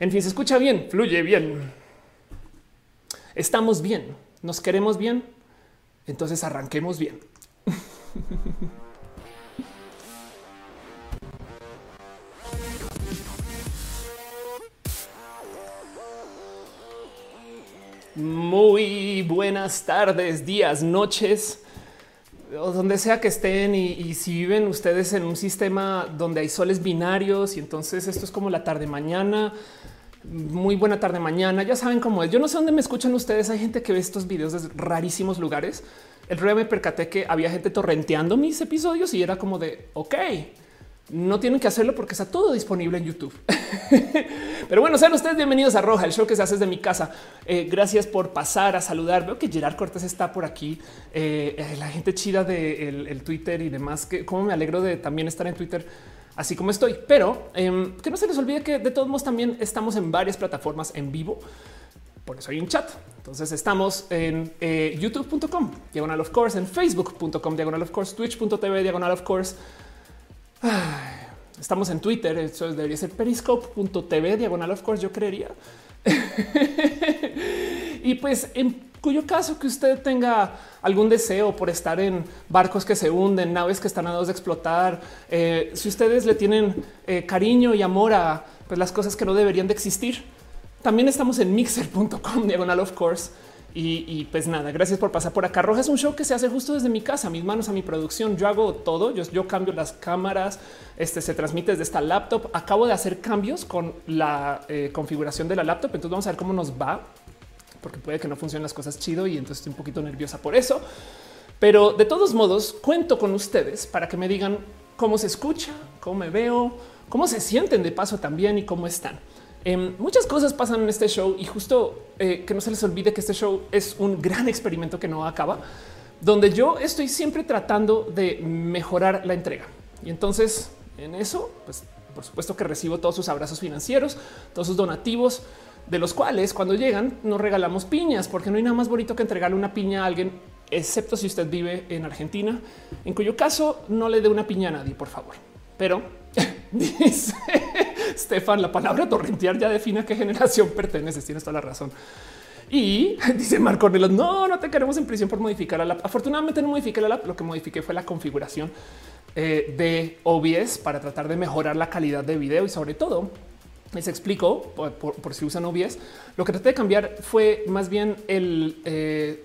En fin, se escucha bien, fluye bien. Estamos bien, nos queremos bien. Entonces arranquemos bien. Muy buenas tardes, días, noches o donde sea que estén y, si viven ustedes en un sistema donde hay soles binarios y entonces esto es como la tarde mañana, muy buena tarde mañana, ya saben cómo es. Yo no sé dónde me escuchan ustedes, hay gente que ve estos videos desde rarísimos lugares. El problema me percaté que había gente torrenteando mis episodios y era como de, ok, no tienen que hacerlo porque está todo disponible en YouTube. Pero bueno, sean ustedes bienvenidos a Roja, el show que se hace desde mi casa. Eh, gracias por pasar a saludar. Veo que Gerard Cortés está por aquí. Eh, eh, la gente chida de el Twitter y demás. Que como me alegro de también estar en Twitter así como estoy. Pero em, que no se les olvide que de todos modos también estamos en varias plataformas en vivo. Por eso hay un chat. Entonces estamos en youtube.com, diagonal of course, en facebook.com, diagonal of course, twitch.tv, diagonal of course. Estamos en Twitter, eso debería ser periscope.tv, diagonal of course, yo creería. y pues en cuyo caso que usted tenga algún deseo por estar en barcos que se hunden, naves que están a dos de explotar, eh, si ustedes le tienen eh, cariño y amor a pues, las cosas que no deberían de existir, también estamos en mixer.com, diagonal of course y, pues nada, gracias por pasar por acá. Roja es un show que se hace justo desde mi casa, mis manos a mi producción. Yo hago todo. Yo, yo cambio las cámaras. Este se transmite desde esta laptop. Acabo de hacer cambios con la eh, configuración de la laptop. Entonces vamos a ver cómo nos va, porque puede que no funcionen las cosas chido y entonces estoy un poquito nerviosa por eso. Pero de todos modos, cuento con ustedes para que me digan cómo se escucha, cómo me veo, cómo se sienten de paso también y cómo están. Em, muchas cosas pasan en este show y justo eh, que no se les olvide que este show es un gran experimento que no acaba, donde yo estoy siempre tratando de mejorar la entrega. Y entonces en eso, pues por supuesto que recibo todos sus abrazos financieros, todos sus donativos, de los cuales cuando llegan nos regalamos piñas, porque no hay nada más bonito que entregarle una piña a alguien, excepto si usted vive en Argentina, en cuyo caso no le dé una piña a nadie, por favor. Pero dice Stefan, la palabra torrentear ya define a qué generación perteneces. Tienes toda la razón. Y dice Marco no, no te queremos en prisión por modificar la app. Afortunadamente no modifiqué la app, lo que modifiqué fue la configuración eh, de OBS para tratar de mejorar la calidad de video y sobre todo les explico por, si usan OBS. Lo que traté de cambiar fue más bien el eh,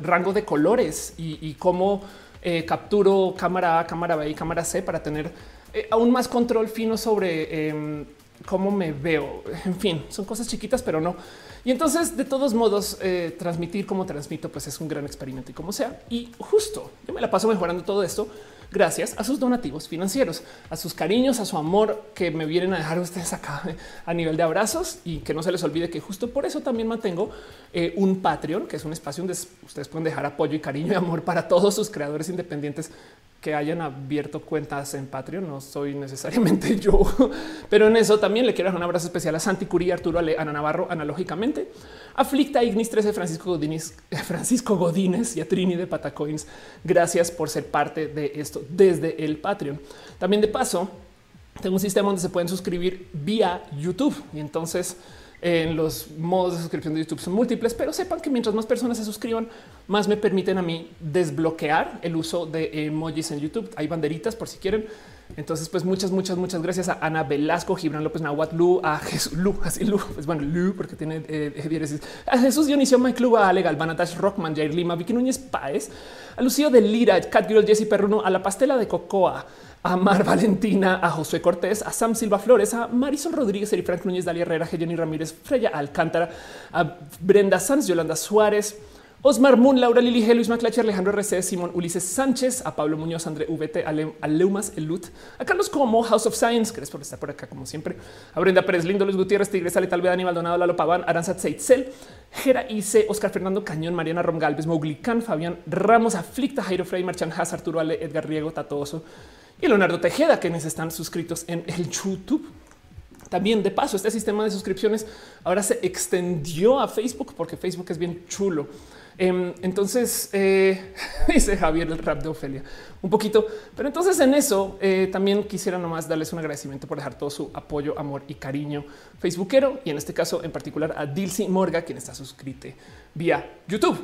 rango de colores y, cómo eh, capturo cámara A, cámara B y cámara C para tener eh, aún más control fino sobre em, cómo me veo. En fin, son cosas chiquitas, pero no. Y entonces, de todos modos, eh, transmitir como transmito, pues es un gran experimento y como sea. Y justo yo me la paso mejorando todo esto gracias a sus donativos financieros, a sus cariños, a su amor que me vienen a dejar ustedes acá a nivel de abrazos y que no se les olvide que justo por eso también mantengo eh, un Patreon, que es un espacio donde ustedes pueden dejar apoyo y cariño y amor para todos sus creadores independientes que hayan abierto cuentas en Patreon. No soy necesariamente yo, pero en eso también le quiero dar un abrazo especial a Santi Curí, Arturo Ale, Ana Navarro, analógicamente, Aflicta, Ignis 13, Francisco Godínez, Francisco Godínez y a Trini de Patacoins. Gracias por ser parte de esto desde el Patreon. También de paso, tengo un sistema donde se pueden suscribir vía YouTube y entonces en los modos de suscripción de YouTube son múltiples, pero sepan que mientras más personas se suscriban, más me permiten a mí desbloquear el uso de emojis en YouTube. Hay banderitas por si quieren. Entonces, pues muchas, muchas, muchas gracias a Ana Velasco, Gibran López Nahuatl, Lu, a Jesús, Lu, así Lu, pues bueno, Lu, porque tiene eh, a Jesús Dionisio Mike a Ale Galván, Rockman, Jair Lima, Vicky Núñez Páez, a Lucio de Lira, Girl, Jesse Perruno, a la pastela de Cocoa, a Mar Valentina, a Josué Cortés, a Sam Silva Flores, a Marisol Rodríguez, Eri Frank Núñez, Dalia Herrera, Jenny Ramírez, Freya Alcántara, a Brenda Sanz, Yolanda Suárez, Osmar Moon, Laura Lili Luis Maclache, Alejandro RC, Simón Ulises Sánchez, a Pablo Muñoz, André VT, a, Leumas Elut, a Carlos Como, House of Science, gracias por estar por acá como siempre, a Brenda Pérez Lindo, Luis Gutiérrez, Tigres, Ale Talvez, Aníbal Donado, Lalo Paván, Aranzat Seitzel, Jera Ice, Oscar Fernando Cañón, Mariana Rom Galvez, Mowgli Fabián Ramos, Aflicta, Jairo Frey, Marchan Haas, Arturo Ale, Edgar Riego, Tatoso y Leonardo Tejeda, quienes están suscritos en el YouTube. También de paso, este sistema de suscripciones ahora se extendió a Facebook porque Facebook es bien chulo. Em, entonces eh, dice Javier el rap de Ofelia un poquito, pero entonces en eso eh, también quisiera nomás darles un agradecimiento por dejar todo su apoyo, amor y cariño facebookero y en este caso en particular a Dilcy Morga, quien está suscrito vía YouTube.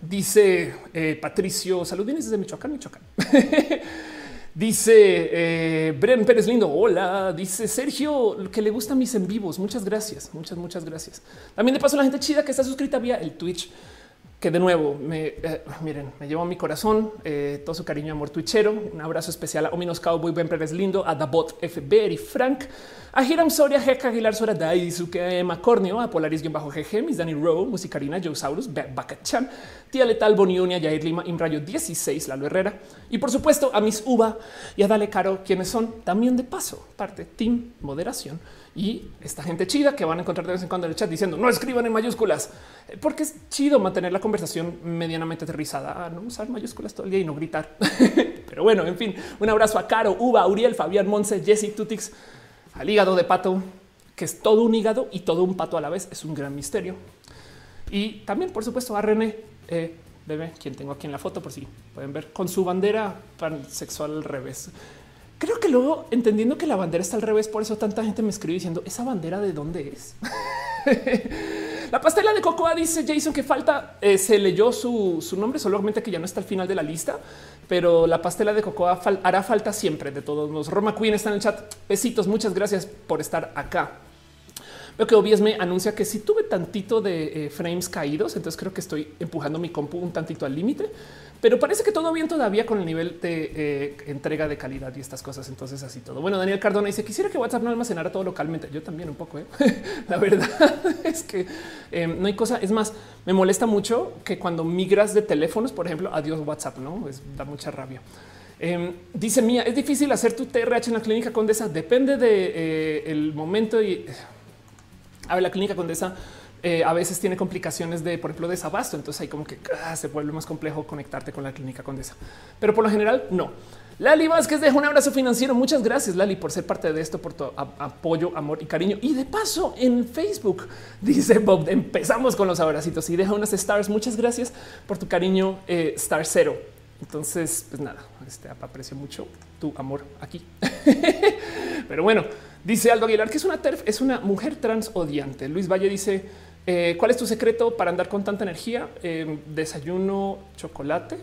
Dice eh, Patricio, salud, vienes desde Michoacán, Michoacán. Dice Bren Pérez Lindo. Hola. Dice Sergio que le gustan mis en vivos. Muchas gracias. Muchas, muchas gracias. También de paso la gente chida que está suscrita vía el Twitch de nuevo me eh, miren, me llevó a mi corazón eh, todo su cariño, amor twitchero. Un abrazo especial a Ominos Cowboy, Ben Pérez Lindo, a Dabot FB y Frank, a Hiram Soria, Jeca Aguilar, Sora Dai, Suke Macornio, a Polaris bajo GG, Miss Danny Rowe, Musicarina, Joe Saurus, Bacachan, Tía Letal, Bonionia, Jair Lima, Imrayo 16, Lalo Herrera y por supuesto a Miss Uva y a Dale Caro, quienes son también de paso parte Team Moderación y esta gente chida que van a encontrar de vez en cuando en el chat diciendo no escriban en mayúsculas, porque es chido mantener la conversación medianamente aterrizada, no usar mayúsculas todo el día y no gritar. Pero bueno, en fin, un abrazo a Caro, Uva, Uriel, Fabián, Monse, Jesse, Tutix, al hígado de pato, que es todo un hígado y todo un pato a la vez. Es un gran misterio. Y también, por supuesto, a René, eh, bebé, quien tengo aquí en la foto, por si pueden ver, con su bandera pansexual al revés. Creo que luego entendiendo que la bandera está al revés, por eso tanta gente me escribe diciendo esa bandera de dónde es. la pastela de cocoa dice Jason que falta. Eh, se leyó su, nombre, solamente que ya no está al final de la lista, pero la pastela de cocoa hará falta siempre. De todos los Roma Queen está en el chat. Besitos, muchas gracias por estar acá. Veo que OBS me anuncia que si tuve tantito de eh, frames caídos, entonces creo que estoy empujando mi compu un tantito al límite pero parece que todo bien todavía con el nivel de eh, entrega de calidad y estas cosas. Entonces, así todo. Bueno, Daniel Cardona dice: Quisiera que WhatsApp no almacenara todo localmente. Yo también un poco. ¿eh? La verdad es que em, no hay cosa. Es más, me molesta mucho que cuando migras de teléfonos, por ejemplo, adiós WhatsApp, no da mucha rabia. Em, dice Mía, es difícil hacer tu TRH en la clínica Condesa. Depende del de, eh, momento y a ver, la clínica Condesa eh, a veces tiene complicaciones de, por ejemplo, desabasto. Entonces hay como que ah, se vuelve más complejo conectarte con la clínica Condesa, pero por lo general no. Lali Vázquez deja un abrazo financiero. Muchas gracias, Lali, por ser parte de esto, por tu apoyo, amor y cariño. Y de paso, en Facebook dice Bob, empezamos con los abracitos y deja unas stars. Muchas gracias por tu cariño, eh, Star Cero. Entonces, pues nada, este aprecio mucho tu amor aquí. Pero bueno, dice Aldo Aguilar que es una TERF, es una mujer trans odiante. Luis Valle dice eh, ¿Cuál es tu secreto para andar con tanta energía? Eh, desayuno chocolate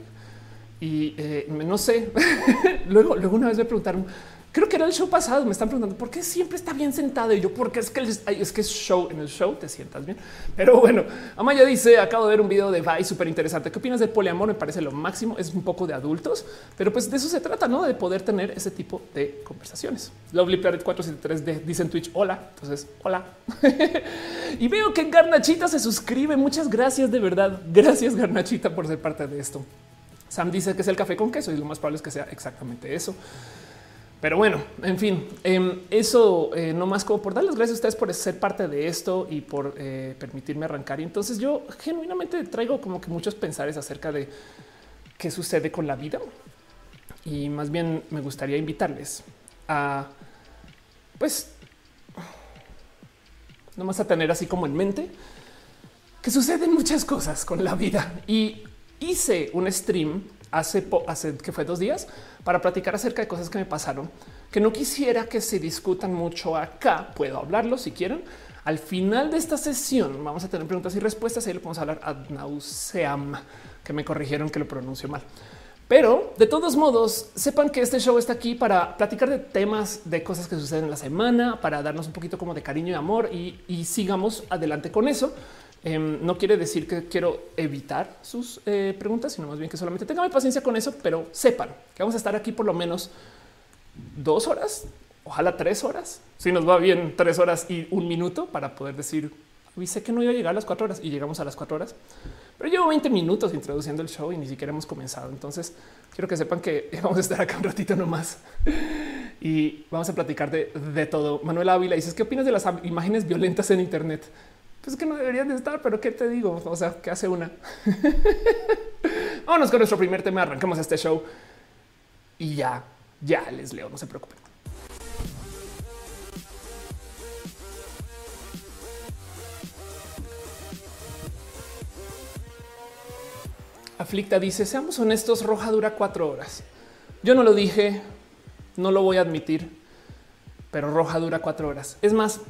y eh, no sé. luego, luego una vez me preguntaron, creo que era el show pasado, me están preguntando por qué siempre está bien sentado y yo porque es que es que es show en el show te sientas bien. Pero bueno, Amaya dice acabo de ver un video de Vice súper interesante. ¿Qué opinas del poliamor? Me parece lo máximo. Es un poco de adultos, pero pues de eso se trata, no de poder tener ese tipo de conversaciones. Lovely Planet 473 dice en Twitch hola. Entonces, hola. y veo que Garnachita se suscribe. Muchas gracias de verdad. Gracias, Garnachita, por ser parte de esto. Sam dice que es el café con queso y lo más probable es que sea exactamente eso. Pero bueno, en fin, em, eso eh, no más como por darles gracias a ustedes por ser parte de esto y por eh, permitirme arrancar. Y entonces yo genuinamente traigo como que muchos pensares acerca de qué sucede con la vida. Y más bien me gustaría invitarles a, pues, nomás a tener así como en mente que suceden muchas cosas con la vida. Y hice un stream hace, hace que fue dos días para platicar acerca de cosas que me pasaron que no quisiera que se discutan mucho acá. Puedo hablarlo si quieren. Al final de esta sesión vamos a tener preguntas y respuestas. Ahí le podemos hablar a nauseam, que me corrigieron que lo pronuncio mal. Pero de todos modos, sepan que este show está aquí para platicar de temas, de cosas que suceden en la semana, para darnos un poquito como de cariño y amor y sigamos adelante con eso. Em, no quiere decir que quiero evitar sus eh, preguntas, sino más bien que solamente tengan paciencia con eso, pero sepan que vamos a estar aquí por lo menos dos horas, ojalá tres horas. Si nos va bien, tres horas y un minuto para poder decir, y sé que no iba a llegar a las cuatro horas y llegamos a las cuatro horas, pero llevo 20 minutos introduciendo el show y ni siquiera hemos comenzado. Entonces quiero que sepan que vamos a estar acá un ratito nomás y vamos a platicar de, de todo. Manuel Ávila dices, ¿qué opinas de las imágenes violentas en Internet? Pues que no deberían de estar, pero qué te digo? O sea, ¿qué hace una? Vámonos con nuestro primer tema. Arranquemos este show y ya, ya les leo. No se preocupen. Aflicta dice, seamos honestos, Roja dura cuatro horas. Yo no lo dije, no lo voy a admitir, pero Roja dura cuatro horas. Es más,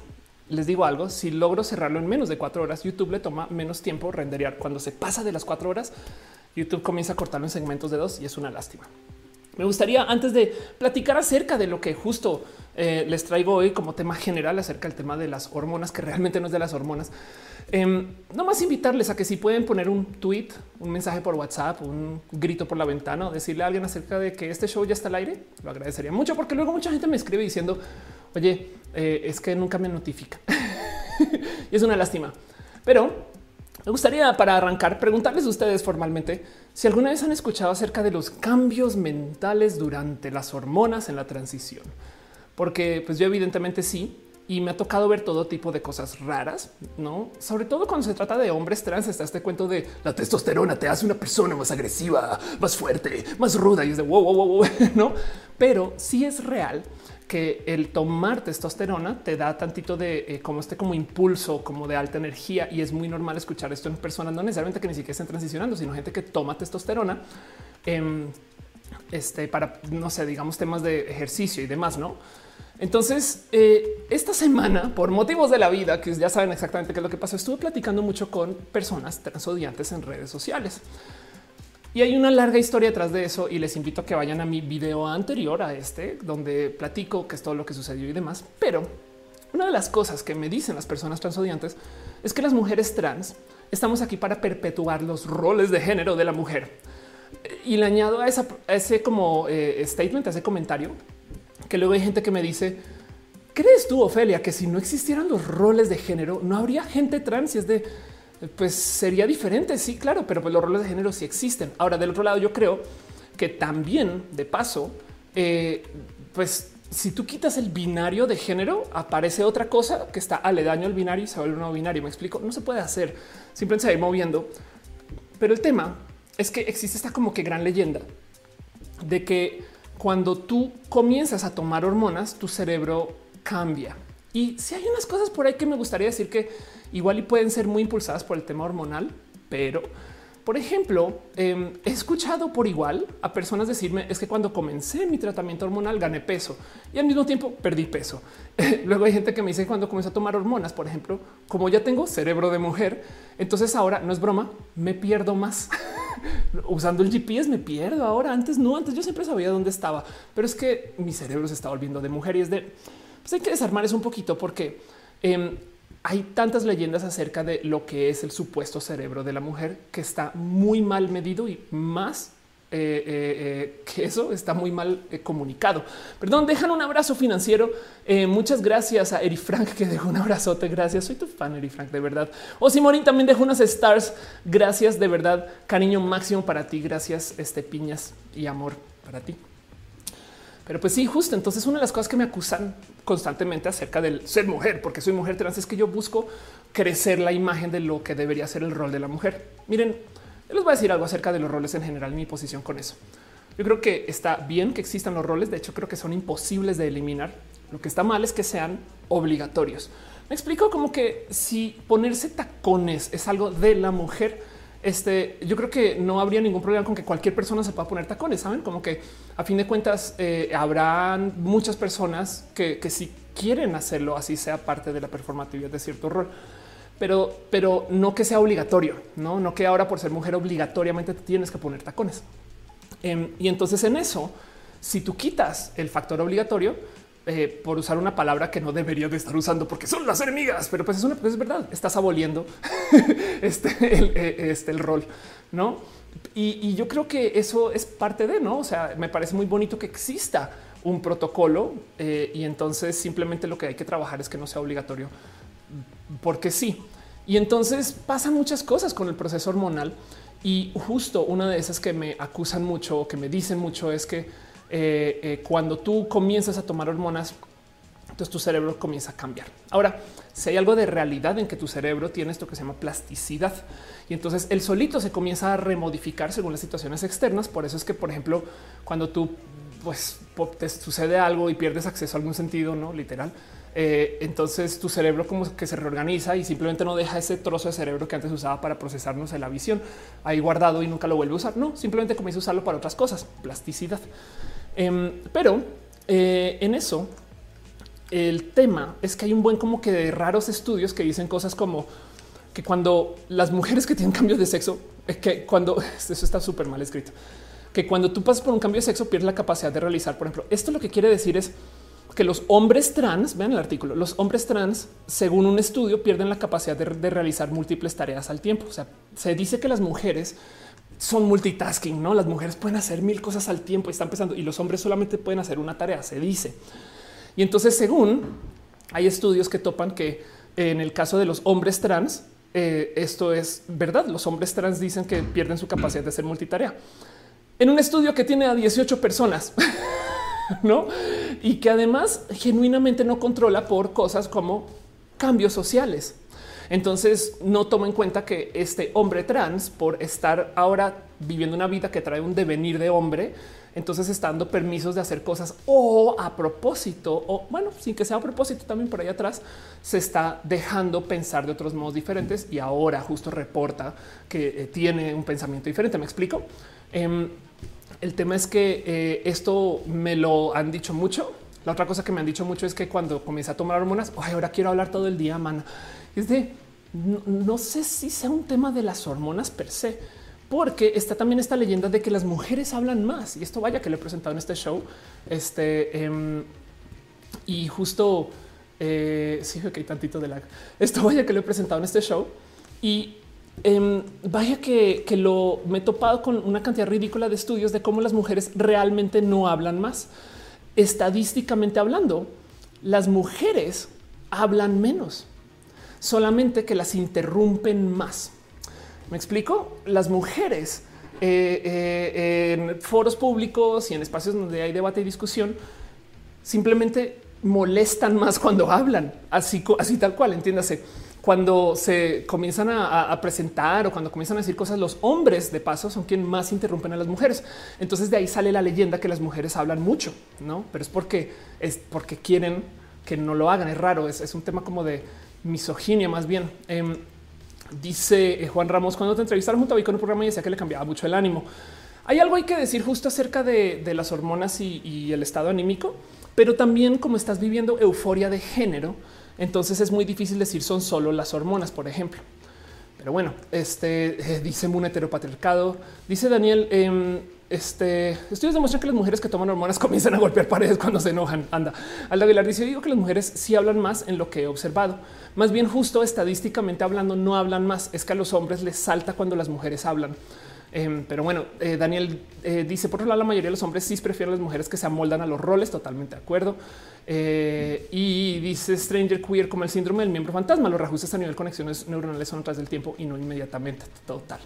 les digo algo, si logro cerrarlo en menos de cuatro horas, YouTube le toma menos tiempo renderear. Cuando se pasa de las cuatro horas, YouTube comienza a cortarlo en segmentos de dos y es una lástima. Me gustaría antes de platicar acerca de lo que justo eh, les traigo hoy como tema general acerca del tema de las hormonas, que realmente no es de las hormonas. Eh, no más invitarles a que si pueden poner un tweet, un mensaje por WhatsApp, un grito por la ventana o decirle a alguien acerca de que este show ya está al aire, lo agradecería mucho porque luego mucha gente me escribe diciendo, oye, eh, es que nunca me notifica. y es una lástima. Pero me gustaría para arrancar preguntarles a ustedes formalmente si alguna vez han escuchado acerca de los cambios mentales durante las hormonas en la transición, porque pues yo evidentemente sí, y me ha tocado ver todo tipo de cosas raras, no? Sobre todo cuando se trata de hombres trans, está este cuento de la testosterona te hace una persona más agresiva, más fuerte, más ruda y es de wow, wow, wow, no? Pero sí es real que el tomar testosterona te da tantito de eh, como este como impulso, como de alta energía y es muy normal escuchar esto en personas, no necesariamente que ni siquiera estén transicionando, sino gente que toma testosterona em, este, para, no sé, digamos temas de ejercicio y demás, ¿no? Entonces, eh, esta semana, por motivos de la vida, que ya saben exactamente qué es lo que pasó, estuve platicando mucho con personas transodiantes en redes sociales. Y hay una larga historia detrás de eso y les invito a que vayan a mi video anterior a este, donde platico qué es todo lo que sucedió y demás. Pero una de las cosas que me dicen las personas transodiantes es que las mujeres trans estamos aquí para perpetuar los roles de género de la mujer. Y le añado a, ese como eh, statement, a ese comentario, que luego hay gente que me dice, ¿crees tú, Ofelia, que si no existieran los roles de género, no habría gente trans? Y es de pues sería diferente. Sí, claro, pero pues los roles de género sí existen. Ahora, del otro lado, yo creo que también de paso, eh, pues si tú quitas el binario de género, aparece otra cosa que está aledaño al binario y se vuelve un nuevo binario. Me explico. No se puede hacer. Simplemente se va moviendo. Pero el tema es que existe esta como que gran leyenda de que cuando tú comienzas a tomar hormonas, tu cerebro cambia. Y si hay unas cosas por ahí que me gustaría decir que igual y pueden ser muy impulsadas por el tema hormonal, pero por ejemplo, em, he escuchado por igual a personas decirme es que cuando comencé mi tratamiento hormonal gané peso y al mismo tiempo perdí peso. Luego hay gente que me dice que cuando comencé a tomar hormonas, por ejemplo, como ya tengo cerebro de mujer, entonces ahora no es broma, me pierdo más. Usando el GPS me pierdo ahora. Antes no, antes yo siempre sabía dónde estaba, pero es que mi cerebro se está volviendo de mujer y es de pues hay que desarmar eso un poquito porque em, hay tantas leyendas acerca de lo que es el supuesto cerebro de la mujer que está muy mal medido y más eh, eh, eh, que eso está muy mal comunicado. Perdón, dejan un abrazo financiero. muchas gracias a Eri Frank que dejó un abrazote. Gracias. Soy tu fan, Eri Frank, de verdad. O Simorín también dejó unas stars. Gracias, de verdad. Cariño máximo para ti. Gracias, este piñas y amor para ti. Pero pues sí, justo. Entonces, una de las cosas que me acusan constantemente acerca del ser mujer, porque soy mujer trans, es que yo busco crecer la imagen de lo que debería ser el rol de la mujer. Miren, les voy a decir algo acerca de los roles en general, mi posición con eso. Yo creo que está bien que existan los roles. De hecho, creo que son imposibles de eliminar. Lo que está mal es que sean obligatorios. Me explico como que si ponerse tacones es algo de la mujer, este, yo creo que no habría ningún problema con que cualquier persona se pueda poner tacones, saben? Como que a fin de cuentas eh, habrán muchas personas que, si quieren hacerlo, así sea parte de la performatividad de cierto rol, pero, pero no que sea obligatorio, no, no que ahora por ser mujer obligatoriamente tienes que poner tacones. Em, y entonces en eso, si tú quitas el factor obligatorio, eh, por usar una palabra que no debería de estar usando porque son las enemigas, pero pues es una, pues es verdad, estás aboliendo este, el, eh, este, el rol, no? Y, yo creo que eso es parte de no. O sea, me parece muy bonito que exista un protocolo eh, y entonces simplemente lo que hay que trabajar es que no sea obligatorio, porque sí. Y entonces pasan muchas cosas con el proceso hormonal. Y justo una de esas que me acusan mucho o que me dicen mucho es que eh, eh, cuando tú comienzas a tomar hormonas, entonces tu cerebro comienza a cambiar. Ahora, si hay algo de realidad en que tu cerebro tiene esto que se llama plasticidad y entonces el solito se comienza a remodificar según las situaciones externas. Por eso es que, por ejemplo, cuando tú pues te sucede algo y pierdes acceso a algún sentido, no literal, eh, entonces tu cerebro como que se reorganiza y simplemente no deja ese trozo de cerebro que antes usaba para procesarnos en la visión ahí guardado y nunca lo vuelve a usar. No, simplemente comienza a usarlo para otras cosas, plasticidad. Em, pero eh, en eso el tema es que hay un buen como que de raros estudios que dicen cosas como que cuando las mujeres que tienen cambios de sexo, es que cuando eso está súper mal escrito, que cuando tú pasas por un cambio de sexo pierdes la capacidad de realizar, por ejemplo, esto lo que quiere decir es que los hombres trans, vean el artículo, los hombres trans, según un estudio, pierden la capacidad de realizar múltiples tareas al tiempo. O sea, se dice que las mujeres son multitasking, no? Las mujeres pueden hacer mil cosas al tiempo y están pensando y los hombres solamente pueden hacer una tarea, se dice. Y entonces, según hay estudios que topan que en el caso de los hombres trans, eh, esto es verdad. Los hombres trans dicen que pierden su capacidad de hacer multitarea. En un estudio que tiene a 18 personas, no? Y que además genuinamente no controla por cosas como cambios sociales. Entonces no toma en cuenta que este hombre trans, por estar ahora viviendo una vida que trae un devenir de hombre, entonces está dando permisos de hacer cosas o a propósito o bueno, sin que sea a propósito también por ahí atrás se está dejando pensar de otros modos diferentes y ahora justo reporta que eh, tiene un pensamiento diferente. Me explico. Em, el tema es que eh, esto me lo han dicho mucho. La otra cosa que me han dicho mucho es que cuando comienza a tomar hormonas, ahora quiero hablar todo el día, man. Es de no sé si sea un tema de las hormonas per se porque está también esta leyenda de que las mujeres hablan más y esto vaya que le he presentado en este show. Este em, y justo eh, sí que hay tantito de lag. Esto vaya que lo he presentado en este show y em, vaya que, que, lo me he topado con una cantidad ridícula de estudios de cómo las mujeres realmente no hablan más. Estadísticamente hablando, las mujeres hablan menos, solamente que las interrumpen más. Me explico. Las mujeres eh, eh, en foros públicos y en espacios donde hay debate y discusión simplemente molestan más cuando hablan, así, así tal cual. Entiéndase cuando se comienzan a, presentar o cuando comienzan a decir cosas, los hombres de paso son quienes más interrumpen a las mujeres. Entonces de ahí sale la leyenda que las mujeres hablan mucho, no? Pero es porque es porque quieren que no lo hagan. Es raro. Es, un tema como de misoginia más bien. Em, Dice eh, Juan Ramos, cuando te entrevistaron junto a mí con el programa y decía que le cambiaba mucho el ánimo. Hay algo hay que decir justo acerca de, las hormonas y, el estado anímico, pero también como estás viviendo euforia de género, entonces es muy difícil decir son solo las hormonas, por ejemplo. Pero bueno, este eh, dice un heteropatriarcado. Dice Daniel, em, este estudios demuestran que las mujeres que toman hormonas comienzan a golpear paredes cuando se enojan. Anda, Alda Aguilar dice: Digo que las mujeres sí hablan más en lo que he observado. Más bien, justo estadísticamente hablando, no hablan más. Es que a los hombres les salta cuando las mujeres hablan. Em, pero bueno, eh, Daniel eh, dice por otro lado, la mayoría de los hombres sí prefieren a las mujeres que se amoldan a los roles. Totalmente de acuerdo. Eh, y dice Stranger Queer como el síndrome del miembro fantasma. Los reajustes a nivel conexiones neuronales son atrás del tiempo y no inmediatamente. Total.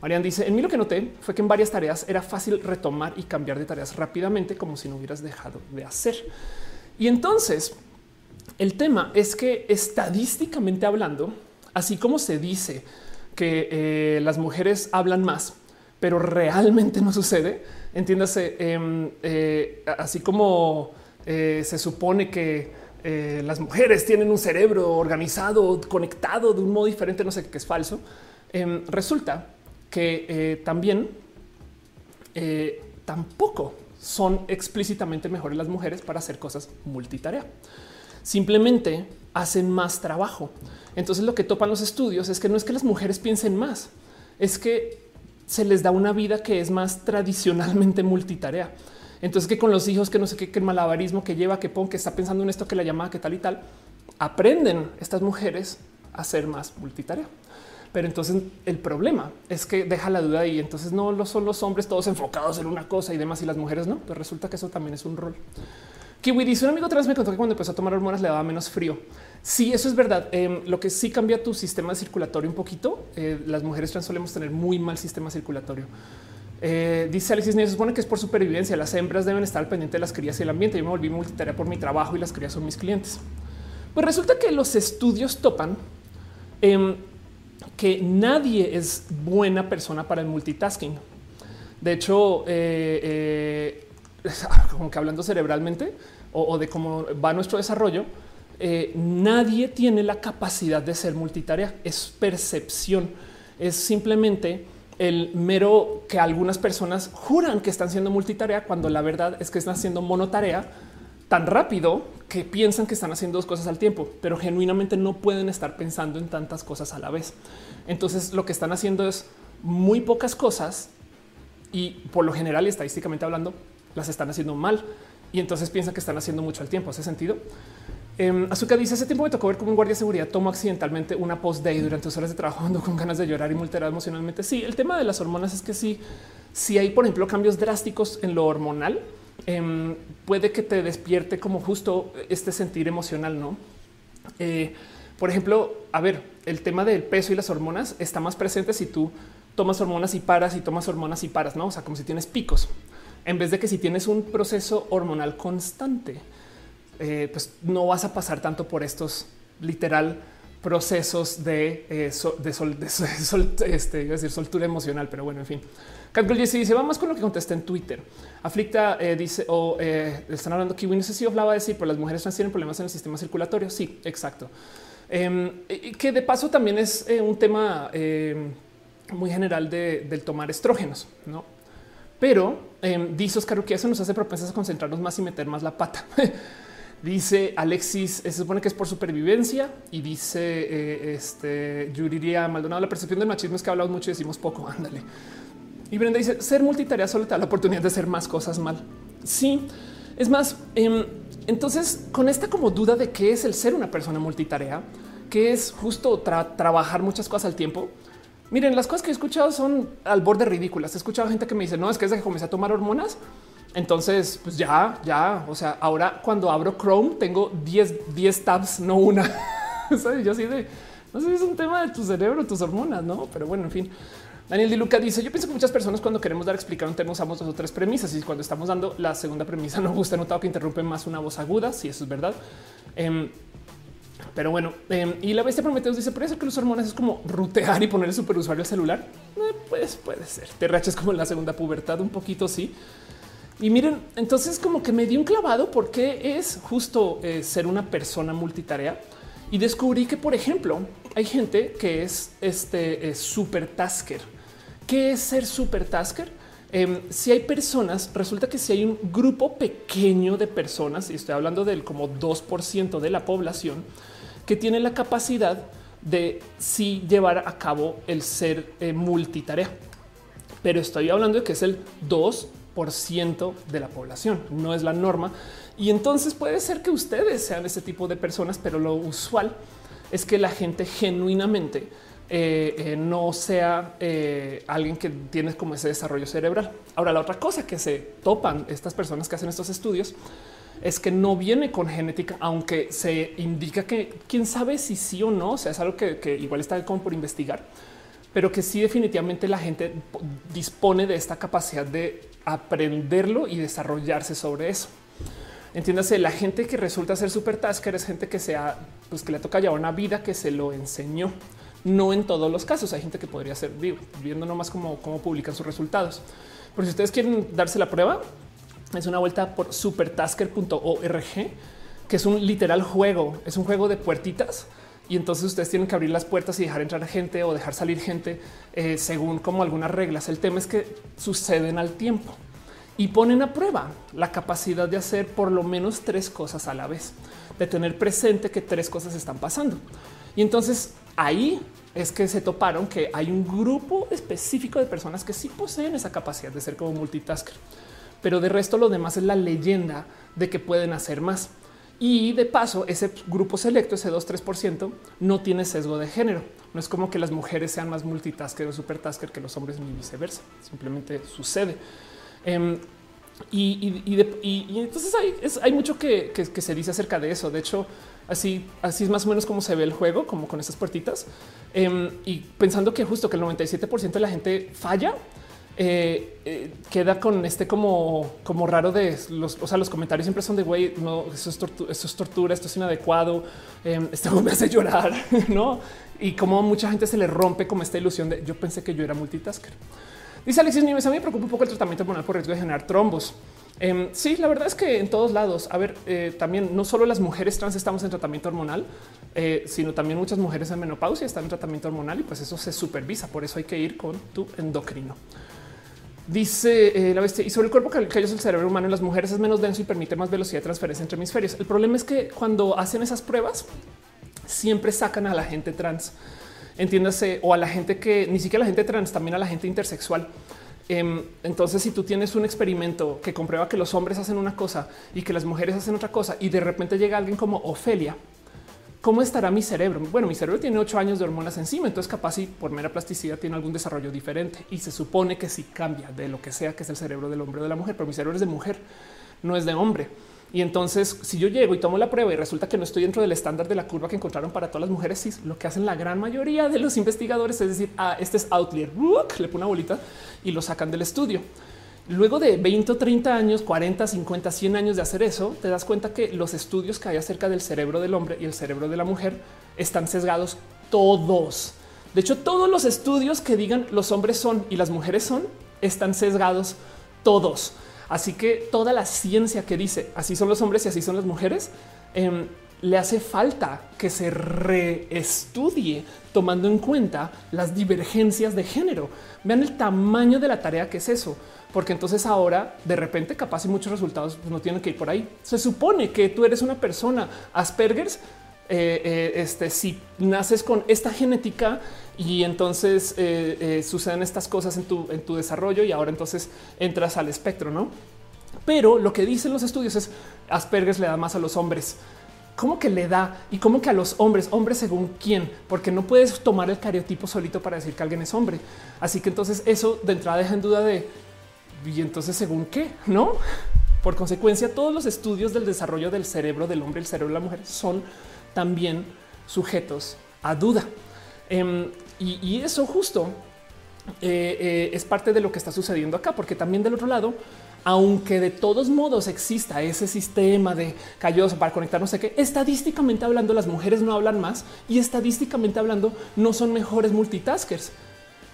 Marian dice en mí lo que noté fue que en varias tareas era fácil retomar y cambiar de tareas rápidamente como si no hubieras dejado de hacer. Y entonces el tema es que estadísticamente hablando, así como se dice que eh, las mujeres hablan más, pero realmente no sucede, entiéndase, em, eh, así como eh, se supone que las mujeres tienen un cerebro organizado, conectado de un modo diferente, no sé qué es falso, em, resulta que también tampoco son explícitamente mejores las mujeres para hacer cosas multitarea simplemente hacen más trabajo. Entonces lo que topan los estudios es que no es que las mujeres piensen más, es que se les da una vida que es más tradicionalmente multitarea. Entonces que con los hijos que no sé qué, que el malabarismo que lleva, que pon, que está pensando en esto, que la llamada, que tal y tal, aprenden estas mujeres a ser más multitarea. Pero entonces el problema es que deja la duda y entonces no lo son los hombres todos enfocados en una cosa y demás y las mujeres no. Pues resulta que eso también es un rol. Kiwi dice un amigo atrás me contó que cuando empezó a tomar hormonas le daba menos frío. Sí, eso es verdad. Em, lo que sí cambia tu sistema circulatorio un poquito. Eh, las mujeres trans solemos tener muy mal sistema circulatorio. Eh, dice Alexis se supone que es por supervivencia. Las hembras deben estar pendientes de las crías y el ambiente. Yo me volví multitarea por mi trabajo y las crías son mis clientes. Pues resulta que los estudios topan em, que nadie es buena persona para el multitasking. De hecho, eh, como que hablando cerebralmente o, de cómo va nuestro desarrollo, eh, nadie tiene la capacidad de ser multitarea. Es percepción. Es simplemente el mero que algunas personas juran que están siendo multitarea cuando la verdad es que están haciendo monotarea tan rápido que piensan que están haciendo dos cosas al tiempo, pero genuinamente no pueden estar pensando en tantas cosas a la vez. Entonces lo que están haciendo es muy pocas cosas y por lo general y estadísticamente hablando las están haciendo mal y entonces piensan que están haciendo mucho al tiempo. ¿Hace sentido? Eh, dice: Hace tiempo me tocó ver como un guardia de seguridad tomó accidentalmente una post day durante sus horas de trabajo, ando con ganas de llorar y muy emocionalmente. Sí, el tema de las hormonas es que sí, si hay, por ejemplo, cambios drásticos en lo hormonal, em, puede que te despierte como justo este sentir emocional, no? Eh, por ejemplo, a ver, el tema del peso y las hormonas está más presente si tú tomas hormonas y paras y tomas hormonas y paras, no? O sea, como si tienes picos en vez de que si tienes un proceso hormonal constante, eh, pues no vas a pasar tanto por estos literal procesos de, eh, de, sol, de sol, este, decir soltura emocional, pero bueno, en fin. Catgirl Jesse dice, vamos con lo que contesta en Twitter. Aflicta eh, dice, o están hablando que no sé si hablaba de decir, pero las mujeres trans tienen problemas en el sistema circulatorio. Sí, exacto. Em, que de paso también es un tema em, muy general de, del tomar estrógenos, ¿no? Pero eh, dice Oscar que eso nos hace propensas a concentrarnos más y meter más la pata. dice Alexis, se supone que es por supervivencia y dice eh, este Yuriria Maldonado. La percepción del machismo es que hablamos mucho y decimos poco. Ándale. Y Brenda dice ser multitarea solo te da la oportunidad de hacer más cosas mal. Sí, es más. Em, entonces, con esta como duda de qué es el ser una persona multitarea, que es justo trabajar muchas cosas al tiempo, Miren, las cosas que he escuchado son al borde ridículas. He escuchado gente que me dice, no, es que desde que comencé a tomar hormonas, entonces, pues ya, ya, o sea, ahora cuando abro Chrome tengo 10, 10 tabs, no una. Yo así de, no sé es un tema de tu cerebro, tus hormonas, no, pero bueno, en fin. Daniel Di Luca dice: Yo pienso que muchas personas cuando queremos dar explicar un tema usamos dos o tres premisas y cuando estamos dando la segunda premisa no gusta. Notado que interrumpe más una voz aguda. Si eso es verdad. Em, pero bueno, em, y la bestia Prometeus dice: Por eso que los hormonas es como rutear y poner el superusuario al celular. Eh, pues puede ser. Te raches como en la segunda pubertad, un poquito sí. Y miren, entonces como que me dio un clavado porque es justo eh, ser una persona multitarea y descubrí que, por ejemplo, hay gente que es este super tasker. ¿Qué es ser super tasker? Em, si hay personas, resulta que si hay un grupo pequeño de personas, y estoy hablando del como 2% de la población, que tiene la capacidad de sí llevar a cabo el ser eh, multitarea. Pero estoy hablando de que es el 2% de la población, no es la norma. Y entonces puede ser que ustedes sean ese tipo de personas, pero lo usual es que la gente genuinamente eh, eh, no sea eh, alguien que tiene como ese desarrollo cerebral. Ahora, la otra cosa que se topan estas personas que hacen estos estudios es que no viene con genética, aunque se indica que quién sabe si sí o no, o sea, es algo que, igual está como por investigar, pero que sí definitivamente la gente dispone de esta capacidad de aprenderlo y desarrollarse sobre eso. Entiéndase, la gente que resulta ser super tasker es gente que sea, pues que le toca llevar una vida que se lo enseñó. No en todos los casos. Hay gente que podría ser viendo nomás cómo, cómo publican sus resultados. Pero si ustedes quieren darse la prueba, es una vuelta por supertasker.org, que es un literal juego. Es un juego de puertitas y entonces ustedes tienen que abrir las puertas y dejar entrar gente o dejar salir gente eh, según como algunas reglas. El tema es que suceden al tiempo y ponen a prueba la capacidad de hacer por lo menos tres cosas a la vez, de tener presente que tres cosas están pasando. Y entonces ahí es que se toparon que hay un grupo específico de personas que sí poseen esa capacidad de ser como multitasker, pero de resto lo demás es la leyenda de que pueden hacer más. Y de paso, ese grupo selecto, ese 2-3%, no tiene sesgo de género. No es como que las mujeres sean más multitasker o supertasker que los hombres ni viceversa. Simplemente sucede. Em, y, entonces hay, mucho que, que, se dice acerca de eso. De hecho, Así, así es más o menos como se ve el juego, como con esas puertitas. Em, y pensando que justo que el 97% de la gente falla, eh, eh, queda con este como, como raro de los, o sea, los comentarios siempre son de güey, no, eso es, tortura, esto es inadecuado, eh, esto me hace llorar, no? Y como mucha gente se le rompe como esta ilusión de yo pensé que yo era multitasker. Dice Alexis Nieves, a me preocupa un poco el tratamiento hormonal por riesgo de generar trombos. Em, sí, la verdad es que en todos lados, a ver, eh, también no solo las mujeres trans estamos en tratamiento hormonal, eh, sino también muchas mujeres en menopausia están en tratamiento hormonal y pues eso se supervisa. Por eso hay que ir con tu endocrino. Dice eh, la bestia y sobre el cuerpo que el cerebro humano en las mujeres es menos denso y permite más velocidad de transferencia entre hemisferios. El problema es que cuando hacen esas pruebas siempre sacan a la gente trans, entiéndase, o a la gente que ni siquiera la gente trans, también a la gente intersexual. Em, entonces, si tú tienes un experimento que comprueba que los hombres hacen una cosa y que las mujeres hacen otra cosa y de repente llega alguien como Ofelia, ¿Cómo estará mi cerebro? Bueno, mi cerebro tiene ocho años de hormonas encima, entonces capaz si por mera plasticidad tiene algún desarrollo diferente y se supone que si cambia de lo que sea que es el cerebro del hombre o de la mujer, pero mi cerebro es de mujer, no es de hombre. Y entonces, si yo llego y tomo la prueba y resulta que no estoy dentro del estándar de la curva que encontraron para todas las mujeres, lo que hacen la gran mayoría de los investigadores es decir, ah, este es outlier, le pone una bolita y lo sacan del estudio. Luego de 20 o 30 años, 40, 50, 100 años de hacer eso, te das cuenta que los estudios que hay acerca del cerebro del hombre y el cerebro de la mujer están sesgados todos. De hecho, todos los estudios que digan los hombres son y las mujeres son están sesgados todos. Así que toda la ciencia que dice así son los hombres y así son las mujeres, em, le hace falta que se reestudie tomando en cuenta las divergencias de género. Vean el tamaño de la tarea que es eso porque entonces ahora de repente capaz y muchos resultados pues, no tienen que ir por ahí. Se supone que tú eres una persona Asperger's. Eh, eh, este, si naces con esta genética y entonces eh, suceden estas cosas en tu, en tu desarrollo y ahora entonces entras al espectro, no? Pero lo que dicen los estudios es Asperger's le da más a los hombres. ¿Cómo que le da? Y cómo que a los hombres, hombres según quién, porque no puedes tomar el cariotipo solito para decir que alguien es hombre. Así que entonces eso de entrada deja en duda de y entonces, según qué, no? Por consecuencia, todos los estudios del desarrollo del cerebro del hombre, el cerebro de la mujer, son también sujetos a duda. Em, y, eso justo eh, eh, es parte de lo que está sucediendo acá, porque también del otro lado, aunque de todos modos exista ese sistema de calloso para conectar no sé qué, estadísticamente hablando, las mujeres no hablan más y estadísticamente hablando no son mejores multitaskers.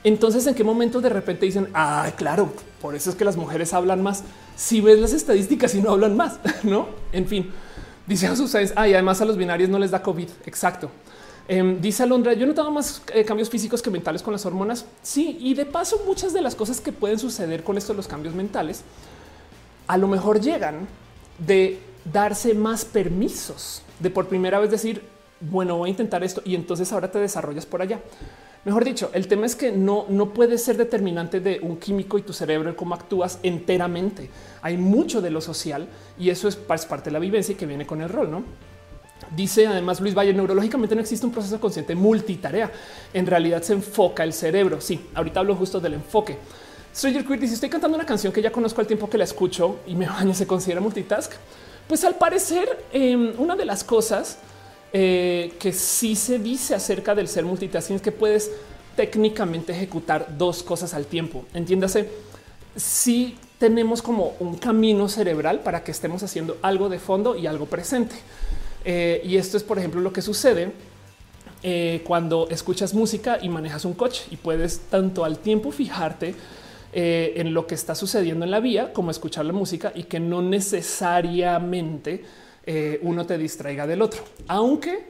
Entonces, ¿en qué momento de repente dicen, ah, claro, por eso es que las mujeres hablan más? Si ves las estadísticas y no hablan más, ¿no? En fin, dice a sus ah, y además a los binarios no les da COVID. Exacto. Em, dice Alondra, yo he notado más eh, cambios físicos que mentales con las hormonas. Sí, y de paso muchas de las cosas que pueden suceder con esto, los cambios mentales, a lo mejor llegan de darse más permisos, de por primera vez decir, bueno, voy a intentar esto y entonces ahora te desarrollas por allá. Mejor dicho, el tema es que no, no puede ser determinante de un químico y tu cerebro cómo actúas enteramente. Hay mucho de lo social y eso es parte de la vivencia y que viene con el rol, ¿no? Dice además Luis Valle, neurológicamente no existe un proceso consciente multitarea. En realidad se enfoca el cerebro. Sí, ahorita hablo justo del enfoque. Stranger Queer dice, estoy cantando una canción que ya conozco al tiempo que la escucho y me baño, ¿se considera multitask? Pues al parecer, em, una de las cosas eh, que sí se dice acerca del ser multitasking es que puedes técnicamente ejecutar dos cosas al tiempo. Entiéndase, si tenemos como un camino cerebral para que estemos haciendo algo de fondo y algo presente. Eh, y esto es, por ejemplo, lo que sucede eh, cuando escuchas música y manejas un coche y puedes tanto al tiempo fijarte en lo que está sucediendo en la vía como escuchar la música y que no necesariamente eh, uno te distraiga del otro. Aunque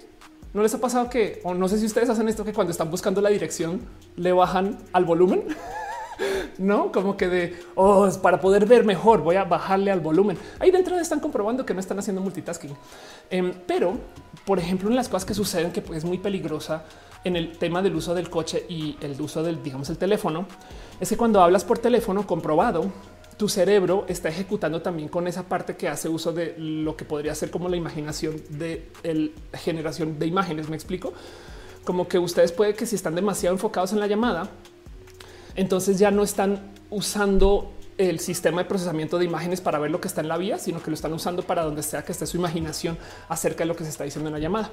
no les ha pasado que, o no sé si ustedes hacen esto, que cuando están buscando la dirección le bajan al volumen. no como que de oh, para poder ver mejor, voy a bajarle al volumen. Ahí dentro están comprobando que no están haciendo multitasking, em, pero por ejemplo, en las cosas que suceden que es muy peligrosa en el tema del uso del coche y el uso del, digamos, el teléfono, es que cuando hablas por teléfono comprobado, tu cerebro está ejecutando también con esa parte que hace uso de lo que podría ser como la imaginación de la generación de imágenes. Me explico como que ustedes puede que si están demasiado enfocados en la llamada, entonces ya no están usando el sistema de procesamiento de imágenes para ver lo que está en la vía, sino que lo están usando para donde sea que esté su imaginación acerca de lo que se está diciendo en la llamada.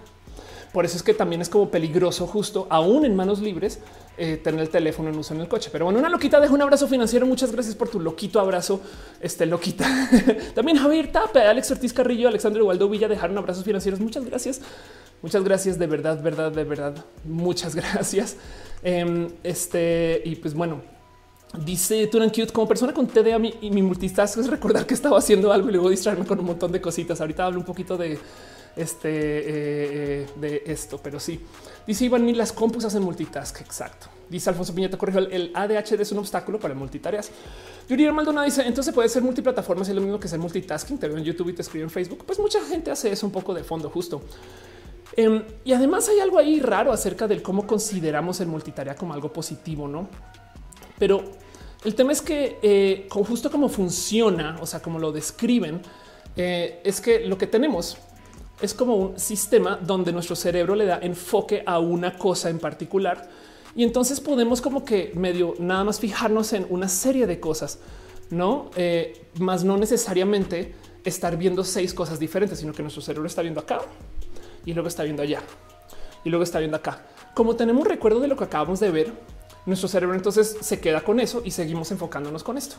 Por eso es que también es como peligroso justo aún en manos libres eh, tener el teléfono en uso en el coche. Pero bueno, una loquita deja un abrazo financiero. Muchas gracias por tu loquito abrazo. Este loquita. también Javier Tape, Alex Ortiz Carrillo, Alexandre Waldo Villa dejaron abrazos financieros. Muchas gracias. Muchas gracias de verdad, verdad, de verdad. Muchas gracias. Em, este y pues bueno, Dice Turan Cute, como persona con TDA mi, y mi multitask es recordar que estaba haciendo algo y luego distraerme con un montón de cositas. Ahorita hablo un poquito de este eh, eh, de esto, pero sí. Dice Iván, ni las compus hacen multitask. Exacto. Dice Alfonso Piñeta, corrijo, el ADHD es un obstáculo para multitareas. Yuri Maldonado dice, entonces puede ser multiplataformas y lo mismo que ser multitasking. Te veo en YouTube y te escribo en Facebook. Pues mucha gente hace eso un poco de fondo, justo. Em, y además hay algo ahí raro acerca del cómo consideramos el multitarea como algo positivo, ¿no? Pero el tema es que eh, justo como funciona, o sea, como lo describen, eh, es que lo que tenemos es como un sistema donde nuestro cerebro le da enfoque a una cosa en particular y entonces podemos como que medio nada más fijarnos en una serie de cosas, no eh, más no necesariamente estar viendo seis cosas diferentes, sino que nuestro cerebro está viendo acá y luego está viendo allá y luego está viendo acá. Como tenemos recuerdo de lo que acabamos de ver, nuestro cerebro entonces se queda con eso y seguimos enfocándonos con esto.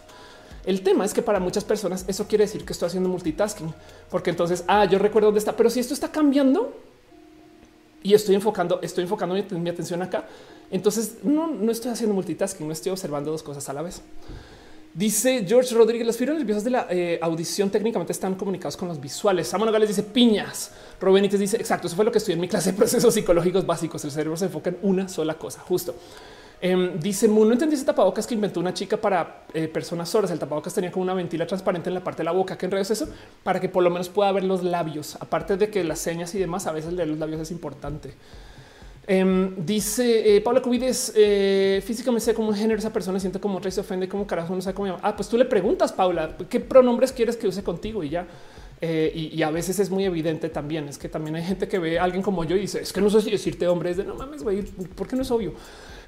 El tema es que para muchas personas eso quiere decir que estoy haciendo multitasking, porque entonces, ah, yo recuerdo dónde está, pero si esto está cambiando y estoy enfocando, estoy enfocando mi, atención acá, entonces no, no estoy haciendo multitasking, no estoy observando dos cosas a la vez. Dice George Rodríguez, las fibras nerviosas de la eh, audición técnicamente están comunicados con los visuales. Samuel Gales dice piñas. Robenites dice exacto. Eso fue lo que estudié en mi clase de procesos psicológicos básicos. El cerebro se enfoca en una sola cosa, justo. Em, dice no entendí ese tapabocas que inventó una chica para eh, personas sordas. El tapabocas tenía como una ventila transparente en la parte de la boca. ¿Qué enredo es eso? Para que por lo menos pueda ver los labios. Aparte de que las señas y demás, a veces leer los labios es importante. Em, dice eh, Paula Cubides, eh, físicamente sé como un género esa persona siente como otra y se ofende como carajo, no sabe cómo Ah, pues tú le preguntas, Paula, ¿qué pronombres quieres que use contigo? Y ya. y, y, a veces es muy evidente también. Es que también hay gente que ve a alguien como yo y dice, es que no sé si decirte hombre, es de no mames, güey, ¿por qué no es obvio?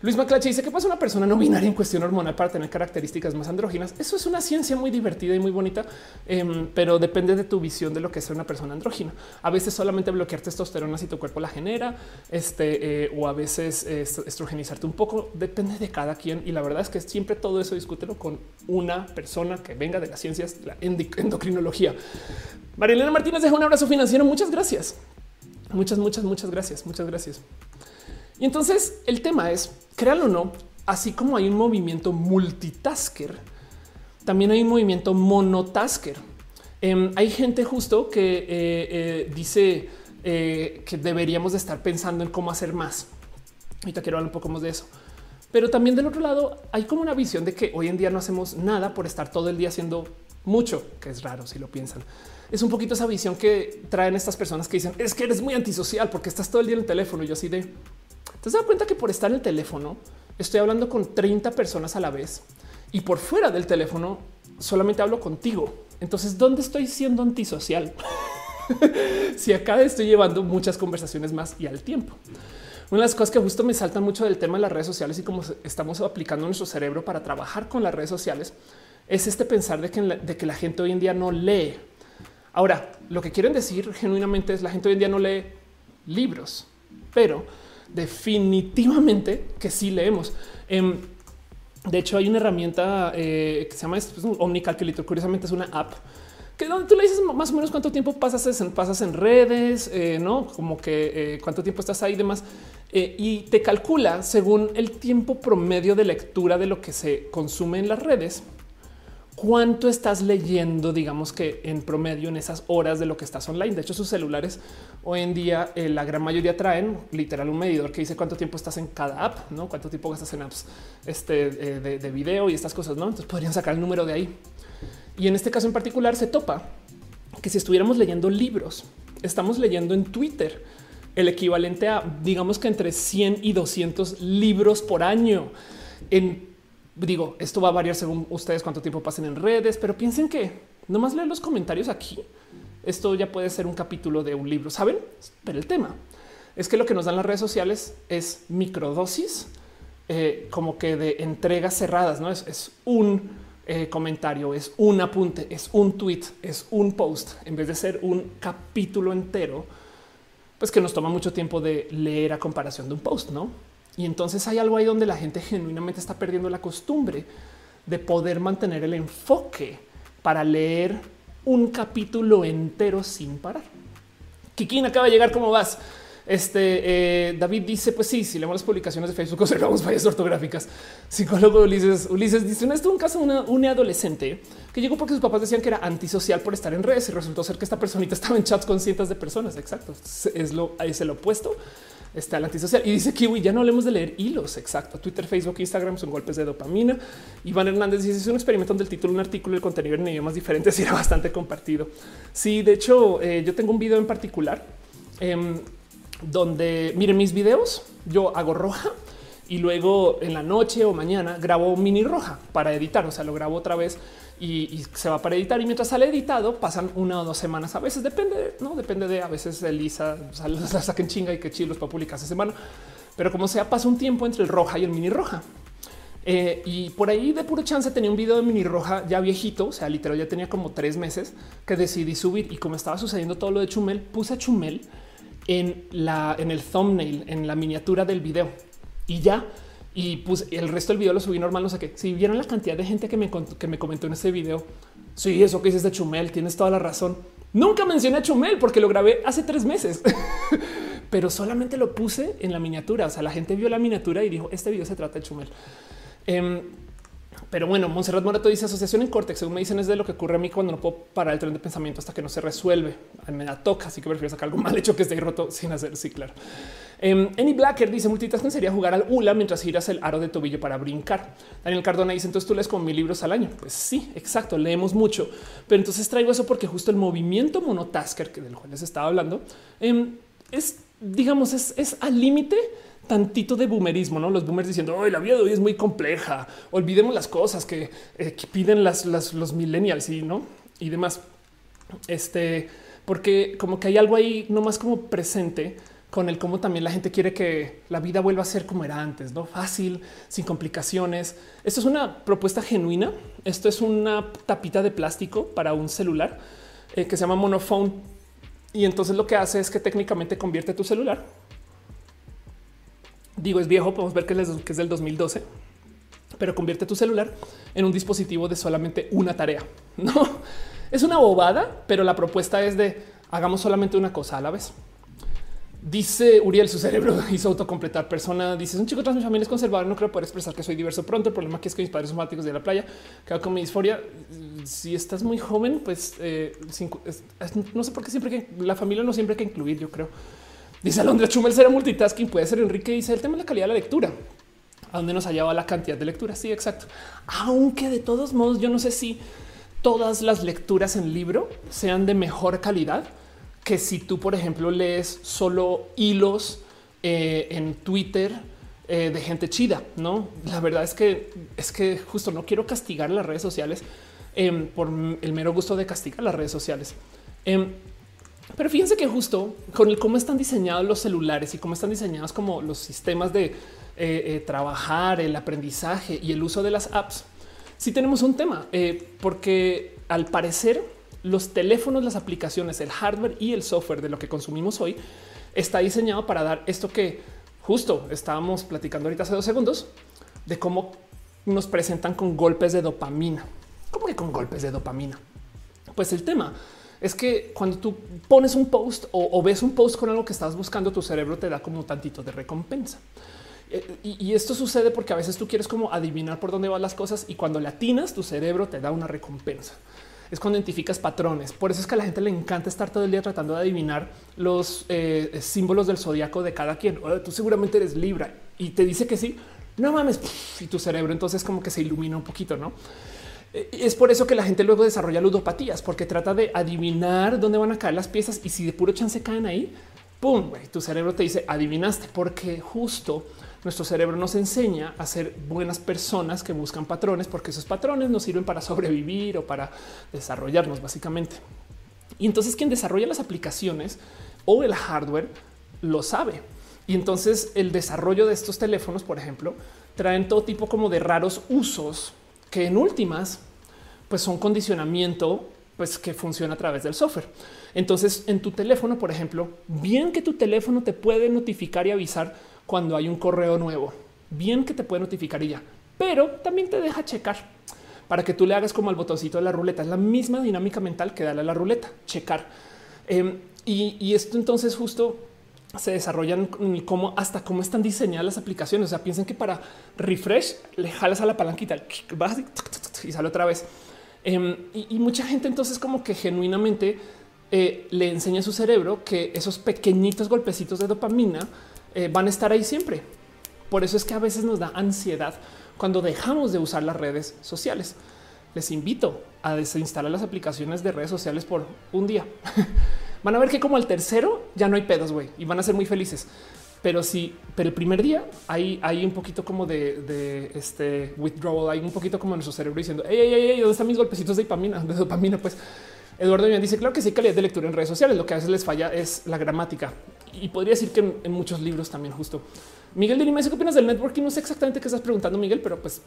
Luis Maclache dice que pasa una persona no binaria en cuestión hormonal para tener características más andróginas. Eso es una ciencia muy divertida y muy bonita, em, pero depende de tu visión de lo que es una persona andrógina. A veces solamente bloquear testosterona si tu cuerpo la genera, este, eh, o a veces estrogenizarte un poco. Depende de cada quien. Y la verdad es que siempre todo eso discútelo con una persona que venga de las ciencias, la endocrinología. Marilena Martínez deja un abrazo financiero. Muchas gracias. Muchas, muchas, muchas gracias. Muchas gracias. Y entonces el tema es, créanlo o no, así como hay un movimiento multitasker, también hay un movimiento monotasker. Em, hay gente justo que eh, eh, dice eh, que deberíamos de estar pensando en cómo hacer más. Ahorita quiero hablar un poco más de eso. Pero también del otro lado hay como una visión de que hoy en día no hacemos nada por estar todo el día haciendo mucho, que es raro si lo piensan. Es un poquito esa visión que traen estas personas que dicen es que eres muy antisocial porque estás todo el día en el teléfono. Y yo así de ¿Te has dado cuenta que por estar en el teléfono estoy hablando con 30 personas a la vez y por fuera del teléfono solamente hablo contigo? Entonces, ¿dónde estoy siendo antisocial? si acá estoy llevando muchas conversaciones más y al tiempo. Una de las cosas que justo me saltan mucho del tema de las redes sociales y cómo estamos aplicando nuestro cerebro para trabajar con las redes sociales es este pensar de que, de que la gente hoy en día no lee. Ahora, lo que quieren decir genuinamente es la gente hoy en día no lee libros, pero definitivamente que sí leemos. Em, de hecho, hay una herramienta eh, que se llama pues, Omnicalculator. Curiosamente, es una app que donde tú le dices más o menos cuánto tiempo pasas en, pasas en redes, eh, no como que eh, cuánto tiempo estás ahí y demás. y te calcula según el tiempo promedio de lectura de lo que se consume en las redes cuánto estás leyendo, digamos que en promedio en esas horas de lo que estás online. De hecho, sus celulares hoy en día, eh, la gran mayoría traen literal un medidor que dice cuánto tiempo estás en cada app, no cuánto tiempo gastas en apps este, eh, de, de, video y estas cosas. No, entonces podrían sacar el número de ahí. Y en este caso en particular se topa que si estuviéramos leyendo libros, estamos leyendo en Twitter el equivalente a digamos que entre 100 y 200 libros por año en digo, esto va a variar según ustedes cuánto tiempo pasen en redes, pero piensen que nomás leer los comentarios aquí. Esto ya puede ser un capítulo de un libro, saben? Pero el tema es que lo que nos dan las redes sociales es microdosis, eh, como que de entregas cerradas, no es, un eh, comentario, es un apunte, es un tweet, es un post, en vez de ser un capítulo entero, pues que nos toma mucho tiempo de leer a comparación de un post, no? Y entonces hay algo ahí donde la gente genuinamente está perdiendo la costumbre de poder mantener el enfoque para leer un capítulo entero sin parar. Kikín acaba de llegar. ¿Cómo vas? Este David dice: Pues sí, si leemos las publicaciones de Facebook, observamos fallas ortográficas. Psicólogo Ulises, Ulises dice: No es un caso de una, un adolescente que llegó porque sus papás decían que era antisocial por estar en redes y resultó ser que esta personita estaba en chats con cientos de personas. Exacto. Es lo, es el opuesto está el antisocial y dice Kiwi. Ya no hablemos de leer hilos. Exacto. Twitter, Facebook, Instagram son golpes de dopamina. Iván Hernández dice: Es un experimento donde el título, un artículo y el contenido en idiomas diferentes y era bastante compartido. Sí, de hecho, eh, yo tengo un video en particular em, donde miren mis videos. Yo hago roja y luego en la noche o mañana grabo mini roja para editar. O sea, lo grabo otra vez y, se va para editar. Y mientras sale editado, pasan una o dos semanas. A veces depende, no depende de a veces Elisa la saquen chinga y que chilos para publicar esa semana. Pero como sea, pasa un tiempo entre el roja y el mini roja. Eh, y por ahí de puro chance tenía un video de mini roja ya viejito, o sea, literal ya tenía como tres meses que decidí subir y como estaba sucediendo todo lo de Chumel, puse a Chumel en la en el thumbnail, en la miniatura del video y ya y pues el resto del video lo subí normal. No sé qué. Si vieron la cantidad de gente que me, que me comentó en este video, sí, eso que dices de Chumel, tienes toda la razón. Nunca mencioné a Chumel porque lo grabé hace tres meses, pero solamente lo puse en la miniatura. O sea, la gente vio la miniatura y dijo: Este video se trata de Chumel. Em, pero bueno, Monserrat Morato dice asociación en córtex. Según me dicen, es de lo que ocurre a mí cuando no puedo parar el tren de pensamiento hasta que no se resuelve. Me da toca, así que prefiero sacar algo mal hecho que esté roto sin hacer. Sí, claro. Um, Any Blacker dice multitasking sería jugar al hula mientras giras el aro de tobillo para brincar. Daniel Cardona dice entonces tú lees como mil libros al año. Pues sí, exacto, leemos mucho, pero entonces traigo eso porque justo el movimiento monotasker que del cual les estaba hablando em, es, digamos, es, al límite tantito de boomerismo, no los boomers diciendo hoy la vida de hoy es muy compleja. Olvidemos las cosas que, eh, piden las, los millennials y no y demás. Este, porque como que hay algo ahí no más como presente con el cómo también la gente quiere que la vida vuelva a ser como era antes, no fácil, sin complicaciones. Esto es una propuesta genuina. Esto es una tapita de plástico para un celular eh, que se llama monophone. Y entonces lo que hace es que técnicamente convierte tu celular. Digo, es viejo, podemos ver que es del 2012, pero convierte tu celular en un dispositivo de solamente una tarea. No es una bobada, pero la propuesta es de hagamos solamente una cosa a la vez. Dice Uriel, su cerebro hizo autocompletar persona. Dice un chico trans, mi familia es conservador. No creo poder expresar que soy diverso pronto. El problema aquí es que mis padres son de la playa. Quedo con mi disforia. Si estás muy joven, pues eh, no sé por qué siempre que la familia no siempre hay que incluir. Yo creo. Dice Alondra Chumel será multitasking. Puede ser Enrique. Dice el tema de la calidad de la lectura. A dónde nos hallaba la cantidad de lectura. Sí, exacto. Aunque de todos modos, yo no sé si todas las lecturas en libro sean de mejor calidad que si tú, por ejemplo, lees solo hilos eh, en Twitter eh, de gente chida, no? La verdad es que es que justo no quiero castigar las redes sociales em, por el mero gusto de castigar las redes sociales. Em, pero fíjense que justo con el cómo están diseñados los celulares y cómo están diseñados como los sistemas de eh, trabajar, el aprendizaje y el uso de las apps, sí tenemos un tema, porque al parecer los teléfonos, las aplicaciones, el hardware y el software de lo que consumimos hoy está diseñado para dar esto que justo estábamos platicando ahorita hace dos segundos de cómo nos presentan con golpes de dopamina. ¿Cómo que con golpes de dopamina? Pues el tema es que cuando tú pones un post o, ves un post con algo que estás buscando, tu cerebro te da como tantito de recompensa. Eh, y, y, esto sucede porque a veces tú quieres como adivinar por dónde van las cosas y cuando latinas tu cerebro te da una recompensa es cuando identificas patrones. Por eso es que a la gente le encanta estar todo el día tratando de adivinar los eh, símbolos del zodiaco de cada quien. tú seguramente eres Libra y te dice que sí. No mames. Y tu cerebro entonces como que se ilumina un poquito, no? Eh, es por eso que la gente luego desarrolla ludopatías, porque trata de adivinar dónde van a caer las piezas y si de puro chance caen ahí, pum, tu cerebro te dice adivinaste, porque justo nuestro cerebro nos enseña a ser buenas personas que buscan patrones, porque esos patrones nos sirven para sobrevivir o para desarrollarnos básicamente. Y entonces quien desarrolla las aplicaciones o el hardware lo sabe. Y entonces el desarrollo de estos teléfonos, por ejemplo, traen todo tipo como de raros usos que en últimas pues son condicionamiento pues que funciona a través del software. Entonces, en tu teléfono, por ejemplo, bien que tu teléfono te puede notificar y avisar cuando hay un correo nuevo. Bien que te puede notificar y ya, pero también te deja checar para que tú le hagas como al botoncito de la ruleta. Es la misma dinámica mental que darle a la ruleta, checar. Em, y, esto entonces justo se desarrollan como hasta cómo están diseñadas las aplicaciones. O sea, piensen que para refresh le jalas a la palanquita y sale otra vez. Em, y, mucha gente entonces como que genuinamente eh, le enseña a su cerebro que esos pequeñitos golpecitos de dopamina eh, van a estar ahí siempre. Por eso es que a veces nos da ansiedad cuando dejamos de usar las redes sociales. Les invito a desinstalar las aplicaciones de redes sociales por un día. van a ver que como al tercero ya no hay pedos, güey, y van a ser muy felices. Pero sí, pero el primer día hay, hay un poquito como de, este withdrawal, hay un poquito como nuestro cerebro diciendo, hey, hey, hey, ¿dónde están mis golpecitos de dopamina? De dopamina, pues. Eduardo me dice, claro que sí, calidad de lectura en redes sociales. Lo que a veces les falla es la gramática. Y podría decir que en, muchos libros también justo. Miguel de Lima ¿qué opinas del networking? No sé exactamente qué estás preguntando, Miguel, pero pues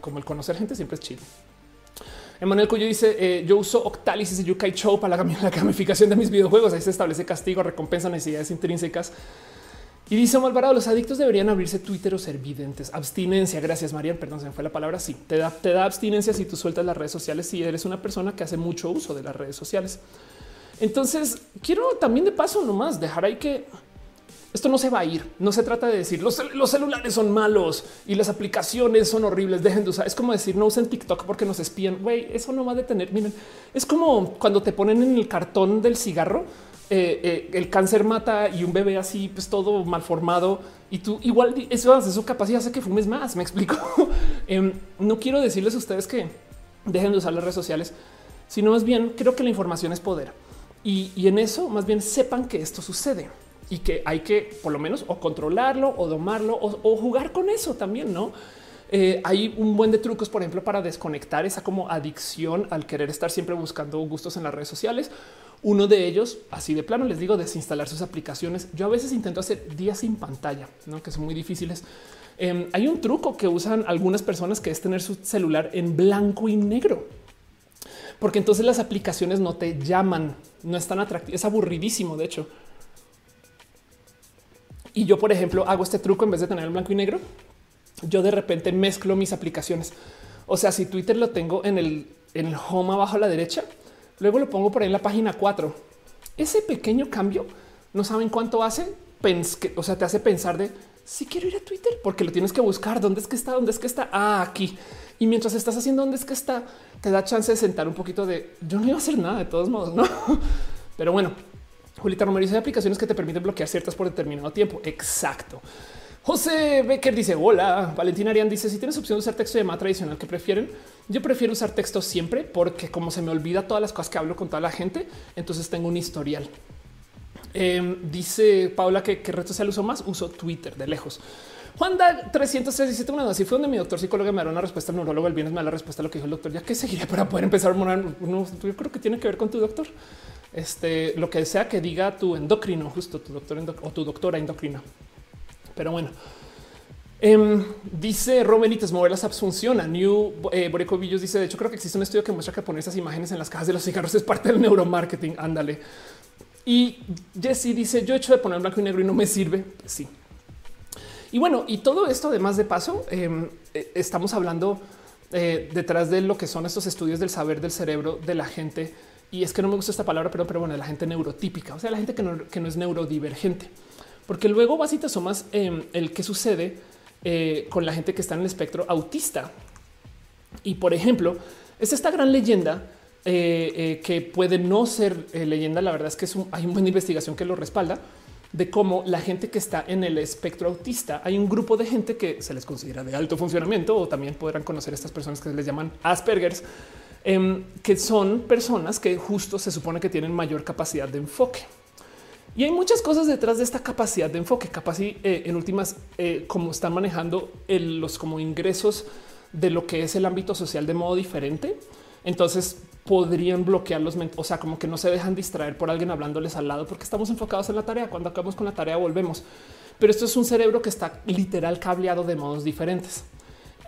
como el conocer gente siempre es chido. Emanuel Cuyo dice: eh, Yo uso Octalis y Yukai Show para la, gamificación de mis videojuegos. Ahí se establece castigo, recompensa, necesidades intrínsecas. Y dice Malvarado, los adictos deberían abrirse Twitter o ser videntes. Abstinencia. Gracias, María. Perdón, se me fue la palabra. Sí, te da, te da abstinencia si tú sueltas las redes sociales, si eres una persona que hace mucho uso de las redes sociales. Entonces, quiero también de paso nomás dejar ahí que esto no se va a ir. No se trata de decir los, celulares son malos y las aplicaciones son horribles. Dejen de usar. Es como decir no usen TikTok porque nos espían. Güey, eso no va a detener. Miren, es como cuando te ponen en el cartón del cigarro. Eh, eh, el cáncer mata y un bebé así, pues todo mal formado y tú igual eso hace su capacidad hace que fumes más. Me explico. Em, no quiero decirles a ustedes que dejen de usar las redes sociales, sino más bien creo que la información es poder y, y en eso más bien sepan que esto sucede y que hay que por lo menos o controlarlo o domarlo o, jugar con eso también, ¿no? Eh, hay un buen de trucos, por ejemplo, para desconectar esa como adicción al querer estar siempre buscando gustos en las redes sociales. Uno de ellos, así de plano, les digo, desinstalar sus aplicaciones. Yo a veces intento hacer días sin pantalla, ¿no? que son muy difíciles. Em, hay un truco que usan algunas personas que es tener su celular en blanco y negro, porque entonces las aplicaciones no te llaman, no es tan atractivo, es aburridísimo, de hecho. Y yo, por ejemplo, hago este truco en vez de tener el blanco y negro. Yo de repente mezclo mis aplicaciones. O sea, si Twitter lo tengo en el, en el home abajo a la derecha, luego lo pongo por ahí en la página 4. Ese pequeño cambio no saben cuánto hace. o sea, te hace pensar de si quiero ir a Twitter porque lo tienes que buscar. ¿Dónde es que está? ¿Dónde es que está? Ah, aquí. Y mientras estás haciendo dónde es que está, te da chance de sentar un poquito de yo no iba a hacer nada de todos modos, no? Pero bueno, Julita Romero dice aplicaciones que te permiten bloquear ciertas por determinado tiempo. Exacto. José Becker dice hola. Valentina Arián dice si tienes opción de usar texto de llamada tradicional que prefieren. Yo prefiero usar texto siempre porque como se me olvida todas las cosas que hablo con toda la gente, entonces tengo un historial. Em, dice Paula que qué red social uso más. Uso Twitter de lejos. Juanda 337 una así fue donde mi doctor psicólogo me dará una respuesta al neurólogo. El viernes me da la respuesta a lo que dijo el doctor. Ya que seguiré para poder empezar a morar. No, yo creo que tiene que ver con tu doctor este, lo que sea que diga tu endocrino, justo tu doctor o tu doctora endocrina. Pero bueno, em, dice Romelites, mover las apps funciona. New eh, Villos dice, de hecho creo que existe un estudio que muestra que poner esas imágenes en las cajas de los cigarros es parte del neuromarketing. Ándale. Y Jesse dice, yo he hecho de poner blanco y negro y no me sirve. Sí. Y bueno, y todo esto además de paso, em, eh, estamos hablando eh, detrás de lo que son estos estudios del saber del cerebro de la gente y es que no me gusta esta palabra, pero, pero bueno, la gente neurotípica, o sea, la gente que no, es neurodivergente, porque luego vas y te asomas en el que sucede eh, con la gente que está en el espectro autista. Y por ejemplo, es esta gran leyenda eh, eh, que puede no ser leyenda. La verdad es que hay una investigación que lo respalda de cómo la gente que está en el espectro autista, hay un grupo de gente que se les considera de alto funcionamiento o también podrán conocer estas personas que se les llaman Aspergers, Em, que son personas que justo se supone que tienen mayor capacidad de enfoque. Y hay muchas cosas detrás de esta capacidad de enfoque, capaz y eh, en últimas, eh, como están manejando los como ingresos de lo que es el ámbito social de modo diferente. Entonces podrían bloquear los, o sea, como que no se dejan distraer por alguien hablándoles al lado porque estamos enfocados en la tarea. Cuando acabamos con la tarea volvemos. Pero esto es un cerebro que está literal cableado de modos diferentes.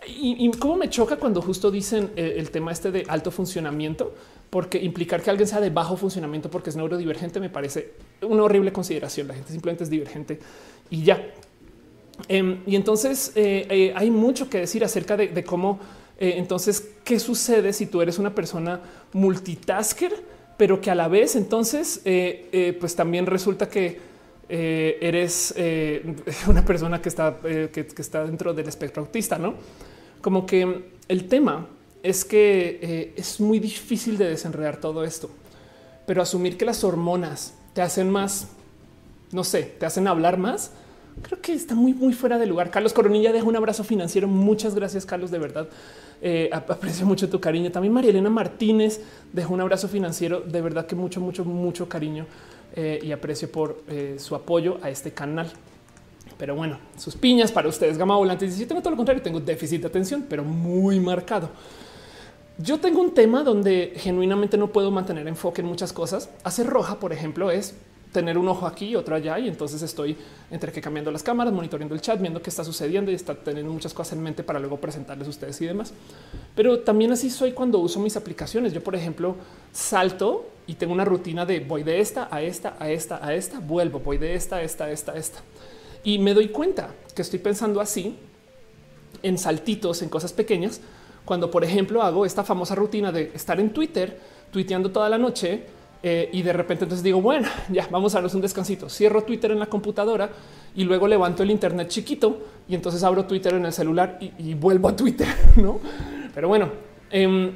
Y, cómo me choca cuando justo dicen eh, el tema este de alto funcionamiento, porque implicar que alguien sea de bajo funcionamiento porque es neurodivergente me parece una horrible consideración. La gente simplemente es divergente y ya. Em, y entonces eh, eh, hay mucho que decir acerca de, cómo entonces qué sucede si tú eres una persona multitasker, pero que a la vez entonces pues también resulta que eres una persona que está, que, está dentro del espectro autista, no? Como que el tema es que es muy difícil de desenredar todo esto, pero asumir que las hormonas te hacen más, no sé, te hacen hablar más. Creo que está muy, muy fuera de lugar. Carlos Coronilla deja un abrazo financiero. Muchas gracias, Carlos, de verdad. aprecio mucho tu cariño. También María Elena Martínez dejó un abrazo financiero. De verdad que mucho, mucho, mucho cariño. Eh, y aprecio por eh, su apoyo a este canal. Pero bueno, sus piñas para ustedes. Gama volante dice: Yo tengo todo lo contrario, tengo déficit de atención, pero muy marcado. Yo tengo un tema donde genuinamente no puedo mantener enfoque en muchas cosas. Hacer roja, por ejemplo, es tener un ojo aquí otro allá. Y entonces estoy entre que cambiando las cámaras, monitoreando el chat, viendo qué está sucediendo y está teniendo muchas cosas en mente para luego presentarles a ustedes y demás. Pero también así soy cuando uso mis aplicaciones. Yo, por ejemplo, salto y tengo una rutina de voy de esta a esta, a esta, a esta, vuelvo, voy de esta, a esta, a esta, a esta. Y me doy cuenta que estoy pensando así en saltitos, en cosas pequeñas. Cuando, por ejemplo, hago esta famosa rutina de estar en Twitter, tuiteando toda la noche, eh, y de repente entonces digo, bueno, ya vamos a darnos un descansito. Cierro Twitter en la computadora y luego levanto el Internet chiquito y entonces abro Twitter en el celular y, vuelvo a Twitter, ¿no? Pero bueno, em,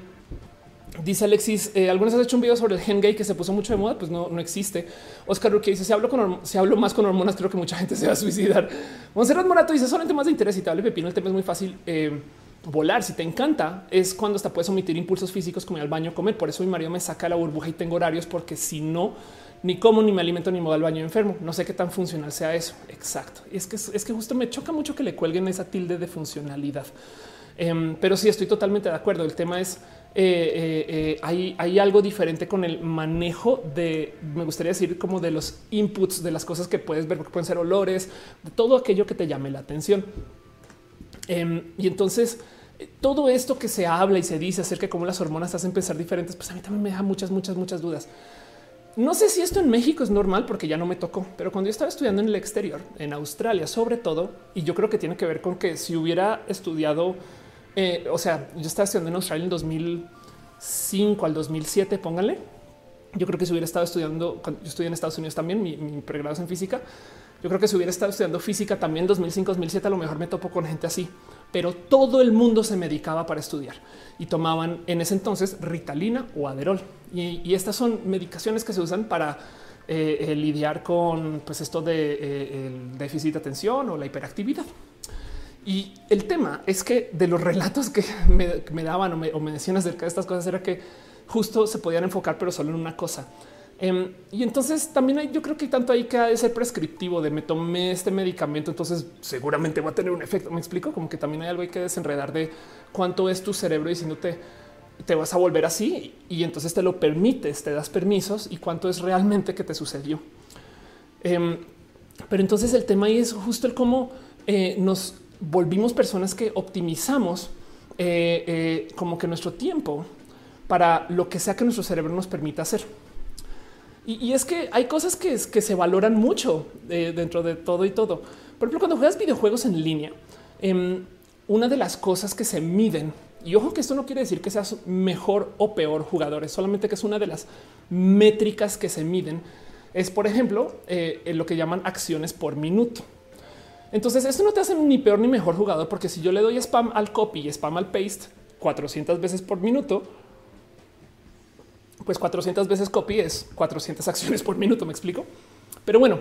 dice Alexis, eh, ¿algunas has hecho un video sobre el gen gay que se puso mucho de moda? Pues no, no existe. Oscar Ruque dice, si hablo, con, si hablo más con hormonas, creo que mucha gente se va a suicidar. Monserrat Morato dice, solamente más de interés y hable pepino, el tema es muy fácil. Eh, volar, si te encanta, es cuando hasta puedes omitir impulsos físicos como ir al baño, comer. Por eso mi marido me saca la burbuja y tengo horarios, porque si no, ni como, ni me alimento, ni me voy al baño enfermo. No sé qué tan funcional sea eso. Exacto. Y es que es que justo me choca mucho que le cuelguen esa tilde de funcionalidad. Em, pero sí estoy totalmente de acuerdo. El tema es eh, eh, eh, hay, algo diferente con el manejo de, me gustaría decir, como de los inputs de las cosas que puedes ver, porque pueden ser olores, de todo aquello que te llame la atención. Em, y entonces todo esto que se habla y se dice acerca de cómo las hormonas hacen pensar diferentes, pues a mí también me deja muchas, muchas, muchas dudas. No sé si esto en México es normal porque ya no me tocó, pero cuando yo estaba estudiando en el exterior, en Australia sobre todo, y yo creo que tiene que ver con que si hubiera estudiado, eh, o sea, yo estaba estudiando en Australia en 2005 al 2007, pónganle. Yo creo que si hubiera estado estudiando, yo estudié en Estados Unidos también, mi, pregrado es en física, yo creo que si hubiera estado estudiando física también 2005, 2007, a lo mejor me topo con gente así, pero todo el mundo se medicaba para estudiar y tomaban en ese entonces Ritalina o Aderol. Y, estas son medicaciones que se usan para eh, eh, lidiar con pues, esto de déficit de atención o la hiperactividad. Y el tema es que de los relatos que me, daban o me, o me decían acerca de estas cosas era que justo se podían enfocar, pero solo en una cosa Em, y entonces también hay, yo creo que tanto ahí que ha de ser prescriptivo de me tomé este medicamento, entonces seguramente va a tener un efecto. Me explico como que también hay algo que desenredar de cuánto es tu cerebro diciéndote te vas a volver así y entonces te lo permites, te das permisos y cuánto es realmente que te sucedió. Em, pero entonces el tema ahí es justo el cómo eh, nos volvimos personas que optimizamos eh, eh, como que nuestro tiempo para lo que sea que nuestro cerebro nos permita hacer. Y, es que hay cosas que, que se valoran mucho eh, dentro de todo y todo. Por ejemplo, cuando juegas videojuegos en línea, em, una de las cosas que se miden, y ojo que esto no quiere decir que seas mejor o peor jugador, es solamente que es una de las métricas que se miden, es por ejemplo lo que llaman acciones por minuto. Entonces, esto no te hace ni peor ni mejor jugador, porque si yo le doy spam al copy y spam al paste 400 veces por minuto, pues 400 veces copy es 400 acciones por minuto. Me explico. Pero bueno,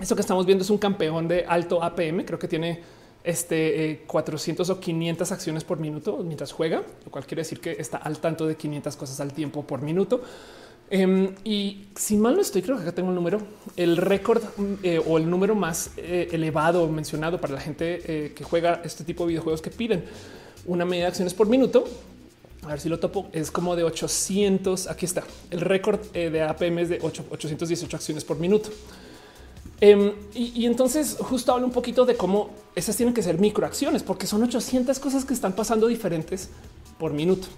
esto que estamos viendo es un campeón de alto APM. Creo que tiene este 400 eh, o 500 acciones por minuto mientras juega, lo cual quiere decir que está al tanto de 500 cosas al tiempo por minuto. Em, y si mal no estoy, creo que acá tengo el número, el récord eh, o el número más eh, elevado mencionado para la gente que juega este tipo de videojuegos que piden una media de acciones por minuto a ver si lo topo, es como de 800. Aquí está el récord eh, de APM es de 818 acciones por minuto. Em, y, entonces justo hablo un poquito de cómo esas tienen que ser microacciones, porque son 800 cosas que están pasando diferentes por minuto.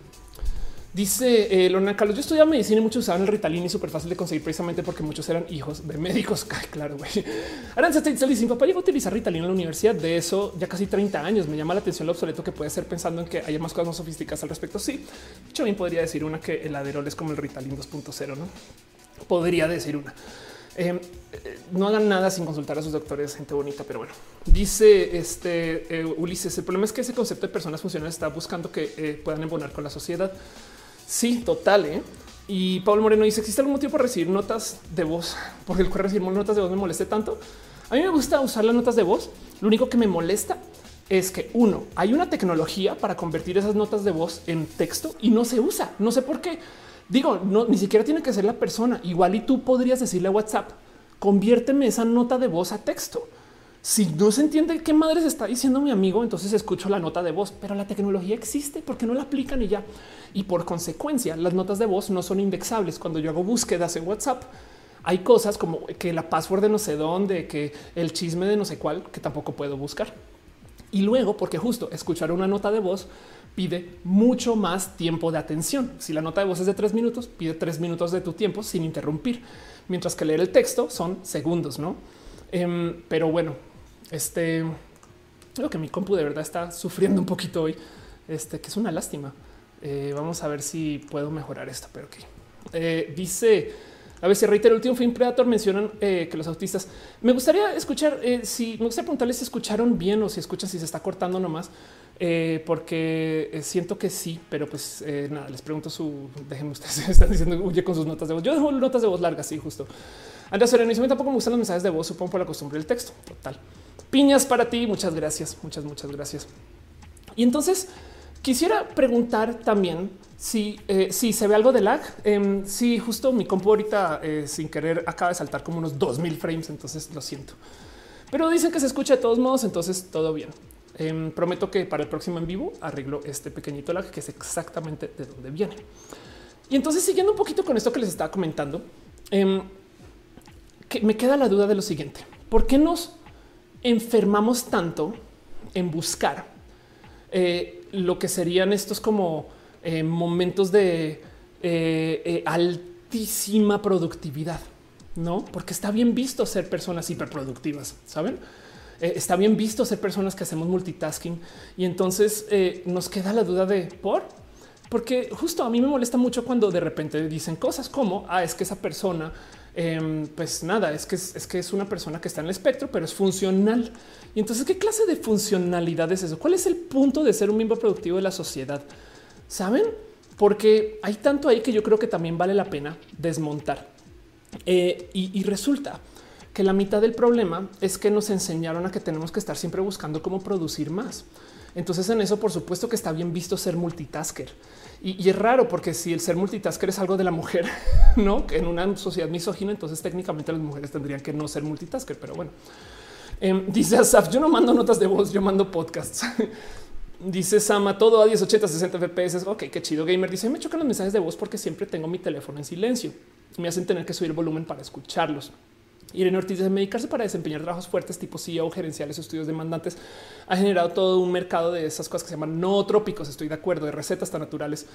Dice eh, Carlos, yo estudiaba medicina y muchos usaban el Ritalin y súper fácil de conseguir precisamente porque muchos eran hijos de médicos. claro, güey. Aranza te dice, mi papá llegó a utilizar Ritalin en la universidad. De eso ya casi 30 años. Me llama la atención lo obsoleto que puede ser pensando en que haya más cosas más sofisticadas al respecto. Sí, yo bien podría decir una que el Aderol es como el Ritalin 2.0, ¿no? Podría decir una. Em, eh, no hagan nada sin consultar a sus doctores, gente bonita, pero bueno, dice este eh, Ulises, el problema es que ese concepto de personas funcionales está buscando que eh, puedan embonar con la sociedad. Sí, total. ¿eh? Y Pablo Moreno dice, ¿existe algún motivo para recibir notas de voz? Porque el cual recibir notas de voz me moleste tanto. A mí me gusta usar las notas de voz. Lo único que me molesta es que uno, hay una tecnología para convertir esas notas de voz en texto y no se usa. No sé por qué. Digo, no, ni siquiera tiene que ser la persona. Igual y tú podrías decirle a WhatsApp, conviérteme esa nota de voz a texto. Si no se entiende qué madre se está diciendo mi amigo, entonces escucho la nota de voz, pero la tecnología existe porque no la aplican y ya. Y por consecuencia, las notas de voz no son indexables. Cuando yo hago búsquedas en WhatsApp, hay cosas como que la password de no sé dónde, que el chisme de no sé cuál, que tampoco puedo buscar. Y luego, porque justo escuchar una nota de voz pide mucho más tiempo de atención. Si la nota de voz es de tres minutos, pide tres minutos de tu tiempo sin interrumpir, mientras que leer el texto son segundos, no? Em, pero bueno, este creo que mi compu de verdad está sufriendo un poquito hoy, este que es una lástima. Eh, vamos a ver si puedo mejorar esto, pero que eh, dice a si reitero el último film Predator mencionan eh, que los autistas me gustaría escuchar si me gustaría preguntarles si escucharon bien o si escuchan si se está cortando nomás porque siento que sí, pero pues nada, les pregunto su déjenme ustedes están diciendo huye con sus notas de voz. Yo dejo notas de voz largas, sí, justo. Andrés Sereno tampoco me gustan los mensajes de voz, supongo por la costumbre del texto. Total. Piñas para ti. Muchas gracias. Muchas, muchas gracias. Y entonces quisiera preguntar también si, si se ve algo de lag. Eh, si justo mi compu ahorita sin querer acaba de saltar como unos 2000 frames, entonces lo siento. Pero dicen que se escucha de todos modos, entonces todo bien. Em, prometo que para el próximo en vivo arreglo este pequeñito lag que es exactamente de dónde viene. Y entonces, siguiendo un poquito con esto que les estaba comentando, em, que me queda la duda de lo siguiente: ¿por qué nos enfermamos tanto en buscar eh, lo que serían estos como eh, momentos de eh, altísima productividad? No, porque está bien visto ser personas hiperproductivas, saben? Está bien visto ser personas que hacemos multitasking y entonces nos queda la duda de por porque justo a mí me molesta mucho cuando de repente dicen cosas como ah, es que esa persona, em, pues nada, es que es, que es una persona que está en el espectro, pero es funcional. Y entonces, ¿qué clase de funcionalidad es eso? ¿Cuál es el punto de ser un miembro productivo de la sociedad? Saben? Porque hay tanto ahí que yo creo que también vale la pena desmontar. Eh, y resulta que la mitad del problema es que nos enseñaron a que tenemos que estar siempre buscando cómo producir más. Entonces en eso por supuesto que está bien visto ser multitasker. Y, es raro porque si el ser multitasker es algo de la mujer, no en una sociedad misógina, entonces técnicamente las mujeres tendrían que no ser multitasker. Pero bueno, em, dice Asaf, yo no mando notas de voz, yo mando podcasts. dice Sama, todo a 1080, 60 FPS. Ok, qué chido. Gamer dice, me chocan los mensajes de voz porque siempre tengo mi teléfono en silencio. Me hacen tener que subir el volumen para escucharlos. Irene Ortiz de medicarse para desempeñar trabajos fuertes tipo CEO, gerenciales o estudios demandantes ha generado todo un mercado de esas cosas que se llaman nootrópicos. Estoy de acuerdo de recetas tan naturales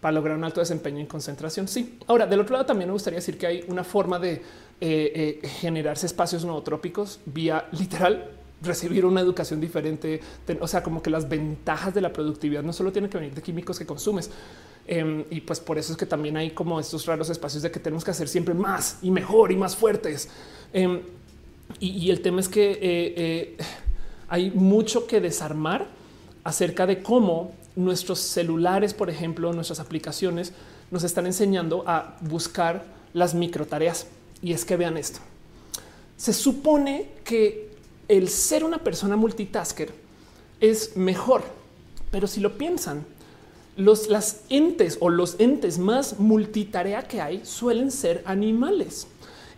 para lograr un alto desempeño en concentración. Sí. Ahora, del otro lado, también me gustaría decir que hay una forma de eh, eh, generarse espacios nootrópicos vía literal recibir una educación diferente. O sea, como que las ventajas de la productividad no solo tienen que venir de químicos que consumes, Em, y pues por eso es que también hay como estos raros espacios de que tenemos que hacer siempre más y mejor y más fuertes. Em, y, el tema es que eh, eh, hay mucho que desarmar acerca de cómo nuestros celulares, por ejemplo, nuestras aplicaciones nos están enseñando a buscar las micro tareas. Y es que vean esto. Se supone que el ser una persona multitasker es mejor, pero si lo piensan, los las entes o los entes más multitarea que hay suelen ser animales.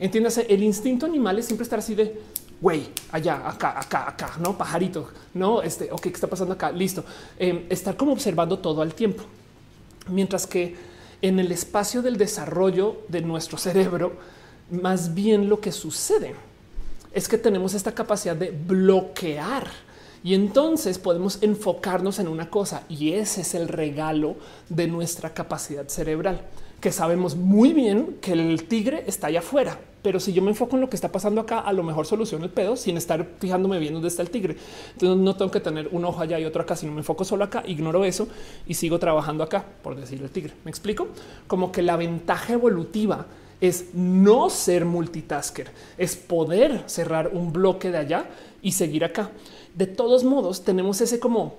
Entiéndase, el instinto animal es siempre estar así de güey, allá, acá, acá, acá, no pajarito, no este, ok, ¿qué está pasando acá? Listo. Em, estar como observando todo al tiempo. Mientras que en el espacio del desarrollo de nuestro cerebro, más bien lo que sucede es que tenemos esta capacidad de bloquear y entonces podemos enfocarnos en una cosa y ese es el regalo de nuestra capacidad cerebral, que sabemos muy bien que el tigre está allá afuera. Pero si yo me enfoco en lo que está pasando acá, a lo mejor soluciono el pedo sin estar fijándome bien dónde está el tigre. Entonces no tengo que tener un ojo allá y otro acá, sino me enfoco solo acá, ignoro eso y sigo trabajando acá, por decir el tigre. ¿Me explico? Como que la ventaja evolutiva es no ser multitasker, es poder cerrar un bloque de allá y seguir acá. De todos modos, tenemos ese como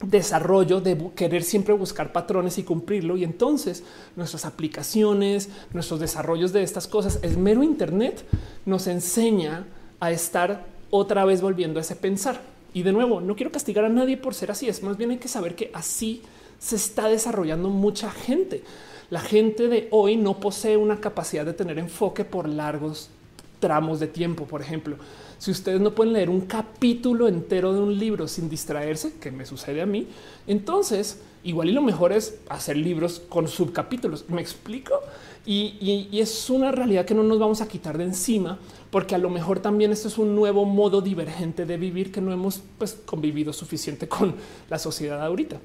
desarrollo de querer siempre buscar patrones y cumplirlo. Y entonces nuestras aplicaciones, nuestros desarrollos de estas cosas, el mero Internet nos enseña a estar otra vez volviendo a ese pensar. Y de nuevo, no quiero castigar a nadie por ser así, es más bien hay que saber que así se está desarrollando mucha gente. La gente de hoy no posee una capacidad de tener enfoque por largos tramos de tiempo, por ejemplo. Si ustedes no pueden leer un capítulo entero de un libro sin distraerse, que me sucede a mí, entonces igual y lo mejor es hacer libros con subcapítulos. ¿Me explico? Y, es una realidad que no nos vamos a quitar de encima, porque a lo mejor también esto es un nuevo modo divergente de vivir que no hemos pues, convivido suficiente con la sociedad ahorita.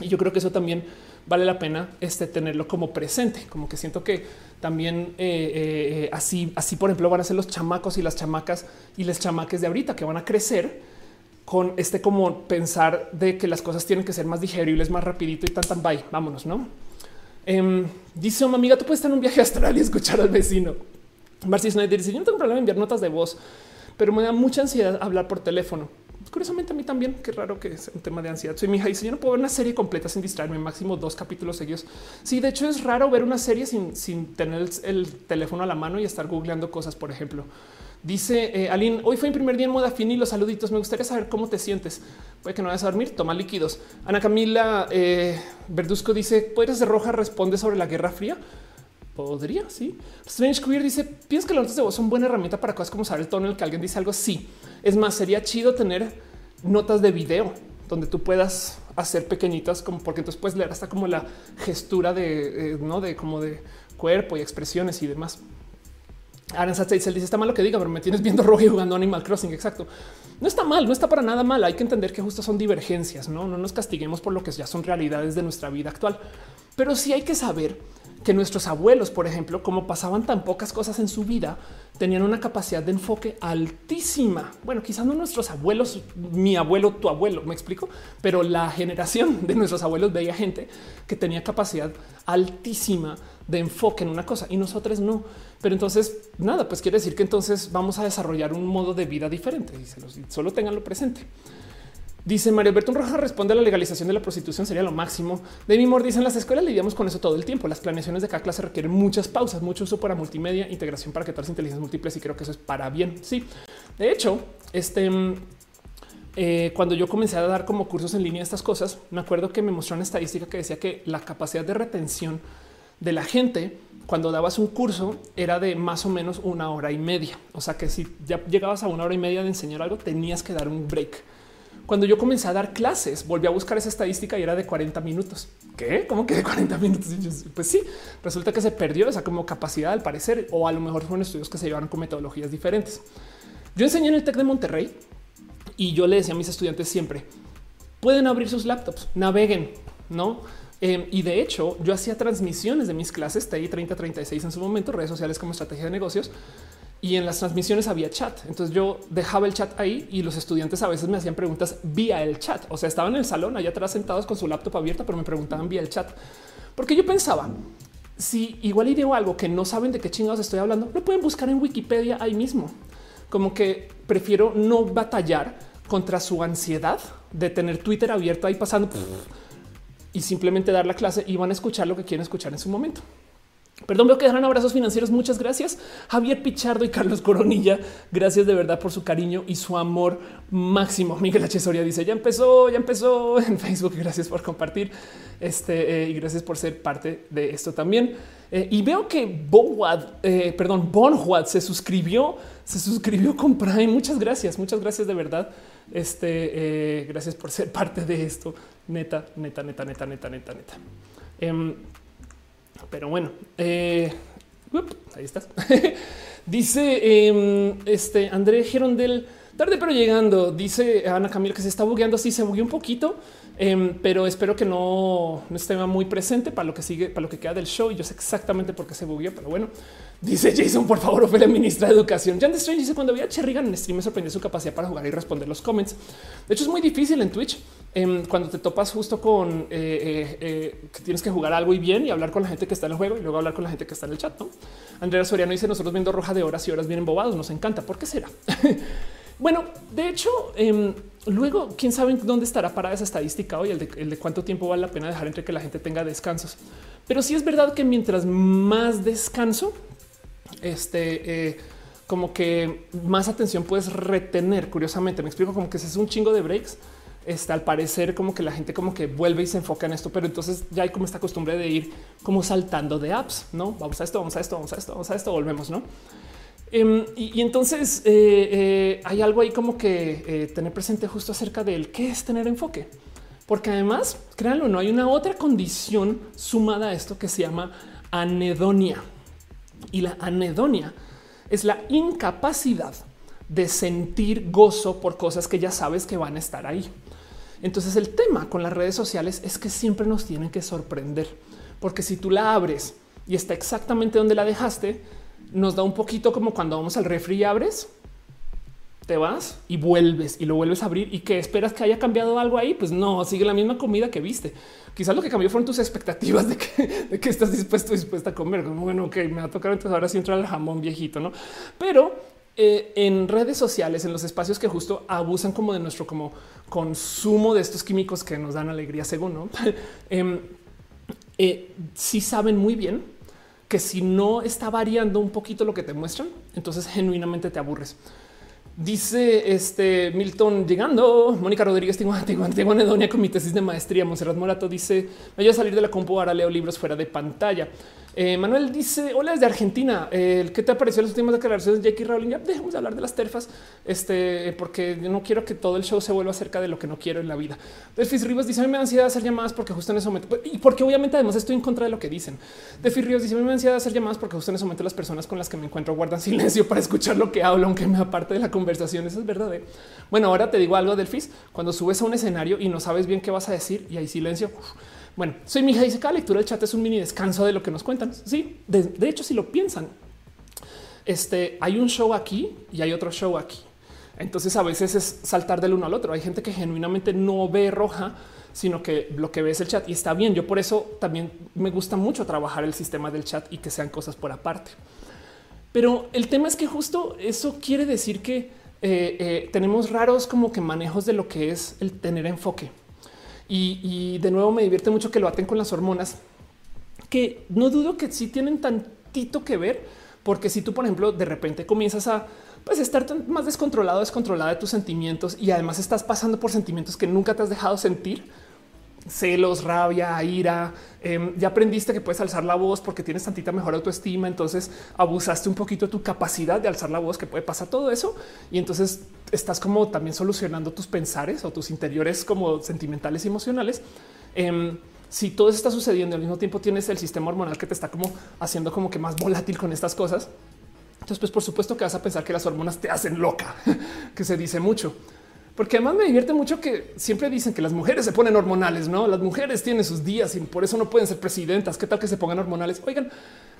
Y yo creo que eso también vale la pena este, tenerlo como presente, como que siento que también eh, eh, así, así por ejemplo van a ser los chamacos y las chamacas y les chamaques de ahorita que van a crecer con este como pensar de que las cosas tienen que ser más digeribles, más rapidito y tan tan bye, vámonos, ¿no? Eh, dice una amiga, tú puedes estar en un viaje astral y escuchar al vecino. Marcy Snyder dice, yo no tengo problema en enviar notas de voz, pero me da mucha ansiedad hablar por teléfono. Curiosamente a mí también, qué raro que es un tema de ansiedad. Soy mi hija dice yo no puedo ver una serie completa sin distraerme, máximo dos capítulos seguidos. Sí, de hecho es raro ver una serie sin, sin tener el, teléfono a la mano y estar googleando cosas, por ejemplo. Dice eh, Aline, hoy fue mi primer día en moda fin y los saluditos. Me gustaría saber cómo te sientes. Puede que no vayas a dormir, toma líquidos. Ana Camila eh, Verduzco dice, ¿puedes de roja responde sobre la Guerra Fría? Podría, sí. Strange Queer dice: ¿Piensas que las notas de voz son buena herramienta para cosas como saber el tono en el que alguien dice algo? Sí. Es más, sería chido tener notas de video donde tú puedas hacer pequeñitas, como porque entonces puedes leer hasta como la gestura de eh, no de como de cuerpo y expresiones y demás. Aaron dice: Está mal lo que diga, pero me tienes viendo rojo y jugando Animal Crossing. Exacto. No está mal, no está para nada mal. Hay que entender que justo son divergencias. No, no nos castiguemos por lo que ya son realidades de nuestra vida actual, pero sí hay que saber que nuestros abuelos, por ejemplo, como pasaban tan pocas cosas en su vida, tenían una capacidad de enfoque altísima. Bueno, quizás no nuestros abuelos, mi abuelo, tu abuelo, me explico, pero la generación de nuestros abuelos veía gente que tenía capacidad altísima de enfoque en una cosa y nosotros no. Pero entonces, nada, pues quiere decir que entonces vamos a desarrollar un modo de vida diferente y solo tenganlo presente. Dice Mario Alberto Roja responde a la legalización de la prostitución sería lo máximo. De mi dice en las escuelas lidiamos con eso todo el tiempo. Las planeaciones de cada clase requieren muchas pausas, mucho uso para multimedia, integración para que todas inteligencias múltiples y creo que eso es para bien. Sí, de hecho, este mm, eh, cuando yo comencé a dar como cursos en línea estas cosas, me acuerdo que me mostró una estadística que decía que la capacidad de retención de la gente cuando dabas un curso era de más o menos una hora y media. O sea que si ya llegabas a una hora y media de enseñar algo, tenías que dar un break. Cuando yo comencé a dar clases, volví a buscar esa estadística y era de 40 minutos. ¿Qué? ¿Cómo que de 40 minutos? Pues sí, resulta que se perdió esa como capacidad al parecer, o a lo mejor fueron estudios que se llevaron con metodologías diferentes. Yo enseñé en el TEC de Monterrey y yo le decía a mis estudiantes siempre, pueden abrir sus laptops, naveguen, ¿no? Em, y de hecho, yo hacía transmisiones de mis clases, TI 3036 en su momento, redes sociales como estrategia de negocios, y en las transmisiones había chat. Entonces yo dejaba el chat ahí y los estudiantes a veces me hacían preguntas vía el chat. O sea, estaban en el salón allá atrás sentados con su laptop abierta, pero me preguntaban vía el chat. Porque yo pensaba, si igual y digo algo que no saben de qué chingados estoy hablando, lo pueden buscar en Wikipedia ahí mismo. Como que prefiero no batallar contra su ansiedad de tener Twitter abierto ahí pasando y simplemente dar la clase y van a escuchar lo que quieren escuchar en su momento. Perdón, veo que dejan abrazos financieros. Muchas gracias. Javier Pichardo y Carlos Coronilla. Gracias de verdad por su cariño y su amor máximo. Miguel H. Soria dice ya empezó, ya empezó en Facebook. Gracias por compartir este eh, y gracias por ser parte de esto también. Eh, y veo que Bonwad, eh, perdón, Bonwad se suscribió, se suscribió con Prime. Muchas gracias, muchas gracias de verdad. Este, gracias por ser parte de esto. Neta, neta, neta, neta, neta, neta, neta. Pero bueno, eh, ahí estás. Dice em, este André Gerondel, tarde pero llegando. Dice Ana Camila que se está bugueando. Sí, se bugueó un poquito, em, pero espero que no, no esté muy presente para lo que sigue, para lo que queda del show. Y yo sé exactamente por qué se bugueó, pero bueno. Dice Jason, por favor, Ophelia, ministra de Educación. Jan Strange dice cuando vi a Cherrigan en stream me sorprendió su capacidad para jugar y responder los comments. De hecho, es muy difícil en Twitch em, cuando te topas justo con que tienes que jugar algo y bien y hablar con la gente que está en el juego y luego hablar con la gente que está en el chat. Andrea Soriano dice nosotros viendo roja de horas y horas vienen bobados. Nos encanta. ¿Por qué será? bueno, de hecho, em, luego quién sabe dónde estará parada esa estadística hoy, el de, el de cuánto tiempo vale la pena dejar entre que la gente tenga descansos. Pero sí es verdad que mientras más descanso, este, eh, como que más atención puedes retener. Curiosamente, me explico como que si es un chingo de breaks. Está al parecer como que la gente como que vuelve y se enfoca en esto, pero entonces ya hay como esta costumbre de ir como saltando de apps, no vamos a esto, vamos a esto, vamos a esto, vamos a esto, volvemos, no? Em, y, entonces eh, eh, hay algo ahí como que tener presente justo acerca del qué es tener enfoque, porque además, créanlo, no hay una otra condición sumada a esto que se llama anedonia. Y la anedonia es la incapacidad de sentir gozo por cosas que ya sabes que van a estar ahí. Entonces el tema con las redes sociales es que siempre nos tienen que sorprender, porque si tú la abres y está exactamente donde la dejaste, nos da un poquito como cuando vamos al refri y abres, te vas y vuelves y lo vuelves a abrir y que esperas que haya cambiado algo ahí. Pues no, sigue la misma comida que viste. Quizás lo que cambió fueron tus expectativas de que, estás dispuesto, dispuesta a comer. Como bueno, ok, me va a tocar entonces ahora sí entra el jamón viejito, no? Pero eh, en redes sociales, en los espacios que justo abusan como de nuestro como consumo de estos químicos que nos dan alegría, según no, eh, eh, sí saben muy bien que si no está variando un poquito lo que te muestran, entonces genuinamente te aburres. Dice este Milton llegando. Mónica Rodríguez, tengo, anedonia con mi tesis de maestría. Monserrat Morato dice: Me voy a salir de la compu. Ahora leo libros fuera de pantalla. Eh, Manuel dice: Hola desde Argentina. Eh, ¿Qué te pareció las últimas declaraciones de Jackie Rowling? Ya dejemos de hablar de las terfas, este, porque yo no quiero que todo el show se vuelva acerca de lo que no quiero en la vida. Defis Rivas dice: A mí me da ansiedad hacer llamadas porque justo en ese momento, y porque obviamente además estoy en contra de lo que dicen. Defis Rivas dice: A mí me da ansiedad hacer llamadas porque justo en ese momento las personas con las que me encuentro guardan silencio para escuchar lo que hablo, aunque me aparte de la conversación. Eso es verdad. ¿eh? Bueno, ahora te digo algo, Delfis. Cuando subes a un escenario y no sabes bien qué vas a decir y hay silencio, bueno, soy mi hija. Dice cada lectura del chat es un mini descanso de lo que nos cuentan. Sí, de, hecho, si lo piensan, este hay un show aquí y hay otro show aquí. Entonces a veces es saltar del uno al otro. Hay gente que genuinamente no ve roja, sino que lo que ve es el chat y está bien. Yo por eso también me gusta mucho trabajar el sistema del chat y que sean cosas por aparte. Pero el tema es que justo eso quiere decir que eh, eh, tenemos raros como que manejos de lo que es el tener enfoque. Y, de nuevo me divierte mucho que lo aten con las hormonas, que no dudo que sí tienen tantito que ver, porque si tú, por ejemplo, de repente comienzas a pues, estar más descontrolado, descontrolada de tus sentimientos y además estás pasando por sentimientos que nunca te has dejado sentir, celos, rabia, ira. Em, ya aprendiste que puedes alzar la voz porque tienes tantita mejor autoestima. Entonces abusaste un poquito de tu capacidad de alzar la voz, que puede pasar todo eso. Y entonces estás como también solucionando tus pensares o tus interiores como sentimentales y emocionales. Em, si todo eso está sucediendo al mismo tiempo, tienes el sistema hormonal que te está como haciendo como que más volátil con estas cosas. Entonces, pues por supuesto que vas a pensar que las hormonas te hacen loca, que se dice mucho. Porque además me divierte mucho que siempre dicen que las mujeres se ponen hormonales, no? Las mujeres tienen sus días y por eso no pueden ser presidentas. ¿Qué tal que se pongan hormonales? Oigan,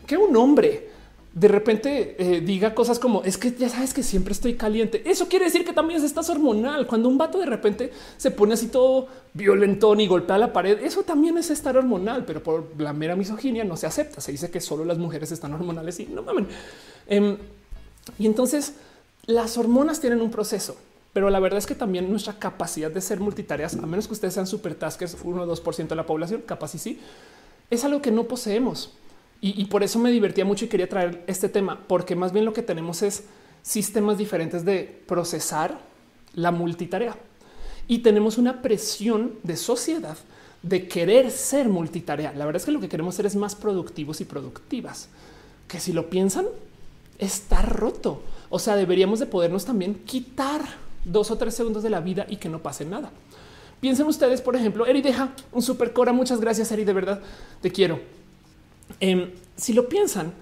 que un hombre de repente eh, diga cosas como es que ya sabes que siempre estoy caliente. Eso quiere decir que también estás hormonal. Cuando un vato de repente se pone así todo violentón y golpea la pared, eso también es estar hormonal, pero por la mera misoginia no se acepta. Se dice que solo las mujeres están hormonales y no mamen. Em, y entonces las hormonas tienen un proceso pero la verdad es que también nuestra capacidad de ser multitareas, a menos que ustedes sean super taskers, 1 o 2% de la población, capaz y sí, es algo que no poseemos. Y, por eso me divertía mucho y quería traer este tema, porque más bien lo que tenemos es sistemas diferentes de procesar la multitarea. Y tenemos una presión de sociedad de querer ser multitarea. La verdad es que lo que queremos ser es más productivos y productivas, que si lo piensan, está roto. O sea, deberíamos de podernos también quitar dos o tres segundos de la vida y que no pase nada. Piensen ustedes, por ejemplo, Eri deja un super cora. Muchas gracias, Eri. De verdad te quiero. Em, si lo piensan,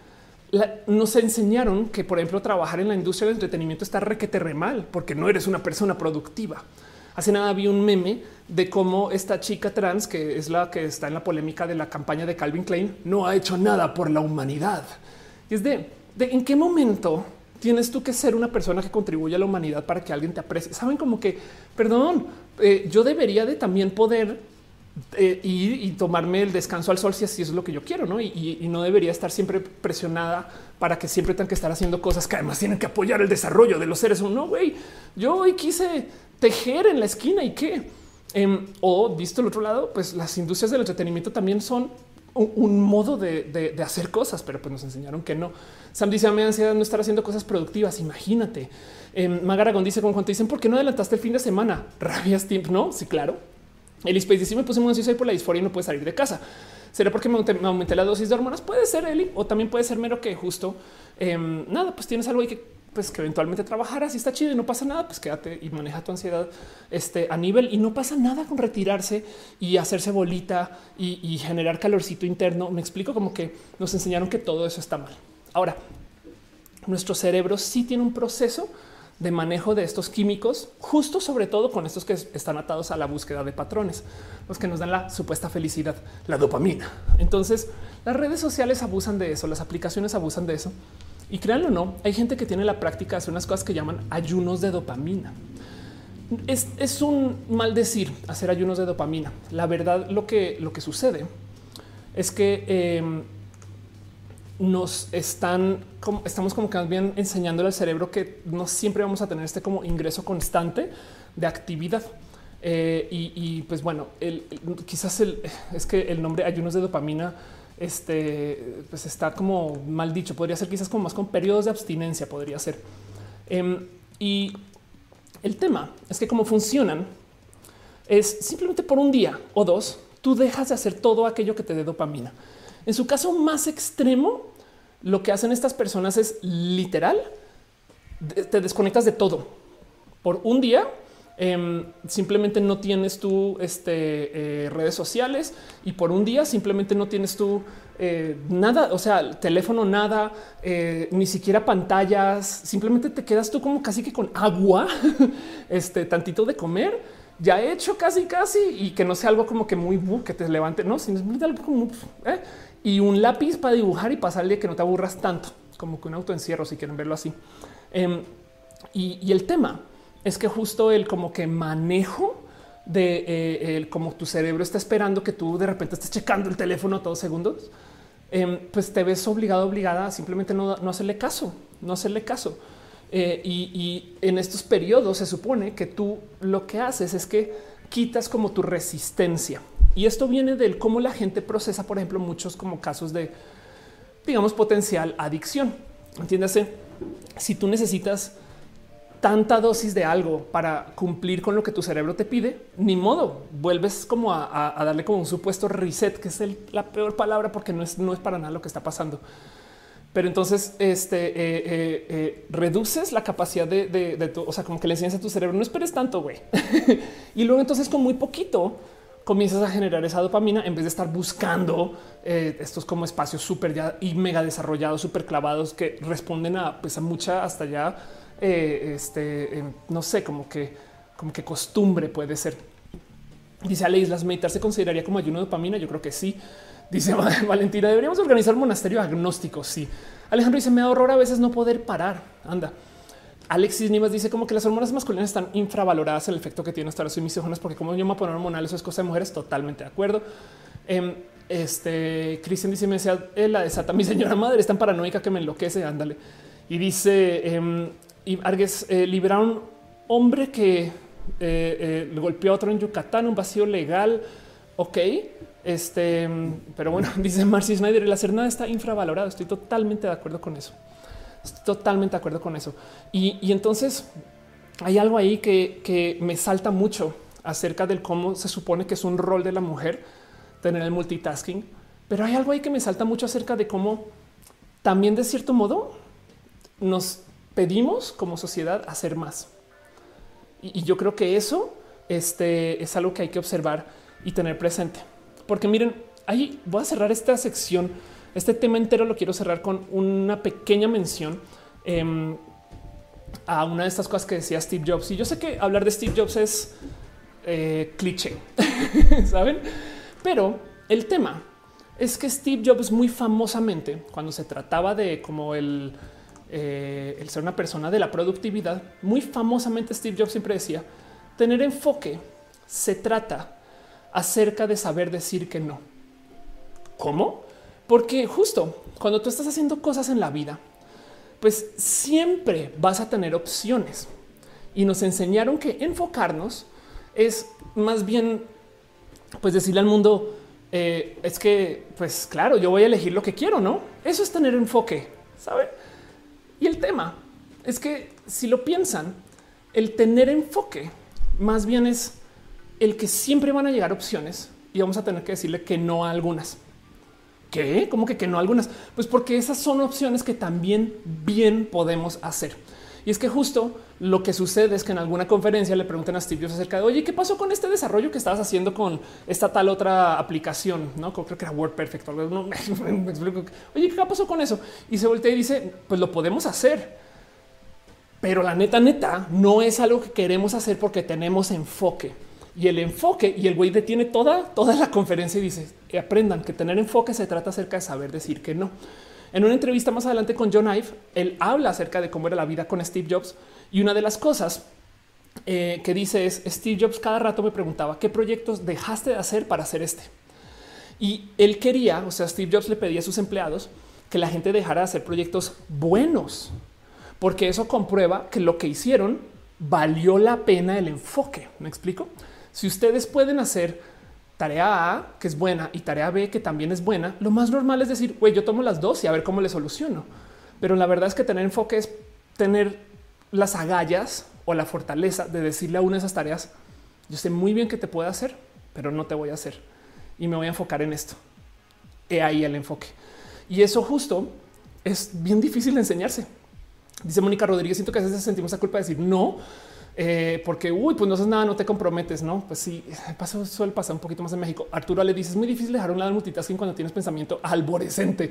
nos enseñaron que, por ejemplo, trabajar en la industria del entretenimiento está requete re mal porque no eres una persona productiva. Hace nada vi un meme de cómo esta chica trans, que es la que está en la polémica de la campaña de Calvin Klein, no ha hecho nada por la humanidad. Y es de, de en qué momento tienes tú que ser una persona que contribuye a la humanidad para que alguien te aprecie. Saben como que, perdón, eh, yo debería de también poder eh, ir y tomarme el descanso al sol si así es lo que yo quiero, ¿no? Y, no debería estar siempre presionada para que siempre tengan que estar haciendo cosas que además tienen que apoyar el desarrollo de los seres. No, güey, yo hoy quise tejer en la esquina y qué. Em, o visto el otro lado, pues las industrias del entretenimiento también son un, modo de, hacer cosas, pero pues nos enseñaron que no. Sam dice a me ansiedad no estar haciendo cosas productivas. Imagínate. Eh, Magaragón dice con cuanto dicen por qué no adelantaste el fin de semana. Rabias tiempo. No, sí, claro. El Space dice me puse muy ansioso por la disforia y no puede salir de casa. ¿Será porque me aumenté, la dosis de hormonas? Puede ser, Eli, o también puede ser mero que justo em, nada, pues tienes algo ahí que pues que eventualmente trabajarás y está chido y no pasa nada, pues quédate y maneja tu ansiedad este, a nivel y no pasa nada con retirarse y hacerse bolita y, generar calorcito interno. Me explico como que nos enseñaron que todo eso está mal. Ahora, nuestro cerebro sí tiene un proceso de manejo de estos químicos, justo sobre todo con estos que están atados a la búsqueda de patrones, los que nos dan la supuesta felicidad, la dopamina. Entonces, las redes sociales abusan de eso, las aplicaciones abusan de eso y créanlo o no, hay gente que tiene la práctica de hacer unas cosas que llaman ayunos de dopamina. Es, un mal decir hacer ayunos de dopamina. La verdad, lo que, lo que sucede es que em, nos están como estamos como que bien enseñándole al cerebro que no siempre vamos a tener este como ingreso constante de actividad. Eh, y, pues bueno, quizás es que el nombre ayunos de dopamina este, pues está como mal dicho. Podría ser quizás como más con periodos de abstinencia, podría ser. Em, y el tema es que como funcionan es simplemente por un día o dos, tú dejas de hacer todo aquello que te dé dopamina. En su caso más extremo, lo que hacen estas personas es literal, te desconectas de todo por un día Em, simplemente no tienes tú este, eh, redes sociales y por un día simplemente no tienes tú eh, nada, o sea, teléfono, nada, eh, ni siquiera pantallas, simplemente te quedas tú como casi que con agua, este tantito de comer, ya hecho casi, casi, y que no sea algo como que muy que te levante, no, sino algo como y un lápiz para dibujar y pasarle que no te aburras tanto, como que un autoencierro, si quieren verlo así. Em, y el tema es que justo el como que manejo de eh, el, como tu cerebro está esperando que tú de repente estés checando el teléfono todos segundos, em, pues te ves obligado, obligada a simplemente no, hacerle caso, no hacerle caso. Eh, y, en estos periodos se supone que tú lo que haces es que quitas como tu resistencia. Y esto viene del cómo la gente procesa, por ejemplo, muchos como casos de, digamos, potencial adicción. Entiéndase, si tú necesitas tanta dosis de algo para cumplir con lo que tu cerebro te pide, ni modo, vuelves como a, darle como un supuesto reset, que es la peor palabra porque no es, no es para nada lo que está pasando. Pero entonces este, eh, eh, eh, reduces la capacidad de, tu, o sea, como que le enseñas a tu cerebro, no esperes tanto, güey. y luego entonces con muy poquito comienzas a generar esa dopamina en vez de estar buscando estos como espacios súper ya y mega desarrollados, súper clavados que responden a, pues, a mucha hasta ya eh, este, no sé, como que, como que costumbre puede ser. Dice Alex, las meditar se consideraría como ayuno de dopamina. Yo creo que sí. Dice Valentina, deberíamos organizar un monasterio agnóstico. Sí. Alejandro dice, me da horror a veces no poder parar. Anda. Alexis Nivas dice como que las hormonas masculinas están infravaloradas el efecto que tienen hasta las emisiones, porque como yo me poner hormonal, eso es cosa de mujeres. Totalmente de acuerdo. Em, este Cristian dice: Me decía eh, la desata mi señora madre, es tan paranoica que me enloquece. Ándale. Y dice em, y Argues eh, libera un hombre que eh, eh, golpeó a otro en Yucatán, un vacío legal. Ok, este, pero bueno, dice Marcy Snyder, el hacer nada está infravalorado. Estoy totalmente de acuerdo con eso. Estoy totalmente de acuerdo con eso. Y, entonces hay algo ahí que, que, me salta mucho acerca del cómo se supone que es un rol de la mujer tener el multitasking, pero hay algo ahí que me salta mucho acerca de cómo también de cierto modo nos pedimos como sociedad hacer más. Y, yo creo que eso este, es algo que hay que observar y tener presente. Porque miren, ahí voy a cerrar esta sección. Este tema entero lo quiero cerrar con una pequeña mención em, a una de estas cosas que decía Steve Jobs. Y yo sé que hablar de Steve Jobs es eh, cliché, saben? Pero el tema es que Steve Jobs muy famosamente, cuando se trataba de como el eh, el ser una persona de la productividad, muy famosamente Steve Jobs siempre decía, tener enfoque se trata acerca de saber decir que no. ¿Cómo? Porque justo cuando tú estás haciendo cosas en la vida, pues siempre vas a tener opciones. Y nos enseñaron que enfocarnos es más bien, pues decirle al mundo, eh, es que, pues claro, yo voy a elegir lo que quiero, ¿no? Eso es tener enfoque, ¿sabe? Y el tema es que si lo piensan, el tener enfoque más bien es el que siempre van a llegar opciones y vamos a tener que decirle que no a algunas. ¿Qué? ¿Cómo que, que no a algunas? Pues porque esas son opciones que también bien podemos hacer. Y es que justo lo que sucede es que en alguna conferencia le preguntan a Steve Jobs acerca de oye, ¿qué pasó con este desarrollo que estabas haciendo con esta tal otra aplicación? No creo que era WordPerfect. No, oye, ¿qué pasó con eso? Y se voltea y dice, pues lo podemos hacer. Pero la neta, neta, no es algo que queremos hacer porque tenemos enfoque y el enfoque y el güey detiene toda, toda la conferencia y dice aprendan que tener enfoque se trata acerca de saber decir que no. En una entrevista más adelante con John Ive, él habla acerca de cómo era la vida con Steve Jobs y una de las cosas eh, que dice es Steve Jobs cada rato me preguntaba qué proyectos dejaste de hacer para hacer este. Y él quería, o sea, Steve Jobs le pedía a sus empleados que la gente dejara de hacer proyectos buenos, porque eso comprueba que lo que hicieron valió la pena el enfoque. ¿Me explico? Si ustedes pueden hacer tarea A, que es buena, y tarea B, que también es buena, lo más normal es decir, güey, yo tomo las dos y a ver cómo le soluciono. Pero la verdad es que tener enfoque es tener las agallas o la fortaleza de decirle a una de esas tareas, yo sé muy bien que te puedo hacer, pero no te voy a hacer y me voy a enfocar en esto. He ahí el enfoque. Y eso justo es bien difícil de enseñarse. Dice Mónica Rodríguez, siento que a veces sentimos la culpa de decir no, eh, porque uy, pues no haces nada, no te comprometes, no? Pues sí, pasa, suele pasar un poquito más en México. Arturo le dice es muy difícil dejar un lado el multitasking cuando tienes pensamiento alborescente.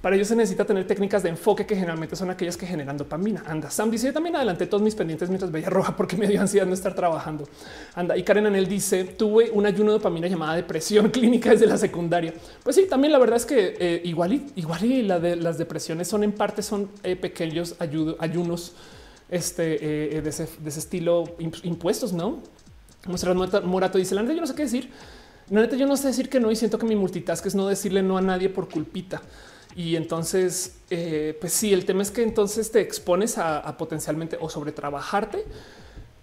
Para ello se necesita tener técnicas de enfoque que generalmente son aquellas que generan dopamina. Anda, Sam dice también adelante todos mis pendientes mientras veía roja porque me dio ansiedad no estar trabajando. Anda, y Karen Anel dice tuve un ayuno de dopamina llamada depresión clínica desde la secundaria. Pues sí, también la verdad es que eh, igual y igual y las depresiones son en parte son eh, pequeños ayunos este, eh, de, ese, estilo impuestos, ¿no? Morato dice, la neta yo no sé qué decir. La neta yo no sé decir que no y siento que mi multitask es no decirle no a nadie por culpita. Y entonces, eh, pues sí, el tema es que entonces te expones a, potencialmente o sobre trabajarte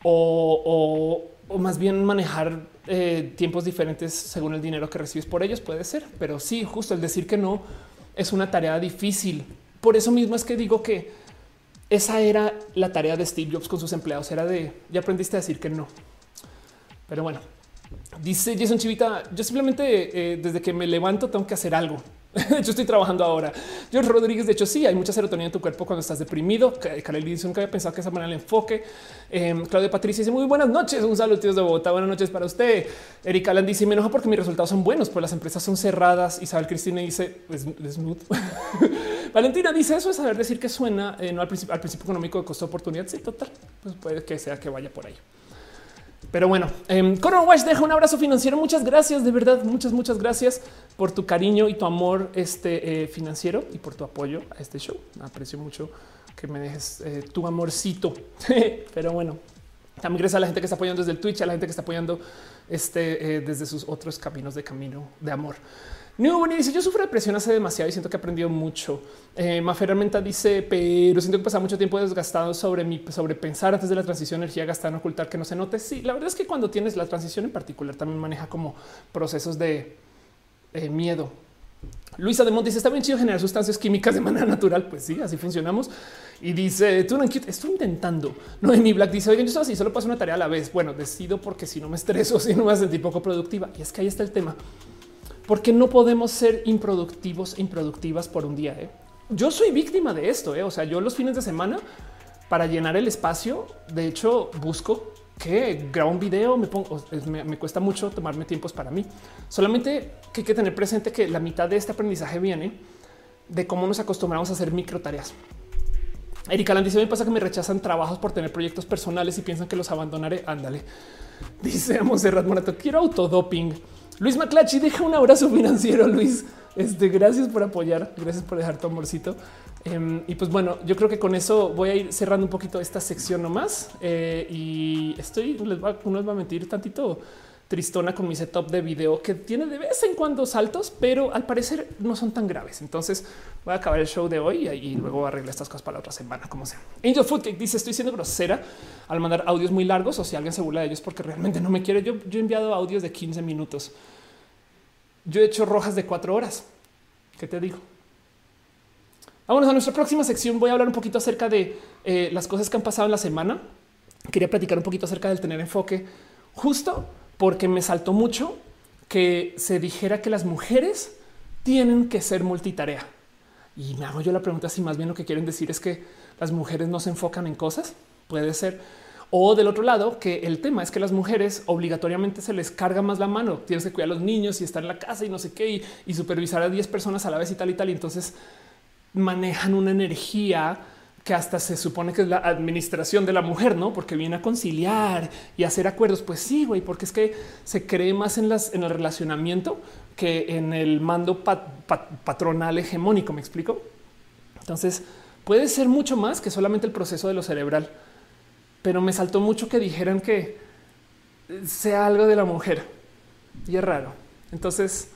o, más bien manejar eh, tiempos diferentes según el dinero que recibes por ellos, puede ser. Pero sí, justo el decir que no es una tarea difícil. Por eso mismo es que digo que esa era la tarea de Steve Jobs con sus empleados. Era de ya aprendiste a decir que no. Pero bueno, dice Jason Chivita. Yo simplemente eh, desde que me levanto tengo que hacer algo. De hecho, estoy trabajando ahora. George Rodríguez, de hecho, sí, hay mucha serotonina en tu cuerpo cuando estás deprimido. Karel dice nunca había pensado que esa manera el enfoque. Eh, Claudia Patricia dice muy buenas noches. Un saludo, tíos de Bogotá. Buenas noches para usted. Erika Alan dice me enoja porque mis resultados son buenos, pues las empresas son cerradas. Isabel Cristina dice es, smooth. Valentina dice eso es saber decir que suena eh, al principio, al principio económico de costo de oportunidad. Sí, total. Pues puede que sea que vaya por ahí. Pero bueno, eh, Coron Wash deja un abrazo financiero. Muchas gracias, de verdad, muchas, muchas gracias por tu cariño y tu amor este, eh, financiero y por tu apoyo a este show. Aprecio mucho que me dejes eh, tu amorcito. Pero bueno, también gracias a la gente que está apoyando desde el Twitch, a la gente que está apoyando este, desde sus otros caminos de camino de amor. New dice yo sufro depresión hace demasiado y siento que he aprendido mucho. Eh, Mafer dice, pero siento que pasa mucho tiempo desgastado sobre mi sobre pensar antes de la transición, energía gastada en ocultar que no se note. Sí, la verdad es que cuando tienes la transición en particular también maneja como procesos de eh, miedo. Luisa de Mont dice está bien chido generar sustancias químicas de manera natural. Pues sí, así funcionamos. Y dice tú no estoy intentando. No, mi Black dice oigan, yo así solo paso una tarea a la vez. Bueno, decido porque si no me estreso, si no me voy a sentir poco productiva. Y es que ahí está el tema porque no podemos ser improductivos, improductivas por un día. ¿eh? Yo soy víctima de esto. ¿eh? O sea, yo los fines de semana para llenar el espacio, de hecho, busco que grabo un video, me pongo, me, cuesta mucho tomarme tiempos para mí. Solamente que hay que tener presente que la mitad de este aprendizaje viene de cómo nos acostumbramos a hacer micro tareas. Erika Land dice: Me pasa que me rechazan trabajos por tener proyectos personales y piensan que los abandonaré. Ándale. Dice Monserrat Morato: Quiero autodoping. Luis Maclachi deja un abrazo financiero. Luis, Este, gracias por apoyar, gracias por dejar tu amorcito. Em, y pues bueno, yo creo que con eso voy a ir cerrando un poquito esta sección nomás. Eh, y estoy, les va, no les va a mentir, tantito tristona con mi setup de video que tiene de vez en cuando saltos, pero al parecer no son tan graves. Entonces voy a acabar el show de hoy y luego arreglar estas cosas para la otra semana, como sea. Angel Foodcake dice estoy siendo grosera al mandar audios muy largos o si alguien se burla de ellos porque realmente no me quiere. Yo, yo he enviado audios de 15 minutos. Yo he hecho rojas de cuatro horas. ¿Qué te digo? Vámonos a nuestra próxima sección. Voy a hablar un poquito acerca de eh, las cosas que han pasado en la semana. Quería platicar un poquito acerca del tener enfoque justo porque me saltó mucho que se dijera que las mujeres tienen que ser multitarea. Y me hago yo la pregunta si más bien lo que quieren decir es que las mujeres no se enfocan en cosas. Puede ser. O del otro lado, que el tema es que las mujeres obligatoriamente se les carga más la mano. Tienes que cuidar a los niños y estar en la casa y no sé qué y, supervisar a 10 personas a la vez y tal y tal. Y entonces manejan una energía que hasta se supone que es la administración de la mujer, no? Porque viene a conciliar y hacer acuerdos. Pues sí, güey, porque es que se cree más en las en el relacionamiento que en el mando patronal hegemónico. Me explico. Entonces puede ser mucho más que solamente el proceso de lo cerebral, pero me saltó mucho que dijeran que sea algo de la mujer y es raro. Entonces,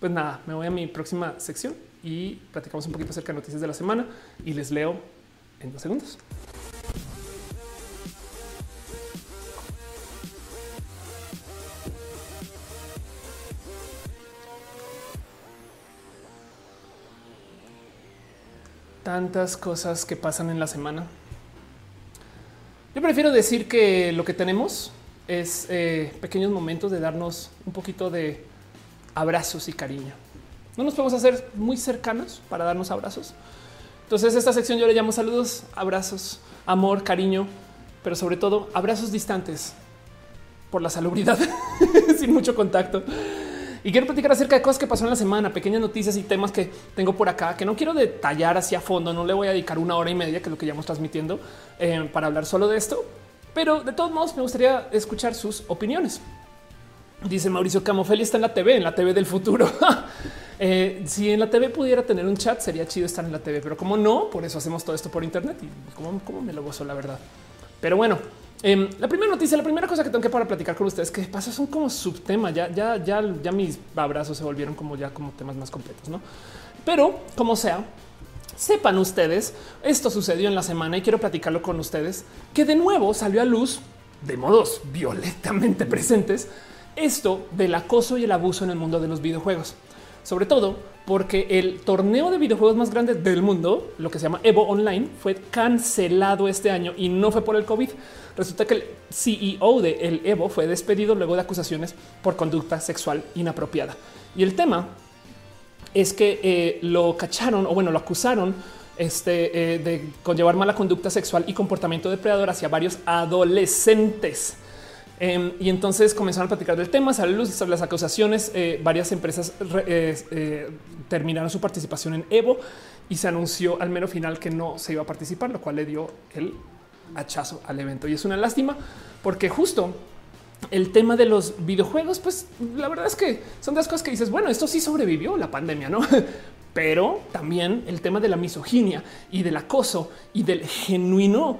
pues nada, me voy a mi próxima sección y platicamos un poquito acerca de noticias de la semana y les leo en dos segundos. Tantas cosas que pasan en la semana. Yo prefiero decir que lo que tenemos es eh, pequeños momentos de darnos un poquito de abrazos y cariño. No nos podemos hacer muy cercanos para darnos abrazos, entonces esta sección yo le llamo saludos, abrazos, amor, cariño, pero sobre todo abrazos distantes por la salubridad, sin mucho contacto. Y quiero platicar acerca de cosas que pasaron en la semana, pequeñas noticias y temas que tengo por acá, que no quiero detallar hacia fondo, no le voy a dedicar una hora y media, que es lo que hemos transmitiendo, eh, para hablar solo de esto. Pero de todos modos me gustaría escuchar sus opiniones. Dice Mauricio Camofeli está en la TV, en la TV del futuro. Eh, si en la TV pudiera tener un chat, sería chido estar en la TV, pero como no, por eso hacemos todo esto por Internet y como, me lo gozo, la verdad. Pero bueno, em, la primera noticia, la primera cosa que tengo que para platicar con ustedes que pasa son como subtema. Ya, ya, ya, ya mis abrazos se volvieron como ya como temas más completos, no? Pero como sea, sepan ustedes, esto sucedió en la semana y quiero platicarlo con ustedes que de nuevo salió a luz de modos violentamente presentes esto del acoso y el abuso en el mundo de los videojuegos sobre todo porque el torneo de videojuegos más grande del mundo, lo que se llama Evo Online, fue cancelado este año y no fue por el COVID. Resulta que el CEO de el Evo fue despedido luego de acusaciones por conducta sexual inapropiada. Y el tema es que eh, lo cacharon o bueno, lo acusaron este, eh, de conllevar mala conducta sexual y comportamiento depredador hacia varios adolescentes. Em, y entonces comenzaron a platicar del tema, salió luz las acusaciones. Eh, varias empresas eh, eh, terminaron su participación en Evo y se anunció al menos final que no se iba a participar, lo cual le dio el hachazo al evento. Y es una lástima porque justo el tema de los videojuegos, pues la verdad es que son de las cosas que dices, bueno, esto sí sobrevivió la pandemia, ¿no? Pero también el tema de la misoginia y del acoso y del genuino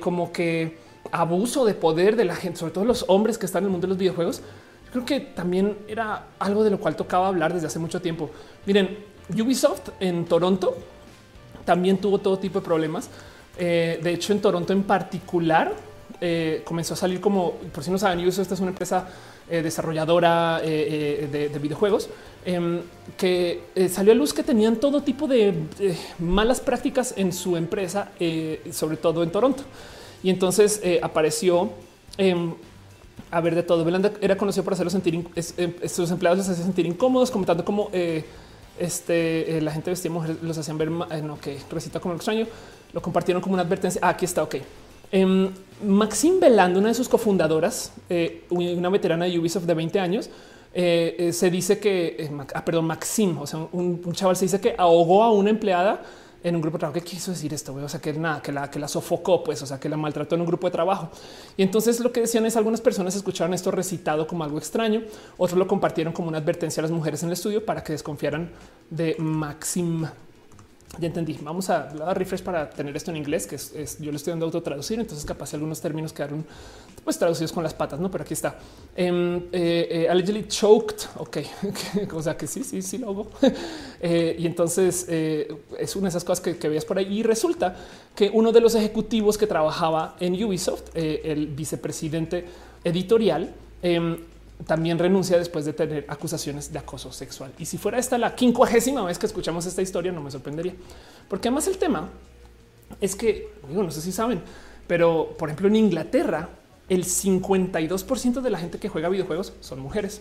como que abuso de poder de la gente, sobre todo los hombres que están en el mundo de los videojuegos, creo que también era algo de lo cual tocaba hablar desde hace mucho tiempo. Miren, Ubisoft en Toronto también tuvo todo tipo de problemas. Eh, de hecho, en Toronto en particular eh, comenzó a salir como, por si no saben, Ubisoft es una empresa eh, desarrolladora de, de, videojuegos em, que salió a luz que tenían todo tipo de malas prácticas en su empresa, sobre todo en Toronto. Y entonces eh, apareció em, a ver de todo. Belanda era conocido por hacerlo sentir, em, sus empleados los hacían sentir incómodos, comentando cómo eh, este, eh, la gente vestía mujeres, los hacían ver, no, que recita como extraño, lo compartieron como una advertencia. Ah, aquí está, ok. Em, Maxine Belanda, una de sus cofundadoras, una veterana de Ubisoft de 20 años, se dice que, ah, perdón, Maxim, o sea, un, chaval se dice que ahogó a una empleada en un grupo de trabajo. ¿Qué quiso decir esto? O sea, que nada, que la, que la sofocó, pues, o sea, que la maltrató en un grupo de trabajo. Y entonces lo que decían es algunas personas escucharon esto recitado como algo extraño, otros lo compartieron como una advertencia a las mujeres en el estudio para que desconfiaran de Maxim. Ya entendí. Vamos a dar refresh para tener esto en inglés, que es, yo le estoy dando autotraducir. Entonces, capaz algunos términos quedaron pues traducidos con las patas, no? Pero aquí está. Um, allegedly choked. Ok, o sea que sí, sí, sí lo hago. eh, y entonces es una de esas cosas que, veías por ahí. Y resulta que uno de los ejecutivos que trabajaba en Ubisoft, el vicepresidente editorial, em, también renuncia después de tener acusaciones de acoso sexual. Y si fuera esta la quincuagésima vez que escuchamos esta historia, no me sorprendería, porque además el tema es que digo, no sé si saben, pero por ejemplo en Inglaterra, el 52% de la gente que juega videojuegos son mujeres.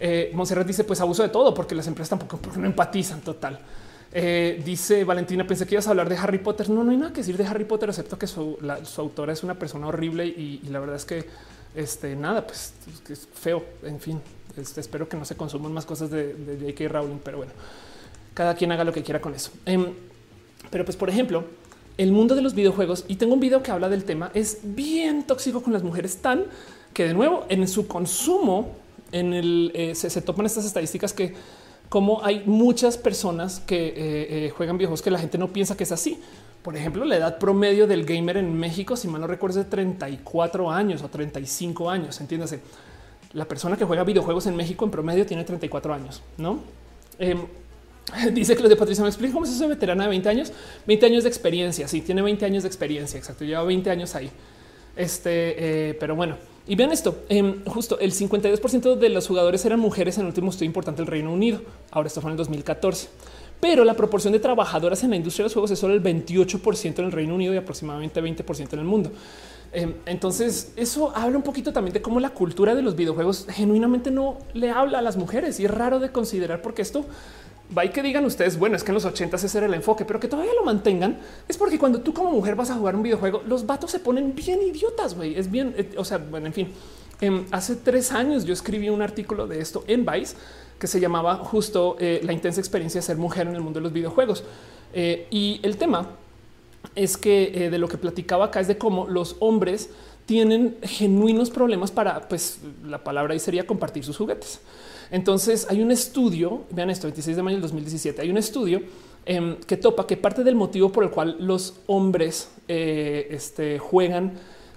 Eh, Monserrat dice pues abuso de todo porque las empresas tampoco no empatizan total. Eh, dice Valentina, pensé que ibas a hablar de Harry Potter. No, no hay nada que decir de Harry Potter, excepto que su, autora es una persona horrible y la verdad es que este nada, pues es feo. En fin, este, espero que no se consuman más cosas de, J.K. Rowling, pero bueno, cada quien haga lo que quiera con eso. Em, pero pues, por ejemplo, el mundo de los videojuegos, y tengo un video que habla del tema, es bien tóxico con las mujeres tan que de nuevo en su consumo, en el eh, se, topan estas estadísticas que como hay muchas personas que eh, eh, juegan videojuegos que la gente no piensa que es así. Por ejemplo, la edad promedio del gamer en México, si mal no recuerdo, es de 34 años o 35 años. Entiéndase, la persona que juega videojuegos en México en promedio tiene 34 años, no? Em, dice que los de Patricia me explica cómo es eso veterana de 20 años, 20 años de experiencia. Sí, tiene 20 años de experiencia. Exacto. Lleva 20 años ahí. Este, eh, pero bueno, y vean esto, em, justo el 52% de los jugadores eran mujeres en el último estudio importante del Reino Unido. Ahora esto fue en el 2014 pero la proporción de trabajadoras en la industria de los juegos es solo el 28% en el Reino Unido y aproximadamente 20% en el mundo. Em, entonces, eso habla un poquito también de cómo la cultura de los videojuegos genuinamente no le habla a las mujeres y es raro de considerar porque esto va y que digan ustedes, bueno, es que en los 80 ese era el enfoque, pero que todavía lo mantengan es porque cuando tú como mujer vas a jugar un videojuego, los vatos se ponen bien idiotas, güey. Es bien, eh, o sea, bueno, en fin. Em, hace tres años yo escribí un artículo de esto en Vice que se llamaba justo eh, la intensa experiencia de ser mujer en el mundo de los videojuegos. Eh, y el tema es que eh, de lo que platicaba acá es de cómo los hombres tienen genuinos problemas para, pues la palabra ahí sería compartir sus juguetes. Entonces hay un estudio, vean esto, 26 de mayo del 2017, hay un estudio em, que topa que parte del motivo por el cual los hombres este, juegan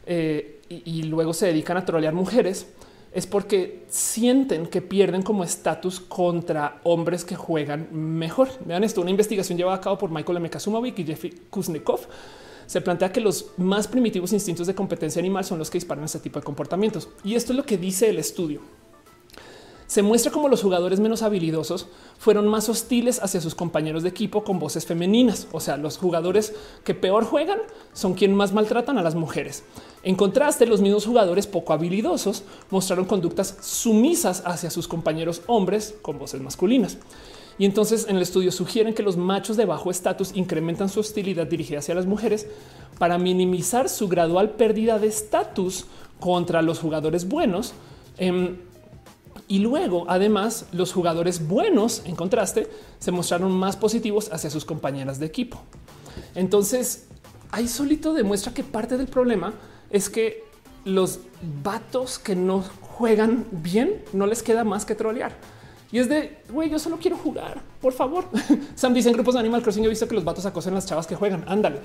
y, y, luego se dedican a trolear mujeres es porque sienten que pierden como estatus contra hombres que juegan mejor. Vean esto, una investigación llevada a cabo por Michael M. Kazumovic y Jeffrey Kuznikov se plantea que los más primitivos instintos de competencia animal son los que disparan este tipo de comportamientos. Y esto es lo que dice el estudio se muestra como los jugadores menos habilidosos fueron más hostiles hacia sus compañeros de equipo con voces femeninas. O sea, los jugadores que peor juegan son quienes más maltratan a las mujeres. En contraste, los mismos jugadores poco habilidosos mostraron conductas sumisas hacia sus compañeros hombres con voces masculinas. Y entonces en el estudio sugieren que los machos de bajo estatus incrementan su hostilidad dirigida hacia las mujeres para minimizar su gradual pérdida de estatus contra los jugadores buenos. Em, y luego, además, los jugadores buenos, en contraste, se mostraron más positivos hacia sus compañeras de equipo. Entonces, ahí solito demuestra que parte del problema es que los vatos que no juegan bien no les queda más que trolear. Y es de, güey, yo solo quiero jugar, por favor. Sam dice en grupos de Animal Crossing, he visto que los vatos acosan a las chavas que juegan. Ándale.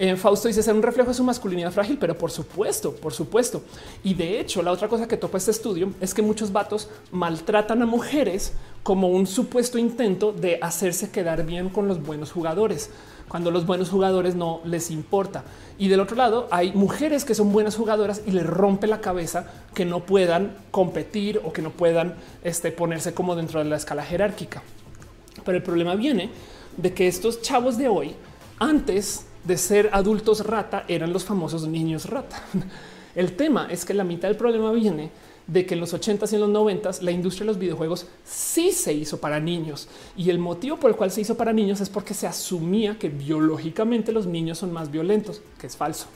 Eh, Fausto dice ser un reflejo de su masculinidad frágil, pero por supuesto, por supuesto. Y de hecho, la otra cosa que topa este estudio es que muchos vatos maltratan a mujeres como un supuesto intento de hacerse quedar bien con los buenos jugadores, cuando los buenos jugadores no les importa. Y del otro lado hay mujeres que son buenas jugadoras y les rompe la cabeza que no puedan competir o que no puedan este, ponerse como dentro de la escala jerárquica. Pero el problema viene de que estos chavos de hoy antes de ser adultos rata eran los famosos niños rata. El tema es que la mitad del problema viene de que en los 80s y en los 90s la industria de los videojuegos sí se hizo para niños y el motivo por el cual se hizo para niños es porque se asumía que biológicamente los niños son más violentos, que es falso.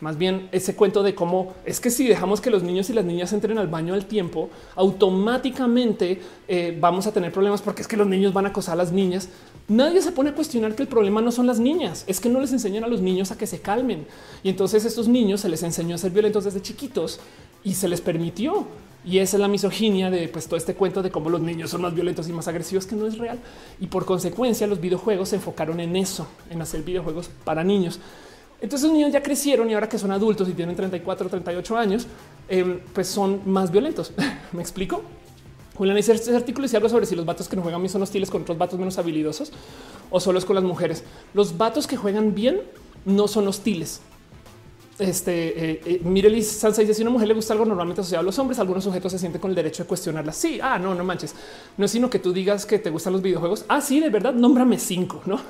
Más bien ese cuento de cómo es que si dejamos que los niños y las niñas entren al baño al tiempo, automáticamente eh, vamos a tener problemas porque es que los niños van a acosar a las niñas. Nadie se pone a cuestionar que el problema no son las niñas, es que no les enseñan a los niños a que se calmen. Y entonces estos niños se les enseñó a ser violentos desde chiquitos y se les permitió. Y esa es la misoginia de pues, todo este cuento de cómo los niños son más violentos y más agresivos que no es real. Y por consecuencia los videojuegos se enfocaron en eso, en hacer videojuegos para niños. Entonces los niños ya crecieron y ahora que son adultos y tienen 34 o 38 años, em, pues son más violentos. ¿Me explico? Julián dice este artículo y algo sobre si los vatos que no juegan bien son hostiles con otros vatos menos habilidosos o solo es con las mujeres. Los vatos que juegan bien no son hostiles este eh, eh, Sansa dice si a una mujer le gusta algo normalmente asociado a los hombres, algunos sujetos se sienten con el derecho de cuestionarla. Sí, ah, no, no manches. No es sino que tú digas que te gustan los videojuegos. Ah, sí, de verdad, nómbrame cinco, no?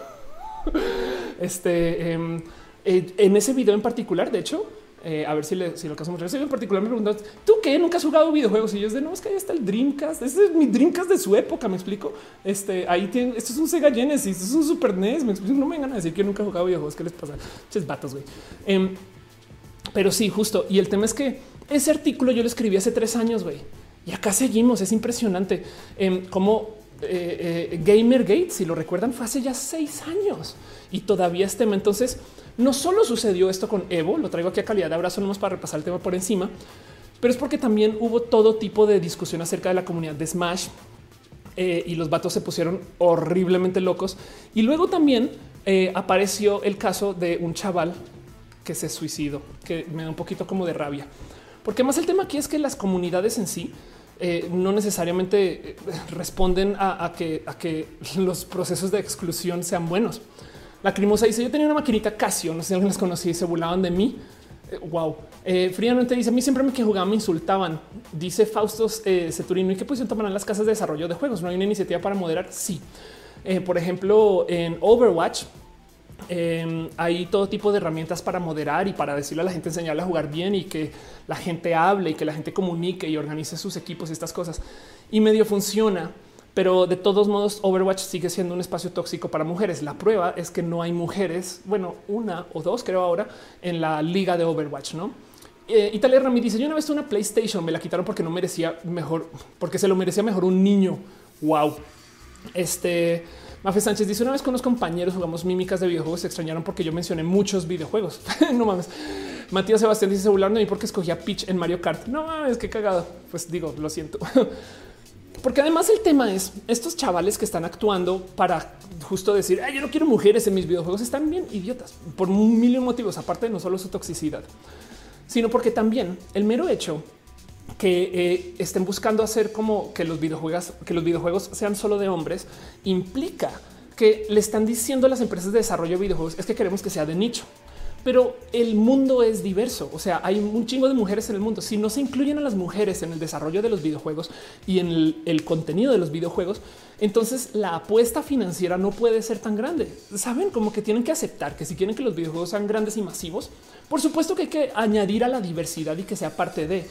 este em, eh, en ese video en particular, de hecho, eh, a ver si, le, si lo hacemos. En particular me preguntas, ¿tú qué? ¿Nunca has jugado videojuegos? Y yo es de, no, es que ahí está el Dreamcast. Este es mi Dreamcast de su época, me explico. Este, ahí tiene, esto es un Sega Genesis, es un Super NES. No me vengan a decir que nunca he jugado videojuegos. ¿Qué les pasa? Ches vatos, güey. Em, pero sí, justo. Y el tema es que ese artículo yo lo escribí hace tres años, güey. Y acá seguimos. Es impresionante eh, como eh, eh, Gamergate, si lo recuerdan, fue hace ya seis años y todavía este tema. Entonces, no solo sucedió esto con Evo, lo traigo aquí a calidad de abrazo, nomás para repasar el tema por encima, pero es porque también hubo todo tipo de discusión acerca de la comunidad de Smash eh, y los vatos se pusieron horriblemente locos. Y luego también apareció el caso de un chaval que se suicidó, que me da un poquito como de rabia. Porque más el tema aquí es que las comunidades en sí eh, no necesariamente eh, responden a, que, a que los procesos de exclusión sean buenos. La crimosa dice: Yo tenía una maquinita Casio, no sé si alguien les conocí, se burlaban de mí. Eh, wow. Eh, te dice: A mí siempre me que jugaba me insultaban. Dice Faustos Ceturino: ¿Y qué posición toman las casas de desarrollo de juegos? ¿No hay una iniciativa para moderar? Sí. por ejemplo, en Overwatch, Em, hay todo tipo de herramientas para moderar y para decirle a la gente, enseñarle a jugar bien y que la gente hable y que la gente comunique y organice sus equipos y estas cosas. Y medio funciona, pero de todos modos Overwatch sigue siendo un espacio tóxico para mujeres. La prueba es que no hay mujeres, bueno, una o dos creo ahora en la liga de Overwatch, ¿no? Eh, Italia Rami dice, yo una vez una PlayStation, me la quitaron porque no merecía mejor, porque se lo merecía mejor un niño. Wow. Este... Mafe Sánchez dice una vez con unos compañeros jugamos mímicas de videojuegos, se extrañaron porque yo mencioné muchos videojuegos. no mames. Matías Sebastián dice burlaron de mí porque escogía Peach en Mario Kart. No mames, qué cagado. Pues digo, lo siento. Porque además el tema es estos chavales que están actuando para justo decir yo no quiero mujeres en mis videojuegos están bien idiotas por un millón motivos, aparte de no solo su toxicidad, sino porque también el mero hecho que eh, estén buscando hacer como que los videojuegos, que los videojuegos sean solo de hombres, implica que le están diciendo a las empresas de desarrollo de videojuegos es que queremos que sea de nicho. Pero el mundo es diverso, o sea, hay un chingo de mujeres en el mundo. Si no se incluyen a las mujeres en el desarrollo de los videojuegos y en el, el contenido de los videojuegos, entonces la apuesta financiera no puede ser tan grande. Saben como que tienen que aceptar que si quieren que los videojuegos sean grandes y masivos, por supuesto que hay que añadir a la diversidad y que sea parte de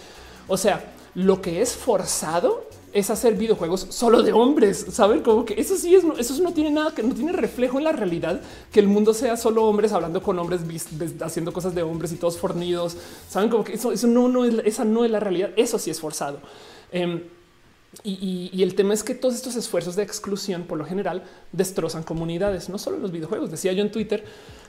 o sea, lo que es forzado es hacer videojuegos solo de hombres. Saben como que eso sí es, eso no tiene nada que no tiene reflejo en la realidad que el mundo sea solo hombres hablando con hombres, haciendo cosas de hombres y todos fornidos. Saben como que eso, eso no, no es, esa no es la realidad. Eso sí es forzado. Em, y, y, el tema es que todos estos esfuerzos de exclusión por lo general destrozan comunidades, no solo en los videojuegos. Decía yo en Twitter,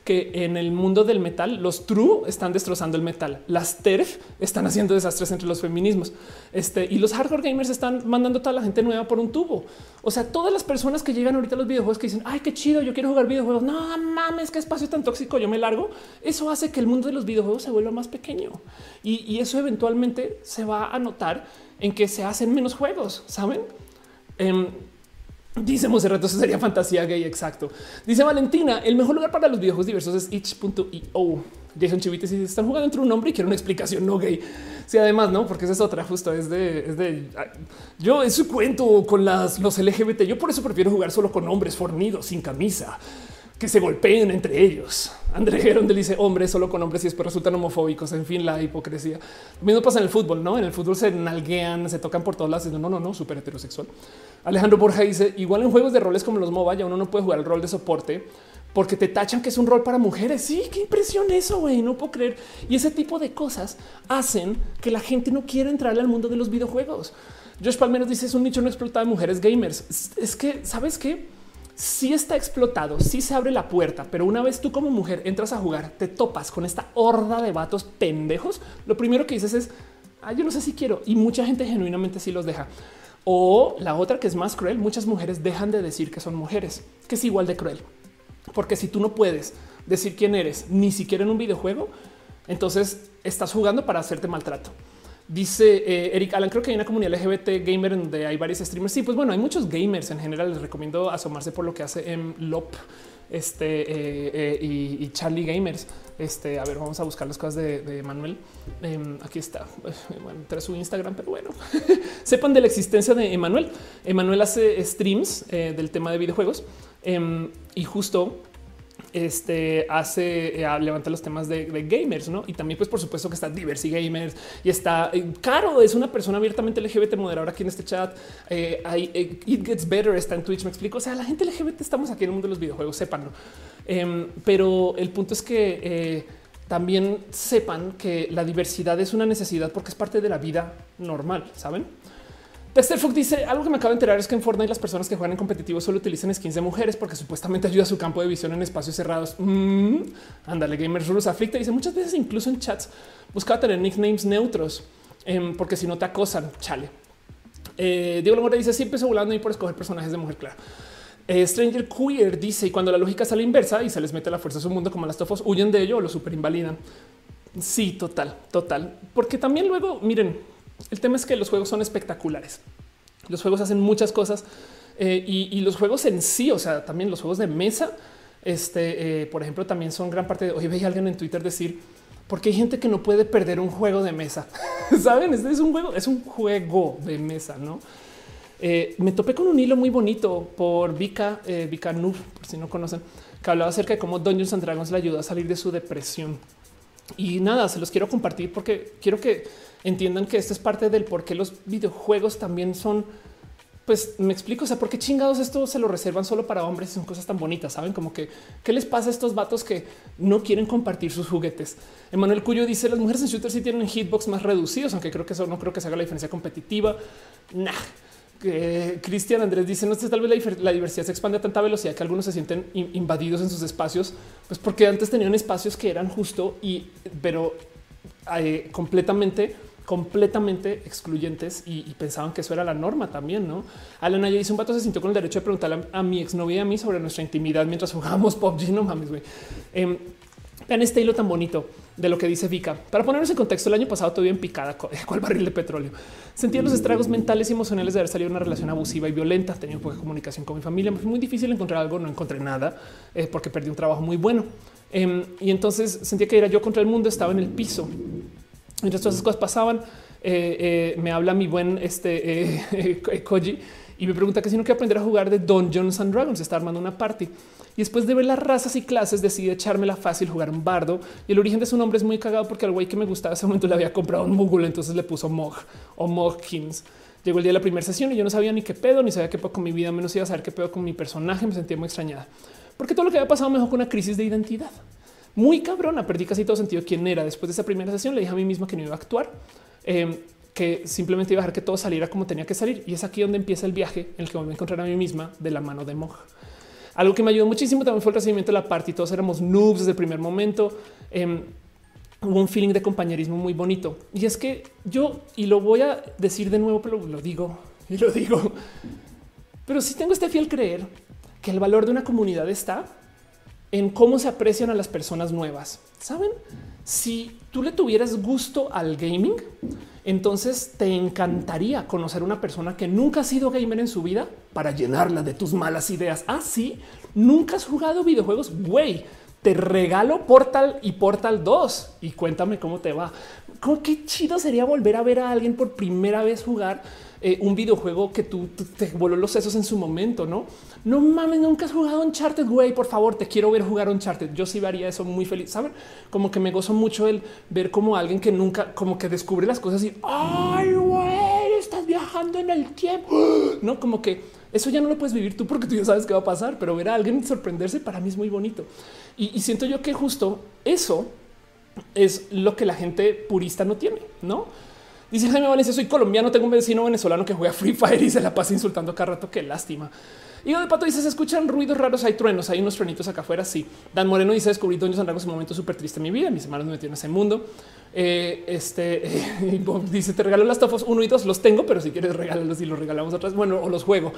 que en el mundo del metal los true están destrozando el metal, las TERF están haciendo desastres entre los feminismos este, y los hardcore gamers están mandando a toda la gente nueva por un tubo. O sea, todas las personas que llegan ahorita a los videojuegos que dicen ay, qué chido, yo quiero jugar videojuegos. No mames, qué espacio tan tóxico. Yo me largo. Eso hace que el mundo de los videojuegos se vuelva más pequeño y, eso eventualmente se va a notar en que se hacen menos juegos. Saben? Em, Dice Monserrat, eso sería fantasía gay. Exacto. Dice Valentina, el mejor lugar para los videojuegos diversos es itch.io. Jason Chivites y están jugando entre un hombre y quiero una explicación no gay. Sí, además, no, porque esa es otra, justo es de, es de yo en su cuento con las, los LGBT. Yo por eso prefiero jugar solo con hombres fornidos, sin camisa que se golpeen entre ellos. André Geronde dice hombres solo con hombres y después resultan homofóbicos. En fin, la hipocresía. Lo mismo pasa en el fútbol, no? En el fútbol se nalguean, se tocan por todos lados. No, no, no, súper heterosexual. Alejandro Borja dice igual en juegos de roles como los MOBA ya uno no puede jugar el rol de soporte porque te tachan que es un rol para mujeres. Sí, qué impresión eso, güey. No puedo creer. Y ese tipo de cosas hacen que la gente no quiera entrar al mundo de los videojuegos. Josh Palmeros dice es un nicho no explotado de mujeres gamers. Es que sabes que sí está explotado, sí se abre la puerta, pero una vez tú como mujer entras a jugar, te topas con esta horda de vatos pendejos. Lo primero que dices es ah, yo no sé si quiero y mucha gente genuinamente sí los deja. O la otra que es más cruel, muchas mujeres dejan de decir que son mujeres, que es igual de cruel. Porque si tú no puedes decir quién eres, ni siquiera en un videojuego, entonces estás jugando para hacerte maltrato. Dice eh, Eric Alan, creo que hay una comunidad LGBT gamer donde hay varios streamers. Sí, pues bueno, hay muchos gamers en general. Les recomiendo asomarse por lo que hace en LOP este, eh, eh, y, Charlie Gamers. Este, a ver, vamos a buscar las cosas de, Manuel. Em, aquí está. Bueno, trae su Instagram, pero bueno, sepan de la existencia de Emanuel. Emanuel hace streams del tema de videojuegos em, y justo este hace eh, levanta los temas de, gamers, ¿no? Y también, pues, por supuesto que está Diversity Gamers y está eh, Caro, es una persona abiertamente LGBT moderadora aquí en este chat. Eh, hay, It Gets Better está en Twitch, me explico. O sea, la gente LGBT estamos aquí en el mundo de los videojuegos, sépanlo. Em, pero el punto es que también sepan que la diversidad es una necesidad porque es parte de la vida normal, ¿saben? Tester dice algo que me acabo de enterar es que en Fortnite las personas que juegan en competitivo solo utilizan skins de mujeres porque supuestamente ayuda a su campo de visión en espacios cerrados. Mm, ándale, Gamers Rules aflicta. Dice muchas veces, incluso en chats, buscaba tener nicknames neutros em, porque si no te acosan, chale. Eh, Diego Lomora dice siempre se volando y por escoger personajes de mujer. Claro. Eh, Stranger Queer dice y cuando la lógica sale inversa y se les mete la fuerza a su mundo como las tofos, huyen de ello o lo super invalidan. Sí, total, total. Porque también luego, miren, el tema es que los juegos son espectaculares. Los juegos hacen muchas cosas eh, y, los juegos en sí, o sea, también los juegos de mesa, este, eh, por ejemplo, también son gran parte de hoy veía alguien en Twitter decir porque hay gente que no puede perder un juego de mesa. Saben, este es un juego, es un juego de mesa, no? Eh, me topé con un hilo muy bonito por Vika, Vika Nuf, por si no conocen, que hablaba acerca de cómo Dungeons and Dragons le ayuda a salir de su depresión. Y nada, se los quiero compartir porque quiero que entiendan que esto es parte del por qué los videojuegos también son pues me explico, o sea, por qué chingados esto se lo reservan solo para hombres, son cosas tan bonitas, saben como que qué les pasa a estos vatos que no quieren compartir sus juguetes. Emanuel Cuyo dice las mujeres en shooters sí tienen hitbox más reducidos, aunque creo que eso no creo que se haga la diferencia competitiva. Nah. Cristian Andrés dice no tal vez la, diversidad se expande a tanta velocidad que algunos se sienten invadidos en sus espacios, pues porque antes tenían espacios que eran justo y pero eh, completamente completamente excluyentes y, pensaban que eso era la norma también, ¿no? Alan ya dice un vato se sintió con el derecho de preguntarle a, mi exnovia y a mí sobre nuestra intimidad mientras jugábamos PUBG, no mames, güey. Eh, vean este hilo tan bonito de lo que dice Vika. Para ponernos en contexto, el año pasado tuve en picada cual barril de petróleo. Sentía los estragos mentales y emocionales de haber salido de una relación abusiva y violenta. Tenía poca comunicación con mi familia. Me fue muy difícil encontrar algo. No encontré nada eh, porque perdí un trabajo muy bueno. Em, y entonces sentía que era yo contra el mundo. Estaba en el piso Mientras todas esas cosas pasaban, eh, eh, me habla mi buen este eh, Koji y me pregunta que si no quiero aprender a jugar de Dungeons and Dragons, está armando una party. Y después de ver las razas y clases, decidí echármela fácil, jugar un bardo. Y el origen de su nombre es muy cagado porque al güey que me gustaba ese momento le había comprado un Google, entonces le puso Mog o Mogkins. Llegó el día de la primera sesión y yo no sabía ni qué pedo, ni sabía qué pedo con mi vida, menos iba a saber qué pedo con mi personaje. Me sentía muy extrañada porque todo lo que había pasado me dejó con una crisis de identidad muy cabrona. Perdí casi todo sentido quién era. Después de esa primera sesión le dije a mí misma que no iba a actuar, em, que simplemente iba a dejar que todo saliera como tenía que salir. Y es aquí donde empieza el viaje en el que me voy a encontrar a mí misma de la mano de Moj. Algo que me ayudó muchísimo también fue el recibimiento de la parte y todos éramos noobs desde el primer momento. Em, hubo un feeling de compañerismo muy bonito. Y es que yo, y lo voy a decir de nuevo, pero lo digo y lo digo, pero si tengo este fiel creer que el valor de una comunidad está en cómo se aprecian a las personas nuevas. Saben, si tú le tuvieras gusto al gaming, entonces te encantaría conocer una persona que nunca ha sido gamer en su vida para llenarla de tus malas ideas. Ah, sí, nunca has jugado videojuegos. Güey, te regalo Portal y Portal 2 y cuéntame cómo te va. ¿Cómo qué chido sería volver a ver a alguien por primera vez jugar eh, un videojuego que tú, te voló los sesos en su momento, no? No mames, nunca has jugado Uncharted, güey. Por favor, te quiero ver jugar Uncharted. Yo sí haría eso muy feliz. Saben, como que me gozo mucho el ver como alguien que nunca, como que descubre las cosas y ay, güey, estás viajando en el tiempo. No como que eso ya no lo puedes vivir tú porque tú ya sabes qué va a pasar, pero ver a alguien sorprenderse para mí es muy bonito. Y, siento yo que justo eso es lo que la gente purista no tiene, no? Dice Jaime Valencia, soy colombiano, tengo un vecino venezolano que juega Free Fire y se la pasa insultando cada rato. Qué lástima. Y de pato dice: Se escuchan ruidos raros, hay truenos, hay unos truenitos acá afuera. Sí, Dan Moreno dice: Descubrí Doña San en un momento súper triste en mi vida. Mis hermanos me metieron en ese mundo. Eh, este dice: Te regalo las tofos uno y dos. Los tengo, pero si quieres, regálalos y los regalamos otras. Bueno, o los juego.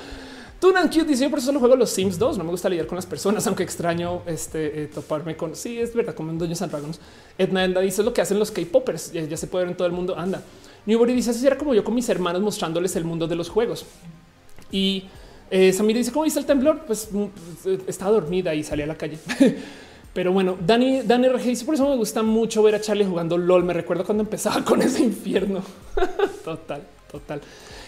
Tunan Cute dice: Yo por eso solo juego los Sims 2. No me gusta lidiar con las personas, aunque extraño este, eh, toparme con. Sí, es verdad, como en Doña San Dragons. Edna Edna dice: lo que hacen los K-Poppers. Ya, ya se puede ver en todo el mundo. Anda. Newbury dice así era como yo con mis hermanos mostrándoles el mundo de los juegos. Y eh, Samir dice cómo dice el temblor. Pues mm, estaba dormida y salí a la calle. Pero bueno, Dani, Dani RG dice por eso me gusta mucho ver a Charlie jugando LOL. Me recuerdo cuando empezaba con ese infierno. total, total.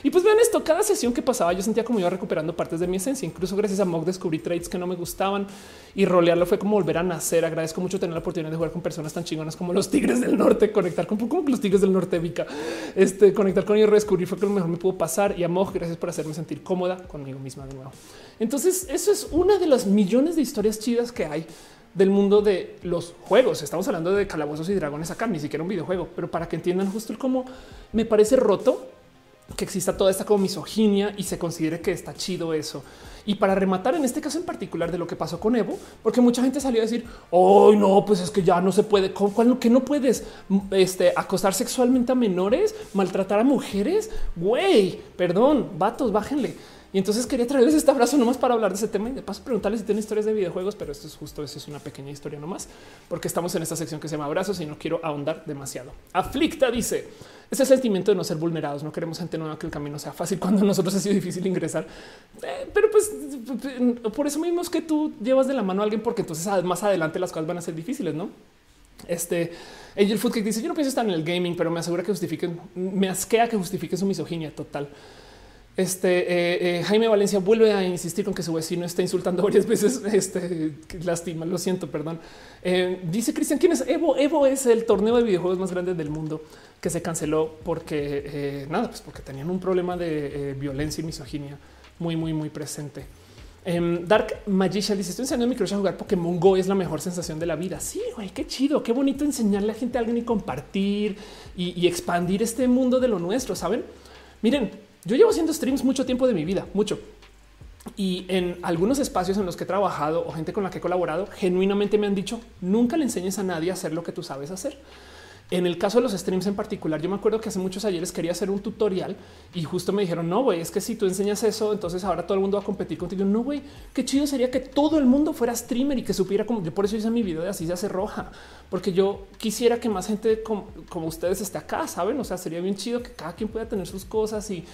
Y pues vean esto, cada sesión que pasaba yo sentía como iba recuperando partes de mi esencia. Incluso gracias a Mog descubrí traits que no me gustaban y rolearlo fue como volver a nacer. Agradezco mucho tener la oportunidad de jugar con personas tan chingonas como los Tigres del Norte, conectar con como los Tigres del Norte, Vika. Este conectar con ellos, redescubrir fue que lo mejor me pudo pasar. Y a Mog, gracias por hacerme sentir cómoda conmigo misma de nuevo. Entonces, eso es una de las millones de historias chidas que hay del mundo de los juegos. Estamos hablando de calabozos y dragones acá, ni siquiera un videojuego, pero para que entiendan justo el cómo me parece roto que exista toda esta como misoginia y se considere que está chido eso. Y para rematar en este caso en particular de lo que pasó con Evo, porque mucha gente salió a decir, hoy no, pues es que ya no se puede, con cuál que no puedes este, acostar sexualmente a menores, maltratar a mujeres. Güey, perdón, vatos, bájenle. Y entonces quería traerles este abrazo nomás para hablar de ese tema y de paso preguntarles si tienen historias de videojuegos, pero esto es justo, eso es una pequeña historia nomás, porque estamos en esta sección que se llama abrazos y no quiero ahondar demasiado. Aflicta dice, ese sentimiento de no ser vulnerados, no queremos gente nueva que el camino sea fácil cuando nosotros ha sido difícil ingresar, eh, pero pues por eso mismo es que tú llevas de la mano a alguien porque entonces más adelante las cosas van a ser difíciles, ¿no? Este Angel Food que dice yo no pienso estar en el gaming, pero me asegura que justifiquen, me asquea que justifique su misoginia total. Este eh, eh, Jaime Valencia vuelve a insistir con que su vecino está insultando varias veces. Este lástima, lo siento, perdón. Eh, dice Cristian, ¿quién es Evo? Evo es el torneo de videojuegos más grande del mundo que se canceló porque nada, pues porque tenían un problema de violencia y misoginia muy, muy, muy presente. Em, Dark Magician dice: Estoy enseñando a mi crush a jugar Pokémon Go. Es la mejor sensación de la vida. Sí, güey, qué chido, qué bonito enseñarle a gente a alguien y compartir y expandir este mundo de lo nuestro. Saben? Miren, yo llevo haciendo streams mucho tiempo de mi vida, mucho. Y en algunos espacios en los que he trabajado o gente con la que he colaborado, genuinamente me han dicho, nunca le enseñes a nadie a hacer lo que tú sabes hacer. En el caso de los streams en particular, yo me acuerdo que hace muchos ayeres quería hacer un tutorial y justo me dijeron, no, güey, es que si tú enseñas eso, entonces ahora todo el mundo va a competir contigo. No, güey, qué chido sería que todo el mundo fuera streamer y que supiera como yo por eso hice mi video de así se hace roja, porque yo quisiera que más gente como, ustedes esté acá, saben? O sea, sería bien chido que cada quien pueda tener sus cosas y,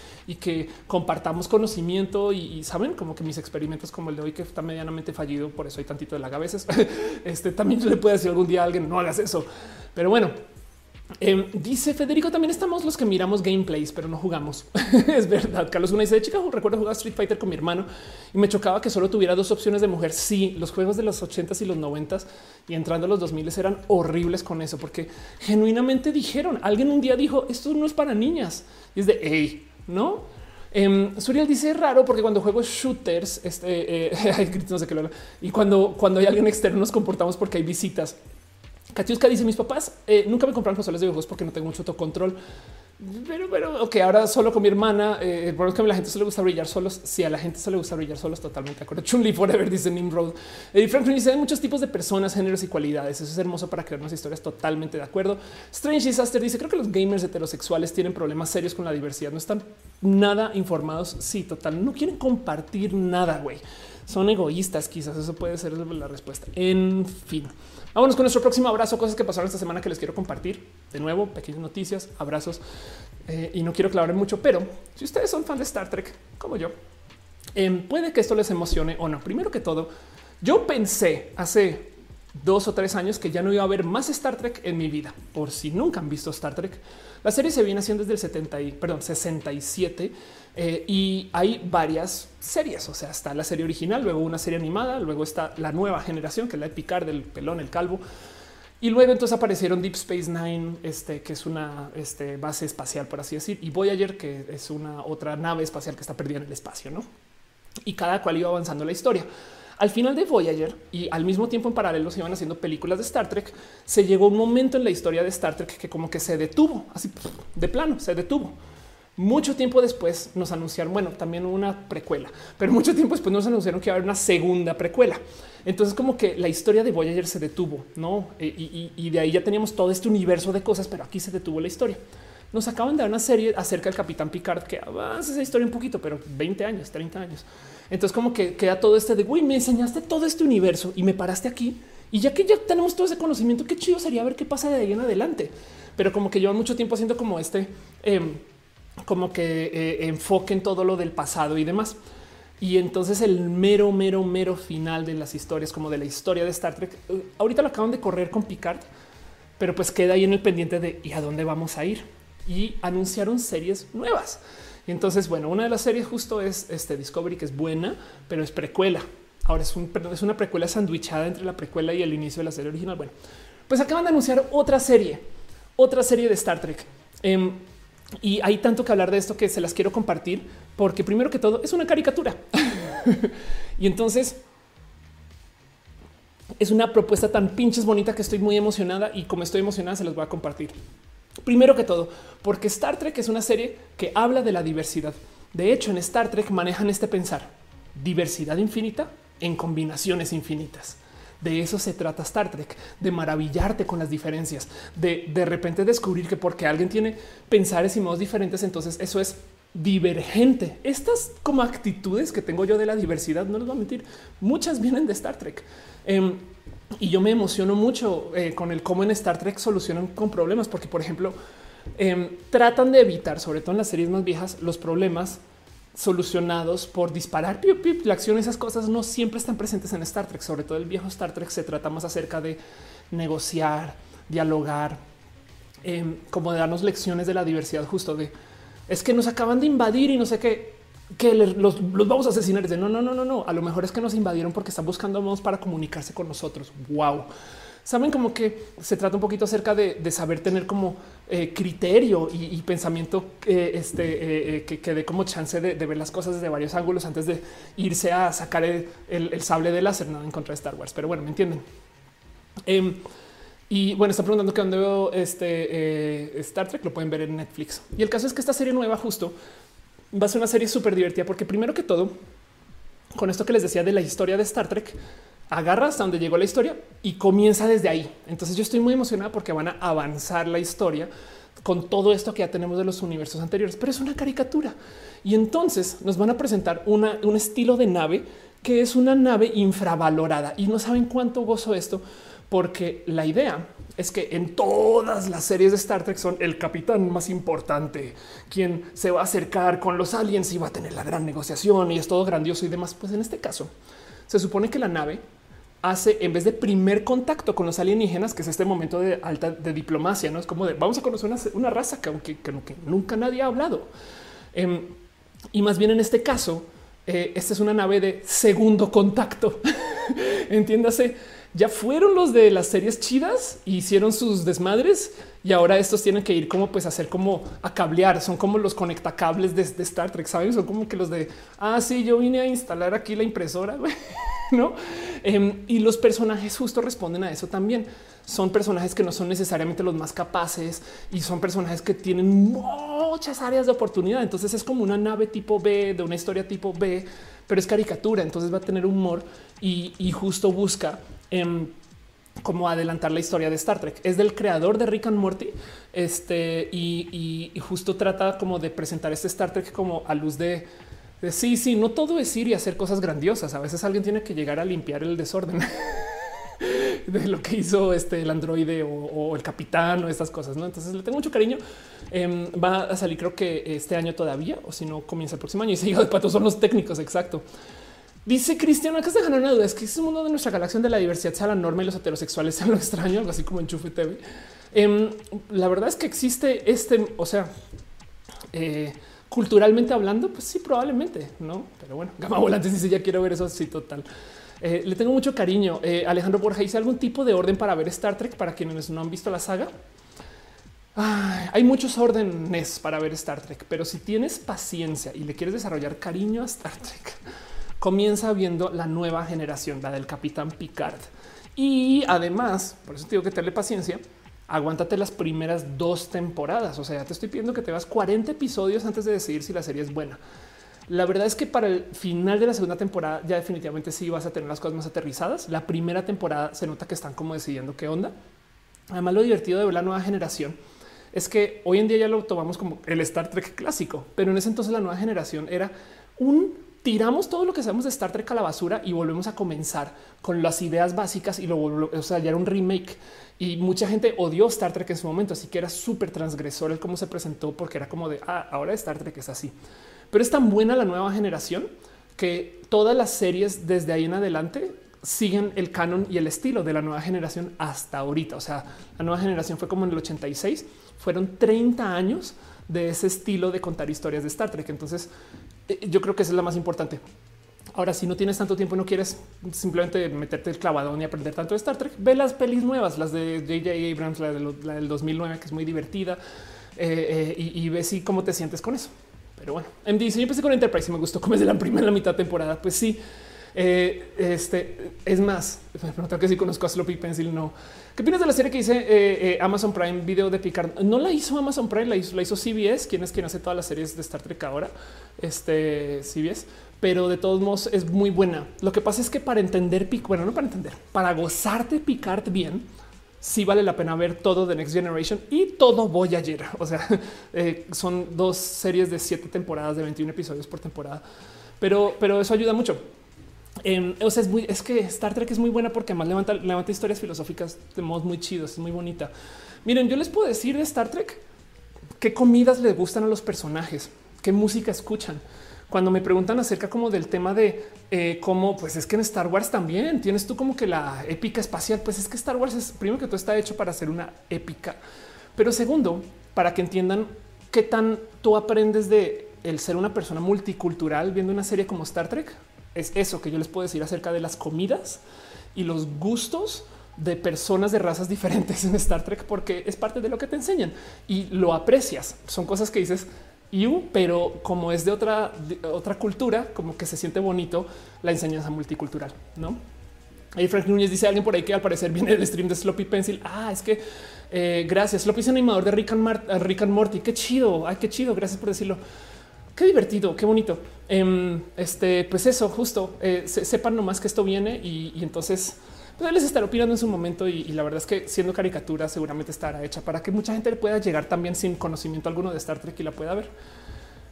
que compartamos conocimiento y, saben como que mis experimentos como el de hoy que está medianamente fallido, por eso hay tantito de la a veces. este también le puede decir algún día a alguien no hagas eso, pero bueno, Em, dice Federico, también estamos los que miramos gameplays, pero no jugamos. es verdad. Carlos una dice de chica, recuerdo jugar Street Fighter con mi hermano y me chocaba que solo tuviera dos opciones de mujer. Sí, los juegos de los 80s y los 90s y entrando a los 2000 eran horribles con eso, porque genuinamente dijeron, alguien un día dijo, esto no es para niñas. Y es de, no? Eh, Suriel dice raro porque cuando juego shooters, este, eh, no sé qué lo y cuando, cuando hay alguien externo nos comportamos porque hay visitas. Katiuska dice mis papás eh, nunca me compraron consolas de videojuegos porque no tengo mucho autocontrol. Pero, pero, ok, ahora solo con mi hermana, eh, por que a la gente se le gusta brillar solos. Si a la gente se le gusta brillar solos, totalmente de acuerdo. Chunli forever dice Nimrod. Y Franklin dice hay muchos tipos de personas, géneros y cualidades. Eso es hermoso para crear unas historias totalmente de acuerdo. Strange Disaster dice creo que los gamers heterosexuales tienen problemas serios con la diversidad. No están nada informados. Sí, total. No quieren compartir nada, güey. Son egoístas. Quizás eso puede ser la respuesta. En fin. Vámonos con nuestro próximo abrazo, cosas que pasaron esta semana que les quiero compartir. De nuevo, pequeñas noticias, abrazos. Eh, y no quiero clavar mucho, pero si ustedes son fan de Star Trek, como yo, em, puede que esto les emocione o no. Primero que todo, yo pensé hace dos o tres años que ya no iba a haber más Star Trek en mi vida. Por si nunca han visto Star Trek, la serie se viene haciendo desde el 70 y, perdón, 67 eh, y hay varias series. O sea, está la serie original, luego una serie animada, luego está la nueva generación, que es la de Picard, del pelón, el calvo. Y luego entonces aparecieron Deep Space Nine, este, que es una este, base espacial, por así decir, y Voyager, que es una otra nave espacial que está perdida en el espacio, ¿no? Y cada cual iba avanzando la historia. Al final de Voyager y al mismo tiempo en paralelo se iban haciendo películas de Star Trek, se llegó un momento en la historia de Star Trek que como que se detuvo, así de plano, se detuvo. Mucho tiempo después nos anunciaron, bueno, también una precuela, pero mucho tiempo después nos anunciaron que iba a haber una segunda precuela. Entonces como que la historia de Voyager se detuvo, ¿no? E, y, de ahí ya teníamos todo este universo de cosas, pero aquí se detuvo la historia. Nos acaban de dar una serie acerca del Capitán Picard que avanza esa historia un poquito, pero 20 años, 30 años. Entonces como que queda todo este de, güey, me enseñaste todo este universo y me paraste aquí. Y ya que ya tenemos todo ese conocimiento, qué chido sería ver qué pasa de ahí en adelante. Pero como que llevan mucho tiempo haciendo como este... Em, como que eh, enfoquen todo lo del pasado y demás. Y entonces el mero, mero, mero final de las historias, como de la historia de Star Trek, eh, ahorita lo acaban de correr con Picard, pero pues queda ahí en el pendiente de ¿y a dónde vamos a ir? Y anunciaron series nuevas. Y entonces, bueno, una de las series justo es este Discovery, que es buena, pero es precuela. Ahora es, un, es una precuela sandwichada entre la precuela y el inicio de la serie original. Bueno, pues acaban de anunciar otra serie, otra serie de Star Trek. Em, y hay tanto que hablar de esto que se las quiero compartir porque primero que todo es una caricatura. y entonces es una propuesta tan pinches bonita que estoy muy emocionada y como estoy emocionada se las voy a compartir. Primero que todo, porque Star Trek es una serie que habla de la diversidad. De hecho, en Star Trek manejan este pensar, diversidad infinita en combinaciones infinitas. De eso se trata Star Trek, de maravillarte con las diferencias, de de repente descubrir que porque alguien tiene pensares y modos diferentes, entonces eso es divergente. Estas como actitudes que tengo yo de la diversidad, no les voy a mentir, muchas vienen de Star Trek. Em, y yo me emociono mucho eh, con el cómo en Star Trek solucionan con problemas, porque por ejemplo, em, tratan de evitar, sobre todo en las series más viejas, los problemas solucionados por disparar. la acción, esas cosas no siempre están presentes en Star Trek. Sobre todo el viejo Star Trek se trata más acerca de negociar, dialogar, em, como de darnos lecciones de la diversidad, justo de es que nos acaban de invadir y no sé qué, que los, los vamos a asesinar. De no, no, no, no, no. A lo mejor es que nos invadieron porque están buscando modos para comunicarse con nosotros. Wow saben como que se trata un poquito acerca de, saber tener como eh, criterio y, pensamiento eh, este, eh, que, dé como chance de, ver las cosas desde varios ángulos antes de irse a sacar el, sable de láser, nada en contra de Star Wars. Pero bueno, me entienden. Em, y bueno, está preguntando que dónde veo este Star Trek, lo pueden ver en Netflix. Y el caso es que esta serie nueva justo va a ser una serie súper divertida porque primero que todo, con esto que les decía de la historia de Star Trek, agarra hasta donde llegó la historia y comienza desde ahí. Entonces yo estoy muy emocionada porque van a avanzar la historia con todo esto que ya tenemos de los universos anteriores, pero es una caricatura. Y entonces nos van a presentar una, un estilo de nave que es una nave infravalorada y no saben cuánto gozo esto, porque la idea es que en todas las series de Star Trek son el capitán más importante, quien se va a acercar con los aliens y va a tener la gran negociación y es todo grandioso y demás. Pues en este caso, se supone que la nave hace en vez de primer contacto con los alienígenas, que es este momento de alta de diplomacia, no es como de vamos a conocer una, raza que, aunque, nunca nadie ha hablado. Em, y más bien en este caso, eh, esta es una nave de segundo contacto. Entiéndase, ya fueron los de las series chidas, hicieron sus desmadres y ahora estos tienen que ir como pues a hacer como a cablear. Son como los conectacables de, Star Trek, saben? Son como que los de ah, sí, yo vine a instalar aquí la impresora. no? Em, y los personajes justo responden a eso también. Son personajes que no son necesariamente los más capaces y son personajes que tienen muchas áreas de oportunidad. Entonces es como una nave tipo B de una historia tipo B, pero es caricatura. Entonces va a tener humor y, justo busca em, como adelantar la historia de Star Trek. Es del creador de Rick and Morty. Este y, y justo trata como de presentar este Star Trek como a luz de sí, sí, no todo es ir y hacer cosas grandiosas. A veces alguien tiene que llegar a limpiar el desorden de lo que hizo este el androide o, el capitán o estas cosas. ¿no? Entonces le tengo mucho cariño. Em, va a salir, creo que este año todavía, o si no, comienza el próximo año. Y se de pato son los técnicos. Exacto. Dice Cristiano, acá se una duda. Es que es un mundo de nuestra galaxia de la diversidad sea la norma y los heterosexuales sean lo extraño, algo así como Enchufe TV. Em, la verdad es que existe este, o sea, eh, culturalmente hablando, pues sí, probablemente, no? Pero bueno, Gama Volantes dice ya quiero ver eso. Sí, total. Eh, le tengo mucho cariño. Eh, Alejandro Borja dice algún tipo de orden para ver Star Trek para quienes no han visto la saga. hay muchos órdenes para ver Star Trek, pero si tienes paciencia y le quieres desarrollar cariño a Star Trek, comienza viendo la nueva generación, la del Capitán Picard. Y además, por eso te digo que tenerle paciencia, aguántate las primeras dos temporadas. O sea, te estoy pidiendo que te vas 40 episodios antes de decidir si la serie es buena. La verdad es que para el final de la segunda temporada ya definitivamente sí vas a tener las cosas más aterrizadas. La primera temporada se nota que están como decidiendo qué onda. Además, lo divertido de ver la nueva generación es que hoy en día ya lo tomamos como el Star Trek clásico, pero en ese entonces la nueva generación era un tiramos todo lo que sabemos de Star Trek a la basura y volvemos a comenzar con las ideas básicas y lo o sea, ya era un remake y mucha gente odió Star Trek en su momento, así que era súper transgresor el cómo se presentó porque era como de ah, ahora Star Trek es así. Pero es tan buena la nueva generación que todas las series desde ahí en adelante siguen el canon y el estilo de la nueva generación hasta ahorita. O sea, la nueva generación fue como en el 86, fueron 30 años de ese estilo de contar historias de Star Trek. Entonces, yo creo que esa es la más importante. Ahora, si no tienes tanto tiempo y no quieres simplemente meterte el clavadón y aprender tanto de Star Trek, ve las pelis nuevas, las de J.J. Abrams, la, del 2009, que es muy divertida, eh, eh, y, y ve si cómo te sientes con eso. Pero bueno, MD dice yo empecé con Enterprise y me gustó como es de la primera la mitad temporada. Pues sí, eh, este es más, me preguntan que si conozco a Sloppy Pencil. No. ¿Qué opinas de la serie que dice eh, eh, Amazon Prime Video de Picard? No la hizo Amazon Prime, la hizo, CBS, quien es quien hace todas las series de Star Trek ahora. Este CBS, pero de todos modos es muy buena. Lo que pasa es que para entender Picard, bueno, no para entender, para gozarte Picard bien, sí vale la pena ver todo de Next Generation y todo Voyager. O sea, eh, son dos series de siete temporadas de 21 episodios por temporada, pero, pero eso ayuda mucho. Em, o sea, es, muy, es que Star Trek es muy buena porque además levanta, levanta historias filosóficas de modos muy chidos, es muy bonita. Miren, yo les puedo decir de Star Trek qué comidas les gustan a los personajes, qué música escuchan cuando me preguntan acerca como del tema de eh, cómo, pues es que en Star Wars también tienes tú como que la épica espacial, pues es que Star Wars es primero que todo está hecho para ser una épica, pero segundo, para que entiendan qué tan tú aprendes de el ser una persona multicultural viendo una serie como Star Trek. Es eso que yo les puedo decir acerca de las comidas y los gustos de personas de razas diferentes en Star Trek, porque es parte de lo que te enseñan y lo aprecias. Son cosas que dices, pero como es de otra, otra cultura, como que se siente bonito la enseñanza multicultural, ¿no? Ahí Frank Núñez dice alguien por ahí que al parecer viene del stream de Sloppy Pencil. Ah, es que eh, gracias. Sloppy es animador de Rick and, Rick and, Morty. Qué chido. Ay, qué chido. Gracias por decirlo. Qué divertido, qué bonito. Em, este, pues eso, justo eh, sepan nomás que esto viene y, entonces pues les estará opinando en su momento y, la verdad es que siendo caricatura seguramente estará hecha para que mucha gente pueda llegar también sin conocimiento alguno de Star Trek y la pueda ver.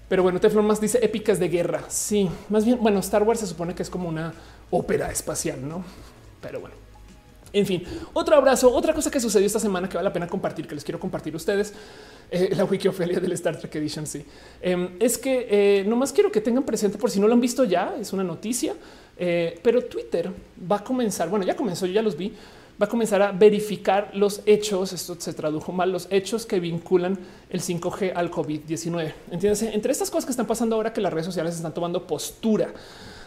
Pero bueno, Teflon más dice épicas de guerra. Sí, más bien, bueno, Star Wars se supone que es como una ópera espacial, ¿no? Pero bueno. En fin, otro abrazo. Otra cosa que sucedió esta semana que vale la pena compartir, que les quiero compartir a ustedes, eh, la Wikiophilia del Star Trek Edition. Sí, em, es que eh, nomás quiero que tengan presente por si no lo han visto ya. Es una noticia, eh, pero Twitter va a comenzar. Bueno, ya comenzó, yo ya los vi. Va a comenzar a verificar los hechos. Esto se tradujo mal, los hechos que vinculan el 5G al COVID-19. Entiendes? Entre estas cosas que están pasando ahora que las redes sociales están tomando postura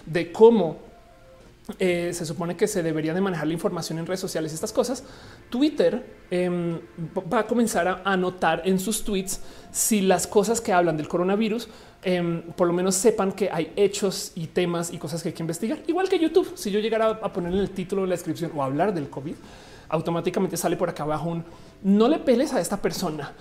de cómo eh, se supone que se debería de manejar la información en redes sociales, estas cosas. Twitter em, va a comenzar a anotar en sus tweets si las cosas que hablan del coronavirus, em, por lo menos sepan que hay hechos y temas y cosas que hay que investigar. Igual que YouTube, si yo llegara a poner en el título de la descripción o hablar del COVID, automáticamente sale por acá abajo un no le peles a esta persona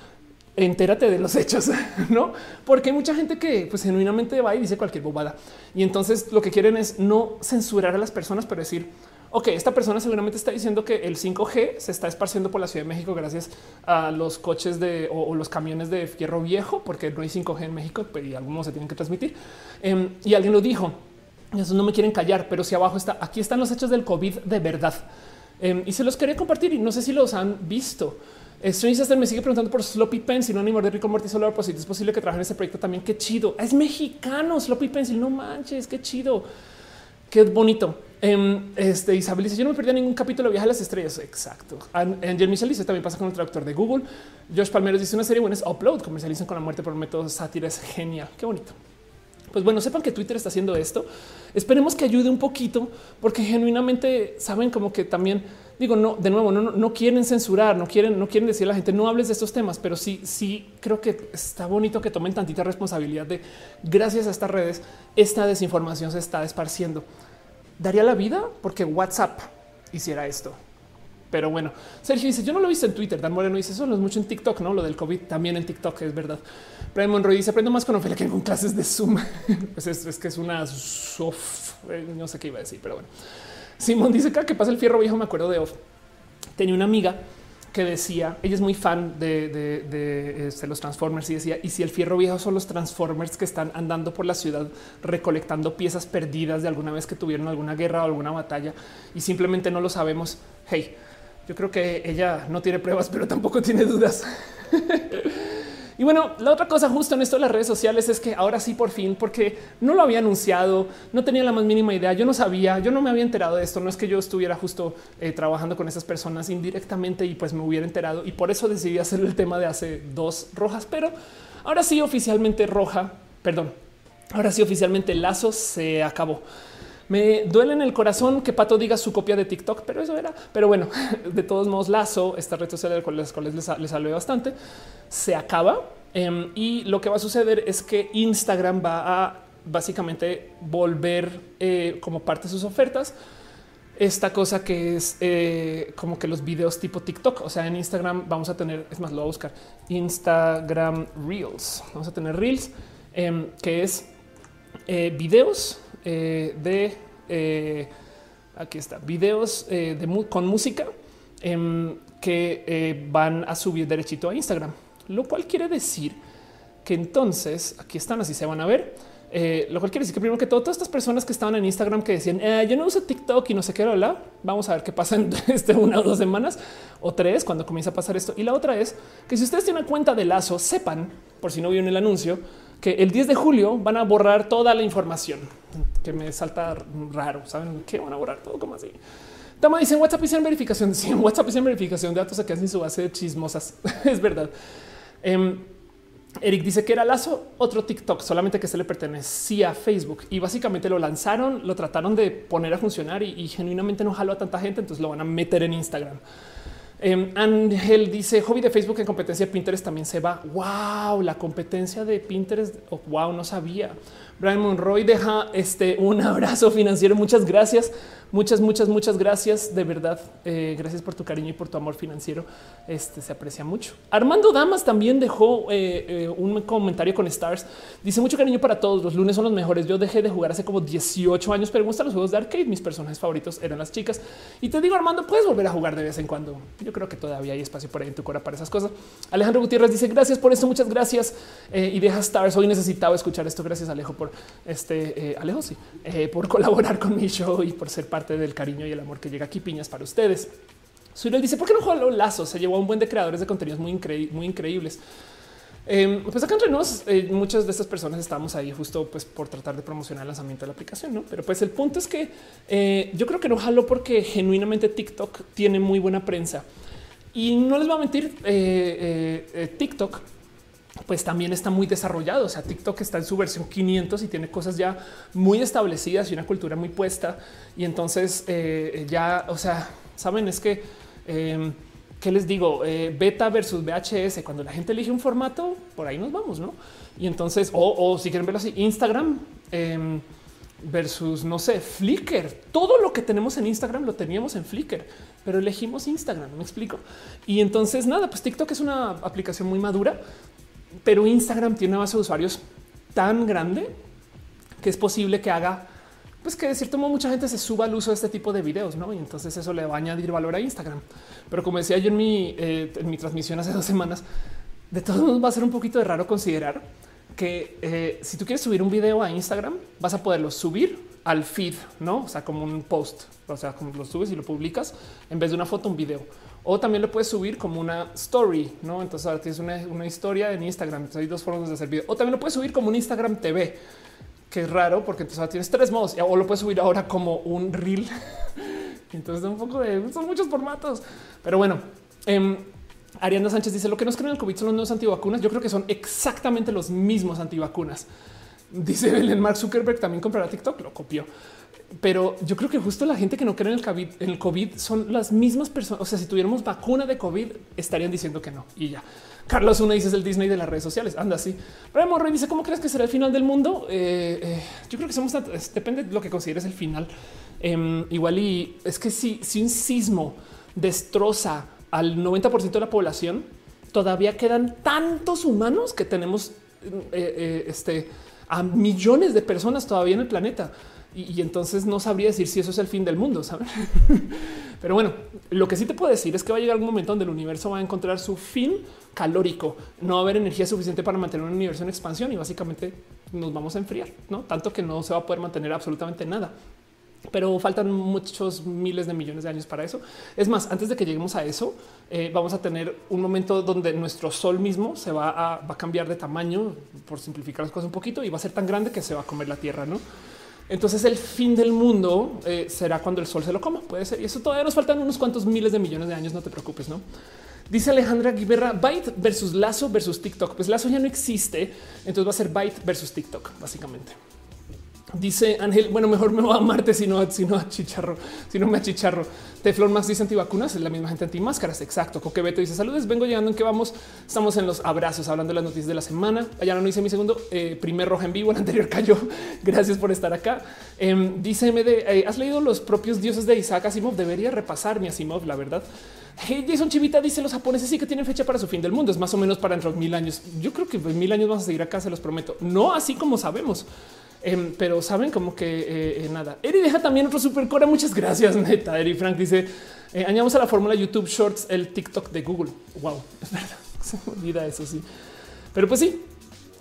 entérate de los hechos, no? Porque hay mucha gente que pues genuinamente va y dice cualquier bobada. Y entonces lo que quieren es no censurar a las personas, pero decir, ok, esta persona seguramente está diciendo que el 5G se está esparciendo por la Ciudad de México gracias a los coches de o, los camiones de fierro viejo, porque no hay 5G en México y algunos se tienen que transmitir. Em, y alguien lo dijo. Eso no me quieren callar, pero si abajo está, aquí están los hechos del COVID de verdad. Em, y se los quería compartir y no sé si los han visto. Strange me sigue preguntando por Sloppy Pencil, un animador de Rico Morty Solar pues, Es posible que trabaje en ese proyecto también. Qué chido. Es mexicano, Sloppy Pencil. No manches, qué chido. Qué bonito. Em, este Isabel dice: Yo no me perdí ningún capítulo de Viaje a las Estrellas. Exacto. Angel Michel dice: También pasa con el traductor de Google. Josh Palmero dice: Una serie buena es Upload, comercializan con la muerte por método sátira. Es genial. Qué bonito. Pues bueno, sepan que Twitter está haciendo esto. Esperemos que ayude un poquito, porque genuinamente saben como que también digo, no, de nuevo, no, no, quieren censurar, no quieren, no quieren decir a la gente no hables de estos temas, pero sí, sí creo que está bonito que tomen tantita responsabilidad de gracias a estas redes, esta desinformación se está esparciendo. Daría la vida porque WhatsApp hiciera esto. Pero bueno, Sergio dice: Yo no lo he visto en Twitter. Dan Moreno dice: Eso no es mucho en TikTok, no? Lo del COVID también en TikTok es verdad. Brian Monroy dice: Aprendo más con Ophelia que con clases de Zoom. pues es, que es una soft, eh, no sé qué iba a decir, pero bueno. Simón dice que pasa el fierro viejo. Me acuerdo de Off. Tenía una amiga que decía, ella es muy fan de, este, los Transformers y decía, y si el fierro viejo son los Transformers que están andando por la ciudad recolectando piezas perdidas de alguna vez que tuvieron alguna guerra o alguna batalla y simplemente no lo sabemos. Hey, yo creo que ella no tiene pruebas, pero tampoco tiene dudas. Y bueno, la otra cosa justo en esto de las redes sociales es que ahora sí por fin, porque no lo había anunciado, no tenía la más mínima idea, yo no sabía, yo no me había enterado de esto, no es que yo estuviera justo eh, trabajando con esas personas indirectamente y pues me hubiera enterado y por eso decidí hacer el tema de hace dos rojas, pero ahora sí oficialmente roja, perdón, ahora sí oficialmente lazo se acabó. Me duele en el corazón que Pato diga su copia de TikTok, pero eso era. Pero bueno, de todos modos, Lazo, esta red social con las cuales les, les bastante, se acaba. Em, y lo que va a suceder es que Instagram va a básicamente volver eh, como parte de sus ofertas esta cosa que es eh, como que los videos tipo TikTok. O sea, en Instagram vamos a tener, es más, lo voy a buscar Instagram Reels. Vamos a tener Reels, em, que es eh, videos eh, de eh, aquí está videos eh, con música em, que van a subir derechito a Instagram, lo cual quiere decir que entonces aquí están, así se van a ver. lo cual quiere decir que primero que todas estas personas que estaban en Instagram que decían yo no uso TikTok y no sé qué, hablar, vamos a ver qué pasa en este una o dos semanas o tres cuando comienza a pasar esto. Y la otra es que si ustedes tienen cuenta de Lazo, sepan, por si no vieron el anuncio, que el 10 de julio van a borrar toda la información que me salta raro. Saben que van a borrar todo como así. Tama dice WhatsApp hicieron verificación. Sí, WhatsApp hicieron verificación de datos aquí en su base de chismosas. es verdad. Em, Eric dice que era Lazo otro TikTok, solamente que se le pertenecía a Facebook y básicamente lo lanzaron, lo trataron de poner a funcionar y genuinamente no jaló a tanta gente, entonces lo van a meter en Instagram. Eh, Ángel dice hobby de Facebook en competencia de Pinterest también se va. Wow, la competencia de Pinterest. Oh, wow, no sabía. Brian Monroy deja este un abrazo financiero. Muchas gracias. Muchas, muchas, muchas gracias. De verdad, eh, gracias por tu cariño y por tu amor financiero. Este se aprecia mucho. Armando Damas también dejó eh, eh, un comentario con Stars. Dice mucho cariño para todos. Los lunes son los mejores. Yo dejé de jugar hace como 18 años, pero me gustan los juegos de arcade. Mis personajes favoritos eran las chicas. Y te digo, Armando, puedes volver a jugar de vez en cuando. Yo creo que todavía hay espacio por ahí en tu cora para esas cosas. Alejandro Gutiérrez dice gracias por esto. Muchas gracias. y deja Stars. Hoy necesitaba escuchar esto. Gracias, Alejo, por este Alejo, sí, por colaborar con mi show y por ser parte del cariño y el amor que llega aquí piñas para ustedes. Suriel dice por qué no los lazos? Se llevó a un buen de creadores de contenidos muy, muy increíbles. Eh, pues acá entre nos, eh, muchas de estas personas estamos ahí justo pues por tratar de promocionar el lanzamiento de la aplicación, ¿no? Pero pues el punto es que eh, yo creo que no jalo porque genuinamente TikTok tiene muy buena prensa y no les voy a mentir, TikTok pues también está muy desarrollado. O sea, TikTok está en su versión 500 y tiene cosas ya muy establecidas y una cultura muy puesta. Y entonces eh, ya, o sea, saben, es que, eh, ¿qué les digo? Eh, beta versus VHS. Cuando la gente elige un formato, por ahí nos vamos, ¿no? Y entonces, o, si quieren verlo así, Instagram em, versus, no sé, Flickr. Todo lo que tenemos en Instagram lo teníamos en Flickr, pero elegimos Instagram, ¿me explico? Y entonces, nada, pues TikTok es una aplicación muy madura pero Instagram tiene una base de usuarios tan grande que es posible que haga pues que de cierto modo mucha gente se suba al uso de este tipo de videos, ¿no? Y entonces eso le va a añadir valor a Instagram. Pero como decía yo en mi, eh, transmisión hace dos semanas, de todos modos va a ser un poquito de raro considerar que eh, si tú quieres subir un video a Instagram, vas a poderlo subir al feed, ¿no? O sea, como un post, o sea, como lo subes y lo publicas en vez de una foto, un video o también lo puedes subir como una story, no? Entonces ahora tienes una, historia en Instagram. hay dos formas de hacer video o también lo puedes subir como un Instagram TV. que es raro porque entonces ahora tienes tres modos o lo puedes subir ahora como un reel. entonces un poco de son muchos formatos, pero bueno. Eh, Ariana Sánchez dice lo que nos creen el COVID son los nuevos antivacunas. Yo creo que son exactamente los mismos antivacunas. Dice Belén Mark Zuckerberg también comprará TikTok, lo copió. Pero yo creo que justo la gente que no cree en el COVID, en el COVID son las mismas personas. O sea, si tuviéramos vacuna de COVID, estarían diciendo que no y ya. Carlos Una dice es el Disney de las redes sociales. Anda así. Pero Rey dice cómo crees que será el final del mundo? Eh, eh, yo creo que somos depende de lo que consideres el final. Em, igual y es que si, si un sismo destroza al 90% de la población, todavía quedan tantos humanos que tenemos eh, este a millones de personas todavía en el planeta. Y, entonces no sabría decir si eso es el fin del mundo, ¿sabes? Pero bueno, lo que sí te puedo decir es que va a llegar un momento donde el universo va a encontrar su fin calórico. No va a haber energía suficiente para mantener un universo en expansión y básicamente nos vamos a enfriar, no tanto que no se va a poder mantener absolutamente nada pero faltan muchos miles de millones de años para eso. Es más, antes de que lleguemos a eso, eh, vamos a tener un momento donde nuestro sol mismo se va a, va a, cambiar de tamaño, por simplificar las cosas un poquito, y va a ser tan grande que se va a comer la Tierra, ¿no? Entonces el fin del mundo eh, será cuando el sol se lo coma. Puede ser. Y eso todavía nos faltan unos cuantos miles de millones de años. No te preocupes, no? Dice Alejandra Guiberra, Byte versus Lazo versus TikTok. Pues Lazo ya no existe. Entonces va a ser Byte versus TikTok, básicamente. Dice Ángel, bueno, mejor me voy a Marte si no, si no a chicharro, si no me achicharro. Teflon Max dice antivacunas, es la misma gente antimáscaras. Exacto. Coquebeto dice saludes, vengo llegando en que vamos. Estamos en los abrazos hablando de las noticias de la semana. Allá no hice mi segundo eh, primer roja en vivo. El anterior cayó. Gracias por estar acá. Em, dice MD, eh, has leído los propios dioses de Isaac Asimov. Debería repasar mi Asimov, la verdad. Hey, Jason Chivita dice los japoneses sí que tienen fecha para su fin del mundo. Es más o menos para dentro de mil años. Yo creo que mil años vamos a seguir acá, se los prometo. No así como sabemos. Em, pero saben como que eh, eh, nada. Eri deja también otro super core. Muchas gracias, neta. Eri Frank dice eh, añadamos a la fórmula YouTube Shorts el TikTok de Google. Wow, es verdad. Se me olvida eso. Sí, pero pues sí.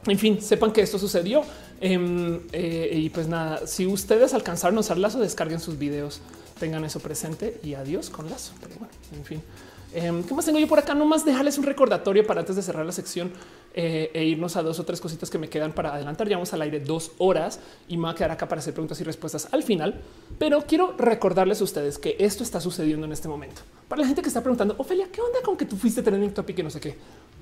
En fin, sepan que esto sucedió. Em, y pues nada, si ustedes alcanzaron a usar lazo, descarguen sus videos, tengan eso presente y adiós con lazo. Pero bueno, en fin. Em, ¿Qué más tengo yo por acá? No más dejarles un recordatorio para antes de cerrar la sección eh, e irnos a dos o tres cositas que me quedan para adelantar. Llevamos al aire dos horas y me voy a quedar acá para hacer preguntas y respuestas al final. Pero quiero recordarles a ustedes que esto está sucediendo en este momento. Para la gente que está preguntando, Ofelia, ¿qué onda con que tú fuiste trending topic y no sé qué?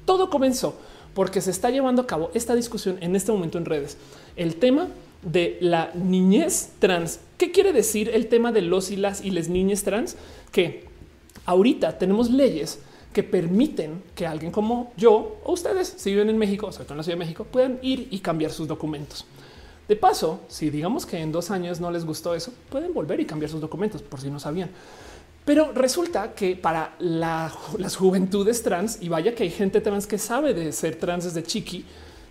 Todo comenzó porque se está llevando a cabo esta discusión en este momento en redes. El tema de la niñez trans. ¿Qué quiere decir el tema de los y las y les niñas trans? Que Ahorita tenemos leyes que permiten que alguien como yo o ustedes, si viven en México, sobre todo en la Ciudad de México, puedan ir y cambiar sus documentos. De paso, si digamos que en dos años no les gustó eso, pueden volver y cambiar sus documentos por si no sabían. Pero resulta que para las juventudes trans, y vaya que hay gente trans que sabe de ser trans desde chiqui,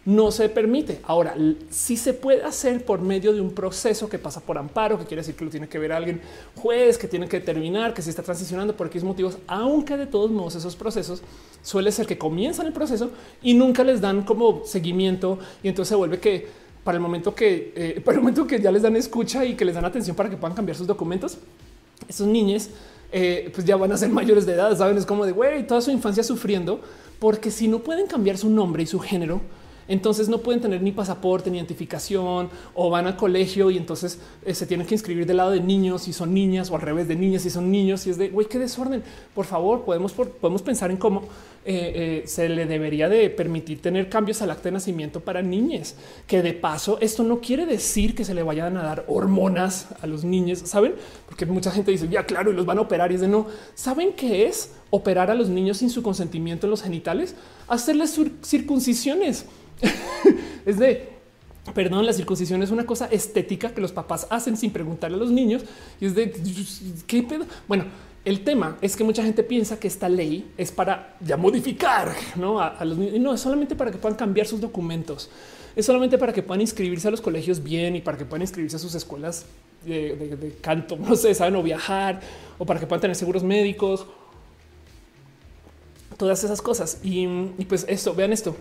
no se permite. Ahora, si se puede hacer por medio de un proceso que pasa por amparo, que quiere decir que lo tiene que ver alguien juez, que tiene que determinar que se está transicionando por X motivos, aunque de todos modos esos procesos suele ser que comienzan el proceso y nunca les dan como seguimiento y entonces se vuelve que para el momento que eh, para el momento que ya les dan escucha y que les dan atención para que puedan cambiar sus documentos, esos niños eh, pues ya van a ser mayores de edad, saben, es como de güey, toda su infancia sufriendo, porque si no pueden cambiar su nombre y su género, entonces no pueden tener ni pasaporte ni identificación o van al colegio y entonces eh, se tienen que inscribir del lado de niños y son niñas o al revés de niñas y son niños y es de güey, qué desorden. Por favor, podemos, podemos pensar en cómo eh, eh, se le debería de permitir tener cambios al acta de nacimiento para niñas, que de paso esto no quiere decir que se le vayan a dar hormonas a los niños, saben? Porque mucha gente dice ya claro y los van a operar y es de no saben qué es operar a los niños sin su consentimiento en los genitales, hacerles circuncisiones es de perdón, la circuncisión es una cosa estética que los papás hacen sin preguntarle a los niños y es de qué pedo. Bueno, el tema es que mucha gente piensa que esta ley es para ya modificar ¿no? a, los niños. No es solamente para que puedan cambiar sus documentos, es solamente para que puedan inscribirse a los colegios bien y para que puedan inscribirse a sus escuelas de, canto, no sé, saben o viajar o para que puedan tener seguros médicos, todas esas cosas. Y, y pues esto, vean esto.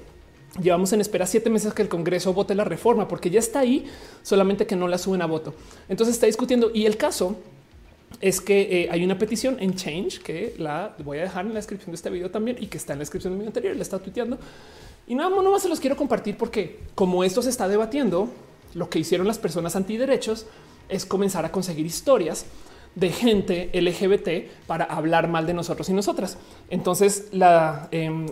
Llevamos en espera siete meses que el Congreso vote la reforma porque ya está ahí, solamente que no la suben a voto. Entonces está discutiendo y el caso es que eh, hay una petición en Change que la voy a dejar en la descripción de este video también y que está en la descripción del video anterior. Le está tuiteando y nada, más se los quiero compartir porque como esto se está debatiendo lo que hicieron las personas antiderechos es comenzar a conseguir historias de gente LGBT para hablar mal de nosotros y nosotras. Entonces la, em,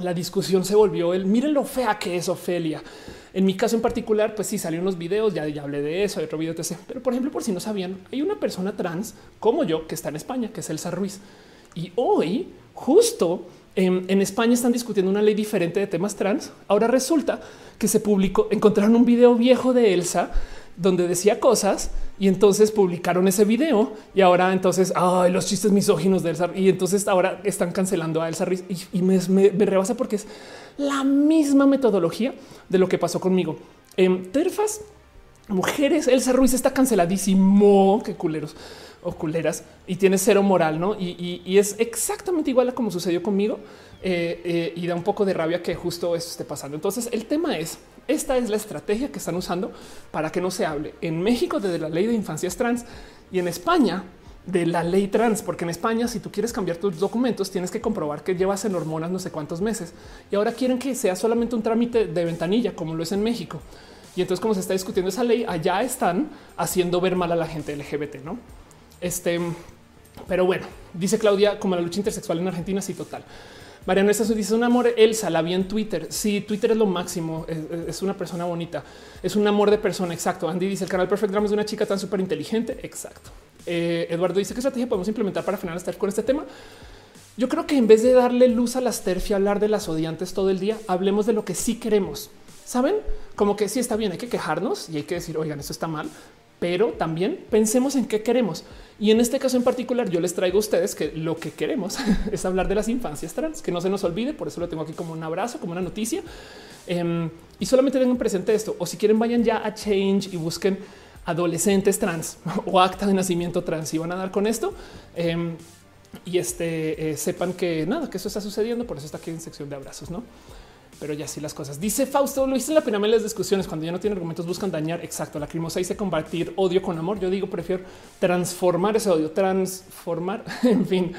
la discusión se volvió el miren lo fea que es Ofelia. En mi caso en particular, pues sí salió unos videos, ya, ya hablé de eso, hay otro video, etc. Pero por ejemplo, por si no sabían, hay una persona trans como yo que está en España, que es Elsa Ruiz. Y hoy, justo en, en, España están discutiendo una ley diferente de temas trans. Ahora resulta que se publicó, encontraron un video viejo de Elsa donde decía cosas y entonces publicaron ese video y ahora entonces ay, los chistes misóginos de Elsa y entonces ahora están cancelando a Elsa Ruiz y, me, rebasa porque es la misma metodología de lo que pasó conmigo en Terfas. Mujeres, Elsa Ruiz está canceladísimo. Qué culeros o culeras y tiene cero moral, no? Y, y es exactamente igual a como sucedió conmigo eh, eh, y da un poco de rabia que justo eso esté pasando. Entonces, el tema es esta es la estrategia que están usando para que no se hable en México desde la ley de infancias trans y en España de la ley trans, porque en España, si tú quieres cambiar tus documentos, tienes que comprobar que llevas en hormonas no sé cuántos meses y ahora quieren que sea solamente un trámite de ventanilla, como lo es en México. Y entonces, como se está discutiendo esa ley, allá están haciendo ver mal a la gente LGBT, no? Este, pero bueno, dice Claudia, como la lucha intersexual en Argentina, sí, total. Mariano Estazo dice un amor. Elsa la vi en Twitter. Sí, Twitter es lo máximo. Es, una persona bonita. Es un amor de persona. Exacto. Andy dice el canal Perfect Drama es de una chica tan súper inteligente. Exacto. Eh, Eduardo dice qué estrategia podemos implementar para frenar a con este tema. Yo creo que en vez de darle luz a las TERF y hablar de las odiantes todo el día, hablemos de lo que sí queremos. Saben como que sí está bien, hay que quejarnos y hay que decir, oigan, esto está mal, pero también pensemos en qué queremos. Y en este caso en particular, yo les traigo a ustedes que lo que queremos es hablar de las infancias trans, que no se nos olvide. Por eso lo tengo aquí como un abrazo, como una noticia. Em, y solamente tengan presente esto. O si quieren, vayan ya a Change y busquen adolescentes trans o acta de nacimiento trans y van a dar con esto. Em, y este eh, sepan que nada, que eso está sucediendo. Por eso está aquí en sección de abrazos, no? Pero ya sí las cosas. Dice Fausto, lo hice en la pena de las discusiones. Cuando ya no tiene argumentos, buscan dañar. Exacto. La crimosa dice combatir odio con amor. Yo digo, prefiero transformar ese odio, transformar. en fin,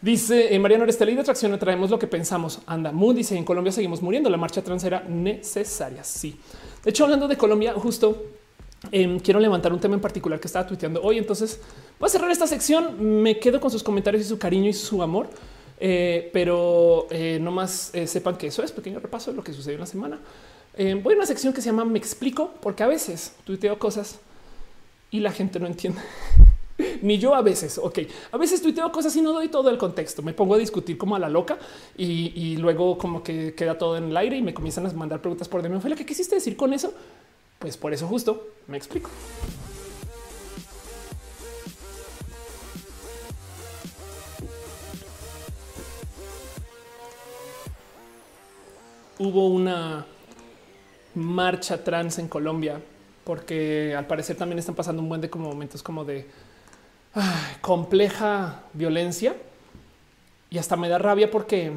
dice eh, Mariano Oreste, ley de atracción traemos lo que pensamos. Anda, Moon dice en Colombia seguimos muriendo. La marcha trans era necesaria. Sí. De hecho, hablando de Colombia, justo em, quiero levantar un tema en particular que estaba tuiteando hoy. Entonces voy a cerrar esta sección. Me quedo con sus comentarios y su cariño y su amor. Eh, pero eh, no más eh, sepan que eso es pequeño repaso de lo que sucedió en la semana. voy a una sección que se llama Me explico, porque a veces tuiteo cosas y la gente no entiende. Ni yo a veces, ok. A veces tuiteo cosas y no doy todo el contexto. Me pongo a discutir como a la loca y, luego como que queda todo en el aire y me comienzan a mandar preguntas por DM. ¿Qué quisiste decir con eso? Pues por eso justo me explico. Hubo una marcha trans en Colombia, porque al parecer también están pasando un buen de como momentos como de compleja violencia. Y hasta me da rabia porque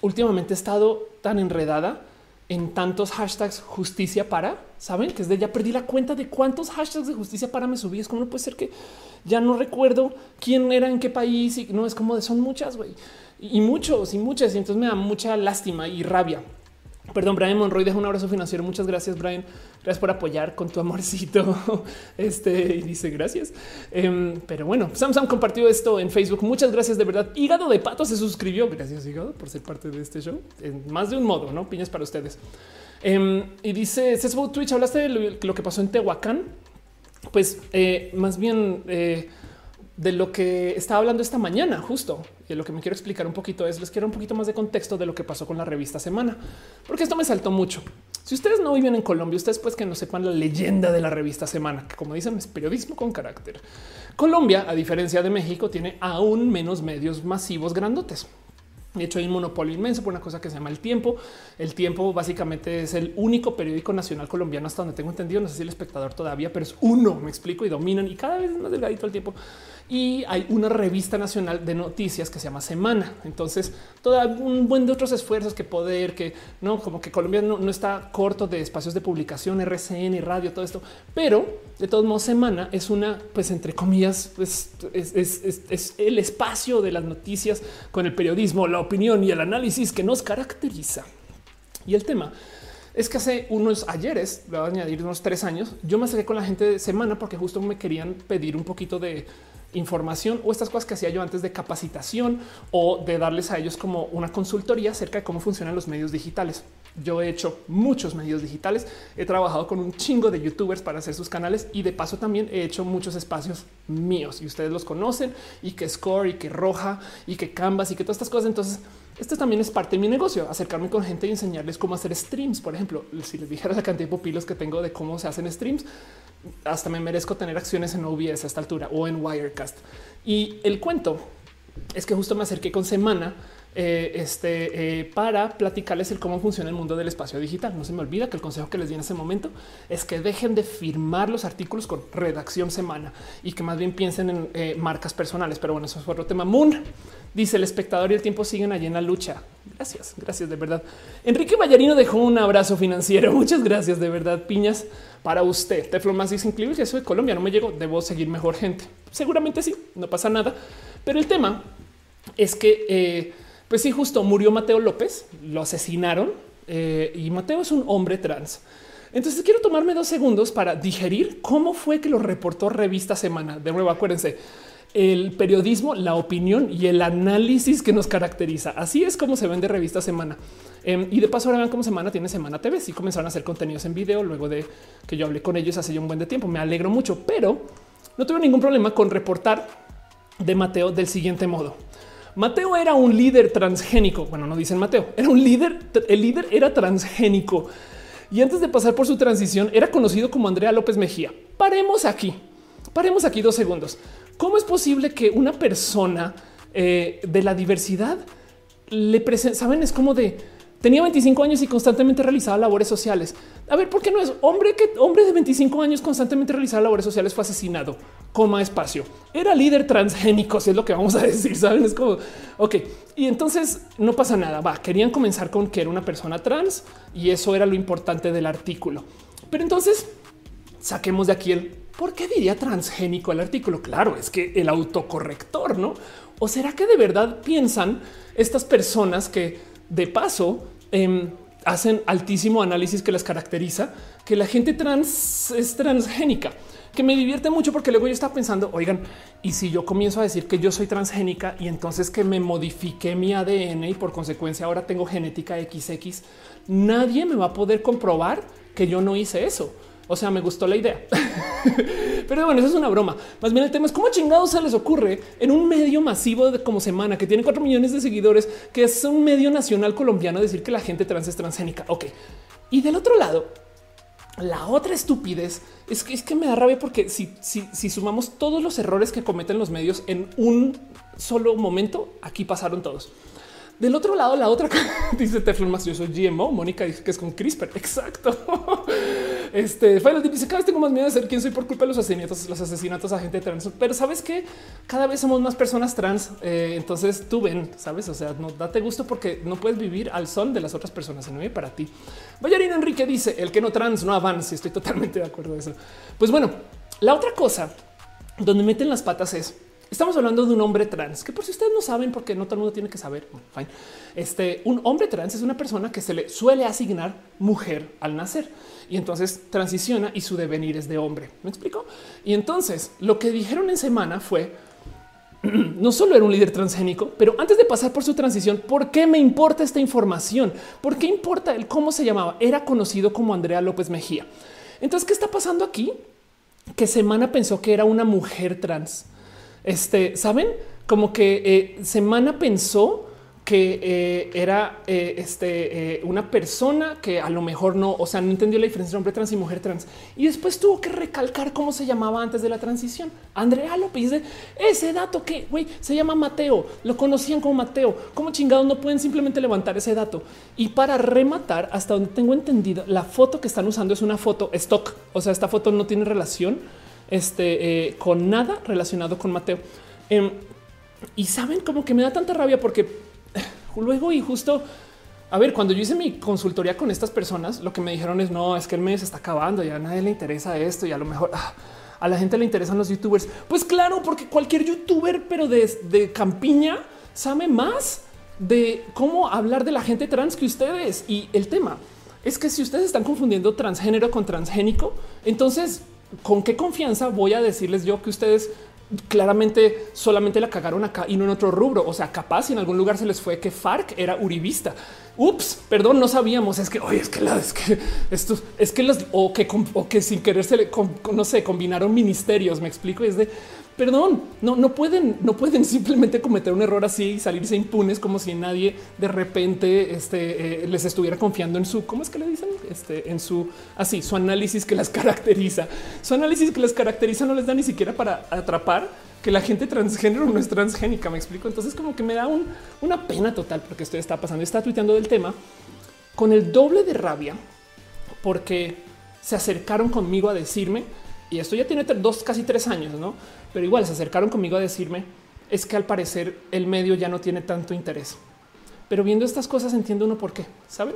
últimamente he estado tan enredada en tantos hashtags justicia para, saben que desde ya perdí la cuenta de cuántos hashtags de justicia para me subí. Es como no puede ser que ya no recuerdo quién era en qué país y no es como de son muchas güey y muchos y muchas. Y entonces me da mucha lástima y rabia. Perdón, Brian Monroy deja un abrazo financiero. Muchas gracias, Brian. Gracias por apoyar con tu amorcito. Este y dice gracias. Em, pero bueno, Samsung compartió esto en Facebook. Muchas gracias de verdad. Hígado de pato se suscribió. Gracias, Hígado, por ser parte de este show en más de un modo. No piñas para ustedes. Em, y dice Twitch. Hablaste de lo, que pasó en Tehuacán. Pues eh, más bien, eh, de lo que estaba hablando esta mañana, justo. Y lo que me quiero explicar un poquito es, les quiero un poquito más de contexto de lo que pasó con la revista Semana, porque esto me saltó mucho. Si ustedes no viven en Colombia, ustedes pues que no sepan la leyenda de la revista Semana, que como dicen es periodismo con carácter. Colombia, a diferencia de México, tiene aún menos medios masivos grandotes. De hecho, hay un monopolio inmenso por una cosa que se llama el tiempo. El tiempo básicamente es el único periódico nacional colombiano hasta donde tengo entendido. No sé si el espectador todavía, pero es uno, me explico, y dominan y cada vez más delgadito el tiempo y hay una revista nacional de noticias que se llama Semana. Entonces, todo un buen de otros esfuerzos que poder, que no como que Colombia no, está corto de espacios de publicación, RCN radio, todo esto, pero de todos modos, Semana es una, pues entre comillas, pues, es, es el espacio de las noticias con el periodismo, la opinión y el análisis que nos caracteriza. Y el tema es que hace unos ayeres, voy a añadir unos tres años, yo me acerqué con la gente de semana porque justo me querían pedir un poquito de información o estas cosas que hacía yo antes de capacitación o de darles a ellos como una consultoría acerca de cómo funcionan los medios digitales. Yo he hecho muchos medios digitales, he trabajado con un chingo de youtubers para hacer sus canales y de paso también he hecho muchos espacios míos y ustedes los conocen y que Score y que Roja y que Canvas y que todas estas cosas. Entonces, esto también es parte de mi negocio, acercarme con gente y enseñarles cómo hacer streams. Por ejemplo, si les dijera la cantidad de pupilos que tengo de cómo se hacen streams, hasta me merezco tener acciones en OBS a esta altura o en Wirecast. Y el cuento es que justo me acerqué con Semana eh, este, eh, para platicarles el cómo funciona el mundo del espacio digital. No se me olvida que el consejo que les di en ese momento es que dejen de firmar los artículos con redacción semana y que más bien piensen en eh, marcas personales. Pero bueno, eso es otro tema. Moon dice el espectador y el tiempo siguen allí en la lucha. Gracias, gracias de verdad. Enrique Vallarino dejó un abrazo financiero. Muchas gracias de verdad. Piñas para usted. Teflon más dice incluso que soy de Colombia, no me llego, debo seguir mejor gente. Seguramente sí, no pasa nada. Pero el tema es que pues sí, justo murió Mateo López, lo asesinaron eh, y Mateo es un hombre trans. Entonces quiero tomarme dos segundos para digerir cómo fue que lo reportó Revista Semana. De nuevo, acuérdense, el periodismo, la opinión y el análisis que nos caracteriza. Así es como se vende Revista Semana. Em, y de paso, ahora vean cómo Semana tiene Semana TV. Sí comenzaron a hacer contenidos en video luego de que yo hablé con ellos hace ya un buen de tiempo. Me alegro mucho, pero no tuve ningún problema con reportar de Mateo del siguiente modo. Mateo era un líder transgénico. Bueno, no dicen Mateo, era un líder. El líder era transgénico y antes de pasar por su transición era conocido como Andrea López Mejía. Paremos aquí, paremos aquí dos segundos. ¿Cómo es posible que una persona eh, de la diversidad le presente? Saben, es como de tenía 25 años y constantemente realizaba labores sociales. A ver, ¿por qué no es hombre que hombre de 25 años constantemente realizaba labores sociales fue asesinado? coma espacio. Era líder transgénico, si es lo que vamos a decir, saben? Es como, ok. Y entonces no pasa nada. Va, querían comenzar con que era una persona trans y eso era lo importante del artículo. Pero entonces saquemos de aquí el por qué diría transgénico el artículo. Claro, es que el autocorrector, no? O será que de verdad piensan estas personas que de paso em, hacen altísimo análisis que les caracteriza que la gente trans es transgénica? que me divierte mucho porque luego yo estaba pensando, oigan, y si yo comienzo a decir que yo soy transgénica y entonces que me modifique mi ADN y por consecuencia ahora tengo genética XX, nadie me va a poder comprobar que yo no hice eso. O sea, me gustó la idea. Pero bueno, eso es una broma. Más bien el tema es cómo chingados se les ocurre en un medio masivo de como semana que tiene cuatro millones de seguidores, que es un medio nacional colombiano, decir que la gente trans es transgénica. Ok. Y del otro lado, la otra estupidez es que, es que me da rabia porque si, si, si sumamos todos los errores que cometen los medios en un solo momento, aquí pasaron todos. Del otro lado, la otra dice Teflon más soy GMO. Mónica dice que es con CRISPR. Exacto. Este Final dice cada vez tengo más miedo de ser quien soy por culpa de los asesinatos, los asesinatos a gente trans. Pero sabes que cada vez somos más personas trans. Eh, entonces tú ven, sabes? O sea, no date gusto porque no puedes vivir al son de las otras personas. No para ti. Vallarino Enrique dice el que no trans no avance. Estoy totalmente de acuerdo eso. Pues bueno, la otra cosa donde meten las patas es Estamos hablando de un hombre trans, que por si ustedes no saben, porque no todo el mundo tiene que saber, fine. Este, un hombre trans es una persona que se le suele asignar mujer al nacer y entonces transiciona y su devenir es de hombre. ¿Me explico? Y entonces lo que dijeron en semana fue no solo era un líder transgénico, pero antes de pasar por su transición, ¿por qué me importa esta información? ¿Por qué importa el cómo se llamaba? Era conocido como Andrea López Mejía. Entonces, ¿qué está pasando aquí? Que Semana pensó que era una mujer trans este, ¿saben? Como que eh, Semana pensó que eh, era eh, este, una persona que a lo mejor no, o sea, no entendió la diferencia entre hombre trans y mujer trans. Y después tuvo que recalcar cómo se llamaba antes de la transición. Andrea López dice ese dato que se llama Mateo, lo conocían como Mateo. ¿Cómo chingados no pueden simplemente levantar ese dato? Y para rematar, hasta donde tengo entendido, la foto que están usando es una foto stock. O sea, esta foto no tiene relación este, eh, con nada relacionado con Mateo. Em, y saben como que me da tanta rabia porque luego y justo, a ver, cuando yo hice mi consultoría con estas personas, lo que me dijeron es no, es que el mes está acabando, ya a nadie le interesa esto y a lo mejor ah, a la gente le interesan los youtubers. Pues claro, porque cualquier youtuber, pero de, de campiña, sabe más de cómo hablar de la gente trans que ustedes. Y el tema es que si ustedes están confundiendo transgénero con transgénico, entonces con qué confianza voy a decirles yo que ustedes claramente solamente la cagaron acá y no en otro rubro. O sea, capaz en algún lugar se les fue que FARC era uribista. Ups, perdón, no sabíamos. Es que hoy es que la es que esto es que las o que, o que sin querer se le no sé, combinaron ministerios. Me explico. Es de perdón, no, no pueden, no pueden simplemente cometer un error así y salirse impunes como si nadie de repente este, eh, les estuviera confiando en su, ¿cómo es que le dicen? Este, en su, así, su análisis que las caracteriza. Su análisis que las caracteriza no les da ni siquiera para atrapar que la gente transgénero no es transgénica, me explico. Entonces como que me da un, una pena total porque esto está pasando. Está tuiteando del tema con el doble de rabia porque se acercaron conmigo a decirme, y esto ya tiene dos, casi tres años, ¿no? Pero igual se acercaron conmigo a decirme es que al parecer el medio ya no tiene tanto interés. Pero viendo estas cosas entiendo uno por qué, ¿saben?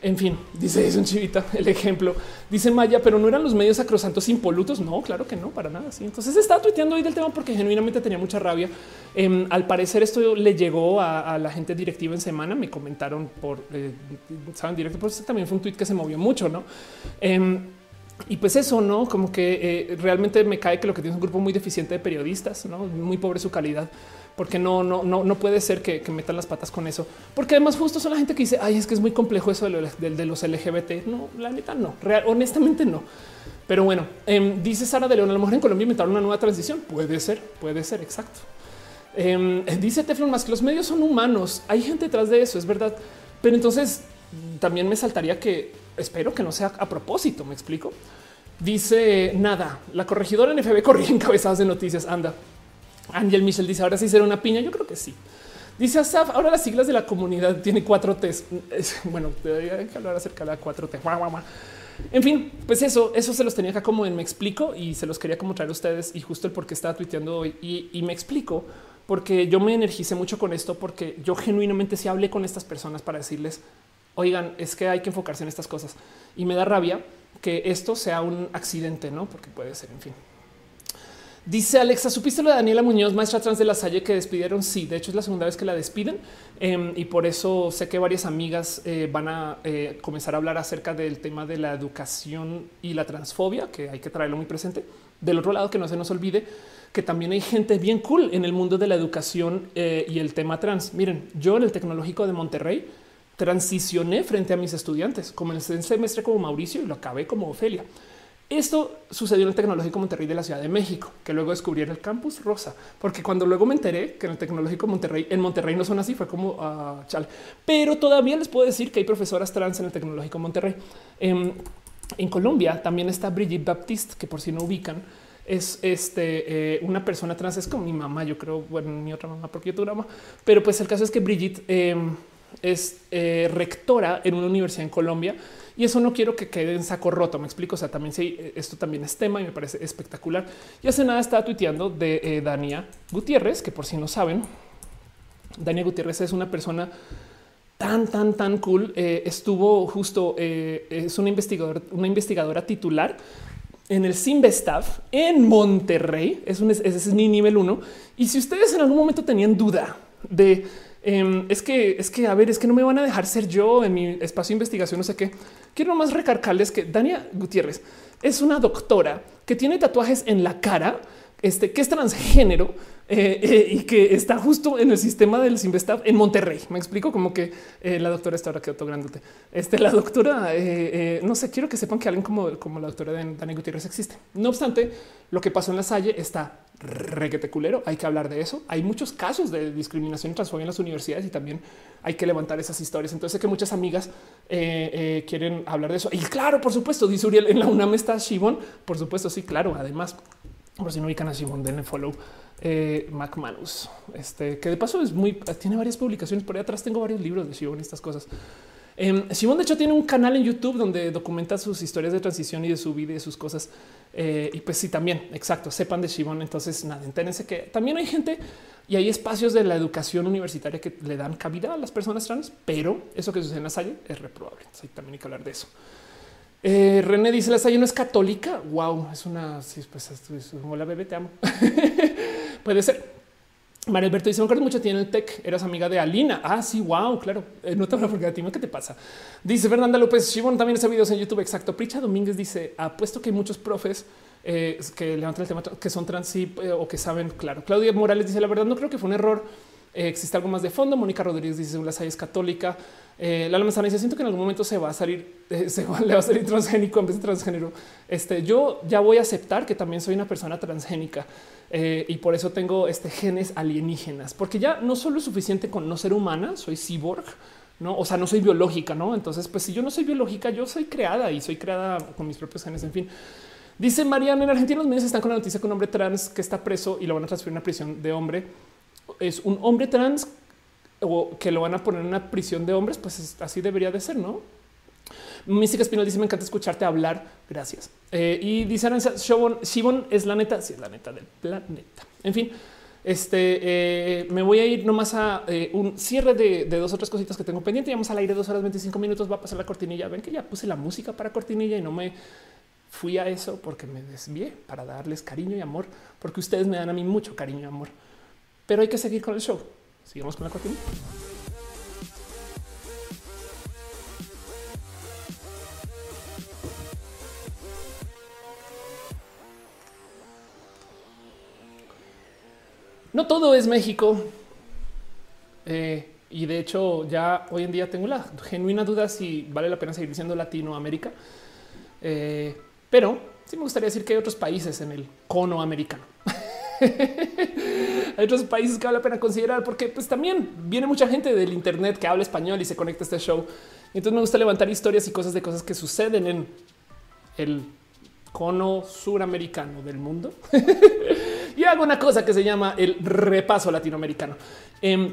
En fin, dice es un chivita el ejemplo. Dice Maya, pero no eran los medios sacrosantos impolutos. No, claro que no, para nada. Sí. Entonces estaba tuiteando hoy del tema porque genuinamente tenía mucha rabia. Em, al parecer, esto le llegó a, la gente directiva en semana. Me comentaron por eh, saben directo, pues también fue un tweet que se movió mucho, no? Em, y pues eso, no como que eh, realmente me cae que lo que tiene es un grupo muy deficiente de periodistas, no muy pobre su calidad, porque no, no, no, no puede ser que, metan las patas con eso, porque además justo son la gente que dice ay, es que es muy complejo eso de, los LGBT. No, la neta, no, real, honestamente, no. Pero bueno, em, dice Sara de León, a lo mejor en Colombia inventaron una nueva transición. Puede ser, puede ser, exacto. Em, dice Teflon más que los medios son humanos. Hay gente detrás de eso, es verdad. Pero entonces también me saltaría que espero que no sea a propósito. Me explico. Dice nada. La corregidora NFB corría encabezadas de noticias. Anda. Ángel Michel dice ahora sí será una piña. Yo creo que sí. Dice Asaf, ahora las siglas de la comunidad tiene cuatro T. Bueno, hay que hablar acerca de la cuatro T. En fin, pues eso, eso se los tenía acá como en me explico y se los quería como traer a ustedes y justo el por qué estaba tuiteando hoy y, y me explico porque yo me energicé mucho con esto porque yo genuinamente sí hablé con estas personas para decirles oigan, es que hay que enfocarse en estas cosas. Y me da rabia que esto sea un accidente, no? Porque puede ser, en fin. Dice Alexa, ¿supiste lo de Daniela Muñoz, maestra trans de la Salle que despidieron? Sí, de hecho es la segunda vez que la despiden em, y por eso sé que varias amigas eh, van a eh, comenzar a hablar acerca del tema de la educación y la transfobia, que hay que traerlo muy presente. Del otro lado, que no se nos olvide que también hay gente bien cool en el mundo de la educación eh, y el tema trans. Miren, yo en el tecnológico de Monterrey transicioné frente a mis estudiantes. Comencé en semestre como Mauricio y lo acabé como Ofelia. Esto sucedió en el Tecnológico Monterrey de la Ciudad de México, que luego descubrí el campus Rosa, porque cuando luego me enteré que en el Tecnológico Monterrey, en Monterrey no son así, fue como uh, chale. Pero todavía les puedo decir que hay profesoras trans en el Tecnológico Monterrey. En, en Colombia también está Brigitte Baptiste, que por si no ubican, es este eh, una persona trans, es como mi mamá, yo creo, bueno, mi otra mamá, porque yo tu mamá, pero pues el caso es que Brigitte eh, es eh, rectora en una universidad en Colombia y eso no quiero que quede en saco roto. Me explico. O sea, también sí, esto también es tema y me parece espectacular. Y hace nada estaba tuiteando de eh, Dania Gutiérrez, que por si no saben, Dania Gutiérrez es una persona tan, tan, tan cool. Eh, estuvo justo, es una investigadora, una investigadora titular en el Simvestav en Monterrey. Es un, es mi nivel uno. Y si ustedes en algún momento tenían duda de Em, es que es que a ver, es que no me van a dejar ser yo en mi espacio de investigación. No sé qué. Quiero más recargarles que Dania Gutiérrez es una doctora que tiene tatuajes en la cara, este que es transgénero eh, eh, y que está justo en el sistema del Simvestav en Monterrey. Me explico como que eh, la doctora está ahora quedó grandote. Este, la doctora, no sé, quiero que sepan que alguien como, como la doctora de Dani Gutiérrez existe. No obstante, lo que pasó en la Salle está requete culero. Hay que hablar de eso. Hay muchos casos de discriminación y transfobia en las universidades y también hay que levantar esas historias. Entonces sé que muchas amigas quieren hablar de eso. Y claro, por supuesto, dice Uriel, en la UNAM está Shibon. Por supuesto, sí, claro. Además, por si no ubican a Shibon, denle follow eh, MacManus, este que de paso es muy, tiene varias publicaciones por ahí atrás. Tengo varios libros de Simón y estas cosas. Eh, Simón, de hecho, tiene un canal en YouTube donde documenta sus historias de transición y de su vida y sus cosas. Eh, y pues sí, también exacto. Sepan de Simón. Entonces, nada, entérense que también hay gente y hay espacios de la educación universitaria que le dan cabida a las personas trans, pero eso que sucede en la Salle es reprobable. También hay que hablar de eso. Eh, René dice la Salle no es católica. Wow, es una. Sí, pues es, hola bebé, te amo. Puede ser. María Alberto dice: Me acuerdo mucho tiene el tech. Eras amiga de Alina. Ah, sí, wow, claro. Eh, no te hablo porque a ti ¿qué te pasa? Dice Fernanda López Shimon también hace videos en YouTube. Exacto. Pricha Domínguez dice: Apuesto que hay muchos profes eh, que levantan el tema que son trans eh, o que saben. Claro. Claudia Morales dice: La verdad, no creo que fue un error. existe algo más de fondo. Mónica Rodríguez dice: La es católica. Eh, la Manzana dice: Siento que en algún momento se va a salir, se va, le va a salir transgénico en vez de transgénero. Este yo ya voy a aceptar que también soy una persona transgénica. Eh, y por eso tengo este genes alienígenas, porque ya no solo es suficiente con no ser humana, soy cyborg, no, o sea, no soy biológica, no? Entonces, pues si yo no soy biológica, yo soy creada y soy creada con mis propios genes. En fin, dice Mariana en Argentina, los medios están con la noticia que un hombre trans que está preso y lo van a transferir a una prisión de hombre es un hombre trans o que lo van a poner en una prisión de hombres. Pues así debería de ser, no? Mística Espinal dice: Me encanta escucharte hablar. Gracias. Eh, y dice Aranza Shibon es la neta. Sí, es la neta del planeta. En fin, este eh, me voy a ir nomás a eh, un cierre de, dos otras cositas que tengo pendiente. Vamos al aire dos horas 25 minutos. Va a pasar la cortinilla. Ven que ya puse la música para cortinilla y no me fui a eso porque me desvié para darles cariño y amor, porque ustedes me dan a mí mucho cariño y amor. Pero hay que seguir con el show. Sigamos con la cortinilla. No todo es México. Eh, y de hecho, ya hoy en día tengo la genuina duda si vale la pena seguir diciendo Latinoamérica. Eh, pero sí me gustaría decir que hay otros países en el cono americano. hay otros países que vale la pena considerar porque pues también viene mucha gente del Internet que habla español y se conecta a este show. Entonces me gusta levantar historias y cosas de cosas que suceden en el cono suramericano del mundo. y hago una cosa que se llama el repaso latinoamericano. Eh,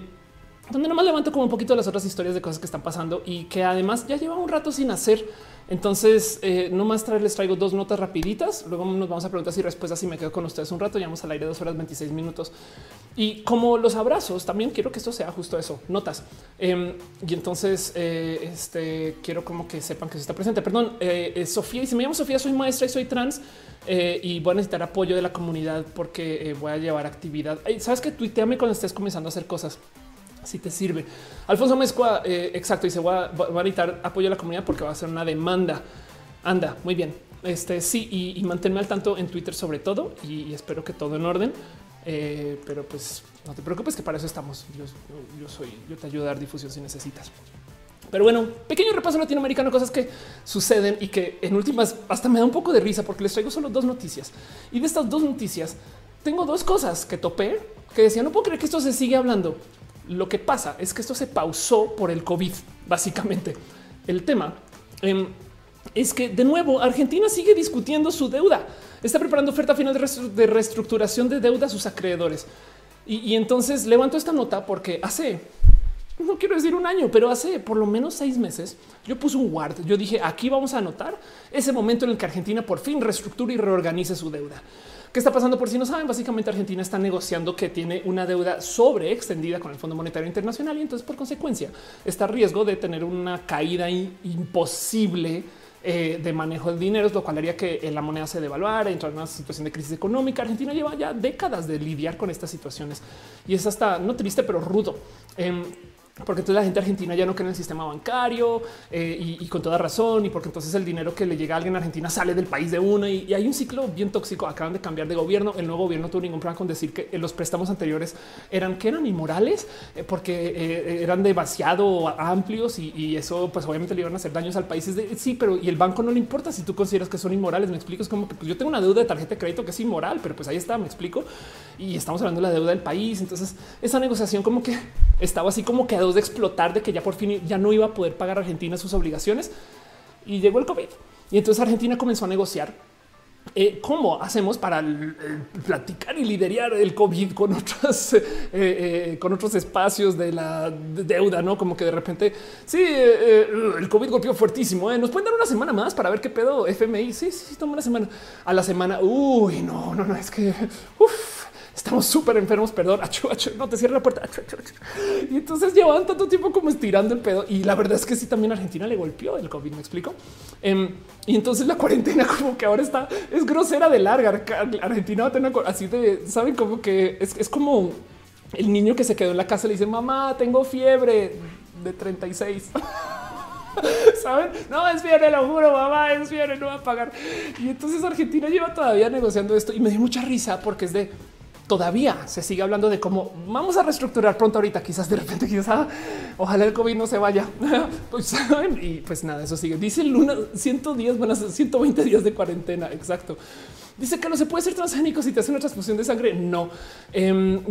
donde nomás levanto como un poquito las otras historias de cosas que están pasando y que además ya lleva un rato sin hacer. Entonces, eh, no más les traigo dos notas rapiditas. Luego nos vamos a preguntas y respuestas y me quedo con ustedes un rato. Llevamos al aire dos horas 26 minutos. Y como los abrazos, también quiero que esto sea justo eso, notas. Em, y entonces, eh, este, quiero como que sepan que se está presente. Perdón, eh, Sofía, y si me llamo Sofía, soy maestra y soy trans. y voy a necesitar apoyo de la comunidad porque voy a llevar actividad. Sabes que tuiteame cuando estés comenzando a hacer cosas si te sirve. Alfonso Mezcua, eh, exacto, dice va, va, a necesitar apoyo a la comunidad porque va a ser una demanda. Anda, muy bien. Este sí, y, manténme al tanto en Twitter sobre todo y, espero que todo en orden. Eh, pero pues no te preocupes que para eso estamos. Yo, soy, yo te ayudo a dar difusión si necesitas. Pero bueno, pequeño repaso latinoamericano, cosas que suceden y que en últimas hasta me da un poco de risa porque les traigo solo dos noticias. Y de estas dos noticias tengo dos cosas que topé que decía no puedo creer que esto se sigue hablando. Lo que pasa es que esto se pausó por el COVID, básicamente. El tema em, es que de nuevo Argentina sigue discutiendo su deuda. Está preparando oferta final de reestructuración de deuda a sus acreedores. Y, entonces levanto esta nota porque hace, no quiero decir un año, pero hace por lo menos seis meses yo puse un guard. Yo dije aquí vamos a anotar ese momento en el que Argentina por fin reestructura y reorganice su deuda. ¿Qué está pasando? Por si no saben, básicamente Argentina está negociando que tiene una deuda sobre extendida con el Fondo Monetario Internacional y entonces por consecuencia está a riesgo de tener una caída imposible eh, de manejo de dinero, lo cual haría que la moneda se devaluara, entrar en una situación de crisis económica. Argentina lleva ya décadas de lidiar con estas situaciones y es hasta no triste, pero rudo. Em, porque entonces la gente argentina ya no cree en el sistema bancario eh, y, con toda razón, y porque entonces el dinero que le llega a alguien a Argentina sale del país de uno y, hay un ciclo bien tóxico. Acaban de cambiar de gobierno. El nuevo gobierno no tuvo ningún problema con decir que los préstamos anteriores eran que eran inmorales eh, porque eh, eran demasiado amplios y, eso, pues obviamente le iban a hacer daños al país. sí, pero y el banco no le importa si tú consideras que son inmorales. Me explico. Es como que pues, yo tengo una deuda de tarjeta de crédito que es inmoral, pero pues ahí está. Me explico. Y estamos hablando de la deuda del país. Entonces, esa negociación como que estaba así como que de explotar de que ya por fin ya no iba a poder pagar Argentina sus obligaciones y llegó el COVID. Y entonces Argentina comenzó a negociar eh, cómo hacemos para platicar y liderar el COVID con otros, eh, eh, con otros espacios de la deuda, no como que de repente sí, el COVID golpeó fuertísimo. Nos pueden dar una semana más para ver qué pedo FMI. Sí, sí, sí, una semana a la semana. Uy, no, no, no, es que uf, estamos súper enfermos, perdón, no te cierre la puerta. Y entonces llevaban tanto tiempo como estirando el pedo. Y la verdad es que sí, también Argentina le golpeó el COVID, me explico. Em, y entonces la cuarentena como que ahora está, es grosera de larga. Argentina va a tener así de, saben como que es, es como el niño que se quedó en la casa le dice, mamá, tengo fiebre de 36. ¿Saben? No, es fiebre, lo juro, mamá, es fiebre, no va a pagar. Y entonces Argentina lleva todavía negociando esto y me dio mucha risa porque es de todavía se sigue hablando de cómo vamos a reestructurar pronto ahorita, quizás de repente, quizás ah, ojalá el COVID no se vaya. pues y pues nada, eso sigue. Dice Luna 110, buenas 120 días de cuarentena. Exacto. Dice que no se puede ser transgénico si te hacen una transfusión de sangre. No, eh,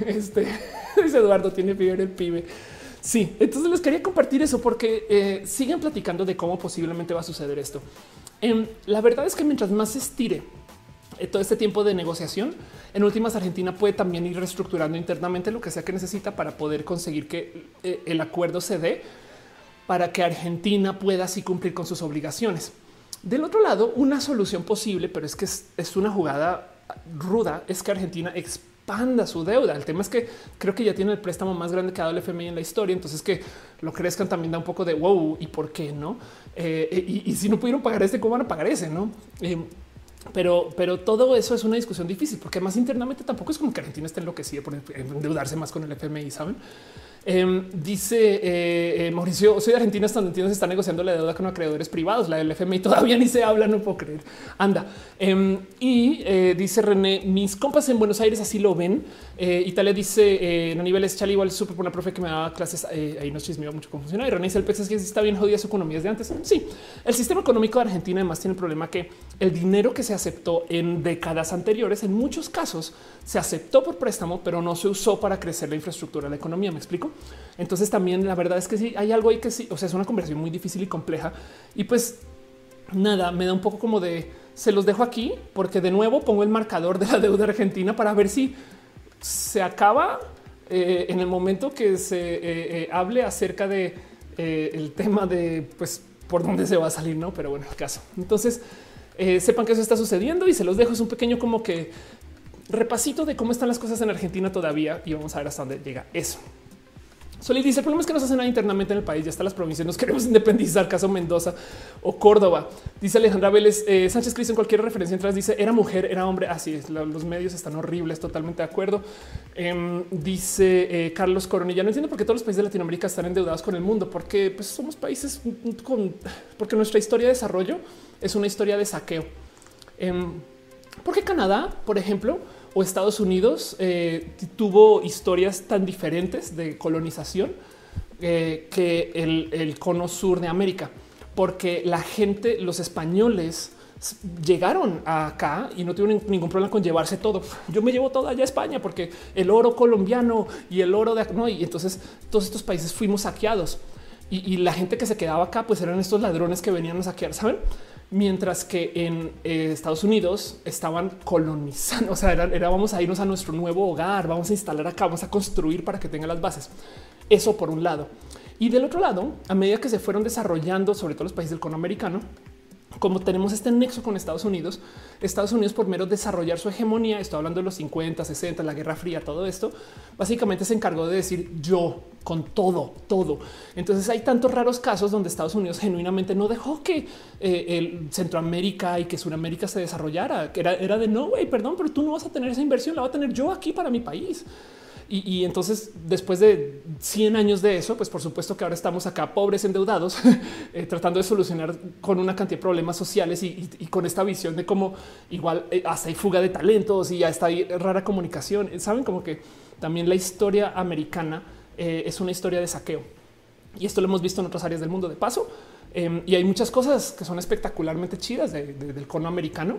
este dice Eduardo tiene fiebre el pibe. Sí, entonces les quería compartir eso porque eh, siguen platicando de cómo posiblemente va a suceder esto. Eh, la verdad es que mientras más se estire todo este tiempo de negociación, en últimas Argentina puede también ir reestructurando internamente lo que sea que necesita para poder conseguir que eh, el acuerdo se dé para que Argentina pueda así cumplir con sus obligaciones. Del otro lado, una solución posible, pero es que es, una jugada ruda, es que Argentina expanda su deuda. El tema es que creo que ya tiene el préstamo más grande que ha dado el FMI en la historia. Entonces que lo crezcan también da un poco de wow y por qué no. Eh, y, si no pudieron pagar este, ¿cómo van a pagar ese? No? Eh, pero, pero todo eso es una discusión difícil porque más internamente tampoco es como que Argentina esté enloquecida por endeudarse más con el FMI, saben? Eh, dice eh, eh, Mauricio, soy donde entiendo se está negociando la deuda con acreedores privados. La del FMI todavía ni se habla, no puedo creer. Anda. Eh, y dice René, mis compas en Buenos Aires así lo ven. Italia dice a niveles chal igual supe por una profe que me daba clases ahí nos chismeaba mucho cómo funciona. Y René dice el pex es que está bien jodida su economía de antes. Sí, el sistema económico de Argentina además tiene el problema que el dinero que se aceptó en décadas anteriores, en muchos casos se aceptó por préstamo, pero no se usó para crecer la infraestructura de la economía. Me explico. Entonces también la verdad es que sí hay algo ahí que sí, o sea, es una conversación muy difícil y compleja. Y pues nada, me da un poco como de se los dejo aquí porque de nuevo pongo el marcador de la deuda argentina para ver si se acaba eh, en el momento que se eh, eh, hable acerca de el tema de pues por dónde se va a salir, no? Pero bueno, el caso. Entonces sepan que eso está sucediendo y se los dejo. Es un pequeño como que repasito de cómo están las cosas en Argentina todavía y vamos a ver hasta dónde llega eso. Soli dice el problema es que no se hace nada internamente en el país. Ya están las provincias. Nos queremos independizar. Caso Mendoza o Córdoba. Dice Alejandra Vélez eh, Sánchez Cristo en cualquier referencia atrás dice era mujer, era hombre. Así es. Los medios están horribles. Totalmente de acuerdo. Em, dice eh, Carlos Coronilla. No entiendo por qué todos los países de Latinoamérica están endeudados con el mundo, porque pues, somos países con, porque nuestra historia de desarrollo es una historia de saqueo. Em, porque Canadá, por ejemplo, o Estados Unidos eh, tuvo historias tan diferentes de colonización eh, que el, cono sur de América, porque la gente, los españoles, llegaron acá y no tuvieron ningún problema con llevarse todo. Yo me llevo todo allá a España porque el oro colombiano y el oro de no, y entonces todos estos países fuimos saqueados y, y, la gente que se quedaba acá, pues eran estos ladrones que venían a saquear, saben? Mientras que en eh, Estados Unidos estaban colonizando, o sea, era, vamos a irnos a nuestro nuevo hogar, vamos a instalar acá, vamos a construir para que tenga las bases. Eso por un lado. Y del otro lado, a medida que se fueron desarrollando, sobre todo los países del cono americano, como tenemos este nexo con Estados Unidos, Estados Unidos por mero desarrollar su hegemonía, estoy hablando de los 50, 60, la Guerra Fría, todo esto, básicamente se encargó de decir yo con todo, todo. Entonces hay tantos raros casos donde Estados Unidos genuinamente no dejó que eh, el Centroamérica y que Sudamérica se desarrollara, que era, de no, güey, perdón, pero tú no vas a tener esa inversión, la va a tener yo aquí para mi país. Y, entonces, después de 100 años de eso, pues por supuesto que ahora estamos acá pobres, endeudados, eh, tratando de solucionar con una cantidad de problemas sociales y, con esta visión de cómo igual eh, hasta hay fuga de talentos y ya está rara comunicación. Saben como que también la historia americana eh, es una historia de saqueo. Y esto lo hemos visto en otras áreas del mundo de paso. Em, y hay muchas cosas que son espectacularmente chidas del cono americano,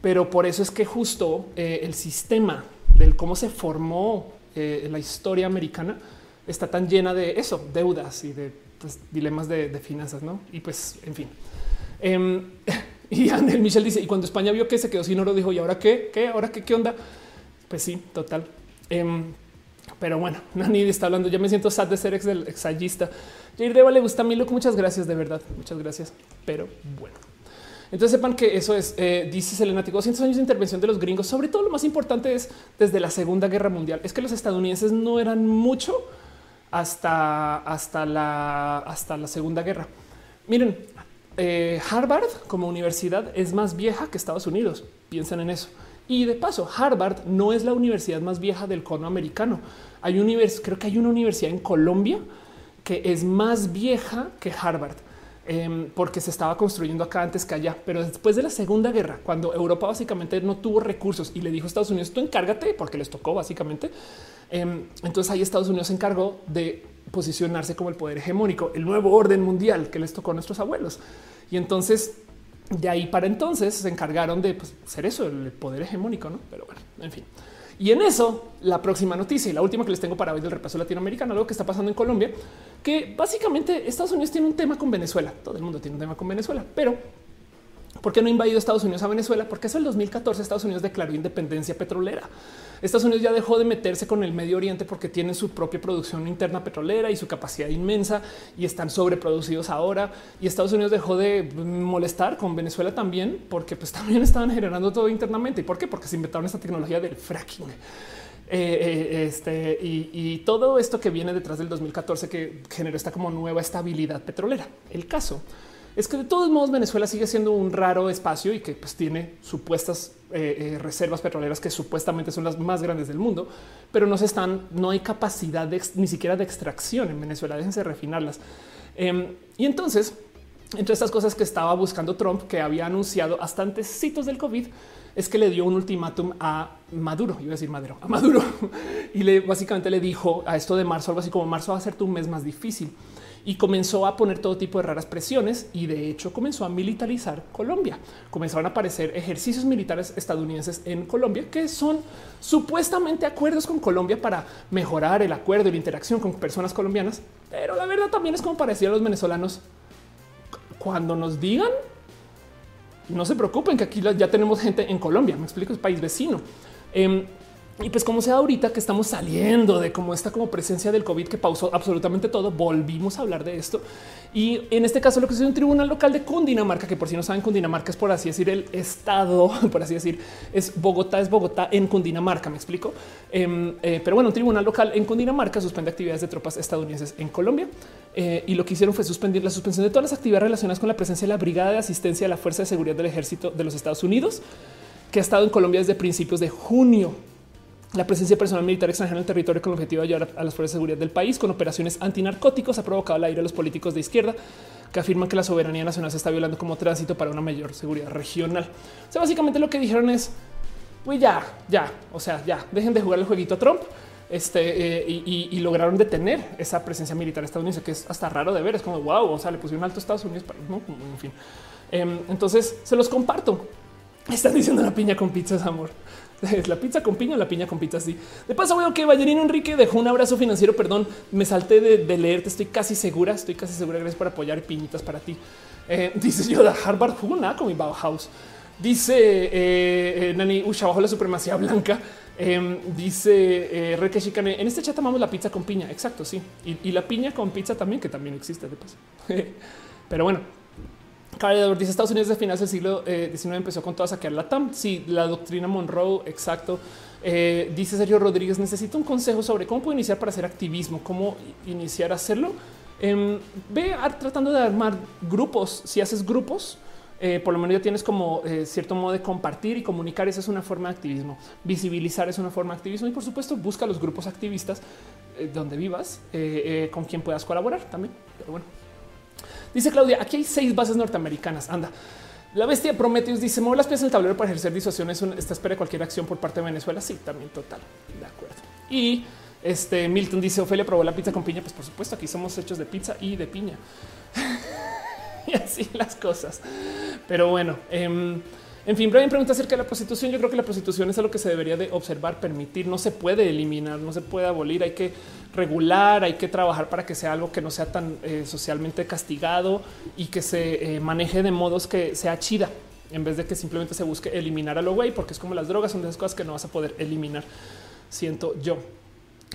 pero por eso es que justo el sistema del cómo se formó eh, la historia americana está tan llena de eso, deudas y de pues, dilemas de, finanzas, ¿no? Y pues, en fin. Em, y Anel Michel dice, y cuando España vio que se quedó sin oro, dijo, ¿y ahora qué? ¿Qué? ¿Ahora qué? ¿Qué onda? Pues sí, total. Em, pero bueno, Nani está hablando. Ya me siento sad de ser ex del exallista. Jair Deva le gusta a mí, loco. Muchas gracias, de verdad. Muchas gracias. Pero bueno. Entonces sepan que eso es, eh, dice Selena, 200 años de intervención de los gringos. Sobre todo lo más importante es desde la Segunda Guerra Mundial. Es que los estadounidenses no eran mucho hasta, hasta, la, hasta la Segunda Guerra. Miren, eh, Harvard como universidad es más vieja que Estados Unidos. Piensen en eso. Y de paso, Harvard no es la universidad más vieja del cono americano. Hay un creo que hay una universidad en Colombia que es más vieja que Harvard. Em, porque se estaba construyendo acá antes que allá. Pero después de la Segunda Guerra, cuando Europa básicamente no tuvo recursos y le dijo a Estados Unidos, tú encárgate, porque les tocó básicamente. Em, entonces ahí Estados Unidos se encargó de posicionarse como el poder hegemónico, el nuevo orden mundial que les tocó a nuestros abuelos. Y entonces de ahí para entonces se encargaron de pues, ser eso, el poder hegemónico, ¿no? Pero bueno, en fin. Y en eso, la próxima noticia y la última que les tengo para hoy del repaso latinoamericano, algo que está pasando en Colombia, que básicamente Estados Unidos tiene un tema con Venezuela. Todo el mundo tiene un tema con Venezuela, pero ¿por qué no ha invadido Estados Unidos a Venezuela? Porque eso el 2014 Estados Unidos declaró independencia petrolera. Estados Unidos ya dejó de meterse con el Medio Oriente porque tienen su propia producción interna petrolera y su capacidad inmensa y están sobreproducidos ahora. Y Estados Unidos dejó de molestar con Venezuela también porque pues también estaban generando todo internamente. ¿Y por qué? Porque se inventaron esta tecnología del fracking. Eh, eh, este y, todo esto que viene detrás del 2014 que generó esta como nueva estabilidad petrolera. El caso es que de todos modos Venezuela sigue siendo un raro espacio y que pues, tiene supuestas eh, eh, reservas petroleras que supuestamente son las más grandes del mundo, pero no se están, no hay capacidad ni siquiera de extracción en Venezuela. Déjense refinarlas. Em, y entonces, entre estas cosas que estaba buscando Trump, que había anunciado hasta antes del COVID, es que le dio un ultimátum a Maduro, iba a decir Maduro, a Maduro, y le básicamente le dijo a esto de marzo, algo así como marzo va a ser tu mes más difícil y comenzó a poner todo tipo de raras presiones y de hecho comenzó a militarizar Colombia. Comenzaron a aparecer ejercicios militares estadounidenses en Colombia que son supuestamente acuerdos con Colombia para mejorar el acuerdo y la interacción con personas colombianas. Pero la verdad también es como parecía a los venezolanos cuando nos digan no se preocupen que aquí ya tenemos gente en Colombia. Me explico, es país vecino. Em, y pues como sea ahorita que estamos saliendo de como esta como presencia del COVID que pausó absolutamente todo, volvimos a hablar de esto. Y en este caso lo que es un tribunal local de Cundinamarca, que por si no saben, Cundinamarca es por así decir el estado, por así decir, es Bogotá, es Bogotá en Cundinamarca, me explico. Em, eh, pero bueno, un tribunal local en Cundinamarca suspende actividades de tropas estadounidenses en Colombia. Eh, y lo que hicieron fue suspender la suspensión de todas las actividades relacionadas con la presencia de la Brigada de Asistencia a la Fuerza de Seguridad del Ejército de los Estados Unidos, que ha estado en Colombia desde principios de junio la presencia de personal militar extranjero en el territorio con el objetivo de ayudar a las fuerzas de seguridad del país con operaciones antinarcóticos ha provocado el aire de los políticos de izquierda que afirman que la soberanía nacional se está violando como tránsito para una mayor seguridad regional. O sea, básicamente lo que dijeron es, pues ya, ya, o sea, ya, dejen de jugar el jueguito a Trump este, eh, y, lograron detener esa presencia militar estadounidense, que es hasta raro de ver. Es como wow, o sea, le pusieron alto a Estados Unidos, para, no, en fin. Em, entonces se los comparto. Están diciendo la piña con pizzas, amor. Es la pizza con piña, la piña con pizza. Sí, de paso, veo que Ballerino Enrique dejó un abrazo financiero. Perdón, me salté de, leerte. Estoy casi segura, estoy casi segura. Gracias por apoyar piñitas para ti. Eh, dice yo de Harvard jugó nada con mi Bauhaus. Dice eh, eh, Nani Usha bajo la supremacía blanca. Em, dice Reque Chicane. En este chat amamos la pizza con piña. Exacto. Sí, y, y la piña con pizza también, que también existe de paso. Pero bueno, Carlos dice Estados Unidos de finales del siglo XIX eh, empezó con toda a saquear la TAM. Sí, la doctrina Monroe, exacto. Eh, dice Sergio Rodríguez, necesito un consejo sobre cómo puedo iniciar para hacer activismo, cómo iniciar a hacerlo. Eh, ve tratando de armar grupos. Si haces grupos, eh, por lo menos ya tienes como cierto modo de compartir y comunicar. Esa es una forma de activismo. Visibilizar es una forma de activismo y por supuesto busca los grupos activistas donde vivas con quien puedas colaborar también. Pero bueno. Dice Claudia, aquí hay seis bases norteamericanas. Anda. La bestia Prometheus dice, mueve las piezas en el tablero para ejercer disuasión. esta espera cualquier acción por parte de Venezuela. Sí, también total. De acuerdo. Y este Milton dice, Ofelia probó la pizza con piña. Pues por supuesto, aquí somos hechos de pizza y de piña. y así las cosas. Pero bueno, eh, en fin, Brian pregunta acerca de la prostitución. Yo creo que la prostitución es algo que se debería de observar, permitir. No se puede eliminar, no se puede abolir. Hay que regular, hay que trabajar para que sea algo que no sea tan eh, socialmente castigado y que se eh, maneje de modos que sea chida en vez de que simplemente se busque eliminar a lo güey, porque es como las drogas son de esas cosas que no vas a poder eliminar. Siento yo.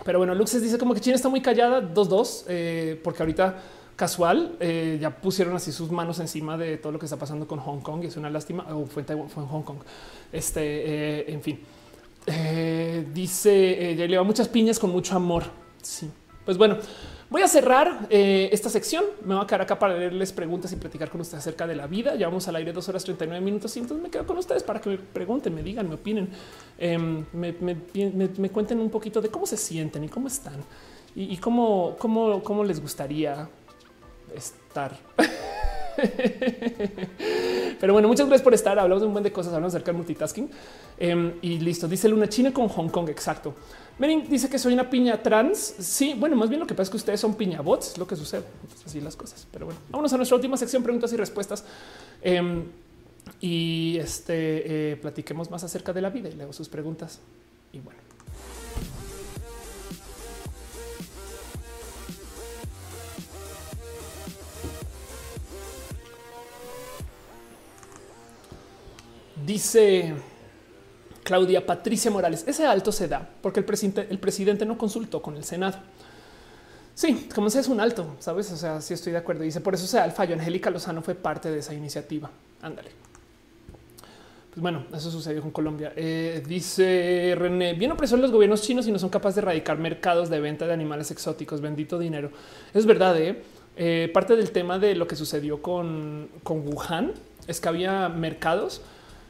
Pero bueno, Luxes dice como que China está muy callada, dos, dos, eh, porque ahorita casual, eh, ya pusieron así sus manos encima de todo lo que está pasando con Hong Kong y es una lástima. o fue, en Hong Kong. Este, eh, en fin, eh, dice ya lleva muchas piñas con mucho amor. Sí, pues bueno, Voy a cerrar eh, esta sección. Me voy a quedar acá para leerles preguntas y platicar con ustedes acerca de la vida. Ya vamos al aire dos horas 39 minutos. Y entonces me quedo con ustedes para que me pregunten, me digan, me opinen, em, me, cuenten un poquito de cómo se sienten y cómo están y, cómo, cómo, cómo les gustaría estar. Pero bueno, muchas gracias por estar. Hablamos de un buen de cosas, hablamos acerca del multitasking em, y listo. Dice Luna China con Hong Kong. Exacto. Merin dice que soy una piña trans. Sí, bueno, más bien lo que pasa es que ustedes son piña bots, lo que sucede. así las cosas. Pero bueno, vámonos a nuestra última sección, preguntas y respuestas. Em, y este eh, platiquemos más acerca de la vida y leo sus preguntas. Dice Claudia Patricia Morales, ese alto se da porque el presidente, el presidente no consultó con el Senado. Sí, como se es un alto, sabes? O sea, sí estoy de acuerdo. Dice por eso se da el fallo. Angélica Lozano fue parte de esa iniciativa. Ándale. Pues bueno, eso sucedió con Colombia. Eh, dice René, bien opresores los gobiernos chinos y no son capaces de erradicar mercados de venta de animales exóticos. Bendito dinero. Es verdad. ¿eh? eh parte del tema de lo que sucedió con, con Wuhan es que había mercados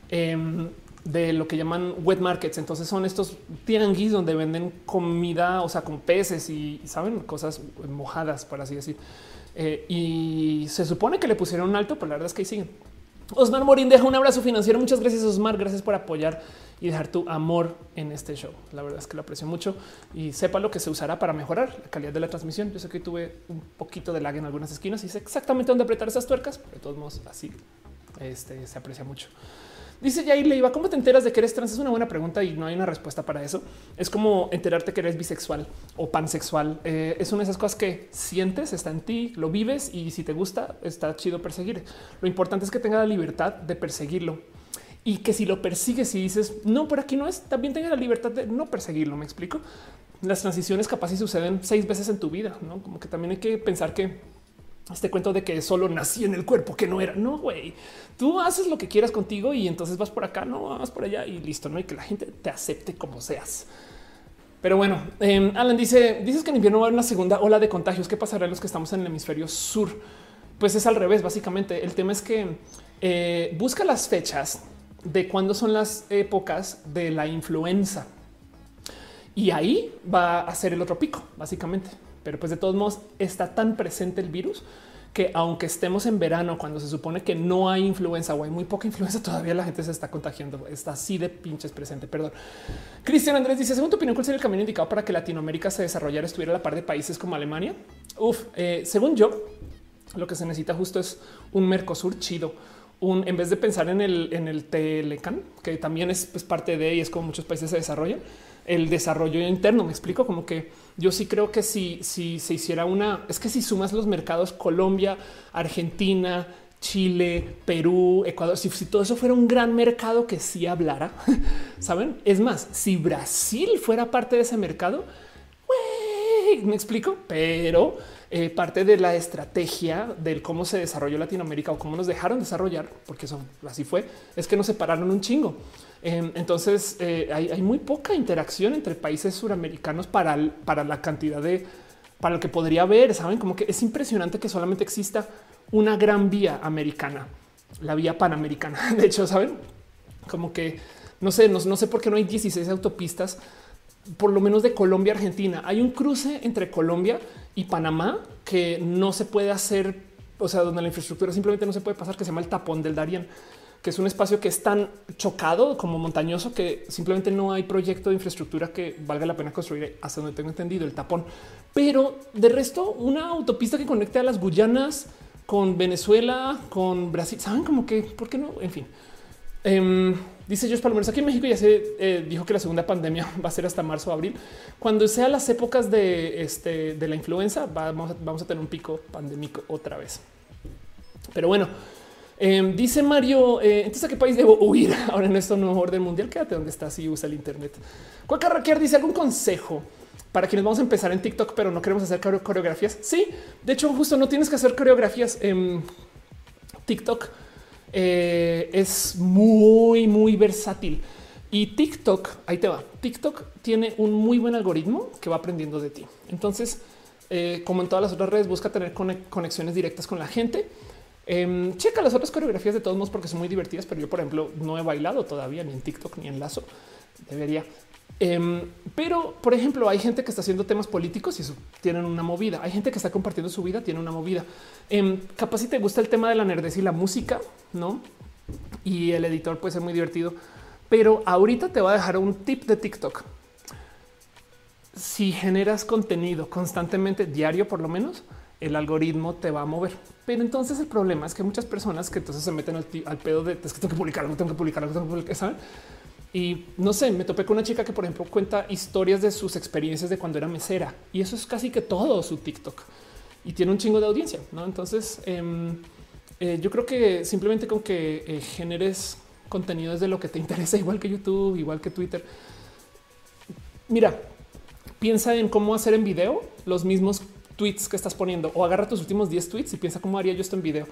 Em, de lo que llaman wet markets. Entonces son estos tianguis donde venden comida, o sea, con peces y saben cosas mojadas, por así decir. Eh, y se supone que le pusieron un alto, pero la verdad es que ahí siguen. Osmar Morín deja un abrazo financiero. Muchas gracias, Osmar. Gracias por apoyar y dejar tu amor en este show. La verdad es que lo aprecio mucho y sepa lo que se usará para mejorar la calidad de la transmisión. Yo sé que tuve un poquito de lag en algunas esquinas y sé exactamente dónde apretar esas tuercas, pero de todos modos así este, se aprecia mucho. Dice Jair Leiva, ¿cómo te enteras de que eres trans? Es una buena pregunta y no hay una respuesta para eso. Es como enterarte que eres bisexual o pansexual. Eh, es una de esas cosas que sientes, está en ti, lo vives y si te gusta, está chido perseguir. Lo importante es que tenga la libertad de perseguirlo y que si lo persigues y dices, no, por aquí no es, también tenga la libertad de no perseguirlo. Me explico. Las transiciones capaz y suceden seis veces en tu vida, ¿no? Como que también hay que pensar que este cuento de que solo nací en el cuerpo que no era. No, güey, tú haces lo que quieras contigo y entonces vas por acá, no vas por allá y listo. No hay que la gente te acepte como seas. Pero bueno, em, Alan dice: Dices que en invierno va a haber una segunda ola de contagios. ¿Qué pasará en los que estamos en el hemisferio sur? Pues es al revés. Básicamente, el tema es que eh, busca las fechas de cuándo son las épocas de la influenza y ahí va a ser el otro pico, básicamente pero pues de todos modos está tan presente el virus que aunque estemos en verano, cuando se supone que no hay influenza o hay muy poca influenza, todavía la gente se está contagiando. Está así de pinches presente. Perdón. Cristian Andrés dice: Según tu opinión, ¿cuál sería el camino indicado para que Latinoamérica se desarrollara, estuviera a la par de países como Alemania? Uf, eh, según yo, lo que se necesita justo es un Mercosur chido. Un, en vez de pensar en el, en el Telecan, que también es pues, parte de y es como muchos países se desarrollan, el desarrollo interno. Me explico como que yo sí creo que si, si se hiciera una, es que si sumas los mercados Colombia, Argentina, Chile, Perú, Ecuador, si, todo eso fuera un gran mercado que sí hablara, saben? Es más, si Brasil fuera parte de ese mercado, me explico, pero eh, parte de la estrategia del cómo se desarrolló Latinoamérica o cómo nos dejaron desarrollar, porque eso así fue, es que nos separaron un chingo. Em, entonces eh, hay, muy poca interacción entre países suramericanos para, para la cantidad de para lo que podría haber. Saben como que es impresionante que solamente exista una gran vía americana, la vía panamericana. De hecho, saben como que no sé, no, sé por qué no hay 16 autopistas, por lo menos de Colombia Argentina. Hay un cruce entre Colombia y Panamá que no se puede hacer, o sea, donde la infraestructura simplemente no se puede pasar, que se llama el tapón del Darién que es un espacio que es tan chocado como montañoso que simplemente no hay proyecto de infraestructura que valga la pena construir hasta donde tengo entendido el tapón. Pero de resto, una autopista que conecte a las Guyanas con Venezuela, con Brasil, saben como que, ¿por qué no? En fin. Em, dice Josh Palomeros, aquí en México ya se eh, dijo que la segunda pandemia va a ser hasta marzo o abril. Cuando sea las épocas de, este, de la influenza, vamos, vamos a tener un pico pandémico otra vez. Pero bueno, Em, dice Mario, eh, entonces a qué país debo huir ahora en este nuevo orden mundial? Quédate donde estás y usa el Internet. Cuacarraquear dice algún consejo para quienes vamos a empezar en TikTok, pero no queremos hacer coreografías. Sí, de hecho, justo no tienes que hacer coreografías en TikTok. Eh, es muy, muy versátil y TikTok ahí te va. TikTok tiene un muy buen algoritmo que va aprendiendo de ti. Entonces, eh, como en todas las otras redes, busca tener conexiones directas con la gente. Em, checa las otras coreografías de todos modos porque son muy divertidas, pero yo, por ejemplo, no he bailado todavía ni en TikTok ni en Lazo. Debería. Em, pero, por ejemplo, hay gente que está haciendo temas políticos y eso tienen una movida. Hay gente que está compartiendo su vida, tiene una movida. Eh, capaz si te gusta el tema de la nerdez y la música, no? Y el editor puede ser muy divertido. Pero ahorita te voy a dejar un tip de TikTok. Si generas contenido constantemente, diario por lo menos, el algoritmo te va a mover. Pero entonces el problema es que muchas personas que entonces se meten al, pedo de que tengo que publicar algo, tengo que publicar algo, tengo que publicar, ¿saben? Y no sé, me topé con una chica que, por ejemplo, cuenta historias de sus experiencias de cuando era mesera y eso es casi que todo su TikTok y tiene un chingo de audiencia. No, entonces em, eh, yo creo que simplemente con que eh, generes contenido desde lo que te interesa, igual que YouTube, igual que Twitter. Mira, piensa en cómo hacer en video los mismos tweets que estás poniendo o agarra tus últimos 10 tweets y piensa cómo haría yo esto en video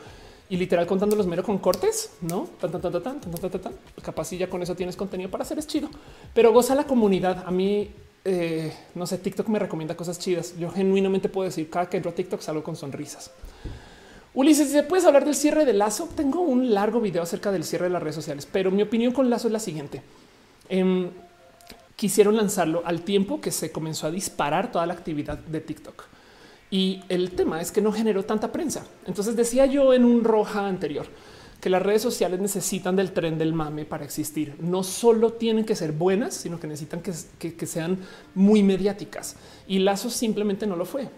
y literal contándolos mero con cortes, no tan, tan, tan, tan, tan, tan, tan, Capaz si ya con eso tienes contenido para hacer es chido, pero goza la comunidad. A mí, eh, no sé, TikTok me recomienda cosas chidas. Yo genuinamente puedo decir cada que entro a TikTok salgo con sonrisas. Ulises, si puedes hablar del cierre de Lazo, tengo un largo video acerca del cierre de las redes sociales, pero mi opinión con Lazo es la siguiente. Eh, quisieron lanzarlo al tiempo que se comenzó a disparar toda la actividad de TikTok. Y el tema es que no generó tanta prensa. Entonces decía yo en un roja anterior que las redes sociales necesitan del tren del mame para existir. No solo tienen que ser buenas, sino que necesitan que, sean muy mediáticas. Y Lazo simplemente no lo fue.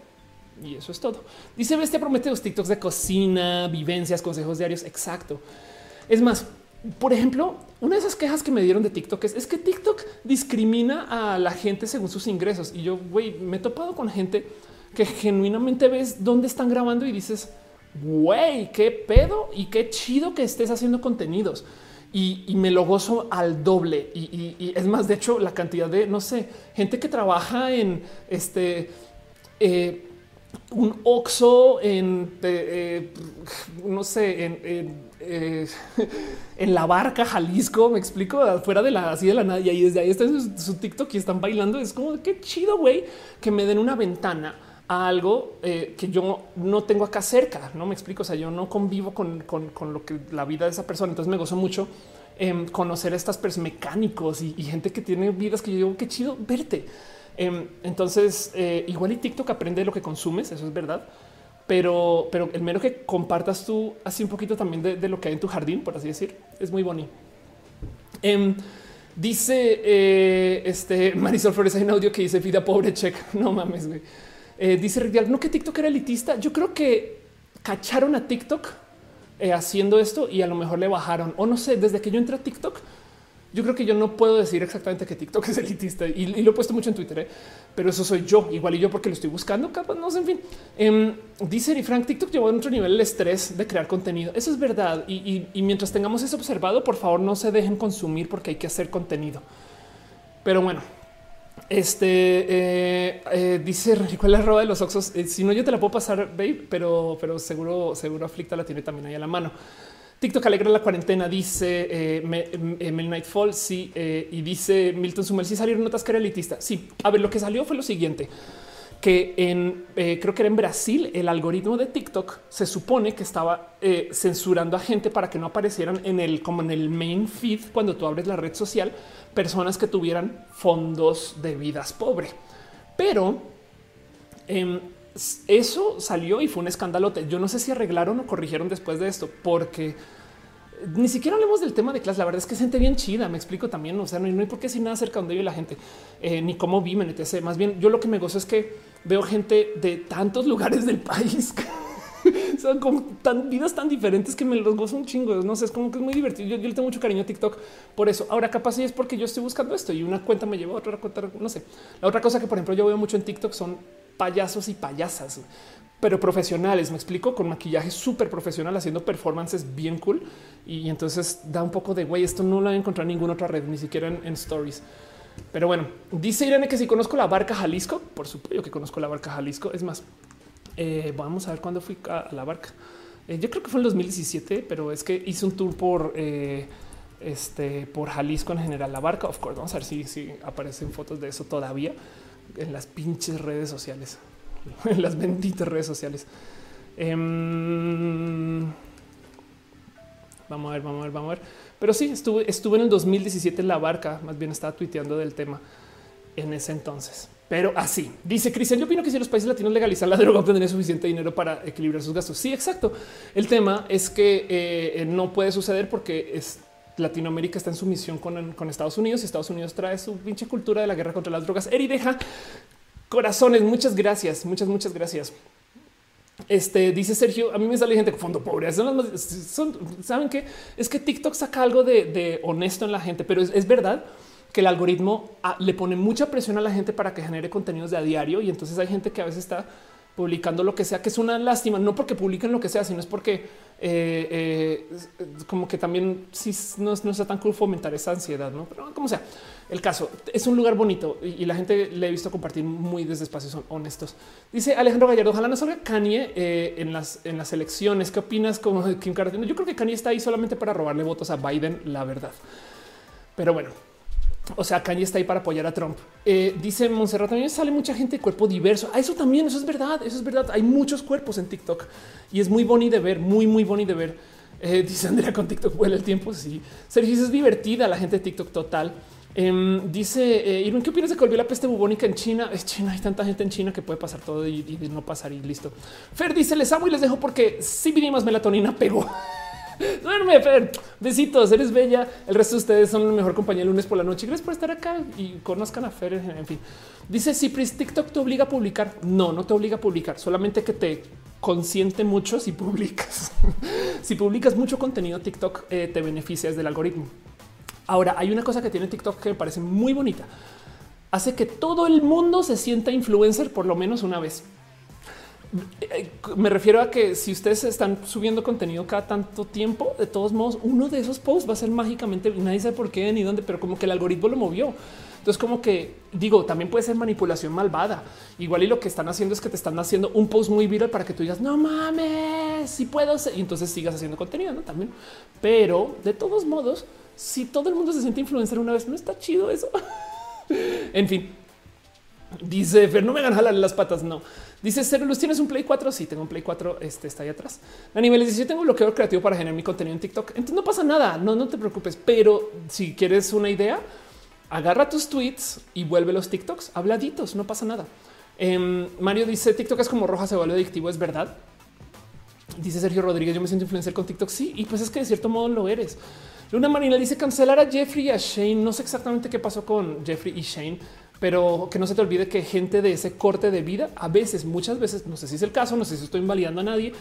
Y eso es todo. Dice Bestia promete los TikToks de cocina, vivencias, consejos diarios. Exacto. Es más, por ejemplo, una de esas quejas que me dieron de TikTok es, es que TikTok discrimina a la gente según sus ingresos. Y yo, güey, me he topado con gente que genuinamente ves dónde están grabando y dices, güey, qué pedo y qué chido que estés haciendo contenidos. Y, me lo gozo al doble. Y, es más, de hecho, la cantidad de, no sé, gente que trabaja en este... Eh, un Oxo en, eh, no sé, en, eh, en, la barca Jalisco, me explico, afuera de la así de la nada. Y ahí desde ahí está su, su TikTok y están bailando. Es como qué chido, güey, que me den una ventana algo eh, que yo no tengo acá cerca. No me explico. O sea, yo no convivo con, lo que la vida de esa persona. Entonces me gozo mucho en conocer a estas personas mecánicos y, gente que tiene vidas que yo digo qué chido verte. Em, entonces, eh, igual y TikTok aprende de lo que consumes. Eso es verdad. Pero, pero el mero que compartas tú así un poquito también de, lo que hay en tu jardín, por así decir, es muy bonito. Em, dice eh, este Marisol Flores, hay un audio que dice vida pobre check. No mames, güey. Eh, dice Rick no que TikTok era elitista. Yo creo que cacharon a TikTok eh, haciendo esto y a lo mejor le bajaron o no sé. Desde que yo entré a TikTok, yo creo que yo no puedo decir exactamente que TikTok es elitista y, lo he puesto mucho en Twitter, ¿eh? pero eso soy yo, igual y yo porque lo estoy buscando. Capaz no sé. En fin, eh, dice y Frank, TikTok llevó a otro nivel el estrés de crear contenido. Eso es verdad. Y, y mientras tengamos eso observado, por favor, no se dejen consumir porque hay que hacer contenido. Pero bueno, este eh, eh, dice ¿cuál la roba de los Oxos? Eh, si no, yo te la puedo pasar, babe, pero, pero seguro, seguro aflicta la tiene también ahí a la mano. TikTok alegra la cuarentena, dice Mel Nightfall. Sí, y dice Milton Sumel. Si salieron notas que era elitista. Sí, a ver, lo que salió fue lo siguiente que en creo que era en Brasil el algoritmo de TikTok se supone que estaba censurando a gente para que no aparecieran en el como en el main feed cuando tú abres la red social personas que tuvieran fondos de vidas pobre. Pero em, eso salió y fue un escandalote. Yo no sé si arreglaron o corrigieron después de esto, porque ni siquiera hablemos del tema de clase. La verdad es que gente bien chida. Me explico también. O sea, no, hay por qué sin nada cerca donde vive la gente, eh, ni cómo viven, etc. Más bien, yo lo que me gozo es que veo gente de tantos lugares del país son como tan vidas tan diferentes que me los gozo un chingo. No sé, es como que es muy divertido. Yo, le tengo mucho cariño a TikTok por eso. Ahora, capaz es porque yo estoy buscando esto y una cuenta me lleva a otra cuenta. No sé. La otra cosa que, por ejemplo, yo veo mucho en TikTok son payasos y payasas, pero profesionales. Me explico con maquillaje súper profesional, haciendo performances bien cool. Y entonces da un poco de güey. Esto no lo voy a encontrar en ninguna otra red, ni siquiera en, en stories. Pero bueno, dice Irene que si conozco la barca Jalisco, por supuesto que conozco la barca Jalisco. Es más, eh, vamos a ver cuándo fui a la barca. Eh, yo creo que fue en 2017, pero es que hice un tour por eh, este por Jalisco en general. La barca, of course. Vamos a ver si, si aparecen fotos de eso todavía en las pinches redes sociales. En las benditas redes sociales. Em, vamos a ver, vamos a ver, vamos a ver. Pero sí, estuve, estuve en el 2017 en la barca, más bien estaba tuiteando del tema en ese entonces. Pero así dice Cristian. Yo opino que si los países latinos legalizan la droga, obtendrían suficiente dinero para equilibrar sus gastos. Sí, exacto. El tema es que eh, no puede suceder porque es Latinoamérica está en sumisión con, con Estados Unidos y Estados Unidos trae su pinche cultura de la guerra contra las drogas. Eri deja corazones. Muchas gracias. Muchas, muchas gracias. Este dice Sergio, a mí me sale gente con fondo pobre. Son, saben que es que TikTok saca algo de, honesto en la gente, pero es verdad que el algoritmo ah, le pone mucha presión a la gente para que genere contenidos de a diario y entonces hay gente que a veces está publicando lo que sea, que es una lástima, no porque publiquen lo que sea, sino es porque eh, eh, como que también si no, no, está tan cool fomentar esa ansiedad, no? Pero como sea, el caso es un lugar bonito y, la gente le he visto compartir muy desde espacios honestos. Dice Alejandro Gallardo, ojalá no salga Kanye eh, en las en las elecciones. ¿Qué opinas como Kim Kardashian? Yo creo que Kanye está ahí solamente para robarle votos a Biden, la verdad. Pero bueno, o sea, Kanye está ahí para apoyar a Trump. Eh, dice Monserrat, también sale mucha gente de cuerpo diverso. Ah, eso también, eso es verdad, eso es verdad. Hay muchos cuerpos en TikTok y es muy bonito de ver, muy, muy bonito de ver. Eh, dice Andrea con TikTok vuela el tiempo. Sí, Sergio es divertida la gente de TikTok total. Em, dice eh, Irwin, ¿qué opinas de que volvió la peste bubónica en China? Es China, hay tanta gente en China que puede pasar todo y, no pasar y listo. Fer dice, les amo y les dejo porque si más melatonina pegó. Duerme, Fer. Besitos, eres bella. El resto de ustedes son la mejor compañía el lunes por la noche. Gracias por estar acá y conozcan a Fer. En fin, dice Cipris, TikTok te obliga a publicar. No, no te obliga a publicar, solamente que te consiente mucho si publicas. si publicas mucho contenido, TikTok eh, te beneficias del algoritmo. Ahora, hay una cosa que tiene TikTok que me parece muy bonita. Hace que todo el mundo se sienta influencer por lo menos una vez. Me refiero a que si ustedes están subiendo contenido cada tanto tiempo, de todos modos, uno de esos posts va a ser mágicamente, nadie sabe por qué ni dónde, pero como que el algoritmo lo movió. Entonces, como que digo, también puede ser manipulación malvada. Igual y lo que están haciendo es que te están haciendo un post muy viral para que tú digas, no mames, si puedo. Y entonces sigas haciendo contenido ¿no? también. Pero de todos modos, si todo el mundo se siente influencer una vez, no está chido eso. en fin, dice Fer, no me hagan jalar las patas. No. Dice Cero Luz, ¿tienes un Play 4? Sí, tengo un Play 4. Este está ahí atrás. A niveles dice: Yo tengo bloqueo creativo para generar mi contenido en TikTok. Entonces no pasa nada. No, no te preocupes. Pero si quieres una idea, agarra tus tweets y vuelve los TikToks habladitos. No pasa nada. Em, Mario dice: TikTok es como roja, se vuelve adictivo. Es verdad. Dice Sergio Rodríguez: Yo me siento influencer con TikTok. Sí, y pues es que de cierto modo lo eres. Luna Marina dice cancelar a Jeffrey y a Shane. No sé exactamente qué pasó con Jeffrey y Shane, pero que no se te olvide que gente de ese corte de vida, a veces, muchas veces, no sé si es el caso, no sé si estoy invalidando a nadie,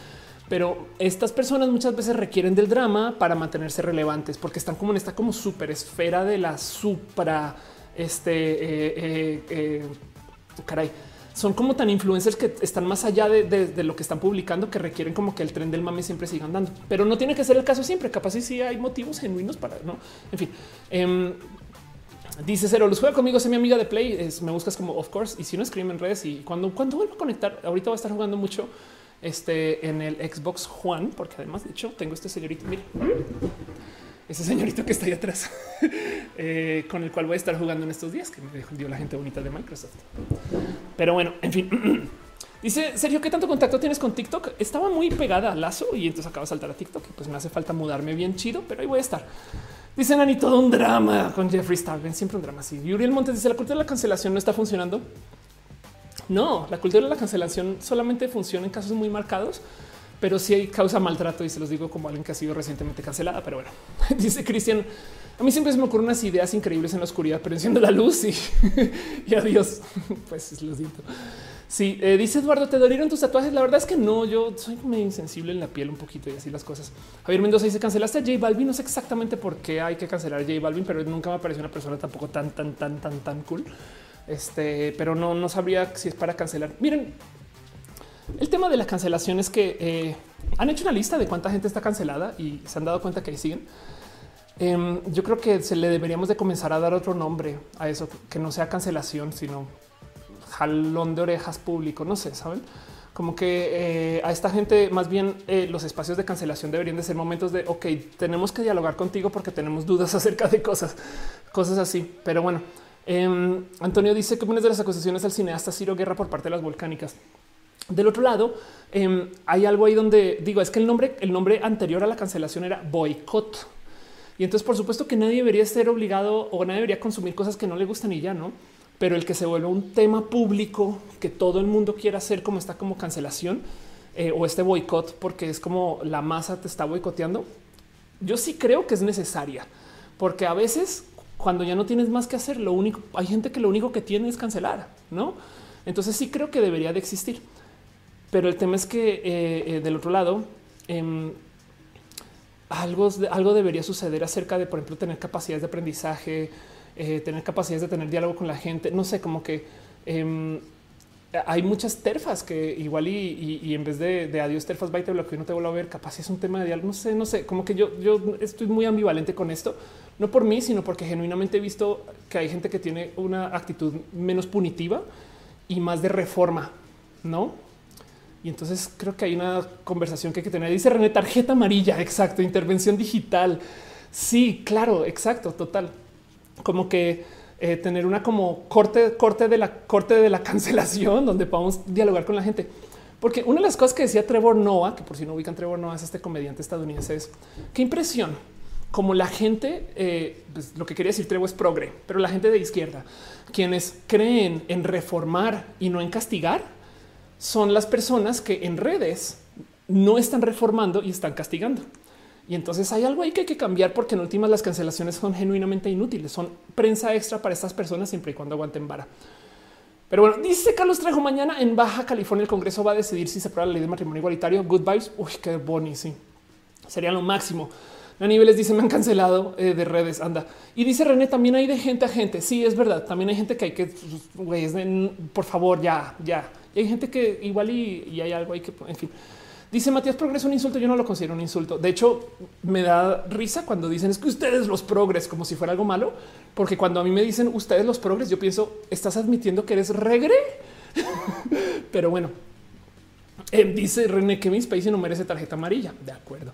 pero estas personas muchas veces requieren del drama para mantenerse relevantes, porque están como en esta como super esfera de la supra, este, eh, eh, eh, caray, son como tan influencers que están más allá de, lo que están publicando que requieren como que el tren del mame siempre siga andando. Pero no tiene que ser el caso siempre. Capaz si sí hay motivos genuinos para no. En fin, em, Dice Cero, los juega conmigo, soy mi amiga de Play. Me buscas como of course. Y si no escribe en redes y cuando, cuando vuelva a conectar, ahorita va a estar jugando mucho este en el Xbox Juan, porque además, de hecho, tengo este señorito. Mire, ese señorito que está ahí atrás, eh, con el cual voy a estar jugando en estos días que me dio la gente bonita de Microsoft. Pero bueno, en fin. Dice Sergio, ¿qué tanto contacto tienes con TikTok? Estaba muy pegada al lazo y entonces acaba de saltar a TikTok. Y pues me hace falta mudarme bien chido, pero ahí voy a estar. Dice Nani, todo un drama con Jeffrey Stalben, siempre un drama así. Uriel Montes dice, la cultura de la cancelación no está funcionando. No, la cultura de la cancelación solamente funciona en casos muy marcados, pero sí hay causa maltrato y se los digo como alguien que ha sido recientemente cancelada. Pero bueno, dice Cristian, a mí siempre se me ocurren unas ideas increíbles en la oscuridad, pero enciendo la luz y, y adiós. Pues lo siento. Sí, eh, dice Eduardo, ¿te dolieron tus tatuajes? La verdad es que no, yo soy muy insensible en la piel un poquito y así las cosas. Javier Mendoza dice, cancelaste a J Balvin, no sé exactamente por qué hay que cancelar a J Balvin, pero nunca me parecido una persona tampoco tan, tan, tan, tan, tan cool. Este, pero no, no sabría si es para cancelar. Miren, el tema de la cancelación es que eh, han hecho una lista de cuánta gente está cancelada y se han dado cuenta que ahí siguen. Em, yo creo que se le deberíamos de comenzar a dar otro nombre a eso, que no sea cancelación, sino jalón de orejas público, no sé, saben? Como que eh, a esta gente más bien eh, los espacios de cancelación deberían de ser momentos de, ok, tenemos que dialogar contigo porque tenemos dudas acerca de cosas, cosas así. Pero bueno, em, Antonio dice que una de las acusaciones al cineasta Ciro Guerra por parte de las volcánicas. Del otro lado, em, hay algo ahí donde digo, es que el nombre, el nombre anterior a la cancelación era boicot. Y entonces, por supuesto que nadie debería ser obligado o nadie debería consumir cosas que no le gustan y ya no. Pero el que se vuelva un tema público que todo el mundo quiera hacer como está como cancelación eh, o este boicot, porque es como la masa te está boicoteando. Yo sí creo que es necesaria, porque a veces cuando ya no tienes más que hacer, lo único hay gente que lo único que tiene es cancelar, no? Entonces sí creo que debería de existir. Pero el tema es que eh, eh, del otro lado, em, algo, algo debería suceder acerca de, por ejemplo, tener capacidades de aprendizaje, eh, tener capacidades de tener diálogo con la gente. No sé, como que em, hay muchas terfas que igual y, en vez de, adiós terfas, bye, te bloqueo y no te vuelvo a ver. Capaz es un tema de diálogo. No sé, no sé, como que yo, yo estoy muy ambivalente con esto, no por mí, sino porque genuinamente he visto que hay gente que tiene una actitud menos punitiva y más de reforma, no? Y entonces creo que hay una conversación que hay que tener. Dice René, tarjeta amarilla, exacto, intervención digital. Sí, claro, exacto, total. Como que eh, tener una como corte, corte de la corte de la cancelación donde podamos dialogar con la gente. Porque una de las cosas que decía Trevor Noah, que por si no ubican Trevor Noah es este comediante estadounidense, es qué impresión como la gente, eh, pues, lo que quería decir Trevor es progre, pero la gente de izquierda, quienes creen en reformar y no en castigar, son las personas que en redes no están reformando y están castigando. Y entonces hay algo ahí que hay que cambiar porque en últimas las cancelaciones son genuinamente inútiles, son prensa extra para estas personas siempre y cuando aguanten vara. Pero bueno, dice Carlos Trejo, mañana en Baja California el Congreso va a decidir si se aprueba la ley de matrimonio igualitario. Good vibes. Uy, qué bonito. Sí, sería lo máximo. A niveles dice me han cancelado eh, de redes. Anda y dice René también hay de gente a gente. Sí, es verdad. También hay gente que hay que, güey, por favor, ya, ya. Y hay gente que igual y, hay algo ahí que, en fin. Dice Matías Progres un insulto. Yo no lo considero un insulto. De hecho, me da risa cuando dicen es que ustedes los progres como si fuera algo malo, porque cuando a mí me dicen ustedes los progres, yo pienso estás admitiendo que eres regre. Pero bueno, eh, dice René que mi países no merece tarjeta amarilla. De acuerdo.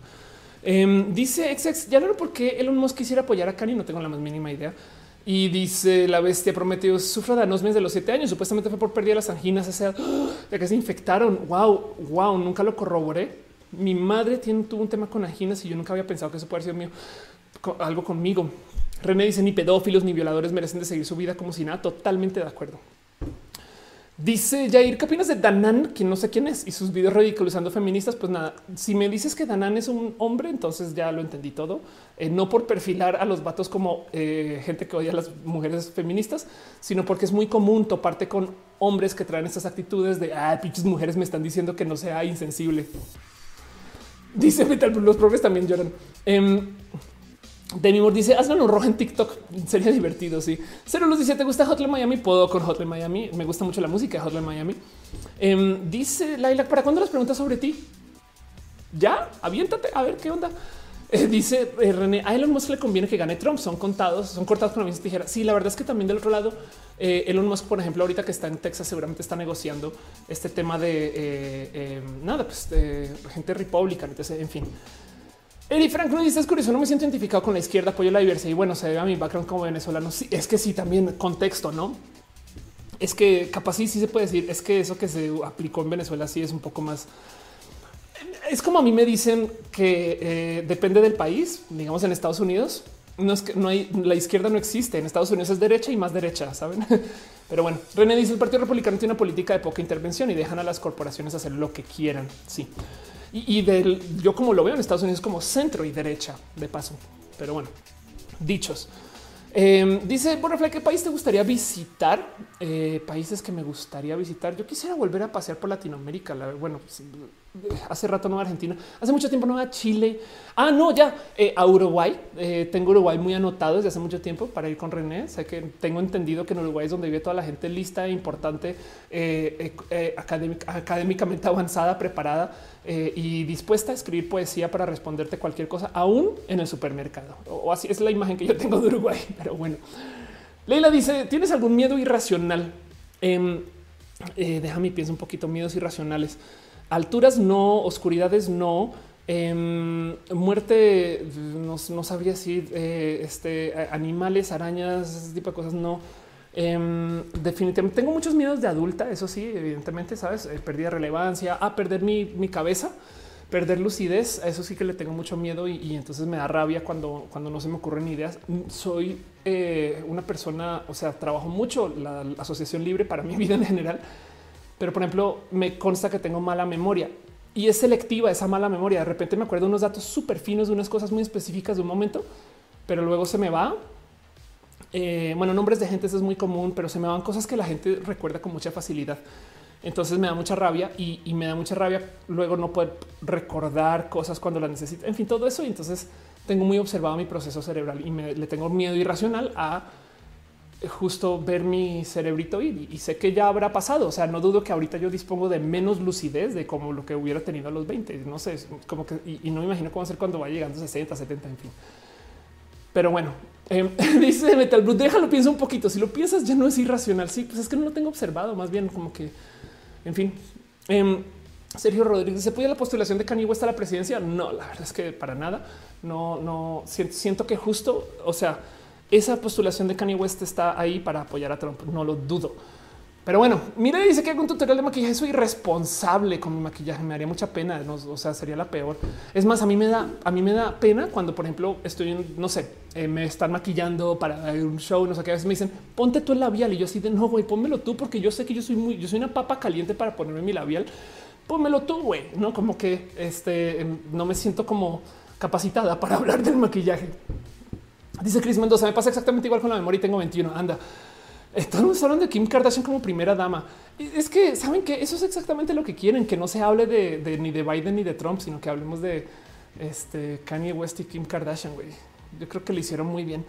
Em, dice XX, ya no por qué Elon Musk quisiera apoyar a Kanye, no tengo la más mínima idea. Y dice la bestia prometió sufra de anosmias de los siete años. Supuestamente fue por pérdida de las anginas, ese de que se infectaron. Wow, wow, nunca lo corroboré. Mi madre tuvo un tema con anginas y yo nunca había pensado que eso puede ser mío, algo conmigo. René dice ni pedófilos ni violadores merecen de seguir su vida como si nada. Totalmente de acuerdo. Dice Jair, ¿qué opinas de Danan? Que no sé quién es y sus videos ridiculizando feministas. Pues nada, si me dices que Danan es un hombre, entonces ya lo entendí todo. Eh, no por perfilar a los vatos como eh, gente que odia a las mujeres feministas, sino porque es muy común toparte con hombres que traen estas actitudes de ah, pinches mujeres me están diciendo que no sea insensible. Dice Metal, los progres también lloran. Em, Demi Moore dice hazlo un rojo en TikTok. Sería divertido. Sí, Cero Luz dice te gusta Hotline Miami. Puedo con Hotline Miami. Me gusta mucho la música de Hotline Miami. Em, dice Laila, ¿para cuándo las preguntas sobre ti? Ya aviéntate a ver qué onda. Eh, dice eh, René, a Elon Musk le conviene que gane Trump. Son contados, son cortados con la misma tijera. Sí, la verdad es que también del otro lado, eh, Elon Musk, por ejemplo, ahorita que está en Texas, seguramente está negociando este tema de em, nada, pues de gente republicana. En fin, Eri Frank no dice es curioso, no me siento identificado con la izquierda, apoyo la diversidad y bueno, se debe a mi background como venezolano. Sí, es que sí, también contexto, no? Es que capaz sí, se puede decir, es que eso que se aplicó en Venezuela sí es un poco más. Es como a mí me dicen que eh, depende del país, digamos en Estados Unidos, no es que no hay la izquierda no existe en Estados Unidos es derecha y más derecha, saben? Pero bueno, René dice el Partido Republicano tiene una política de poca intervención y dejan a las corporaciones hacer lo que quieran. Sí y, del yo como lo veo en Estados Unidos como centro y derecha de paso. Pero bueno, dichos. Em, dice por ¿qué país te gustaría visitar? Eh, países que me gustaría visitar. Yo quisiera volver a pasear por Latinoamérica. bueno, pues, hace rato no a Argentina, hace mucho tiempo no a Chile. Ah, no, ya eh, a Uruguay. Eh, tengo Uruguay muy anotado desde hace mucho tiempo para ir con René. Sé que tengo entendido que en Uruguay es donde vive toda la gente lista, importante, eh, académicamente avanzada, preparada y dispuesta a escribir poesía para responderte cualquier cosa, aún en el supermercado. O, así es la imagen que yo tengo de Uruguay. Pero bueno, Leila dice: ¿Tienes algún miedo irracional? Em, déjame pienso un poquito miedos irracionales. Alturas no, oscuridades no. Em, muerte, no, sabría decir, eh, este, animales, arañas, ese tipo de cosas no. Em, definitivamente tengo muchos miedos de adulta. Eso sí, evidentemente, sabes, eh, perdí relevancia a perder mi, mi cabeza perder lucidez, a eso sí que le tengo mucho miedo y, entonces me da rabia cuando, cuando no se me ocurren ideas. Soy eh, una persona, o sea, trabajo mucho la, asociación libre para mi vida en general, pero por ejemplo, me consta que tengo mala memoria y es selectiva esa mala memoria. De repente me acuerdo unos datos súper finos de unas cosas muy específicas de un momento, pero luego se me va. Eh, bueno, nombres de gente eso es muy común, pero se me van cosas que la gente recuerda con mucha facilidad. Entonces me da mucha rabia y, me da mucha rabia luego no poder recordar cosas cuando las necesito. En fin, todo eso. Y entonces tengo muy observado mi proceso cerebral y me, le tengo miedo irracional a justo ver mi cerebrito y sé que ya habrá pasado. O sea, no dudo que ahorita yo dispongo de menos lucidez de como lo que hubiera tenido a los 20. No sé, como que y, no me imagino cómo ser cuando va llegando a 60, 70, en fin. Pero bueno, eh, dice Metal Blue, déjalo, piensa un poquito. Si lo piensas, ya no es irracional. Sí, pues es que no lo tengo observado, más bien como que en fin, em, Sergio Rodríguez, ¿se puede la postulación de Kanye West a la presidencia? No, la verdad es que para nada. No, no siento que justo, o sea, esa postulación de Kanye West está ahí para apoyar a Trump. No lo dudo. Pero bueno, mira, dice que hago un tutorial de maquillaje. Soy irresponsable con mi maquillaje. Me haría mucha pena. o sea, sería la peor. Es más, a mí me da, a mí me da pena cuando, por ejemplo, estoy en, no sé, eh, me están maquillando para un show. No sé qué. A veces me dicen, ponte tú el labial y yo así de no, güey, pónmelo tú, porque yo sé que yo soy muy, yo soy una papa caliente para ponerme mi labial. Pónmelo tú, güey. No como que este em, no me siento como capacitada para hablar del maquillaje. Dice Chris Mendoza, me pasa exactamente igual con la memoria y tengo 21. Anda. Estamos hablando de Kim Kardashian como primera dama. Es que saben que eso es exactamente lo que quieren, que no se hable de, ni de Biden ni de Trump, sino que hablemos de este Kanye West y Kim Kardashian. Güey. Yo creo que lo hicieron muy bien.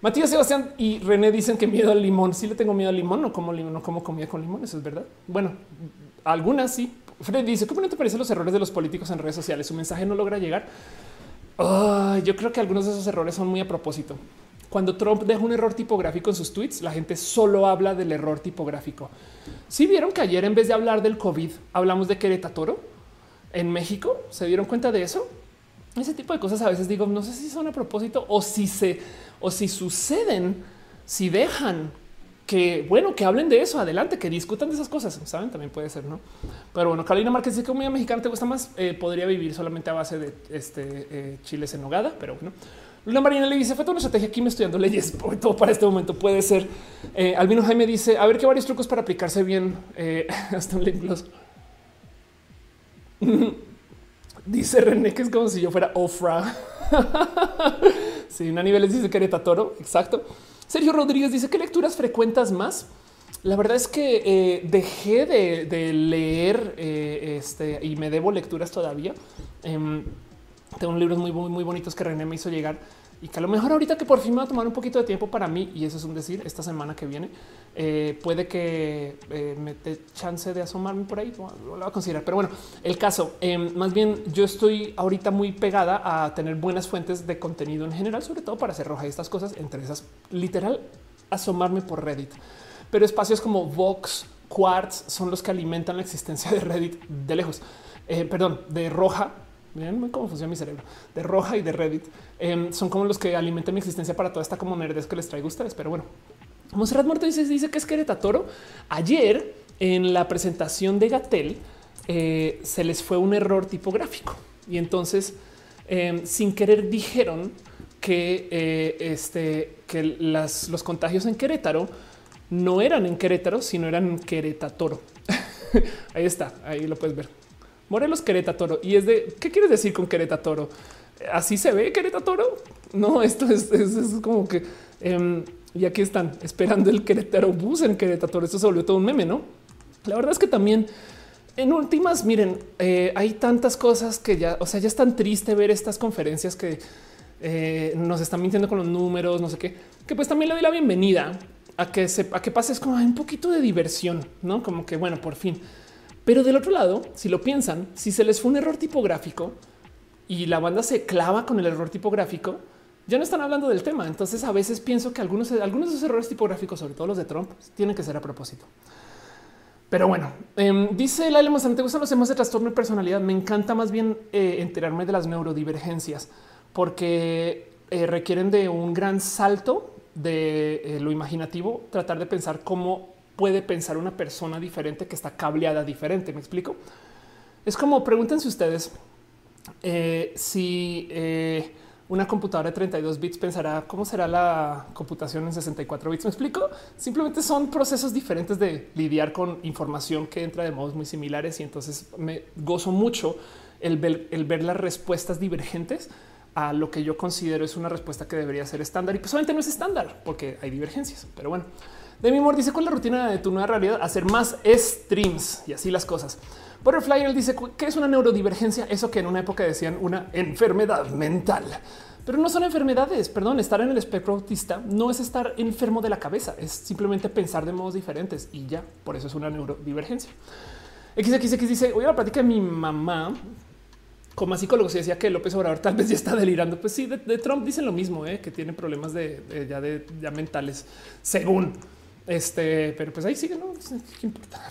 Matías Sebastián y René dicen que miedo al limón. Sí le tengo miedo al limón, no como limón, no como comida con limón. Eso es verdad. Bueno, algunas sí. Fred dice cómo no te parecen los errores de los políticos en redes sociales. Su mensaje no logra llegar. Yo creo que algunos de esos errores son muy a propósito. Cuando Trump deja un error tipográfico en sus tweets, la gente solo habla del error tipográfico. Si vieron que ayer en vez de hablar del COVID, hablamos de Querétaro en México, ¿se dieron cuenta de eso? Ese tipo de cosas a veces digo, no sé si son a propósito o si se o si suceden, si dejan que bueno, que hablen de eso, adelante, que discutan de esas cosas, saben, también puede ser, no? Pero bueno, Carolina Márquez dice comida mexicana te gusta más, eh, podría vivir solamente a base de este eh, chiles en nogada, pero bueno. Luna Marina le dice fue toda una estrategia aquí me estudiando leyes todo para este momento puede ser. Eh, Albino Jaime dice a ver qué varios trucos para aplicarse bien eh, hasta un link dice René que es como si yo fuera Ofra. sí, una niveles dice que Toro. Exacto. Sergio Rodríguez dice qué lecturas frecuentas más. La verdad es que eh, dejé de, leer este y me debo lecturas todavía. Em, tengo libros muy, muy, muy bonitos que René me hizo llegar y que a lo mejor ahorita que por fin me va a tomar un poquito de tiempo para mí, y eso es un decir, esta semana que viene, eh, puede que eh, me dé chance de asomarme por ahí, lo, voy a considerar. Pero bueno, el caso, em, más bien yo estoy ahorita muy pegada a tener buenas fuentes de contenido en general, sobre todo para hacer roja y estas cosas, entre esas, literal, asomarme por Reddit. Pero espacios como Vox, Quartz son los que alimentan la existencia de Reddit de lejos. Eh, perdón, de roja Miren cómo funciona mi cerebro de roja y de Reddit. Em, son como los que alimentan mi existencia para toda esta como nerdez que les traigo a ustedes. Pero bueno, Monserrat Muerto dice, dice que es Querétaro. Ayer en la presentación de Gatel eh, se les fue un error tipográfico y entonces em, sin querer dijeron que eh, este que las, los contagios en Querétaro no eran en Querétaro, sino eran en Querétaro. ahí está, ahí lo puedes ver. Morelos Querétaro. Y es de qué quieres decir con Querétaro? Así se ve Querétaro. No, esto es, como que em, y aquí están esperando el Querétaro bus en Querétaro. Esto se volvió todo un meme, no? La verdad es que también en últimas, miren, eh, hay tantas cosas que ya, o sea, ya es tan triste ver estas conferencias que eh, nos están mintiendo con los números, no sé qué, que pues también le doy la bienvenida a que se, a que pases como un poquito de diversión, no como que bueno, por fin pero del otro lado, si lo piensan, si se les fue un error tipográfico y la banda se clava con el error tipográfico, ya no están hablando del tema. Entonces a veces pienso que algunos, algunos de esos errores tipográficos, sobre todo los de Trump, tienen que ser a propósito. Pero bueno, eh, dice Laila Mazán, ¿te gustan los temas de trastorno de personalidad? Me encanta más bien eh, enterarme de las neurodivergencias porque eh, requieren de un gran salto de eh, lo imaginativo, tratar de pensar cómo puede pensar una persona diferente que está cableada diferente. Me explico. Es como pregúntense ustedes eh, si eh, una computadora de 32 bits pensará cómo será la computación en 64 bits. Me explico. Simplemente son procesos diferentes de lidiar con información que entra de modos muy similares y entonces me gozo mucho el ver, las respuestas divergentes a lo que yo considero es una respuesta que debería ser estándar y pues no es estándar porque hay divergencias. Pero bueno, de mi amor dice con la rutina de tu nueva realidad hacer más streams y así las cosas. Butterfly él dice que es una neurodivergencia, eso que en una época decían una enfermedad mental. Pero no son enfermedades, perdón, estar en el espectro autista no es estar enfermo de la cabeza, es simplemente pensar de modos diferentes y ya, por eso es una neurodivergencia. XXX dice, oye, la práctica de mi mamá como psicólogo se decía que López Obrador tal vez ya está delirando. Pues sí, de, Trump dicen lo mismo, ¿eh? que tiene problemas de, ya de ya mentales, según este, pero pues ahí sigue, no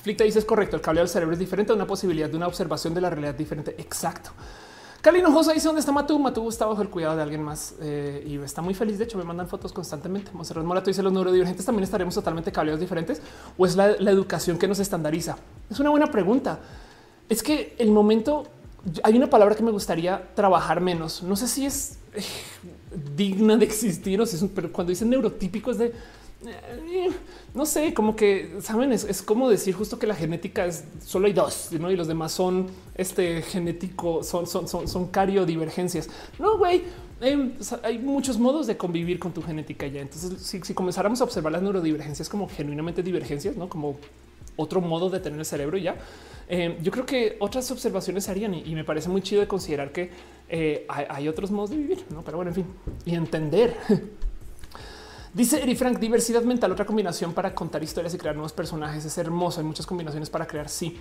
Flicta dice es correcto. El cableado del cerebro es diferente a una posibilidad de una observación de la realidad diferente. Exacto. Calino Josa dice dónde está Matú. Matú está bajo el cuidado de alguien más eh, y está muy feliz. De hecho, me mandan fotos constantemente. Monserrat Morato dice los neurodivergentes también estaremos totalmente cableados diferentes o es la, educación que nos estandariza. Es una buena pregunta. Es que el momento hay una palabra que me gustaría trabajar menos. No sé si es eh, digna de existir o si es, pero cuando dicen neurotípico es de eh, no sé, como que saben, es, como decir justo que la genética es solo hay dos y los demás son este genético, son, son, son, son cariodivergencias. No, güey, em, hay muchos modos de convivir con tu genética ya. Entonces, si, si, comenzáramos a observar las neurodivergencias como genuinamente divergencias, no como otro modo de tener el cerebro ya, em, yo creo que otras observaciones se harían y, me parece muy chido de considerar que eh, hay, hay, otros modos de vivir, no? Pero bueno, en fin, y entender Dice Eri Frank, diversidad mental, otra combinación para contar historias y crear nuevos personajes. Es hermoso. Hay muchas combinaciones para crear. Sí.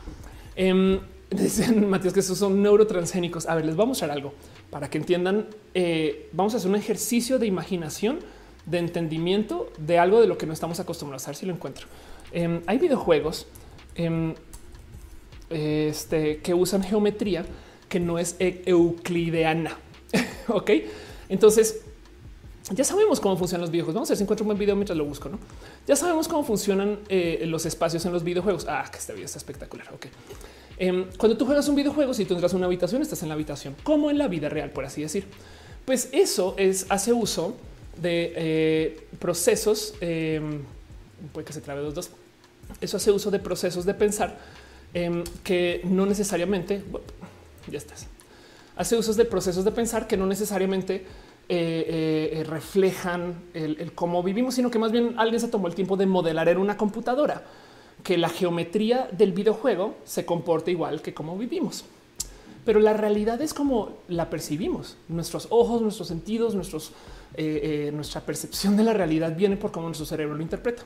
Eh, dicen Matías que esos son neurotransgénicos. A ver, les voy a mostrar algo para que entiendan. Eh, vamos a hacer un ejercicio de imaginación, de entendimiento de algo de lo que no estamos acostumbrados a ver si lo encuentro. Em, hay videojuegos em, este, que usan geometría que no es euclideana. ok, entonces ya sabemos cómo funcionan los videojuegos. Vamos a ver si encuentro un buen video mientras lo busco. ¿no? Ya sabemos cómo funcionan eh, los espacios en los videojuegos. Ah, que este video está espectacular. Ok. Em, cuando tú juegas un videojuego, si tú entras a una habitación, estás en la habitación, como en la vida real, por así decir. Pues eso es hace uso de eh, procesos. Em, puede que se trabe los dos. Eso hace uso de procesos de pensar em, que no necesariamente ya estás. Hace usos de procesos de pensar que no necesariamente eh, eh, reflejan el, cómo vivimos, sino que más bien alguien se tomó el tiempo de modelar en una computadora que la geometría del videojuego se comporta igual que cómo vivimos. Pero la realidad es como la percibimos. Nuestros ojos, nuestros sentidos, eh, nuestra percepción de la realidad viene por cómo nuestro cerebro lo interpreta.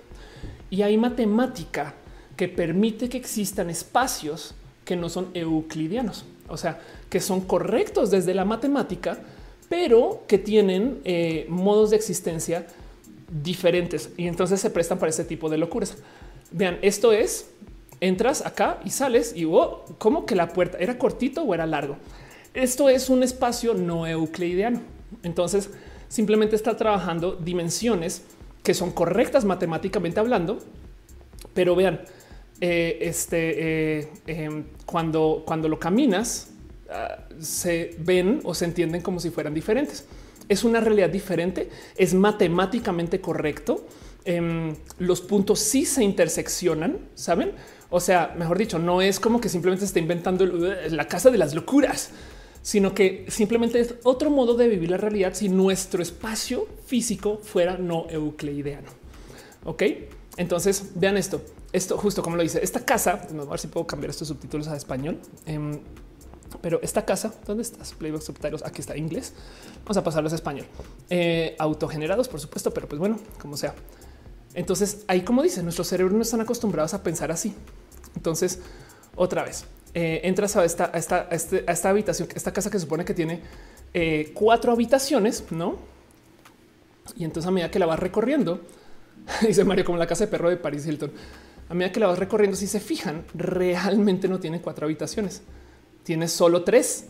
Y hay matemática que permite que existan espacios que no son euclidianos, o sea, que son correctos desde la matemática, pero que tienen eh, modos de existencia diferentes y entonces se prestan para ese tipo de locuras. Vean, esto es entras acá y sales y oh, como que la puerta era cortito o era largo. Esto es un espacio no euclidiano. Entonces simplemente está trabajando dimensiones que son correctas matemáticamente hablando, pero vean, eh, este eh, em, cuando, cuando lo caminas, se ven o se entienden como si fueran diferentes. Es una realidad diferente, es matemáticamente correcto. Em, los puntos sí se interseccionan, saben? O sea, mejor dicho, no es como que simplemente se está inventando la casa de las locuras, sino que simplemente es otro modo de vivir la realidad si nuestro espacio físico fuera no euclideano. Ok, entonces vean esto. Esto justo como lo dice esta casa. a ver si puedo cambiar estos subtítulos a español. Em, pero esta casa, ¿dónde estás? Playbook subtitles, aquí está inglés. Vamos a pasarlos a español. Eh, autogenerados, por supuesto, pero pues bueno, como sea. Entonces, ahí como dice, nuestros cerebros no están acostumbrados a pensar así. Entonces, otra vez, eh, entras a esta, a esta, este, a esta, habitación, esta casa que supone que tiene eh, cuatro habitaciones, ¿no? Y entonces a medida que la vas recorriendo, dice Mario, como la casa de perro de Paris Hilton, a medida que la vas recorriendo, si se fijan, realmente no tiene cuatro habitaciones tienes solo tres.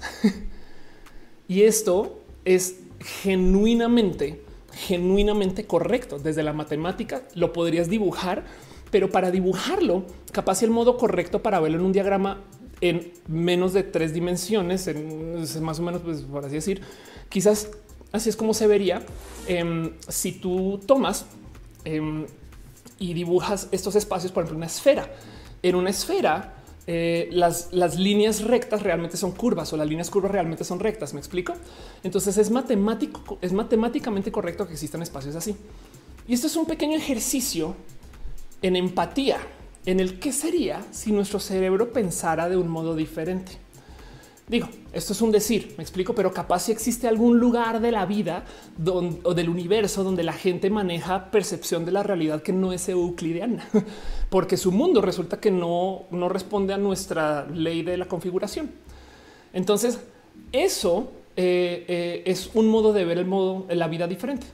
y esto es genuinamente genuinamente correcto. Desde la matemática lo podrías dibujar, pero para dibujarlo, capaz el modo correcto para verlo en un diagrama en menos de tres dimensiones, en más o menos, pues por así decir, quizás así es como se vería em, si tú tomas em, y dibujas estos espacios, por ejemplo, una esfera. En una esfera, eh, las, las, líneas rectas realmente son curvas o las líneas curvas realmente son rectas. Me explico. Entonces es matemático, es matemáticamente correcto que existan espacios así. Y esto es un pequeño ejercicio en empatía en el que sería si nuestro cerebro pensara de un modo diferente. Digo, esto es un decir, me explico, pero capaz si existe algún lugar de la vida o del universo donde la gente maneja percepción de la realidad que no es euclidiana, porque su mundo resulta que no, no responde a nuestra ley de la configuración. Entonces, eso eh, eh, es un modo de ver el modo, la vida diferente.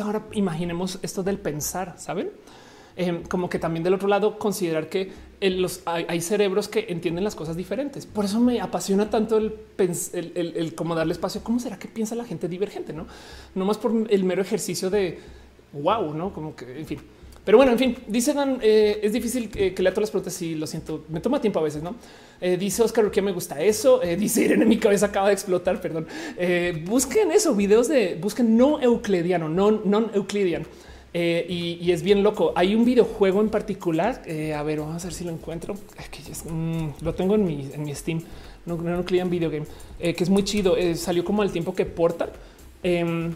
Ahora imaginemos esto del pensar, ¿saben? Em, como que también del otro lado considerar que hay, cerebros que entienden las cosas diferentes. Por eso me apasiona tanto el, el, el, cómo darle espacio. ¿Cómo será que piensa la gente divergente? No, no más por el mero ejercicio de wow, no como que en fin. Pero bueno, en fin, dice Dan, eh, es difícil que, lea todas las preguntas y lo siento, me toma tiempo a veces, ¿no? Eh, dice Oscar, ¿qué me gusta eso? Eh, dice Irene, mi cabeza acaba de explotar, perdón. busquen eso, videos de, busquen no euclidiano, no non euclidian. Eh, y, es bien loco. Hay un videojuego en particular. Eh, a ver, vamos a ver si lo encuentro. Mm, lo tengo en mi, en mi Steam. No, no, en video game, eh, que es muy chido. salió como al tiempo que Portal. Em,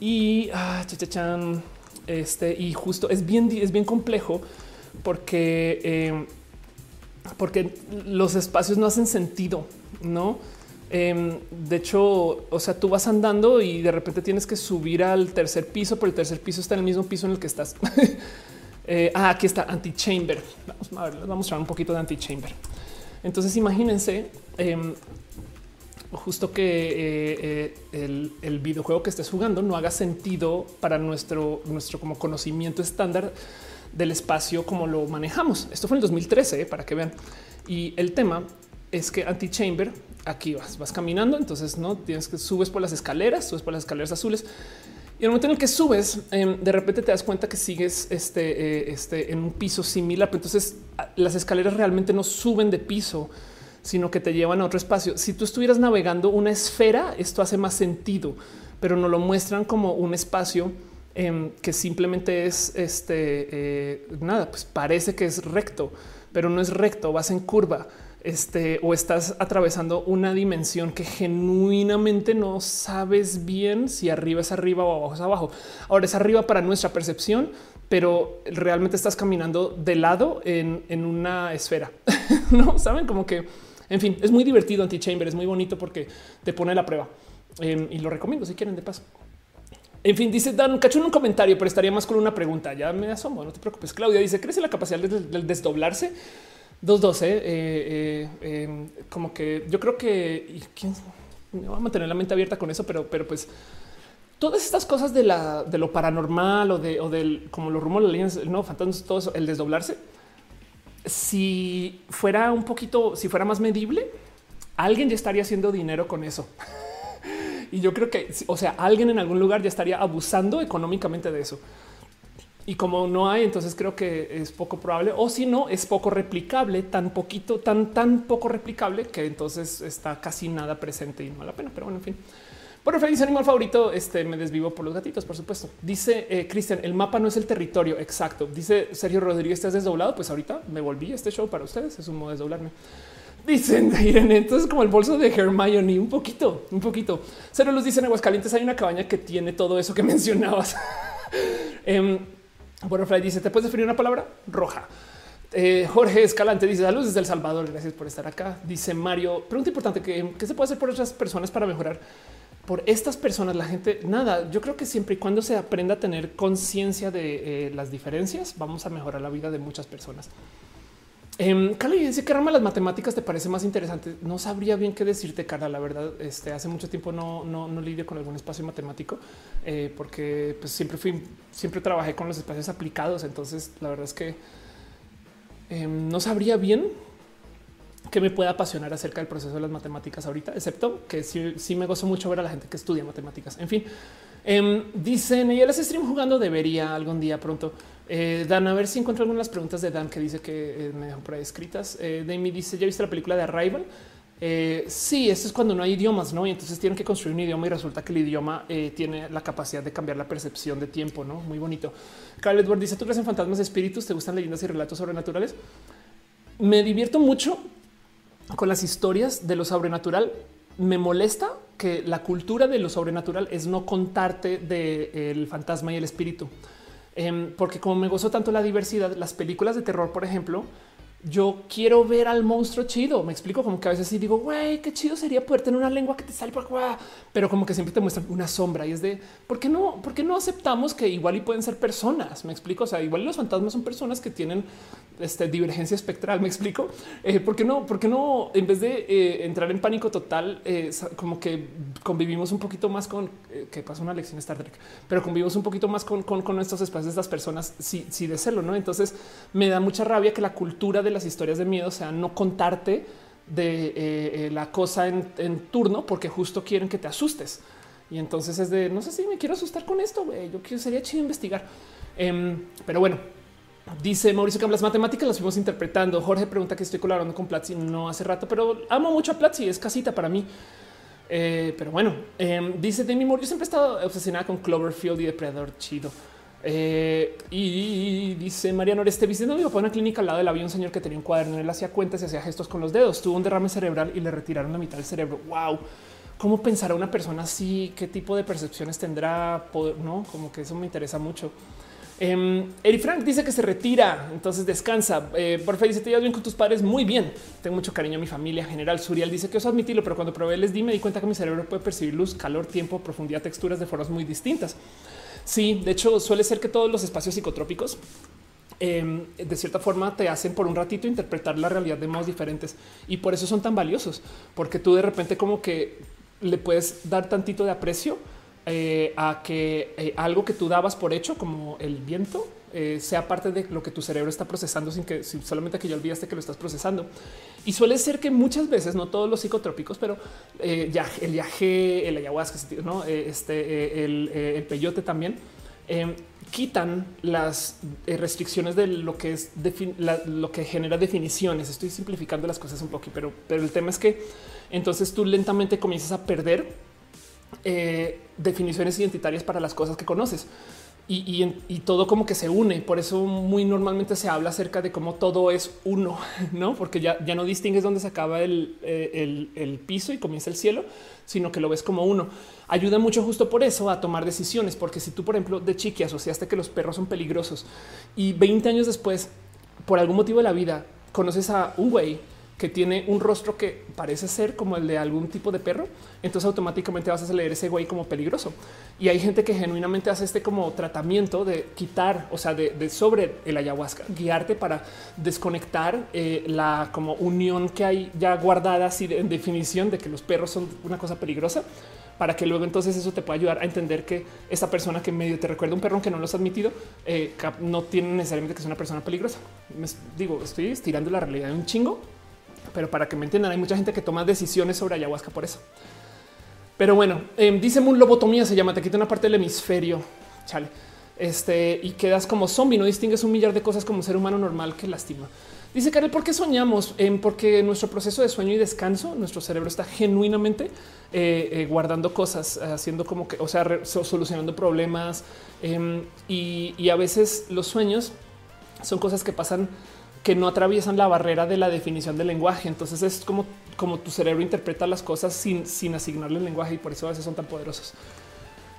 y ah, este, y justo es bien, es bien complejo porque, em, porque los espacios no hacen sentido, no? Em, de hecho, o sea, tú vas andando y de repente tienes que subir al tercer piso, pero el tercer piso está en el mismo piso en el que estás. Eh, ah, aquí está anti-chamber. Vamos a ver, vamos a mostrar un poquito de anti-chamber. Entonces, imagínense em, justo que eh, eh, el, videojuego que estés jugando no haga sentido para nuestro, nuestro como conocimiento estándar del espacio como lo manejamos. Esto fue en el 2013 para que vean. Y el tema es que anti-chamber aquí vas, vas caminando. Entonces no tienes que subes por las escaleras, subes por las escaleras azules. Y el momento en el que subes, em, de repente te das cuenta que sigues este, eh, este, en un piso similar. Pero entonces las escaleras realmente no suben de piso, sino que te llevan a otro espacio. Si tú estuvieras navegando una esfera, esto hace más sentido, pero no lo muestran como un espacio em, que simplemente es este eh, nada, pues parece que es recto, pero no es recto, vas en curva este, o estás atravesando una dimensión que genuinamente no sabes bien si arriba es arriba o abajo es abajo. Ahora es arriba para nuestra percepción, pero realmente estás caminando de lado en, una esfera. no saben como que, en fin, es muy divertido. Antichamber es muy bonito porque te pone la prueba em, y lo recomiendo si quieren de paso. En fin, dice Dan, cacho en un comentario, pero estaría más con una pregunta. Ya me asomo, no te preocupes. Claudia dice: ¿Crece la capacidad del desdoblarse? 2-12, eh, eh, eh, como que yo creo que ¿quién? me voy a mantener la mente abierta con eso, pero, pero pues todas estas cosas de, la, de lo paranormal o, de, o del como los rumores, no fantasmas, todo eso, el desdoblarse. Si fuera un poquito, si fuera más medible, alguien ya estaría haciendo dinero con eso. y yo creo que, o sea, alguien en algún lugar ya estaría abusando económicamente de eso. Y como no hay, entonces creo que es poco probable o si no es poco replicable, tan poquito, tan, tan poco replicable que entonces está casi nada presente y no vale la pena. Pero bueno, en fin. Por feliz animal favorito, este me desvivo por los gatitos, por supuesto. Dice eh, Cristian, el mapa no es el territorio. Exacto. Dice Sergio Rodríguez, estás desdoblado. Pues ahorita me volví este show para ustedes. Es un modo de desdoblarme. Dicen Irene, entonces como el bolso de Hermione, un poquito, un poquito. Cero Luz dice en Aguascalientes hay una cabaña que tiene todo eso que mencionabas. Em, bueno, Fly dice: ¿Te puedes definir una palabra roja? Eh, Jorge Escalante dice saludos desde El Salvador. Gracias por estar acá. Dice Mario. Pregunta importante: ¿qué, se puede hacer por otras personas para mejorar? Por estas personas, la gente, nada. Yo creo que siempre y cuando se aprenda a tener conciencia de eh, las diferencias, vamos a mejorar la vida de muchas personas. Eh, Carla dice que rama las matemáticas te parece más interesante. No sabría bien qué decirte, Carla. La verdad, este hace mucho tiempo no, no, no lidio con algún espacio matemático eh, porque pues, siempre fui, siempre trabajé con los espacios aplicados. Entonces, la verdad es que em, no sabría bien. Que me pueda apasionar acerca del proceso de las matemáticas ahorita, excepto que sí, me gozo mucho ver a la gente que estudia matemáticas. En fin, eh, dicen y el stream jugando debería algún día pronto. Eh, Dan, a ver si encuentro algunas preguntas de Dan que dice que eh, me dejó por ahí escritas. Eh, Demi dice: ¿Ya viste la película de Arrival? Sí, esto es cuando no hay idiomas, no? Y entonces tienen que construir un idioma y resulta que el idioma tiene la capacidad de cambiar la percepción de tiempo, no? Muy bonito. Carl Edward dice: ¿Tú crees en fantasmas, espíritus? ¿Te gustan leyendas y relatos sobrenaturales? Me divierto mucho con las historias de lo sobrenatural. Me molesta que la cultura de lo sobrenatural es no contarte del fantasma y el espíritu. Em, porque como me gozo tanto la diversidad, las películas de terror, por ejemplo, yo quiero ver al monstruo chido. Me explico como que a veces sí digo, güey, qué chido sería poder tener una lengua que te sale por pero como que siempre te muestran una sombra y es de por qué no, por qué no aceptamos que igual y pueden ser personas. Me explico. O sea, igual los fantasmas son personas que tienen este, divergencia espectral. Me explico eh, por qué no, porque no, en vez de eh, entrar en pánico total, eh, como que convivimos un poquito más con que pasa una lección Star Trek, pero convivimos un poquito más con, con, con estos espacios estas personas. Si, si de serlo, no? Entonces me da mucha rabia que la cultura de las historias de miedo sea no contarte de la cosa en, turno, porque justo quieren que te asustes. Y entonces es de no sé si me quiero asustar con esto. Yo quiero sería chido investigar, em, pero bueno, Dice Mauricio que las matemáticas las fuimos interpretando. Jorge pregunta que estoy colaborando con Platzi no hace rato, pero amo mucho a Platzi, es casita para mí. Eh, pero bueno, eh, dice Demi Moore, yo siempre he estado obsesionada con Cloverfield y Depredador, chido. Eh, y dice Mariano Oreste, visitando mi papá en una clínica al lado del había un señor que tenía un cuaderno, él hacía cuentas y hacía gestos con los dedos, tuvo un derrame cerebral y le retiraron la mitad del cerebro. Wow. ¿Cómo pensará una persona así? ¿Qué tipo de percepciones tendrá? no, como que eso me interesa mucho. Eh, Eri Frank dice que se retira, entonces descansa. Eh, por favor, dice te llevas bien con tus padres. Muy bien. Tengo mucho cariño a mi familia. General Suriel dice que os admitirlo, pero cuando probé les di, me di cuenta que mi cerebro puede percibir luz, calor, tiempo, profundidad, texturas de formas muy distintas. Sí, de hecho, suele ser que todos los espacios psicotrópicos em, de cierta forma te hacen por un ratito interpretar la realidad de modos diferentes. Y por eso son tan valiosos, porque tú de repente como que le puedes dar tantito de aprecio eh, a que eh, algo que tú dabas por hecho, como el viento, eh, sea parte de lo que tu cerebro está procesando sin que solamente que ya olvidaste que lo estás procesando. Y suele ser que muchas veces, no todos los psicotrópicos, pero ya el viaje, el ayahuasca, ¿no? este, el, peyote también quitan las restricciones de lo que es lo que genera definiciones. Estoy simplificando las cosas un poco, pero, el tema es que entonces tú lentamente comienzas a perder eh, definiciones identitarias para las cosas que conoces. Y, todo como que se une. Por eso muy normalmente se habla acerca de cómo todo es uno, no? Porque ya, ya no distingues dónde se acaba eh, el, el, piso y comienza el cielo, sino que lo ves como uno. Ayuda mucho justo por eso a tomar decisiones, porque si tú, por ejemplo, de chiqui asociaste que los perros son peligrosos y 20 años después, por algún motivo de la vida, conoces a un güey que tiene un rostro que parece ser como el de algún tipo de perro, entonces automáticamente vas a leer ese güey como peligroso. Y hay gente que genuinamente hace este como tratamiento de quitar, o sea, de, sobre el ayahuasca, guiarte para desconectar eh, la como unión que hay ya guardada así en definición de que los perros son una cosa peligrosa para que luego entonces eso te pueda ayudar a entender que esa persona que medio te recuerda un perro que no lo has admitido eh, no tiene necesariamente que ser una persona peligrosa. Me, digo, estoy estirando la realidad de un chingo, pero para que me entiendan, hay mucha gente que toma decisiones sobre ayahuasca por eso. Pero bueno, eh, dice un lobotomía se llama, te quita una parte del hemisferio, chale, este, y quedas como zombie, no distingues un millar de cosas como ser humano normal que lastima. Dice Karel, ¿por qué soñamos? Eh, porque nuestro proceso de sueño y descanso, nuestro cerebro está genuinamente eh, eh, guardando cosas, haciendo como que, o sea, solucionando problemas. Em, y, y a veces los sueños son cosas que pasan que no atraviesan la barrera de la definición del lenguaje. Entonces es como, como tu cerebro interpreta las cosas sin, sin asignarle el lenguaje y por eso a veces son tan poderosos.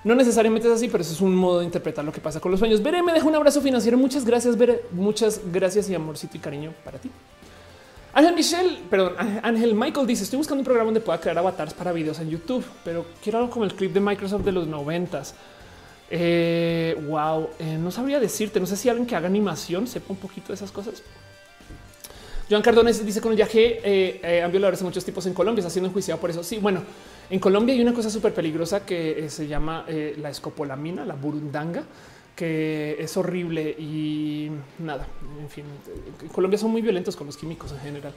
No necesariamente es así, pero eso es un modo de interpretar lo que pasa con los sueños. Veré, me dejo un abrazo financiero. Muchas gracias, Veré. Muchas gracias y amorcito y cariño para ti. Ángel Michelle, perdón, Ángel Michael dice: Estoy buscando un programa donde pueda crear avatars para videos en YouTube, pero quiero algo como el clip de Microsoft de los noventas. Eh, wow, eh, no sabría decirte. No sé si alguien que haga animación sepa un poquito de esas cosas. Joan Cardones dice con el viaje eh, eh, han violadores de muchos tipos en Colombia, está siendo enjuiciado por eso. Sí, bueno, en Colombia hay una cosa súper peligrosa que eh, se llama la escopolamina, la burundanga, que es horrible y nada. En fin, en Colombia son muy violentos con los químicos en general.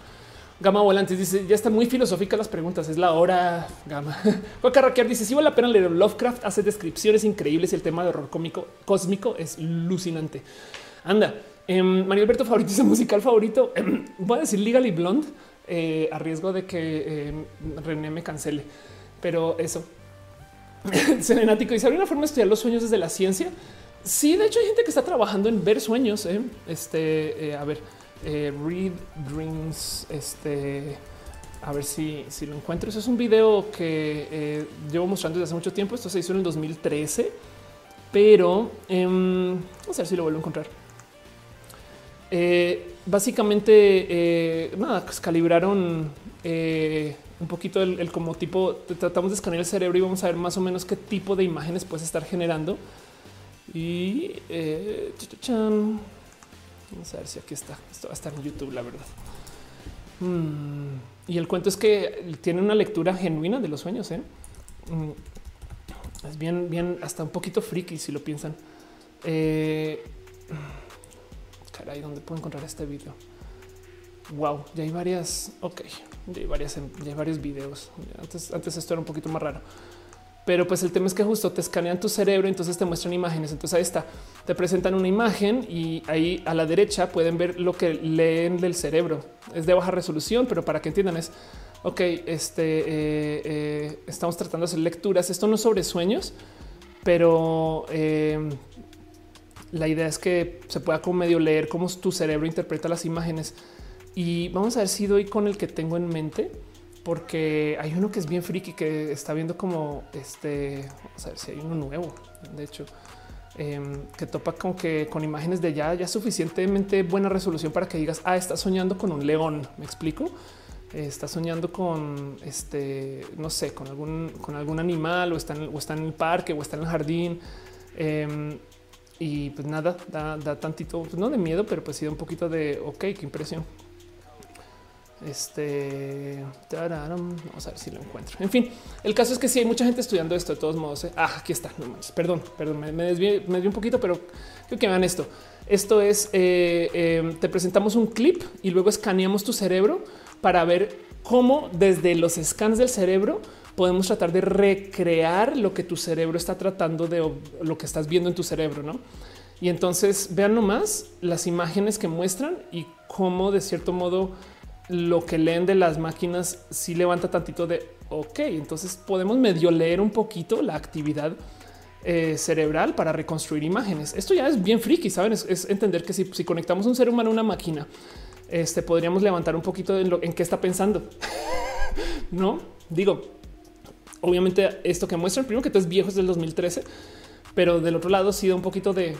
Gama Volantes dice ya está muy filosófica las preguntas. Es la hora Gama. Juan Carraquear dice si vale la pena leer Lovecraft, hace descripciones increíbles y el tema de horror cómico cósmico es alucinante. Anda, eh, Alberto favorito dice musical favorito. Em, voy a decir Legally Blonde eh, a riesgo de que em, René me cancele, pero eso. Serenático dice habría una forma de estudiar los sueños desde la ciencia. Sí, de hecho hay gente que está trabajando en ver sueños. ¿eh? Este, eh, a ver, Read Dreams, este, a ver si, si lo encuentro. Eso es un video que llevo mostrando desde hace mucho tiempo. Esto se hizo en el 2013, pero vamos a ver si lo vuelvo a encontrar. Eh, básicamente, eh, nada, pues calibraron eh, un poquito el, como tipo, tratamos de escanear el cerebro y vamos a ver más o menos qué tipo de imágenes puedes estar generando. Y vamos a ver si aquí está. Esto va a estar en YouTube, la verdad. Mm, y el cuento es que tiene una lectura genuina de los sueños. Mm, es bien, bien, hasta un poquito friki si lo piensan. Eh, caray, ¿dónde puedo encontrar este video? Wow, ya hay varias. Ok, ya hay varias, ya hay varios videos. Antes, antes esto era un poquito más raro. Pero pues el tema es que justo te escanean tu cerebro, entonces te muestran imágenes. Entonces ahí está, te presentan una imagen y ahí a la derecha pueden ver lo que leen del cerebro. Es de baja resolución, pero para que entiendan es, ok, este, eh, eh, estamos tratando de hacer lecturas. Esto no es sobre sueños, pero eh, la idea es que se pueda como medio leer cómo tu cerebro interpreta las imágenes. Y vamos a ver si doy con el que tengo en mente porque hay uno que es bien friki que está viendo como este. Vamos a ver si hay uno nuevo. De hecho, eh, que topa con que con imágenes de ya, ya suficientemente buena resolución para que digas, ah, está soñando con un león. Me explico. Eh, está soñando con este, no sé, con algún, con algún animal o está, en, o está en el parque o está en el jardín. Eh, y pues nada, da, da tantito, pues no de miedo, pero pues sí da un poquito de ok, qué impresión. Este vamos a ver si lo encuentro. En fin, el caso es que sí hay mucha gente estudiando esto de todos modos. ¿eh? Ah, aquí está. No manches, perdón, perdón, me, me desvié, me un poquito, pero creo que vean esto. Esto es eh, eh, te presentamos un clip y luego escaneamos tu cerebro para ver cómo desde los scans del cerebro podemos tratar de recrear lo que tu cerebro está tratando de lo que estás viendo en tu cerebro, no? Y entonces vean nomás las imágenes que muestran y cómo de cierto modo lo que leen de las máquinas sí levanta tantito de ok, entonces podemos medio leer un poquito la actividad eh, cerebral para reconstruir imágenes. Esto ya es bien friki, saben? Es, entender que si, si, conectamos un ser humano a una máquina, este podríamos levantar un poquito en, lo, en qué está pensando. no digo, obviamente esto que muestran, primero que todo es viejo, es del 2013, pero del otro lado sí da un poquito de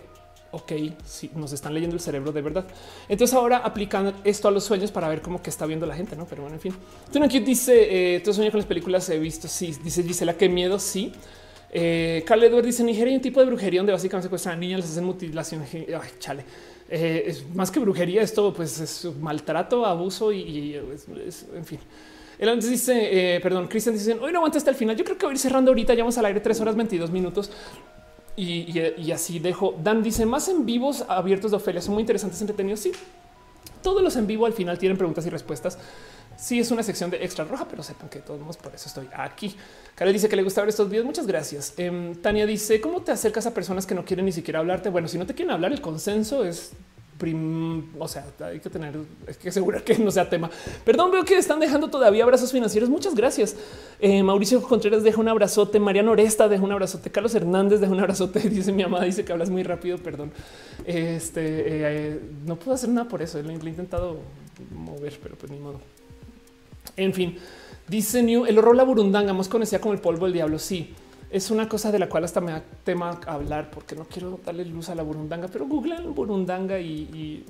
ok, si nos están leyendo el cerebro de verdad. Entonces ahora aplican esto a los sueños para ver cómo que está viendo la gente, no? Pero bueno, en fin. Aquí dice, eh, tú sueños con las películas he visto, sí, dice Gisela, qué miedo, sí. Eh, Carl Edward dice, Nigeria hay un tipo de brujería donde básicamente secuestran a niñas, les hacen mutilación. Ay, chale. Eh, es más que brujería, esto pues es maltrato, abuso y, y es, en fin. Él antes dice, eh, perdón, Cristian dice, hoy no aguanta hasta el final. Yo creo que voy a ir cerrando ahorita, ya vamos al aire 3 horas 22 minutos. Y, así dejo. Dan dice más en vivos abiertos de Ofelia son muy interesantes, entretenidos. Sí, todos los en vivo al final tienen preguntas y respuestas. Sí, es una sección de extra roja, pero sepan que todos por eso estoy aquí. Karen dice que le gusta ver estos videos. Muchas gracias. Eh, Tania dice cómo te acercas a personas que no quieren ni siquiera hablarte. Bueno, si no te quieren hablar, el consenso es O sea, hay que tener hay que asegurar que no sea tema. Perdón, veo que están dejando todavía abrazos financieros. Muchas gracias. Eh, Mauricio Contreras deja un abrazote. Mariano Oresta deja un abrazote. Carlos Hernández deja un abrazote. Dice mi mamá, dice que hablas muy rápido. Perdón. Este eh, no puedo hacer nada por eso. Lo he intentado mover, pero pues ni modo. En fin, dice New el horror la burundanga más conocida como el polvo del diablo. Sí es una cosa de la cual hasta me da tema hablar porque no quiero darle luz a la burundanga, pero google burundanga y, y.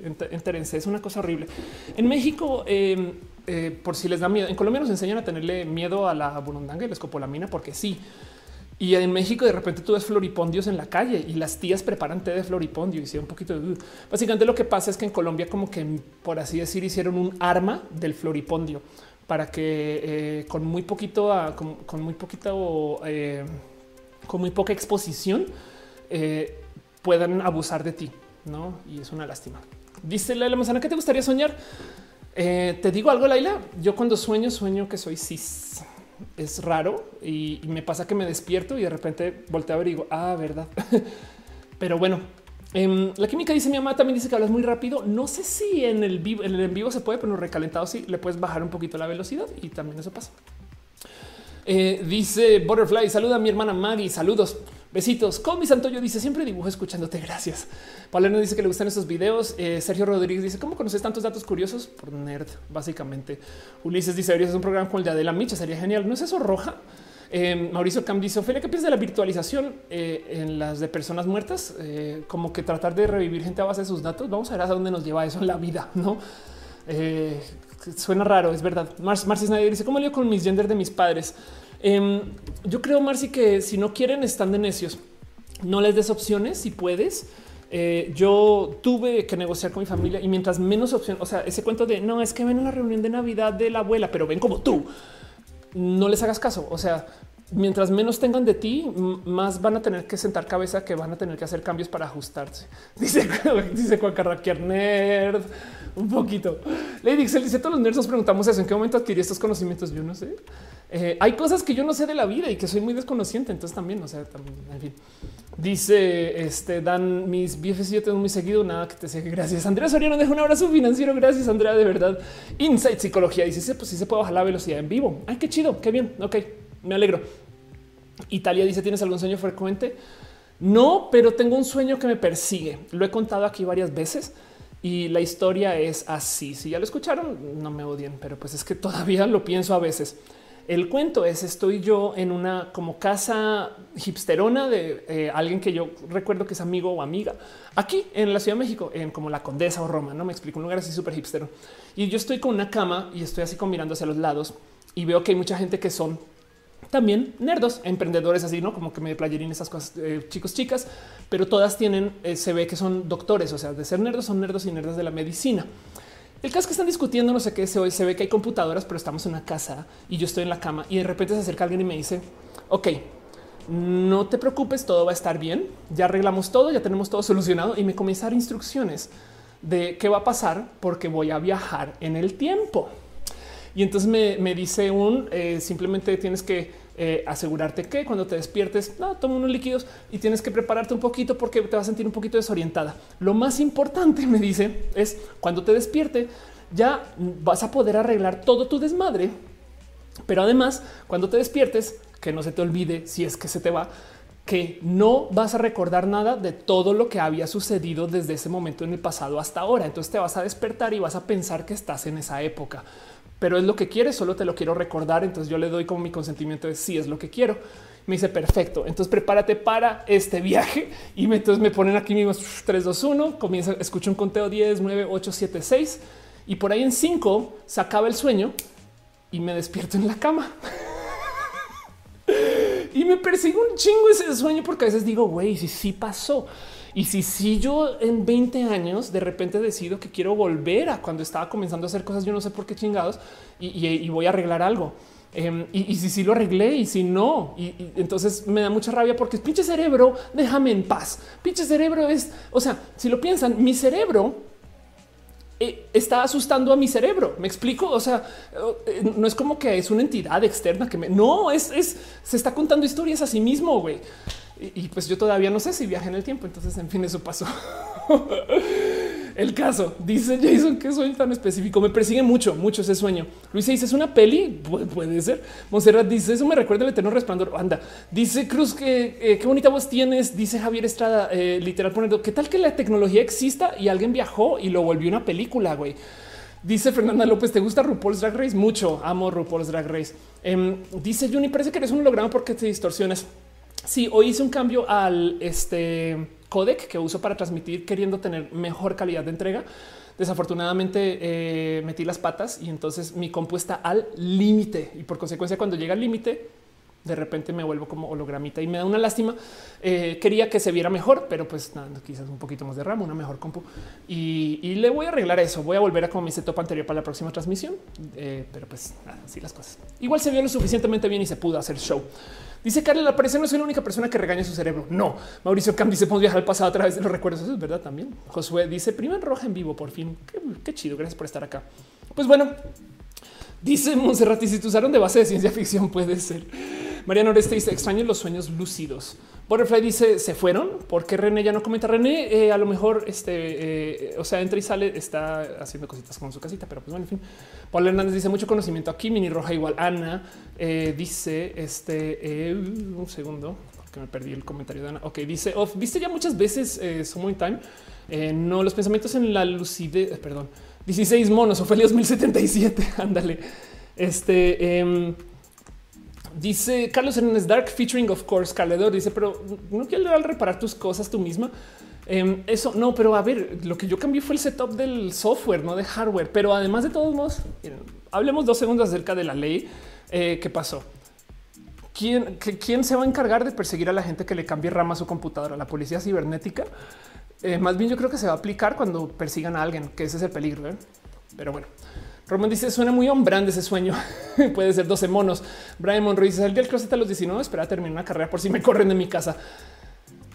Es una cosa horrible. En México, eh, eh, por si les da miedo, en Colombia nos enseñan a tenerle miedo a la burundanga y la escopolamina porque sí. Y en México de repente tú ves floripondios en la calle y las tías preparan té de floripondio y si un poquito de... Básicamente lo que pasa es que en Colombia como que, por así decir, hicieron un arma del floripondio para que eh, con muy poquito, con, con muy poquito, eh, con muy poca exposición eh, puedan abusar de ti, ¿no? Y es una lástima. Dice la manzana que te gustaría soñar. Eh, te digo algo, Laila. Yo cuando sueño, sueño que soy cis. Es raro y, me pasa que me despierto y de repente volteo a ver y digo, ah, verdad. Pero bueno, em, la química dice mi mamá también dice que hablas muy rápido. No sé si en el vivo, en el en vivo se puede, pero en recalentado sí le puedes bajar un poquito la velocidad y también eso pasa. Eh, dice Butterfly, saluda a mi hermana Maggie, saludos. Besitos. Con mi Santoyo dice siempre dibujo escuchándote. Gracias. Paulino dice que le gustan estos videos. Eh, Sergio Rodríguez dice cómo conoces tantos datos curiosos por nerd, básicamente. Ulises dice deberías un programa con el de Adela Micha. Sería genial. No es eso roja. Eh, Mauricio Cam dice Ophelia, ¿qué piensas de la virtualización eh, en las de personas muertas? como que tratar de revivir gente a base de sus datos. Vamos a ver a dónde nos lleva eso en la vida, no? suena raro, es verdad. Marcis Nadie dice cómo lío con mis gender de mis padres. Em, yo creo, Marci, que si no quieren, están de necios. No les des opciones si puedes. Eh, yo tuve que negociar con mi familia y mientras menos opciones, o sea, ese cuento de no es que ven a la reunión de Navidad de la abuela, pero ven como tú, no les hagas caso. O sea, mientras menos tengan de ti, más van a tener que sentar cabeza, que van a tener que hacer cambios para ajustarse. Dice, dice Juan Carraquier Nerd un poquito. Lady Dixel dice todos los nerds nos preguntamos eso. ¿En qué momento adquirí estos conocimientos? Yo no sé. Eh, hay cosas que yo no sé de la vida y que soy muy desconociente. Entonces también, o sea, también, en fin. Dice este Dan, mis BFs yo tengo muy seguido. Nada que te sé. Gracias. Andrea Soriano deja un abrazo financiero. Gracias, Andrea. De verdad. Insight Psicología dice: Pues sí se puede bajar la velocidad en vivo. Ay, qué chido. Qué bien. Ok, me alegro. Italia dice: ¿Tienes algún sueño frecuente? No, pero tengo un sueño que me persigue. Lo he contado aquí varias veces. Y la historia es así. Si ya lo escucharon, no me odien, pero pues es que todavía lo pienso a veces. El cuento es estoy yo en una como casa hipsterona de eh, alguien que yo recuerdo que es amigo o amiga aquí en la Ciudad de México, en como la Condesa o Roma. No me explico un lugar así súper hipstero. Y yo estoy con una cama y estoy así como mirando hacia los lados y veo que hay mucha gente que son también nerdos, emprendedores así, no como que me playerín esas cosas, eh, chicos, chicas, pero todas tienen, eh, se ve que son doctores, o sea, de ser nerdos son nerdos y nerdas de la medicina. El caso es que están discutiendo, no sé qué, se, se ve que hay computadoras, pero estamos en una casa y yo estoy en la cama y de repente se acerca alguien y me dice, ok, no te preocupes, todo va a estar bien, ya arreglamos todo, ya tenemos todo solucionado y me comienza a dar instrucciones de qué va a pasar porque voy a viajar en el tiempo. Y entonces me, dice un eh, simplemente tienes que eh, asegurarte que cuando te despiertes, no, toma unos líquidos y tienes que prepararte un poquito porque te vas a sentir un poquito desorientada. Lo más importante, me dice, es cuando te despierte, ya vas a poder arreglar todo tu desmadre. Pero además, cuando te despiertes, que no se te olvide si es que se te va, que no vas a recordar nada de todo lo que había sucedido desde ese momento en el pasado hasta ahora. Entonces te vas a despertar y vas a pensar que estás en esa época pero es lo que quieres, solo te lo quiero recordar. Entonces yo le doy como mi consentimiento de si es lo que quiero. Me dice perfecto. Entonces prepárate para este viaje y me, entonces me ponen aquí mismo 3, 2, 1. Comienza, escucho un conteo 10, 9, 8, 7, 6 y por ahí en 5 se acaba el sueño y me despierto en la cama. y me persigo un chingo ese sueño porque a veces digo, güey, si sí pasó. Y si, si yo en 20 años de repente decido que quiero volver a cuando estaba comenzando a hacer cosas, yo no sé por qué chingados y, voy a arreglar algo. Em, y, si sí lo arreglé y si no, y, entonces me da mucha rabia porque pinche cerebro, déjame en paz. Pinche cerebro es, o sea, si lo piensan, mi cerebro eh, está asustando a mi cerebro. Me explico. O sea, eh, no es como que es una entidad externa que me no es, es se está contando historias a sí mismo. Güey. Y, pues yo todavía no sé si viaje en el tiempo. Entonces, en fin, eso pasó. el caso dice Jason que sueño tan específico. Me persigue mucho, mucho ese sueño. Luis dice es una peli. puede ser. Monserrat dice eso me recuerda el eterno resplandor. Anda, dice Cruz que eh, qué bonita voz tienes. Dice Javier Estrada, eh, literal poniendo qué tal que la tecnología exista y alguien viajó y lo volvió una película. Güey. Dice Fernanda López, ¿te gusta RuPaul's Drag Race? Mucho, amo RuPaul's Drag Race. Em, dice Juni, parece que eres un holograma porque te distorsionas. Sí, hoy hice un cambio al este codec que uso para transmitir queriendo tener mejor calidad de entrega. Desafortunadamente eh, metí las patas y entonces mi compu está al límite y por consecuencia cuando llega al límite de repente me vuelvo como hologramita y me da una lástima. Eh, quería que se viera mejor, pero pues quizás un poquito más de RAM, una mejor compu y, le voy a arreglar eso. Voy a volver a como mi setup anterior para la próxima transmisión, eh, pero pues nada, así las cosas. Igual se vio lo suficientemente bien y se pudo hacer show. Dice Carla, la parecer no soy la única persona que regaña su cerebro. No, Mauricio Cam dice podemos viajar al pasado a través de los recuerdos. Eso es verdad también. Josué dice prima roja en vivo por fin. Qué, chido. Gracias por estar acá. Pues bueno, dice Monserrat si te usaron de base de ciencia ficción puede ser. Mariano Oreste dice extraño los sueños lúcidos. Butterfly dice se fueron porque René ya no comenta. René eh, a lo mejor este, eh, o sea, entra y sale, está haciendo cositas con su casita, pero pues bueno, en fin. Paul Hernández dice mucho conocimiento aquí. Mini Roja igual. Ana eh, dice este un segundo que me perdí el comentario de Ana. Ok, dice oh, viste ya muchas veces Summon Time. no, los pensamientos en la lucidez, perdón, 16 monos, Ofelia 2077. Ándale. Este em, Dice Carlos Hernández Dark featuring of course Caledor dice, pero no quiero reparar tus cosas tú misma. Em, eso no, pero a ver, lo que yo cambié fue el setup del software, no de hardware. Pero además de todos modos, hablemos dos segundos acerca de la ley eh, que pasó. ¿Quién, ¿Quién se va a encargar de perseguir a la gente que le cambie rama a su computadora? ¿La policía cibernética? Eh, más bien yo creo que se va a aplicar cuando persigan a alguien, que ese es el peligro. ¿eh? Pero bueno. Roman dice suena muy hombrando ese sueño. Puede ser 12 monos. Brian Monroe dice salí del closet a los 19. Espera terminar una carrera por si me corren de mi casa.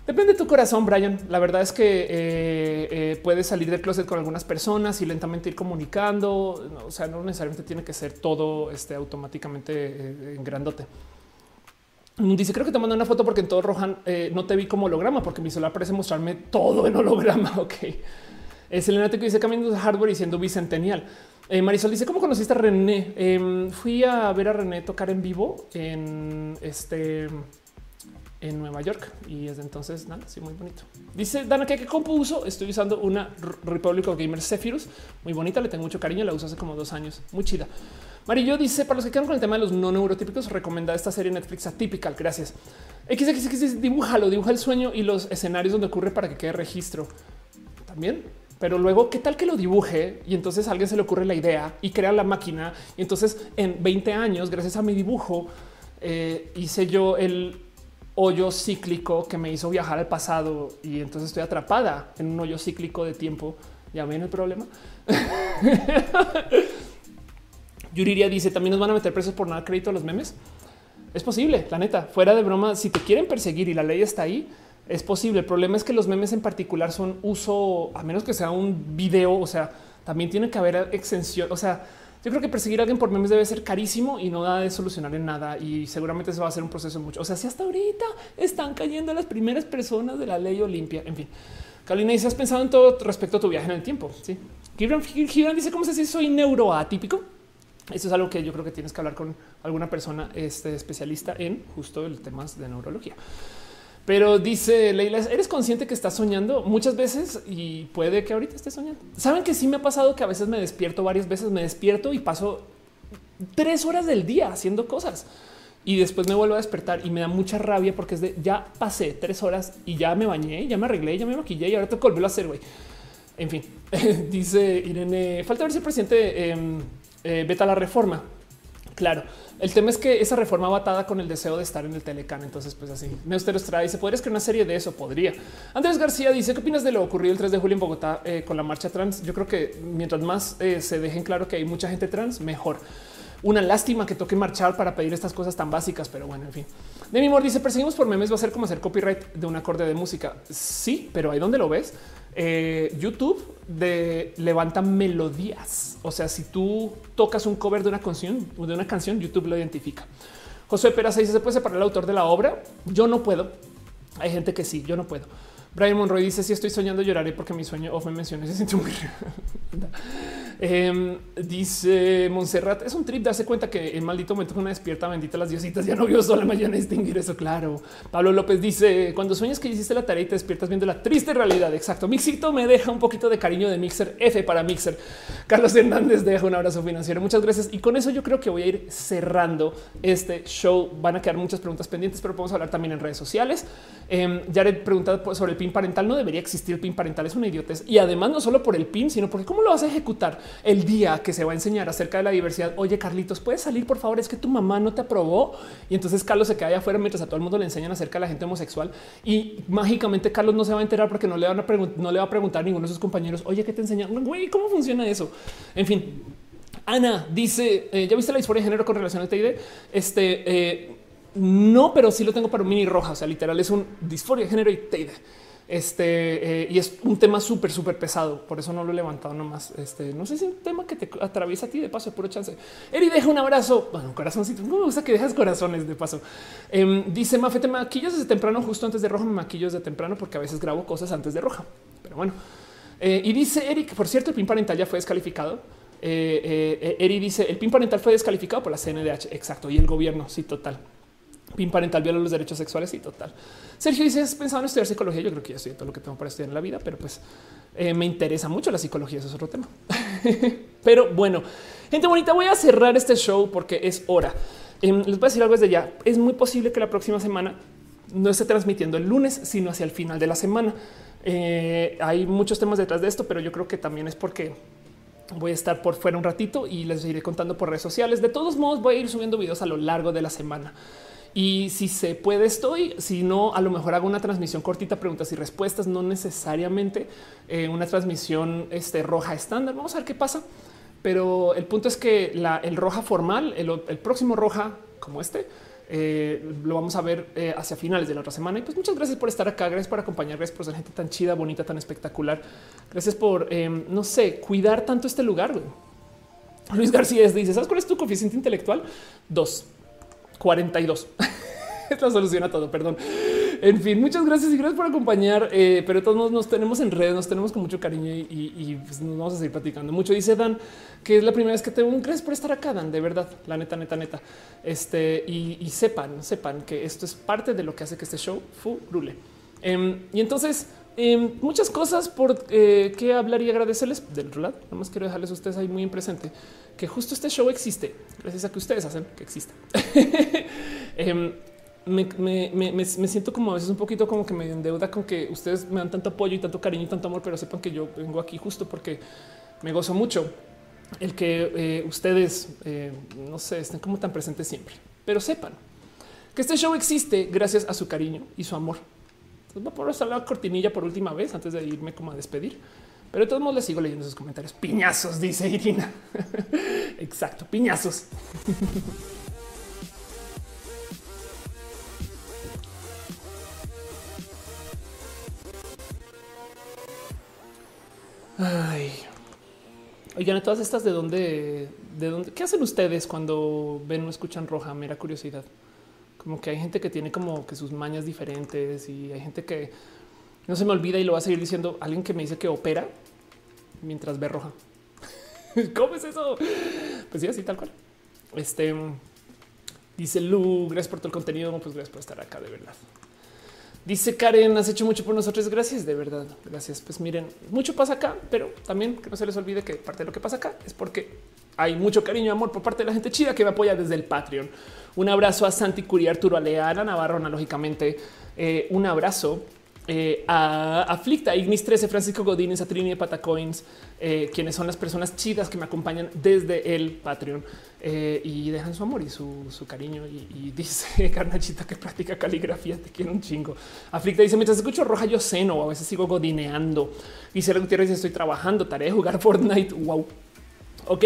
Depende de tu corazón, Brian. La verdad es que eh, puedes salir del closet con algunas personas y lentamente ir comunicando. o sea, no necesariamente tiene que ser todo este, automáticamente eh, en grandote. Dice, creo que te mandó una foto porque en todo Rohan no te vi como holograma, porque mi celular parece mostrarme todo en holograma. Ok. Selena te dice cambiando de hardware y siendo bicentennial. Eh, Marisol dice cómo conociste a René. Em, fui a ver a René tocar en vivo en este en Nueva York y desde entonces nada, sí, muy bonito. Dice Dana que compuso. Estoy usando una Republic of Gamer Zephyrus muy bonita. Le tengo mucho cariño. La uso hace como dos años. Muy chida. Marillo dice para los que quedan con el tema de los no neurotípicos, recomienda esta serie Netflix atípica. Gracias. XXX dibújalo, dibuja el sueño y los escenarios donde ocurre para que quede registro. También pero luego, ¿qué tal que lo dibuje? Y entonces a alguien se le ocurre la idea y crea la máquina. Y entonces en 20 años, gracias a mi dibujo, eh, hice yo el hoyo cíclico que me hizo viajar al pasado y entonces estoy atrapada en un hoyo cíclico de tiempo. ¿Ya ven el problema? Yuriria dice, también nos van a meter presos por nada crédito a los memes. Es posible, la neta, fuera de broma, si te quieren perseguir y la ley está ahí, es posible. El problema es que los memes en particular son uso, a menos que sea un video, o sea, también tiene que haber extensión. O sea, yo creo que perseguir a alguien por memes debe ser carísimo y no da de solucionar en nada. Y seguramente se va a hacer un proceso mucho. O sea, si hasta ahorita están cayendo las primeras personas de la ley Olimpia. En fin, Carolina dice: Has pensado en todo respecto a tu viaje en el tiempo. Sí, Gibran, dice: ¿Cómo se dice? Soy neuroatípico. Eso es algo que yo creo que tienes que hablar con alguna persona este, especialista en justo el temas de neurología. Pero dice Leila, ¿eres consciente que estás soñando muchas veces y puede que ahorita estés soñando? Saben que sí me ha pasado que a veces me despierto varias veces, me despierto y paso tres horas del día haciendo cosas y después me vuelvo a despertar y me da mucha rabia porque es de ya pasé tres horas y ya me bañé, ya me arreglé, ya me maquillé y ahora tengo que volverlo a hacer. güey. En fin, dice Irene, falta ver si el presidente em, eh, veta la reforma. Claro, el tema es que esa reforma va atada con el deseo de estar en el Telecan. Entonces, pues así. Neusteros trae dice: ¿Podrías crear una serie de eso? Podría. Andrés García dice: ¿Qué opinas de lo ocurrido el 3 de julio en Bogotá eh, con la marcha trans? Yo creo que mientras más eh, se dejen claro que hay mucha gente trans, mejor. Una lástima que toque marchar para pedir estas cosas tan básicas, pero bueno, en fin. Demi Moore dice: Perseguimos por memes, va a ser como hacer copyright de un acorde de música. Sí, pero ahí donde lo ves. Eh, YouTube levanta melodías. O sea, si tú tocas un cover de una canción, de una canción, YouTube lo identifica. José Peraza dice: ¿Se puede separar el autor de la obra? Yo no puedo. Hay gente que sí, yo no puedo. Brian Monroy dice: Si estoy soñando, lloraré porque mi sueño of me menciona. Se siente muy Em, dice Montserrat, es un trip darse cuenta que el maldito momento una despierta, bendita las diositas, ya no vio sola mañana distinguir eso, claro. Pablo López dice, cuando sueñas que hiciste la tarea y te despiertas viendo la triste realidad, exacto. Mixito me deja un poquito de cariño de Mixer, F para Mixer. Carlos Hernández deja un abrazo financiero, muchas gracias. Y con eso yo creo que voy a ir cerrando este show. Van a quedar muchas preguntas pendientes, pero podemos hablar también en redes sociales. Eh, Jared preguntado sobre el pin parental, no debería existir pin parental, es una idiotez. Y además no solo por el pin, sino porque cómo lo vas a ejecutar el día que se va a enseñar acerca de la diversidad. Oye, Carlitos, puedes salir, por favor. Es que tu mamá no te aprobó. Y entonces Carlos se queda allá afuera mientras a todo el mundo le enseñan acerca de la gente homosexual. Y mágicamente Carlos no se va a enterar porque no le van a no le va a preguntar a ninguno de sus compañeros. Oye, ¿qué te enseñan? Güey, ¿cómo funciona eso? En fin, Ana dice: eh, Ya viste la historia de género con relación al TID. Este, eh, no, pero sí lo tengo para un mini roja. O sea, literal es un disforia de género y teide. Este eh, y es un tema súper, súper pesado. Por eso no lo he levantado nomás. Este no sé si es un tema que te atraviesa a ti de paso, de puro chance. Eri, deja un abrazo. Bueno, corazoncito. No me gusta que dejas corazones de paso. Em, dice Mafe, te maquillas desde temprano, justo antes de roja. Me maquillo desde temprano porque a veces grabo cosas antes de roja. Pero bueno, eh, y dice Eric, por cierto, el pin parental ya fue descalificado. Eh, Eri dice el pin parental fue descalificado por la CNDH. Exacto. Y el gobierno. Sí, total. Pin parental viola los derechos sexuales y total. Sergio dice: ¿Has pensado en estudiar psicología? Yo creo que ya estoy todo lo que tengo para estudiar en la vida, pero pues eh, me interesa mucho la psicología. Eso es otro tema. pero bueno, gente bonita, voy a cerrar este show porque es hora. Em, les voy a decir algo desde ya. Es muy posible que la próxima semana no esté transmitiendo el lunes, sino hacia el final de la semana. Eh, hay muchos temas detrás de esto, pero yo creo que también es porque voy a estar por fuera un ratito y les iré contando por redes sociales. De todos modos, voy a ir subiendo videos a lo largo de la semana. Y si se puede, estoy. Si no, a lo mejor hago una transmisión cortita, preguntas y respuestas, no necesariamente eh, una transmisión este, roja estándar. Vamos a ver qué pasa. Pero el punto es que el roja formal, el, próximo roja como este, eh, lo vamos a ver eh, hacia finales de la otra semana. Y pues muchas gracias por estar acá. Gracias por acompañar. Gracias por ser gente tan chida, bonita, tan espectacular. Gracias por, no sé, cuidar tanto este lugar. Luis García dice: ¿Sabes cuál es tu coeficiente intelectual? Dos. 42. es la solución a todo, perdón. En fin, muchas gracias y gracias por acompañar. Eh, pero todos nos tenemos en redes, nos tenemos con mucho cariño y, pues, nos vamos a seguir platicando mucho. Dice Dan que es la primera vez que tengo un gracias por estar acá, Dan, de verdad, la neta, neta, neta. Este y, sepan, sepan que esto es parte de lo que hace que este show furule. Em, y entonces, em, muchas cosas por eh, qué hablar y agradecerles del otro lado. Nada más quiero dejarles a ustedes ahí muy presente que justo este show existe gracias a que ustedes hacen que exista. Em, me, siento como a veces un poquito como que me endeuda con que ustedes me dan tanto apoyo y tanto cariño y tanto amor, pero sepan que yo vengo aquí justo porque me gozo mucho el que eh, ustedes, eh, no sé, estén como tan presentes siempre, pero sepan que este show existe gracias a su cariño y su amor. Entonces voy a poner la cortinilla por última vez antes de irme como a despedir. Pero de todos modos les sigo leyendo sus comentarios. Piñazos, dice Irina. Exacto, piñazos. Ay. Oigan, todas estas de dónde, de dónde, qué hacen ustedes cuando ven o escuchan roja? Mera curiosidad. Como que hay gente que tiene como que sus mañas diferentes y hay gente que no se me olvida y lo va a seguir diciendo alguien que me dice que opera mientras ve roja. ¿Cómo es eso? Pues sí, así tal cual. Este dice Lu, gracias por todo el contenido. Pues gracias por estar acá de verdad. Dice Karen, has hecho mucho por nosotros. Gracias, de verdad. Gracias. Pues miren, mucho pasa acá, pero también que no se les olvide que parte de lo que pasa acá es porque hay mucho cariño y amor por parte de la gente chida que me apoya desde el Patreon. Un abrazo a Santi Curie, Arturo Aleana Navarro, analógicamente. Eh, un abrazo eh, a Aflicta, Ignis 13, Francisco Godínez, a Trini de Patacoins, eh, quienes son las personas chidas que me acompañan desde el Patreon y dejan su amor y su, cariño. Y, dice Carnachita que practica caligrafía, te quiero un chingo. Aflicta dice: Mientras escucho roja, yo ceno a veces sigo godineando. Y Sierra Gutiérrez Estoy trabajando, tarea de jugar Fortnite. Wow. Ok,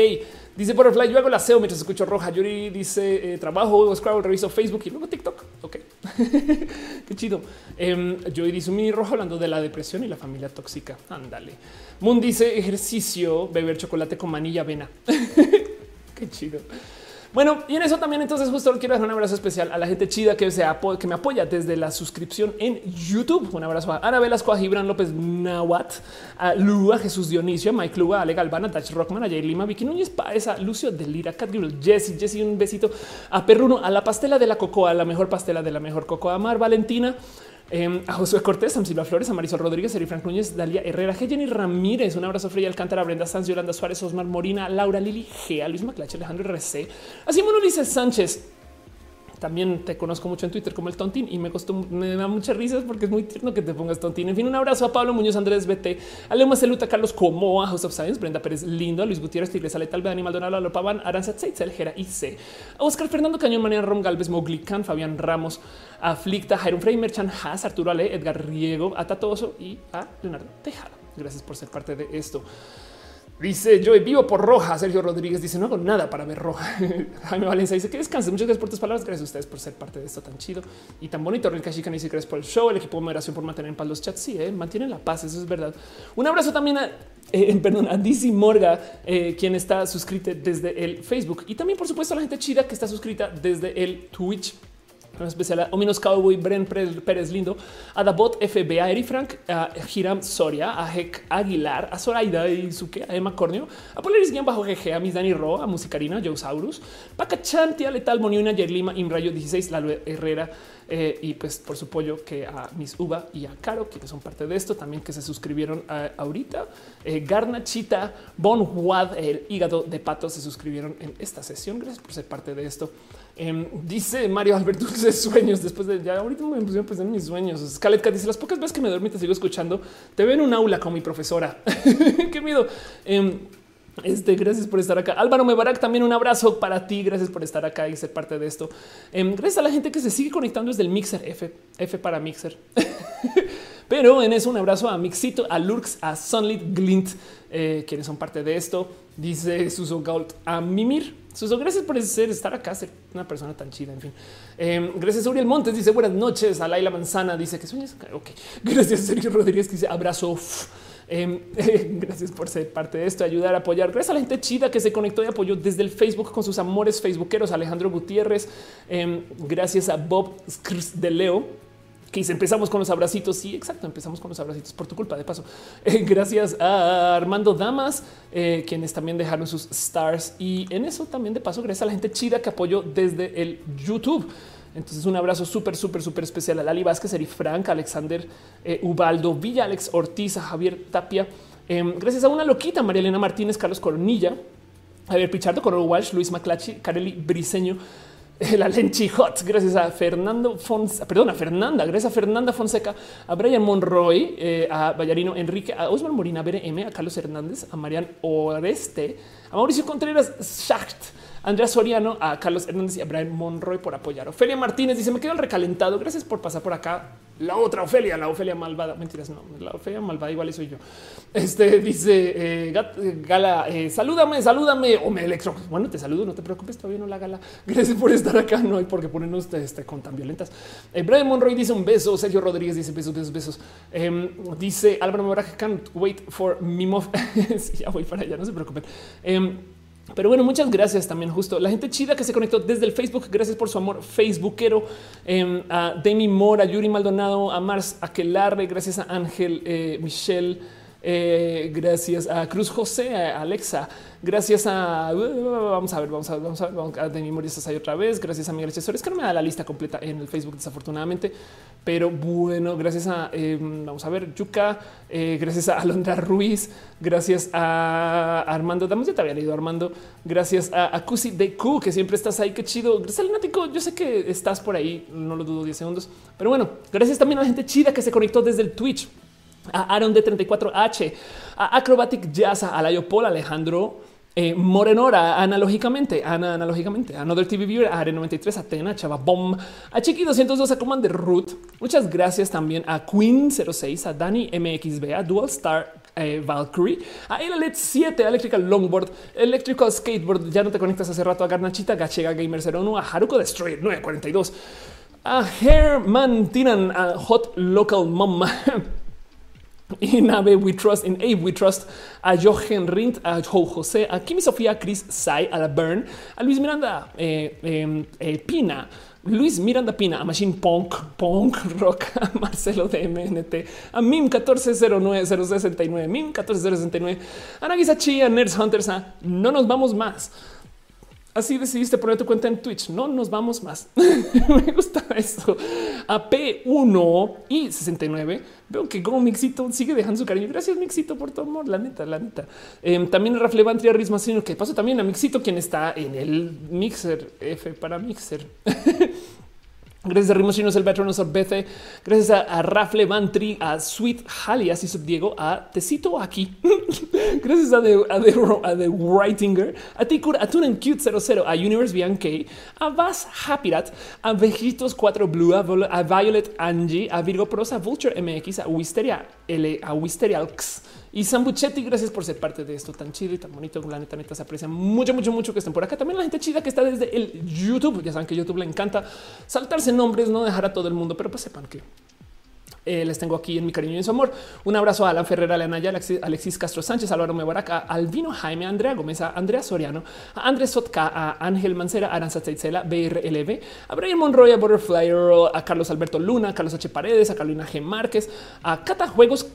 dice Butterfly, yo hago la SEO mientras escucho roja. Yuri dice eh, trabajo, Scrabble, reviso Facebook y luego TikTok. Ok, qué chido. Yuri dice un mini rojo hablando de la depresión y la familia tóxica. Ándale. Moon dice ejercicio, beber chocolate con manilla avena. qué chido. Bueno, y en eso también entonces justo quiero dar un abrazo especial a la gente chida que, se que me apoya desde la suscripción en YouTube. Un abrazo a Ana Velasco, a Gibran López Nawat, a Lua, Jesús Dionisio, a Mike Luga, a Ale Galvana, Touch Rockman, a Jay Lima, Vicky Núñez Paesa, Lucio Delira, Cat Jesse, Jesse, un besito a Perruno, a la pastela de la cocoa, a la mejor pastela de la mejor cocoa, a Mar Valentina, Em, a Josué Cortés, a Flores, a Marisol Rodríguez, a Frank Núñez, Dalia Herrera, G. Jenny Ramírez, un abrazo frío Alcántara, Brenda Sanz, Yolanda Suárez, Osmar Morina, Laura Lili G, a Luis Maclache, Alejandro RC, a Simón Ulises Sánchez, también te conozco mucho en Twitter como el tontín y me costó, me da muchas risas porque es muy tierno que te pongas tontín. En fin, un abrazo a Pablo Muñoz, Andrés BT, a Lema Celuta, Carlos Como, a House of Science, Brenda Pérez Lindo, Luis Gutiérrez, Tigres, Ale Talbe, Animal Donald, Lopaban, Aranzat Seitzel, Jera y C, a Oscar Fernando Cañón, María Rom Galvez, Moglican, Fabián Ramos, a Flicta, Jairo Frey, Merchan Haas, Arturo Ale, Edgar Riego, a Tatoso y a Leonardo Tejada. Gracias por ser parte de esto. Dice yo vivo por roja. Sergio Rodríguez dice no hago nada para ver roja. Jaime Valencia dice que descanse. Muchas gracias por tus palabras. Gracias a ustedes por ser parte de esto tan chido y tan bonito. Rilka Chican dice gracias por el show. El equipo de moderación por mantener en paz los chats. Sí, eh, mantienen la paz. Eso es verdad. Un abrazo también a, eh, perdón, DC Morga, eh, quien está suscrita desde el Facebook y también, por supuesto, a la gente chida que está suscrita desde el Twitch en especial a Ominos Cowboy, Bren Pérez Lindo, a Dabot FB, a Eri Frank, a Hiram Soria, a Hek Aguilar, a Zoraida y Suke, a Emma Cornio, a Polaris Bajo GG, a Miss Dani Ro, a Musicarina, Joe Saurus, Paca Chanti, a Letal Moniuna, Yerlima, Imrayo 16, Lalo Herrera, eh, y pues por su pollo que a Miss Uva y a Caro, quienes son parte de esto, también que se suscribieron a, ahorita. Eh, Garnachita, Bon Wad, el hígado de pato, se suscribieron en esta sesión. Gracias por ser parte de esto. Em, dice Mario Alberto de sueños después de ya ahorita me pusieron a pensar en mis sueños. Scaletka dice las pocas veces que me duermo y te sigo escuchando, te veo en un aula con mi profesora. Qué miedo. Em, este, gracias por estar acá. Álvaro Mebarak, también un abrazo para ti. Gracias por estar acá y ser parte de esto. Em, gracias a la gente que se sigue conectando desde el Mixer F, F para Mixer. Pero en eso un abrazo a Mixito, a Lurks, a Sunlit Glint, eh, quienes son parte de esto. Dice Suso Gault a Mimir. Suso, gracias por estar acá, ser una persona tan chida. En fin, eh, gracias Uriel Montes. Dice buenas noches. A Laila Manzana dice que sueñas. Ok, gracias Sergio Rodríguez que dice abrazo. Em, gracias por ser parte de esto, ayudar apoyar. Gracias a la gente chida que se conectó y apoyó desde el Facebook con sus amores facebookeros. Alejandro Gutiérrez. Em, gracias a Bob de Leo empezamos con los abracitos. Sí, exacto. Empezamos con los abracitos por tu culpa. De paso, eh, gracias a Armando Damas, eh, quienes también dejaron sus stars. Y en eso también, de paso, gracias a la gente chida que apoyó desde el YouTube. Entonces, un abrazo súper, súper, súper especial a Lali Vázquez, Eri Frank, Alexander eh, Ubaldo, Villa, Alex Ortiz, a Javier Tapia. Em, gracias a una loquita, María Elena Martínez, Carlos Coronilla, Javier Pichardo, Coronel Walsh, Luis Maclachi, Carely Briseño, la Lenchijot, gracias a Fernando Fonseca, perdón, a Fernanda, gracias a Fernanda Fonseca, a Brian Monroy, eh, a Vallarino Enrique, a Osman Morina BRM, a Carlos Hernández, a Marian Oreste, a Mauricio Contreras Schacht, a Andrea Soriano, a Carlos Hernández y a Brian Monroy por apoyar. Ofelia Martínez dice: Me quedo el recalentado. Gracias por pasar por acá. La otra Ofelia, la Ofelia malvada. Mentiras, no, la Ofelia malvada igual soy yo. Este dice eh, Gala, eh, salúdame, salúdame o me electro. Bueno, te saludo, no te preocupes, todavía no la gala. Gracias por estar acá. No hay por qué ponernos este, con tan violentas. Eh, Brian Monroy dice un beso. Sergio Rodríguez dice besos, besos, besos. Em, dice Álvaro Moraje, can't wait for me. sí, ya voy para allá, no se preocupen. Em, pero bueno, muchas gracias también justo la gente chida que se conectó desde el Facebook. Gracias por su amor facebookero. Eh, a Demi Mora, Yuri Maldonado, a Mars Aquelarre, gracias a Ángel, eh, Michelle, eh, gracias a Cruz José, a Alexa, gracias a vamos a ver, vamos a ver, vamos a ver, vamos a Demi Mora estás ahí otra vez. Gracias a Miguel Chesor. Es que no me da la lista completa en el Facebook, desafortunadamente, pero bueno, gracias a vamos a ver, Yuka, gracias a Alondra Ruiz, gracias a Armando. Damos ya te había leído Armando. Gracias a, a Cusi de Q, que siempre estás ahí. Qué chido. Gracias al Nático. Yo sé que estás por ahí, no lo dudo 10 segundos, pero bueno, gracias también a la gente chida que se conectó desde el Twitch a Aaron de 34H, a Acrobatic Jazz, a Layopol, Alejandro eh, Morenora, analógicamente, Ana, analógicamente, Another TV Viewer, a R93, Atena, Chava a Chiqui 202, a Commander Root. Muchas gracias también a Queen 06, a Dani MXB, a Dual Star eh, Valkyrie, a Elalet 7, a Electrical Longboard, Electrical Skateboard, ya no te conectas hace rato a Garnachita, Gachega Gamer 01, a Haruko Destroyer 942, a Herman Tinan, a Hot Local Mom. In Abe We Trust, in Abe We Trust, a Jochen Rindt, a Joe José, a Kimi Sofía, a Chris Sai, a la Burn, a Luis Miranda eh, eh, eh, Pina, Luis Miranda Pina, a Machine Punk, Punk Rock, a Marcelo de MNT, a Mim 1409 Mim 14069, a Nagisa a Nerds Hunters, a No Nos Vamos Más. Así decidiste poner tu cuenta en Twitch. No nos vamos más. Me gusta eso. A P1 y 69. Veo que como Mixito sigue dejando su cariño. Gracias, Mixito, por tu amor. La neta, la neta. Eh, también Raflevantria Rismacino, que pasó también a Mixito, quien está en el Mixer F para Mixer. Gracias a Rimochinos, el Veterano Bece. Gracias a, a Rafle a Sweet Hali, así subdiego, a Tecito aquí. Gracias a The, a a The Writinger, a Tikur, a Tunen Cute 00, a Universe BNK, a Vas Happyrat, a Vejitos 4 Blue, a, Violet Angie, a Virgo Prosa, Vulture MX, a Wisteria L, a Wisterialx Y Sambuchetti, gracias por ser parte de esto tan chido y tan bonito. La neta, neta se aprecia mucho, mucho, mucho que estén por acá. También la gente chida que está desde el YouTube. Ya saben que YouTube le encanta saltarse nombres, no dejar a todo el mundo, pero pues sepan que eh, les tengo aquí en mi cariño y en su amor. Un abrazo a Alan Ferrera, a Naya, Alexis Castro Sánchez, Álvaro Mebarak, a Albino Jaime, Andrea Gómez, a Andrea Soriano, a Andrés Sotka, a Ángel Mancera, Aranza Teitzela, BRLB, a Brian Monroy, a Butterfly, a Carlos Alberto Luna, a Carlos H. Paredes, a Carolina G. Márquez, a Cata Juegos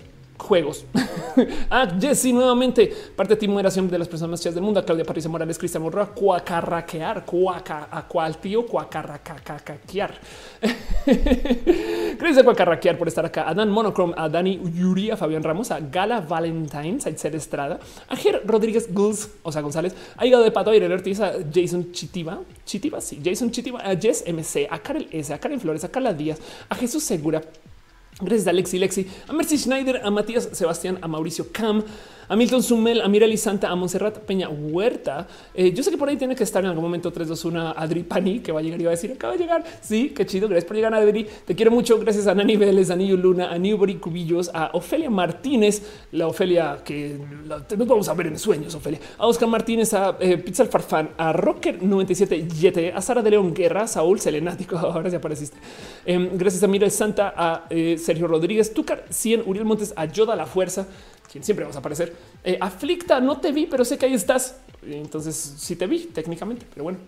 juegos. ah, Jessy, nuevamente parte de ti moderación de las personas más chidas del mundo. Claudia Patricia Morales, Cristian Morroa, cuacarraquear, cuaca, a cual tío, cuacarracacaquear. Gracias cuacarraquear por estar acá. A Dan Monochrome, a Dani Yuri, a Fabián Ramos, a Gala Valentine, a Itzel Estrada, a Ger Rodríguez Gulls, o sea, González, a Hígado de Pato, a Irene Ortiz, a Jason Chitiba, Chitiba, sí, Jason Chitiba, a Jess MC, a Karel S, a Karen Flores, a Carla Díaz, a Jesús Segura, Gracias a Alexi Lexi, a Mercy Schneider, a Matías Sebastián, a Mauricio Cam, a Milton Sumel, a Mirali Santa, a Monserrat Peña Huerta. Eh, yo sé que por ahí tiene que estar en algún momento 321 Adri Pani, que va a llegar y va a decir acaba de llegar. Sí, qué chido. Gracias por llegar, Adri. Te quiero mucho. Gracias a Nani Vélez, a Niño Luna, a Newbury Cubillos, a Ofelia Martínez, la Ofelia que nos vamos a ver en sueños. Ofelia, a Oscar Martínez, a eh, Pizza Farfán, a Rocker 97 Yete, a Sara de León Guerra, Saúl Selenático. Ahora ya apareciste. Em, gracias a Mira Santa, a eh, Sergio Rodríguez, Tucar 100, Uriel Montes, a Yoda La Fuerza quien siempre vamos a aparecer. Eh, aflicta, no te vi, pero sé que ahí estás. Entonces sí te vi técnicamente, pero bueno.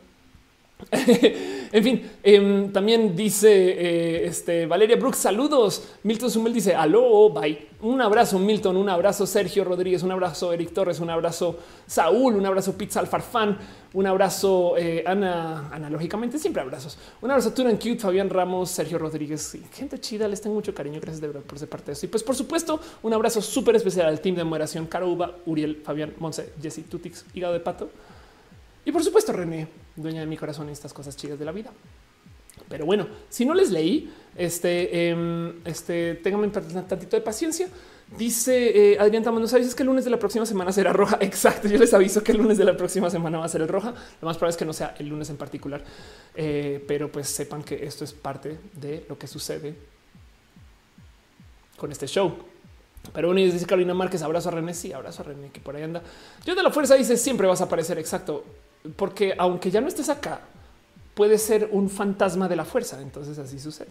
en fin, em, también dice eh, este Valeria Brooks, saludos. Milton Sumel dice aló, bye. Un abrazo, Milton, un abrazo, Sergio Rodríguez, un abrazo, Eric Torres, un abrazo, Saúl, un abrazo, Pizza Alfarfán, un abrazo, eh, Ana, analógicamente, siempre abrazos. Un abrazo, Turan Cute, Fabián Ramos, Sergio Rodríguez, gente chida, les tengo mucho cariño, gracias de verdad por ser parte de esto. Y pues, por supuesto, un abrazo súper especial al team de moderación, Caro Uba, Uriel, Fabián, Monse, Jesse, Tutix, Hígado de Pato. Y por supuesto, René, dueña de mi corazón y estas cosas chidas de la vida. Pero bueno, si no les leí, este, eh, este, ténganme un tantito de paciencia. Dice eh, Adrián Tamando, ¿sabes que el lunes de la próxima semana será roja? Exacto, yo les aviso que el lunes de la próxima semana va a ser el roja. Lo más probable es que no sea el lunes en particular, eh, pero pues sepan que esto es parte de lo que sucede con este show. Pero bueno, dice Carolina Márquez, abrazo a René, sí, abrazo a René, que por ahí anda. Yo de la fuerza dice, siempre vas a aparecer, exacto porque aunque ya no estés acá, puede ser un fantasma de la fuerza. Entonces así sucede.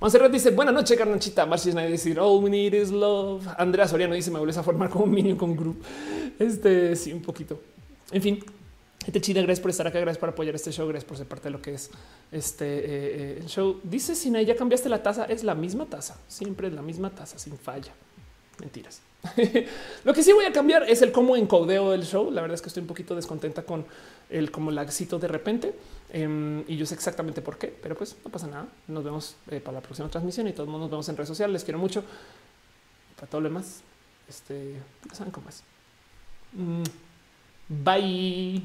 Monserrat dice buenas noches, carnachita. Marcia nadie decir all we need is love. Andrea Soriano dice me vuelves a formar como un minion con group. Este sí, un poquito. En fin, Gente chida, gracias por estar acá, gracias por apoyar este show, gracias por ser parte de lo que es este eh, eh, el show. Dice si ya cambiaste la taza, es la misma taza, siempre es la misma taza, sin falla. Mentiras. lo que sí voy a cambiar es el cómo encodeo del show. La verdad es que estoy un poquito descontenta con el como laxito de repente em, y yo sé exactamente por qué, pero pues no pasa nada. Nos vemos eh, para la próxima transmisión y todos nos vemos en redes sociales. Les quiero mucho. Para todo lo demás, este, ya saben cómo es. Mm, bye.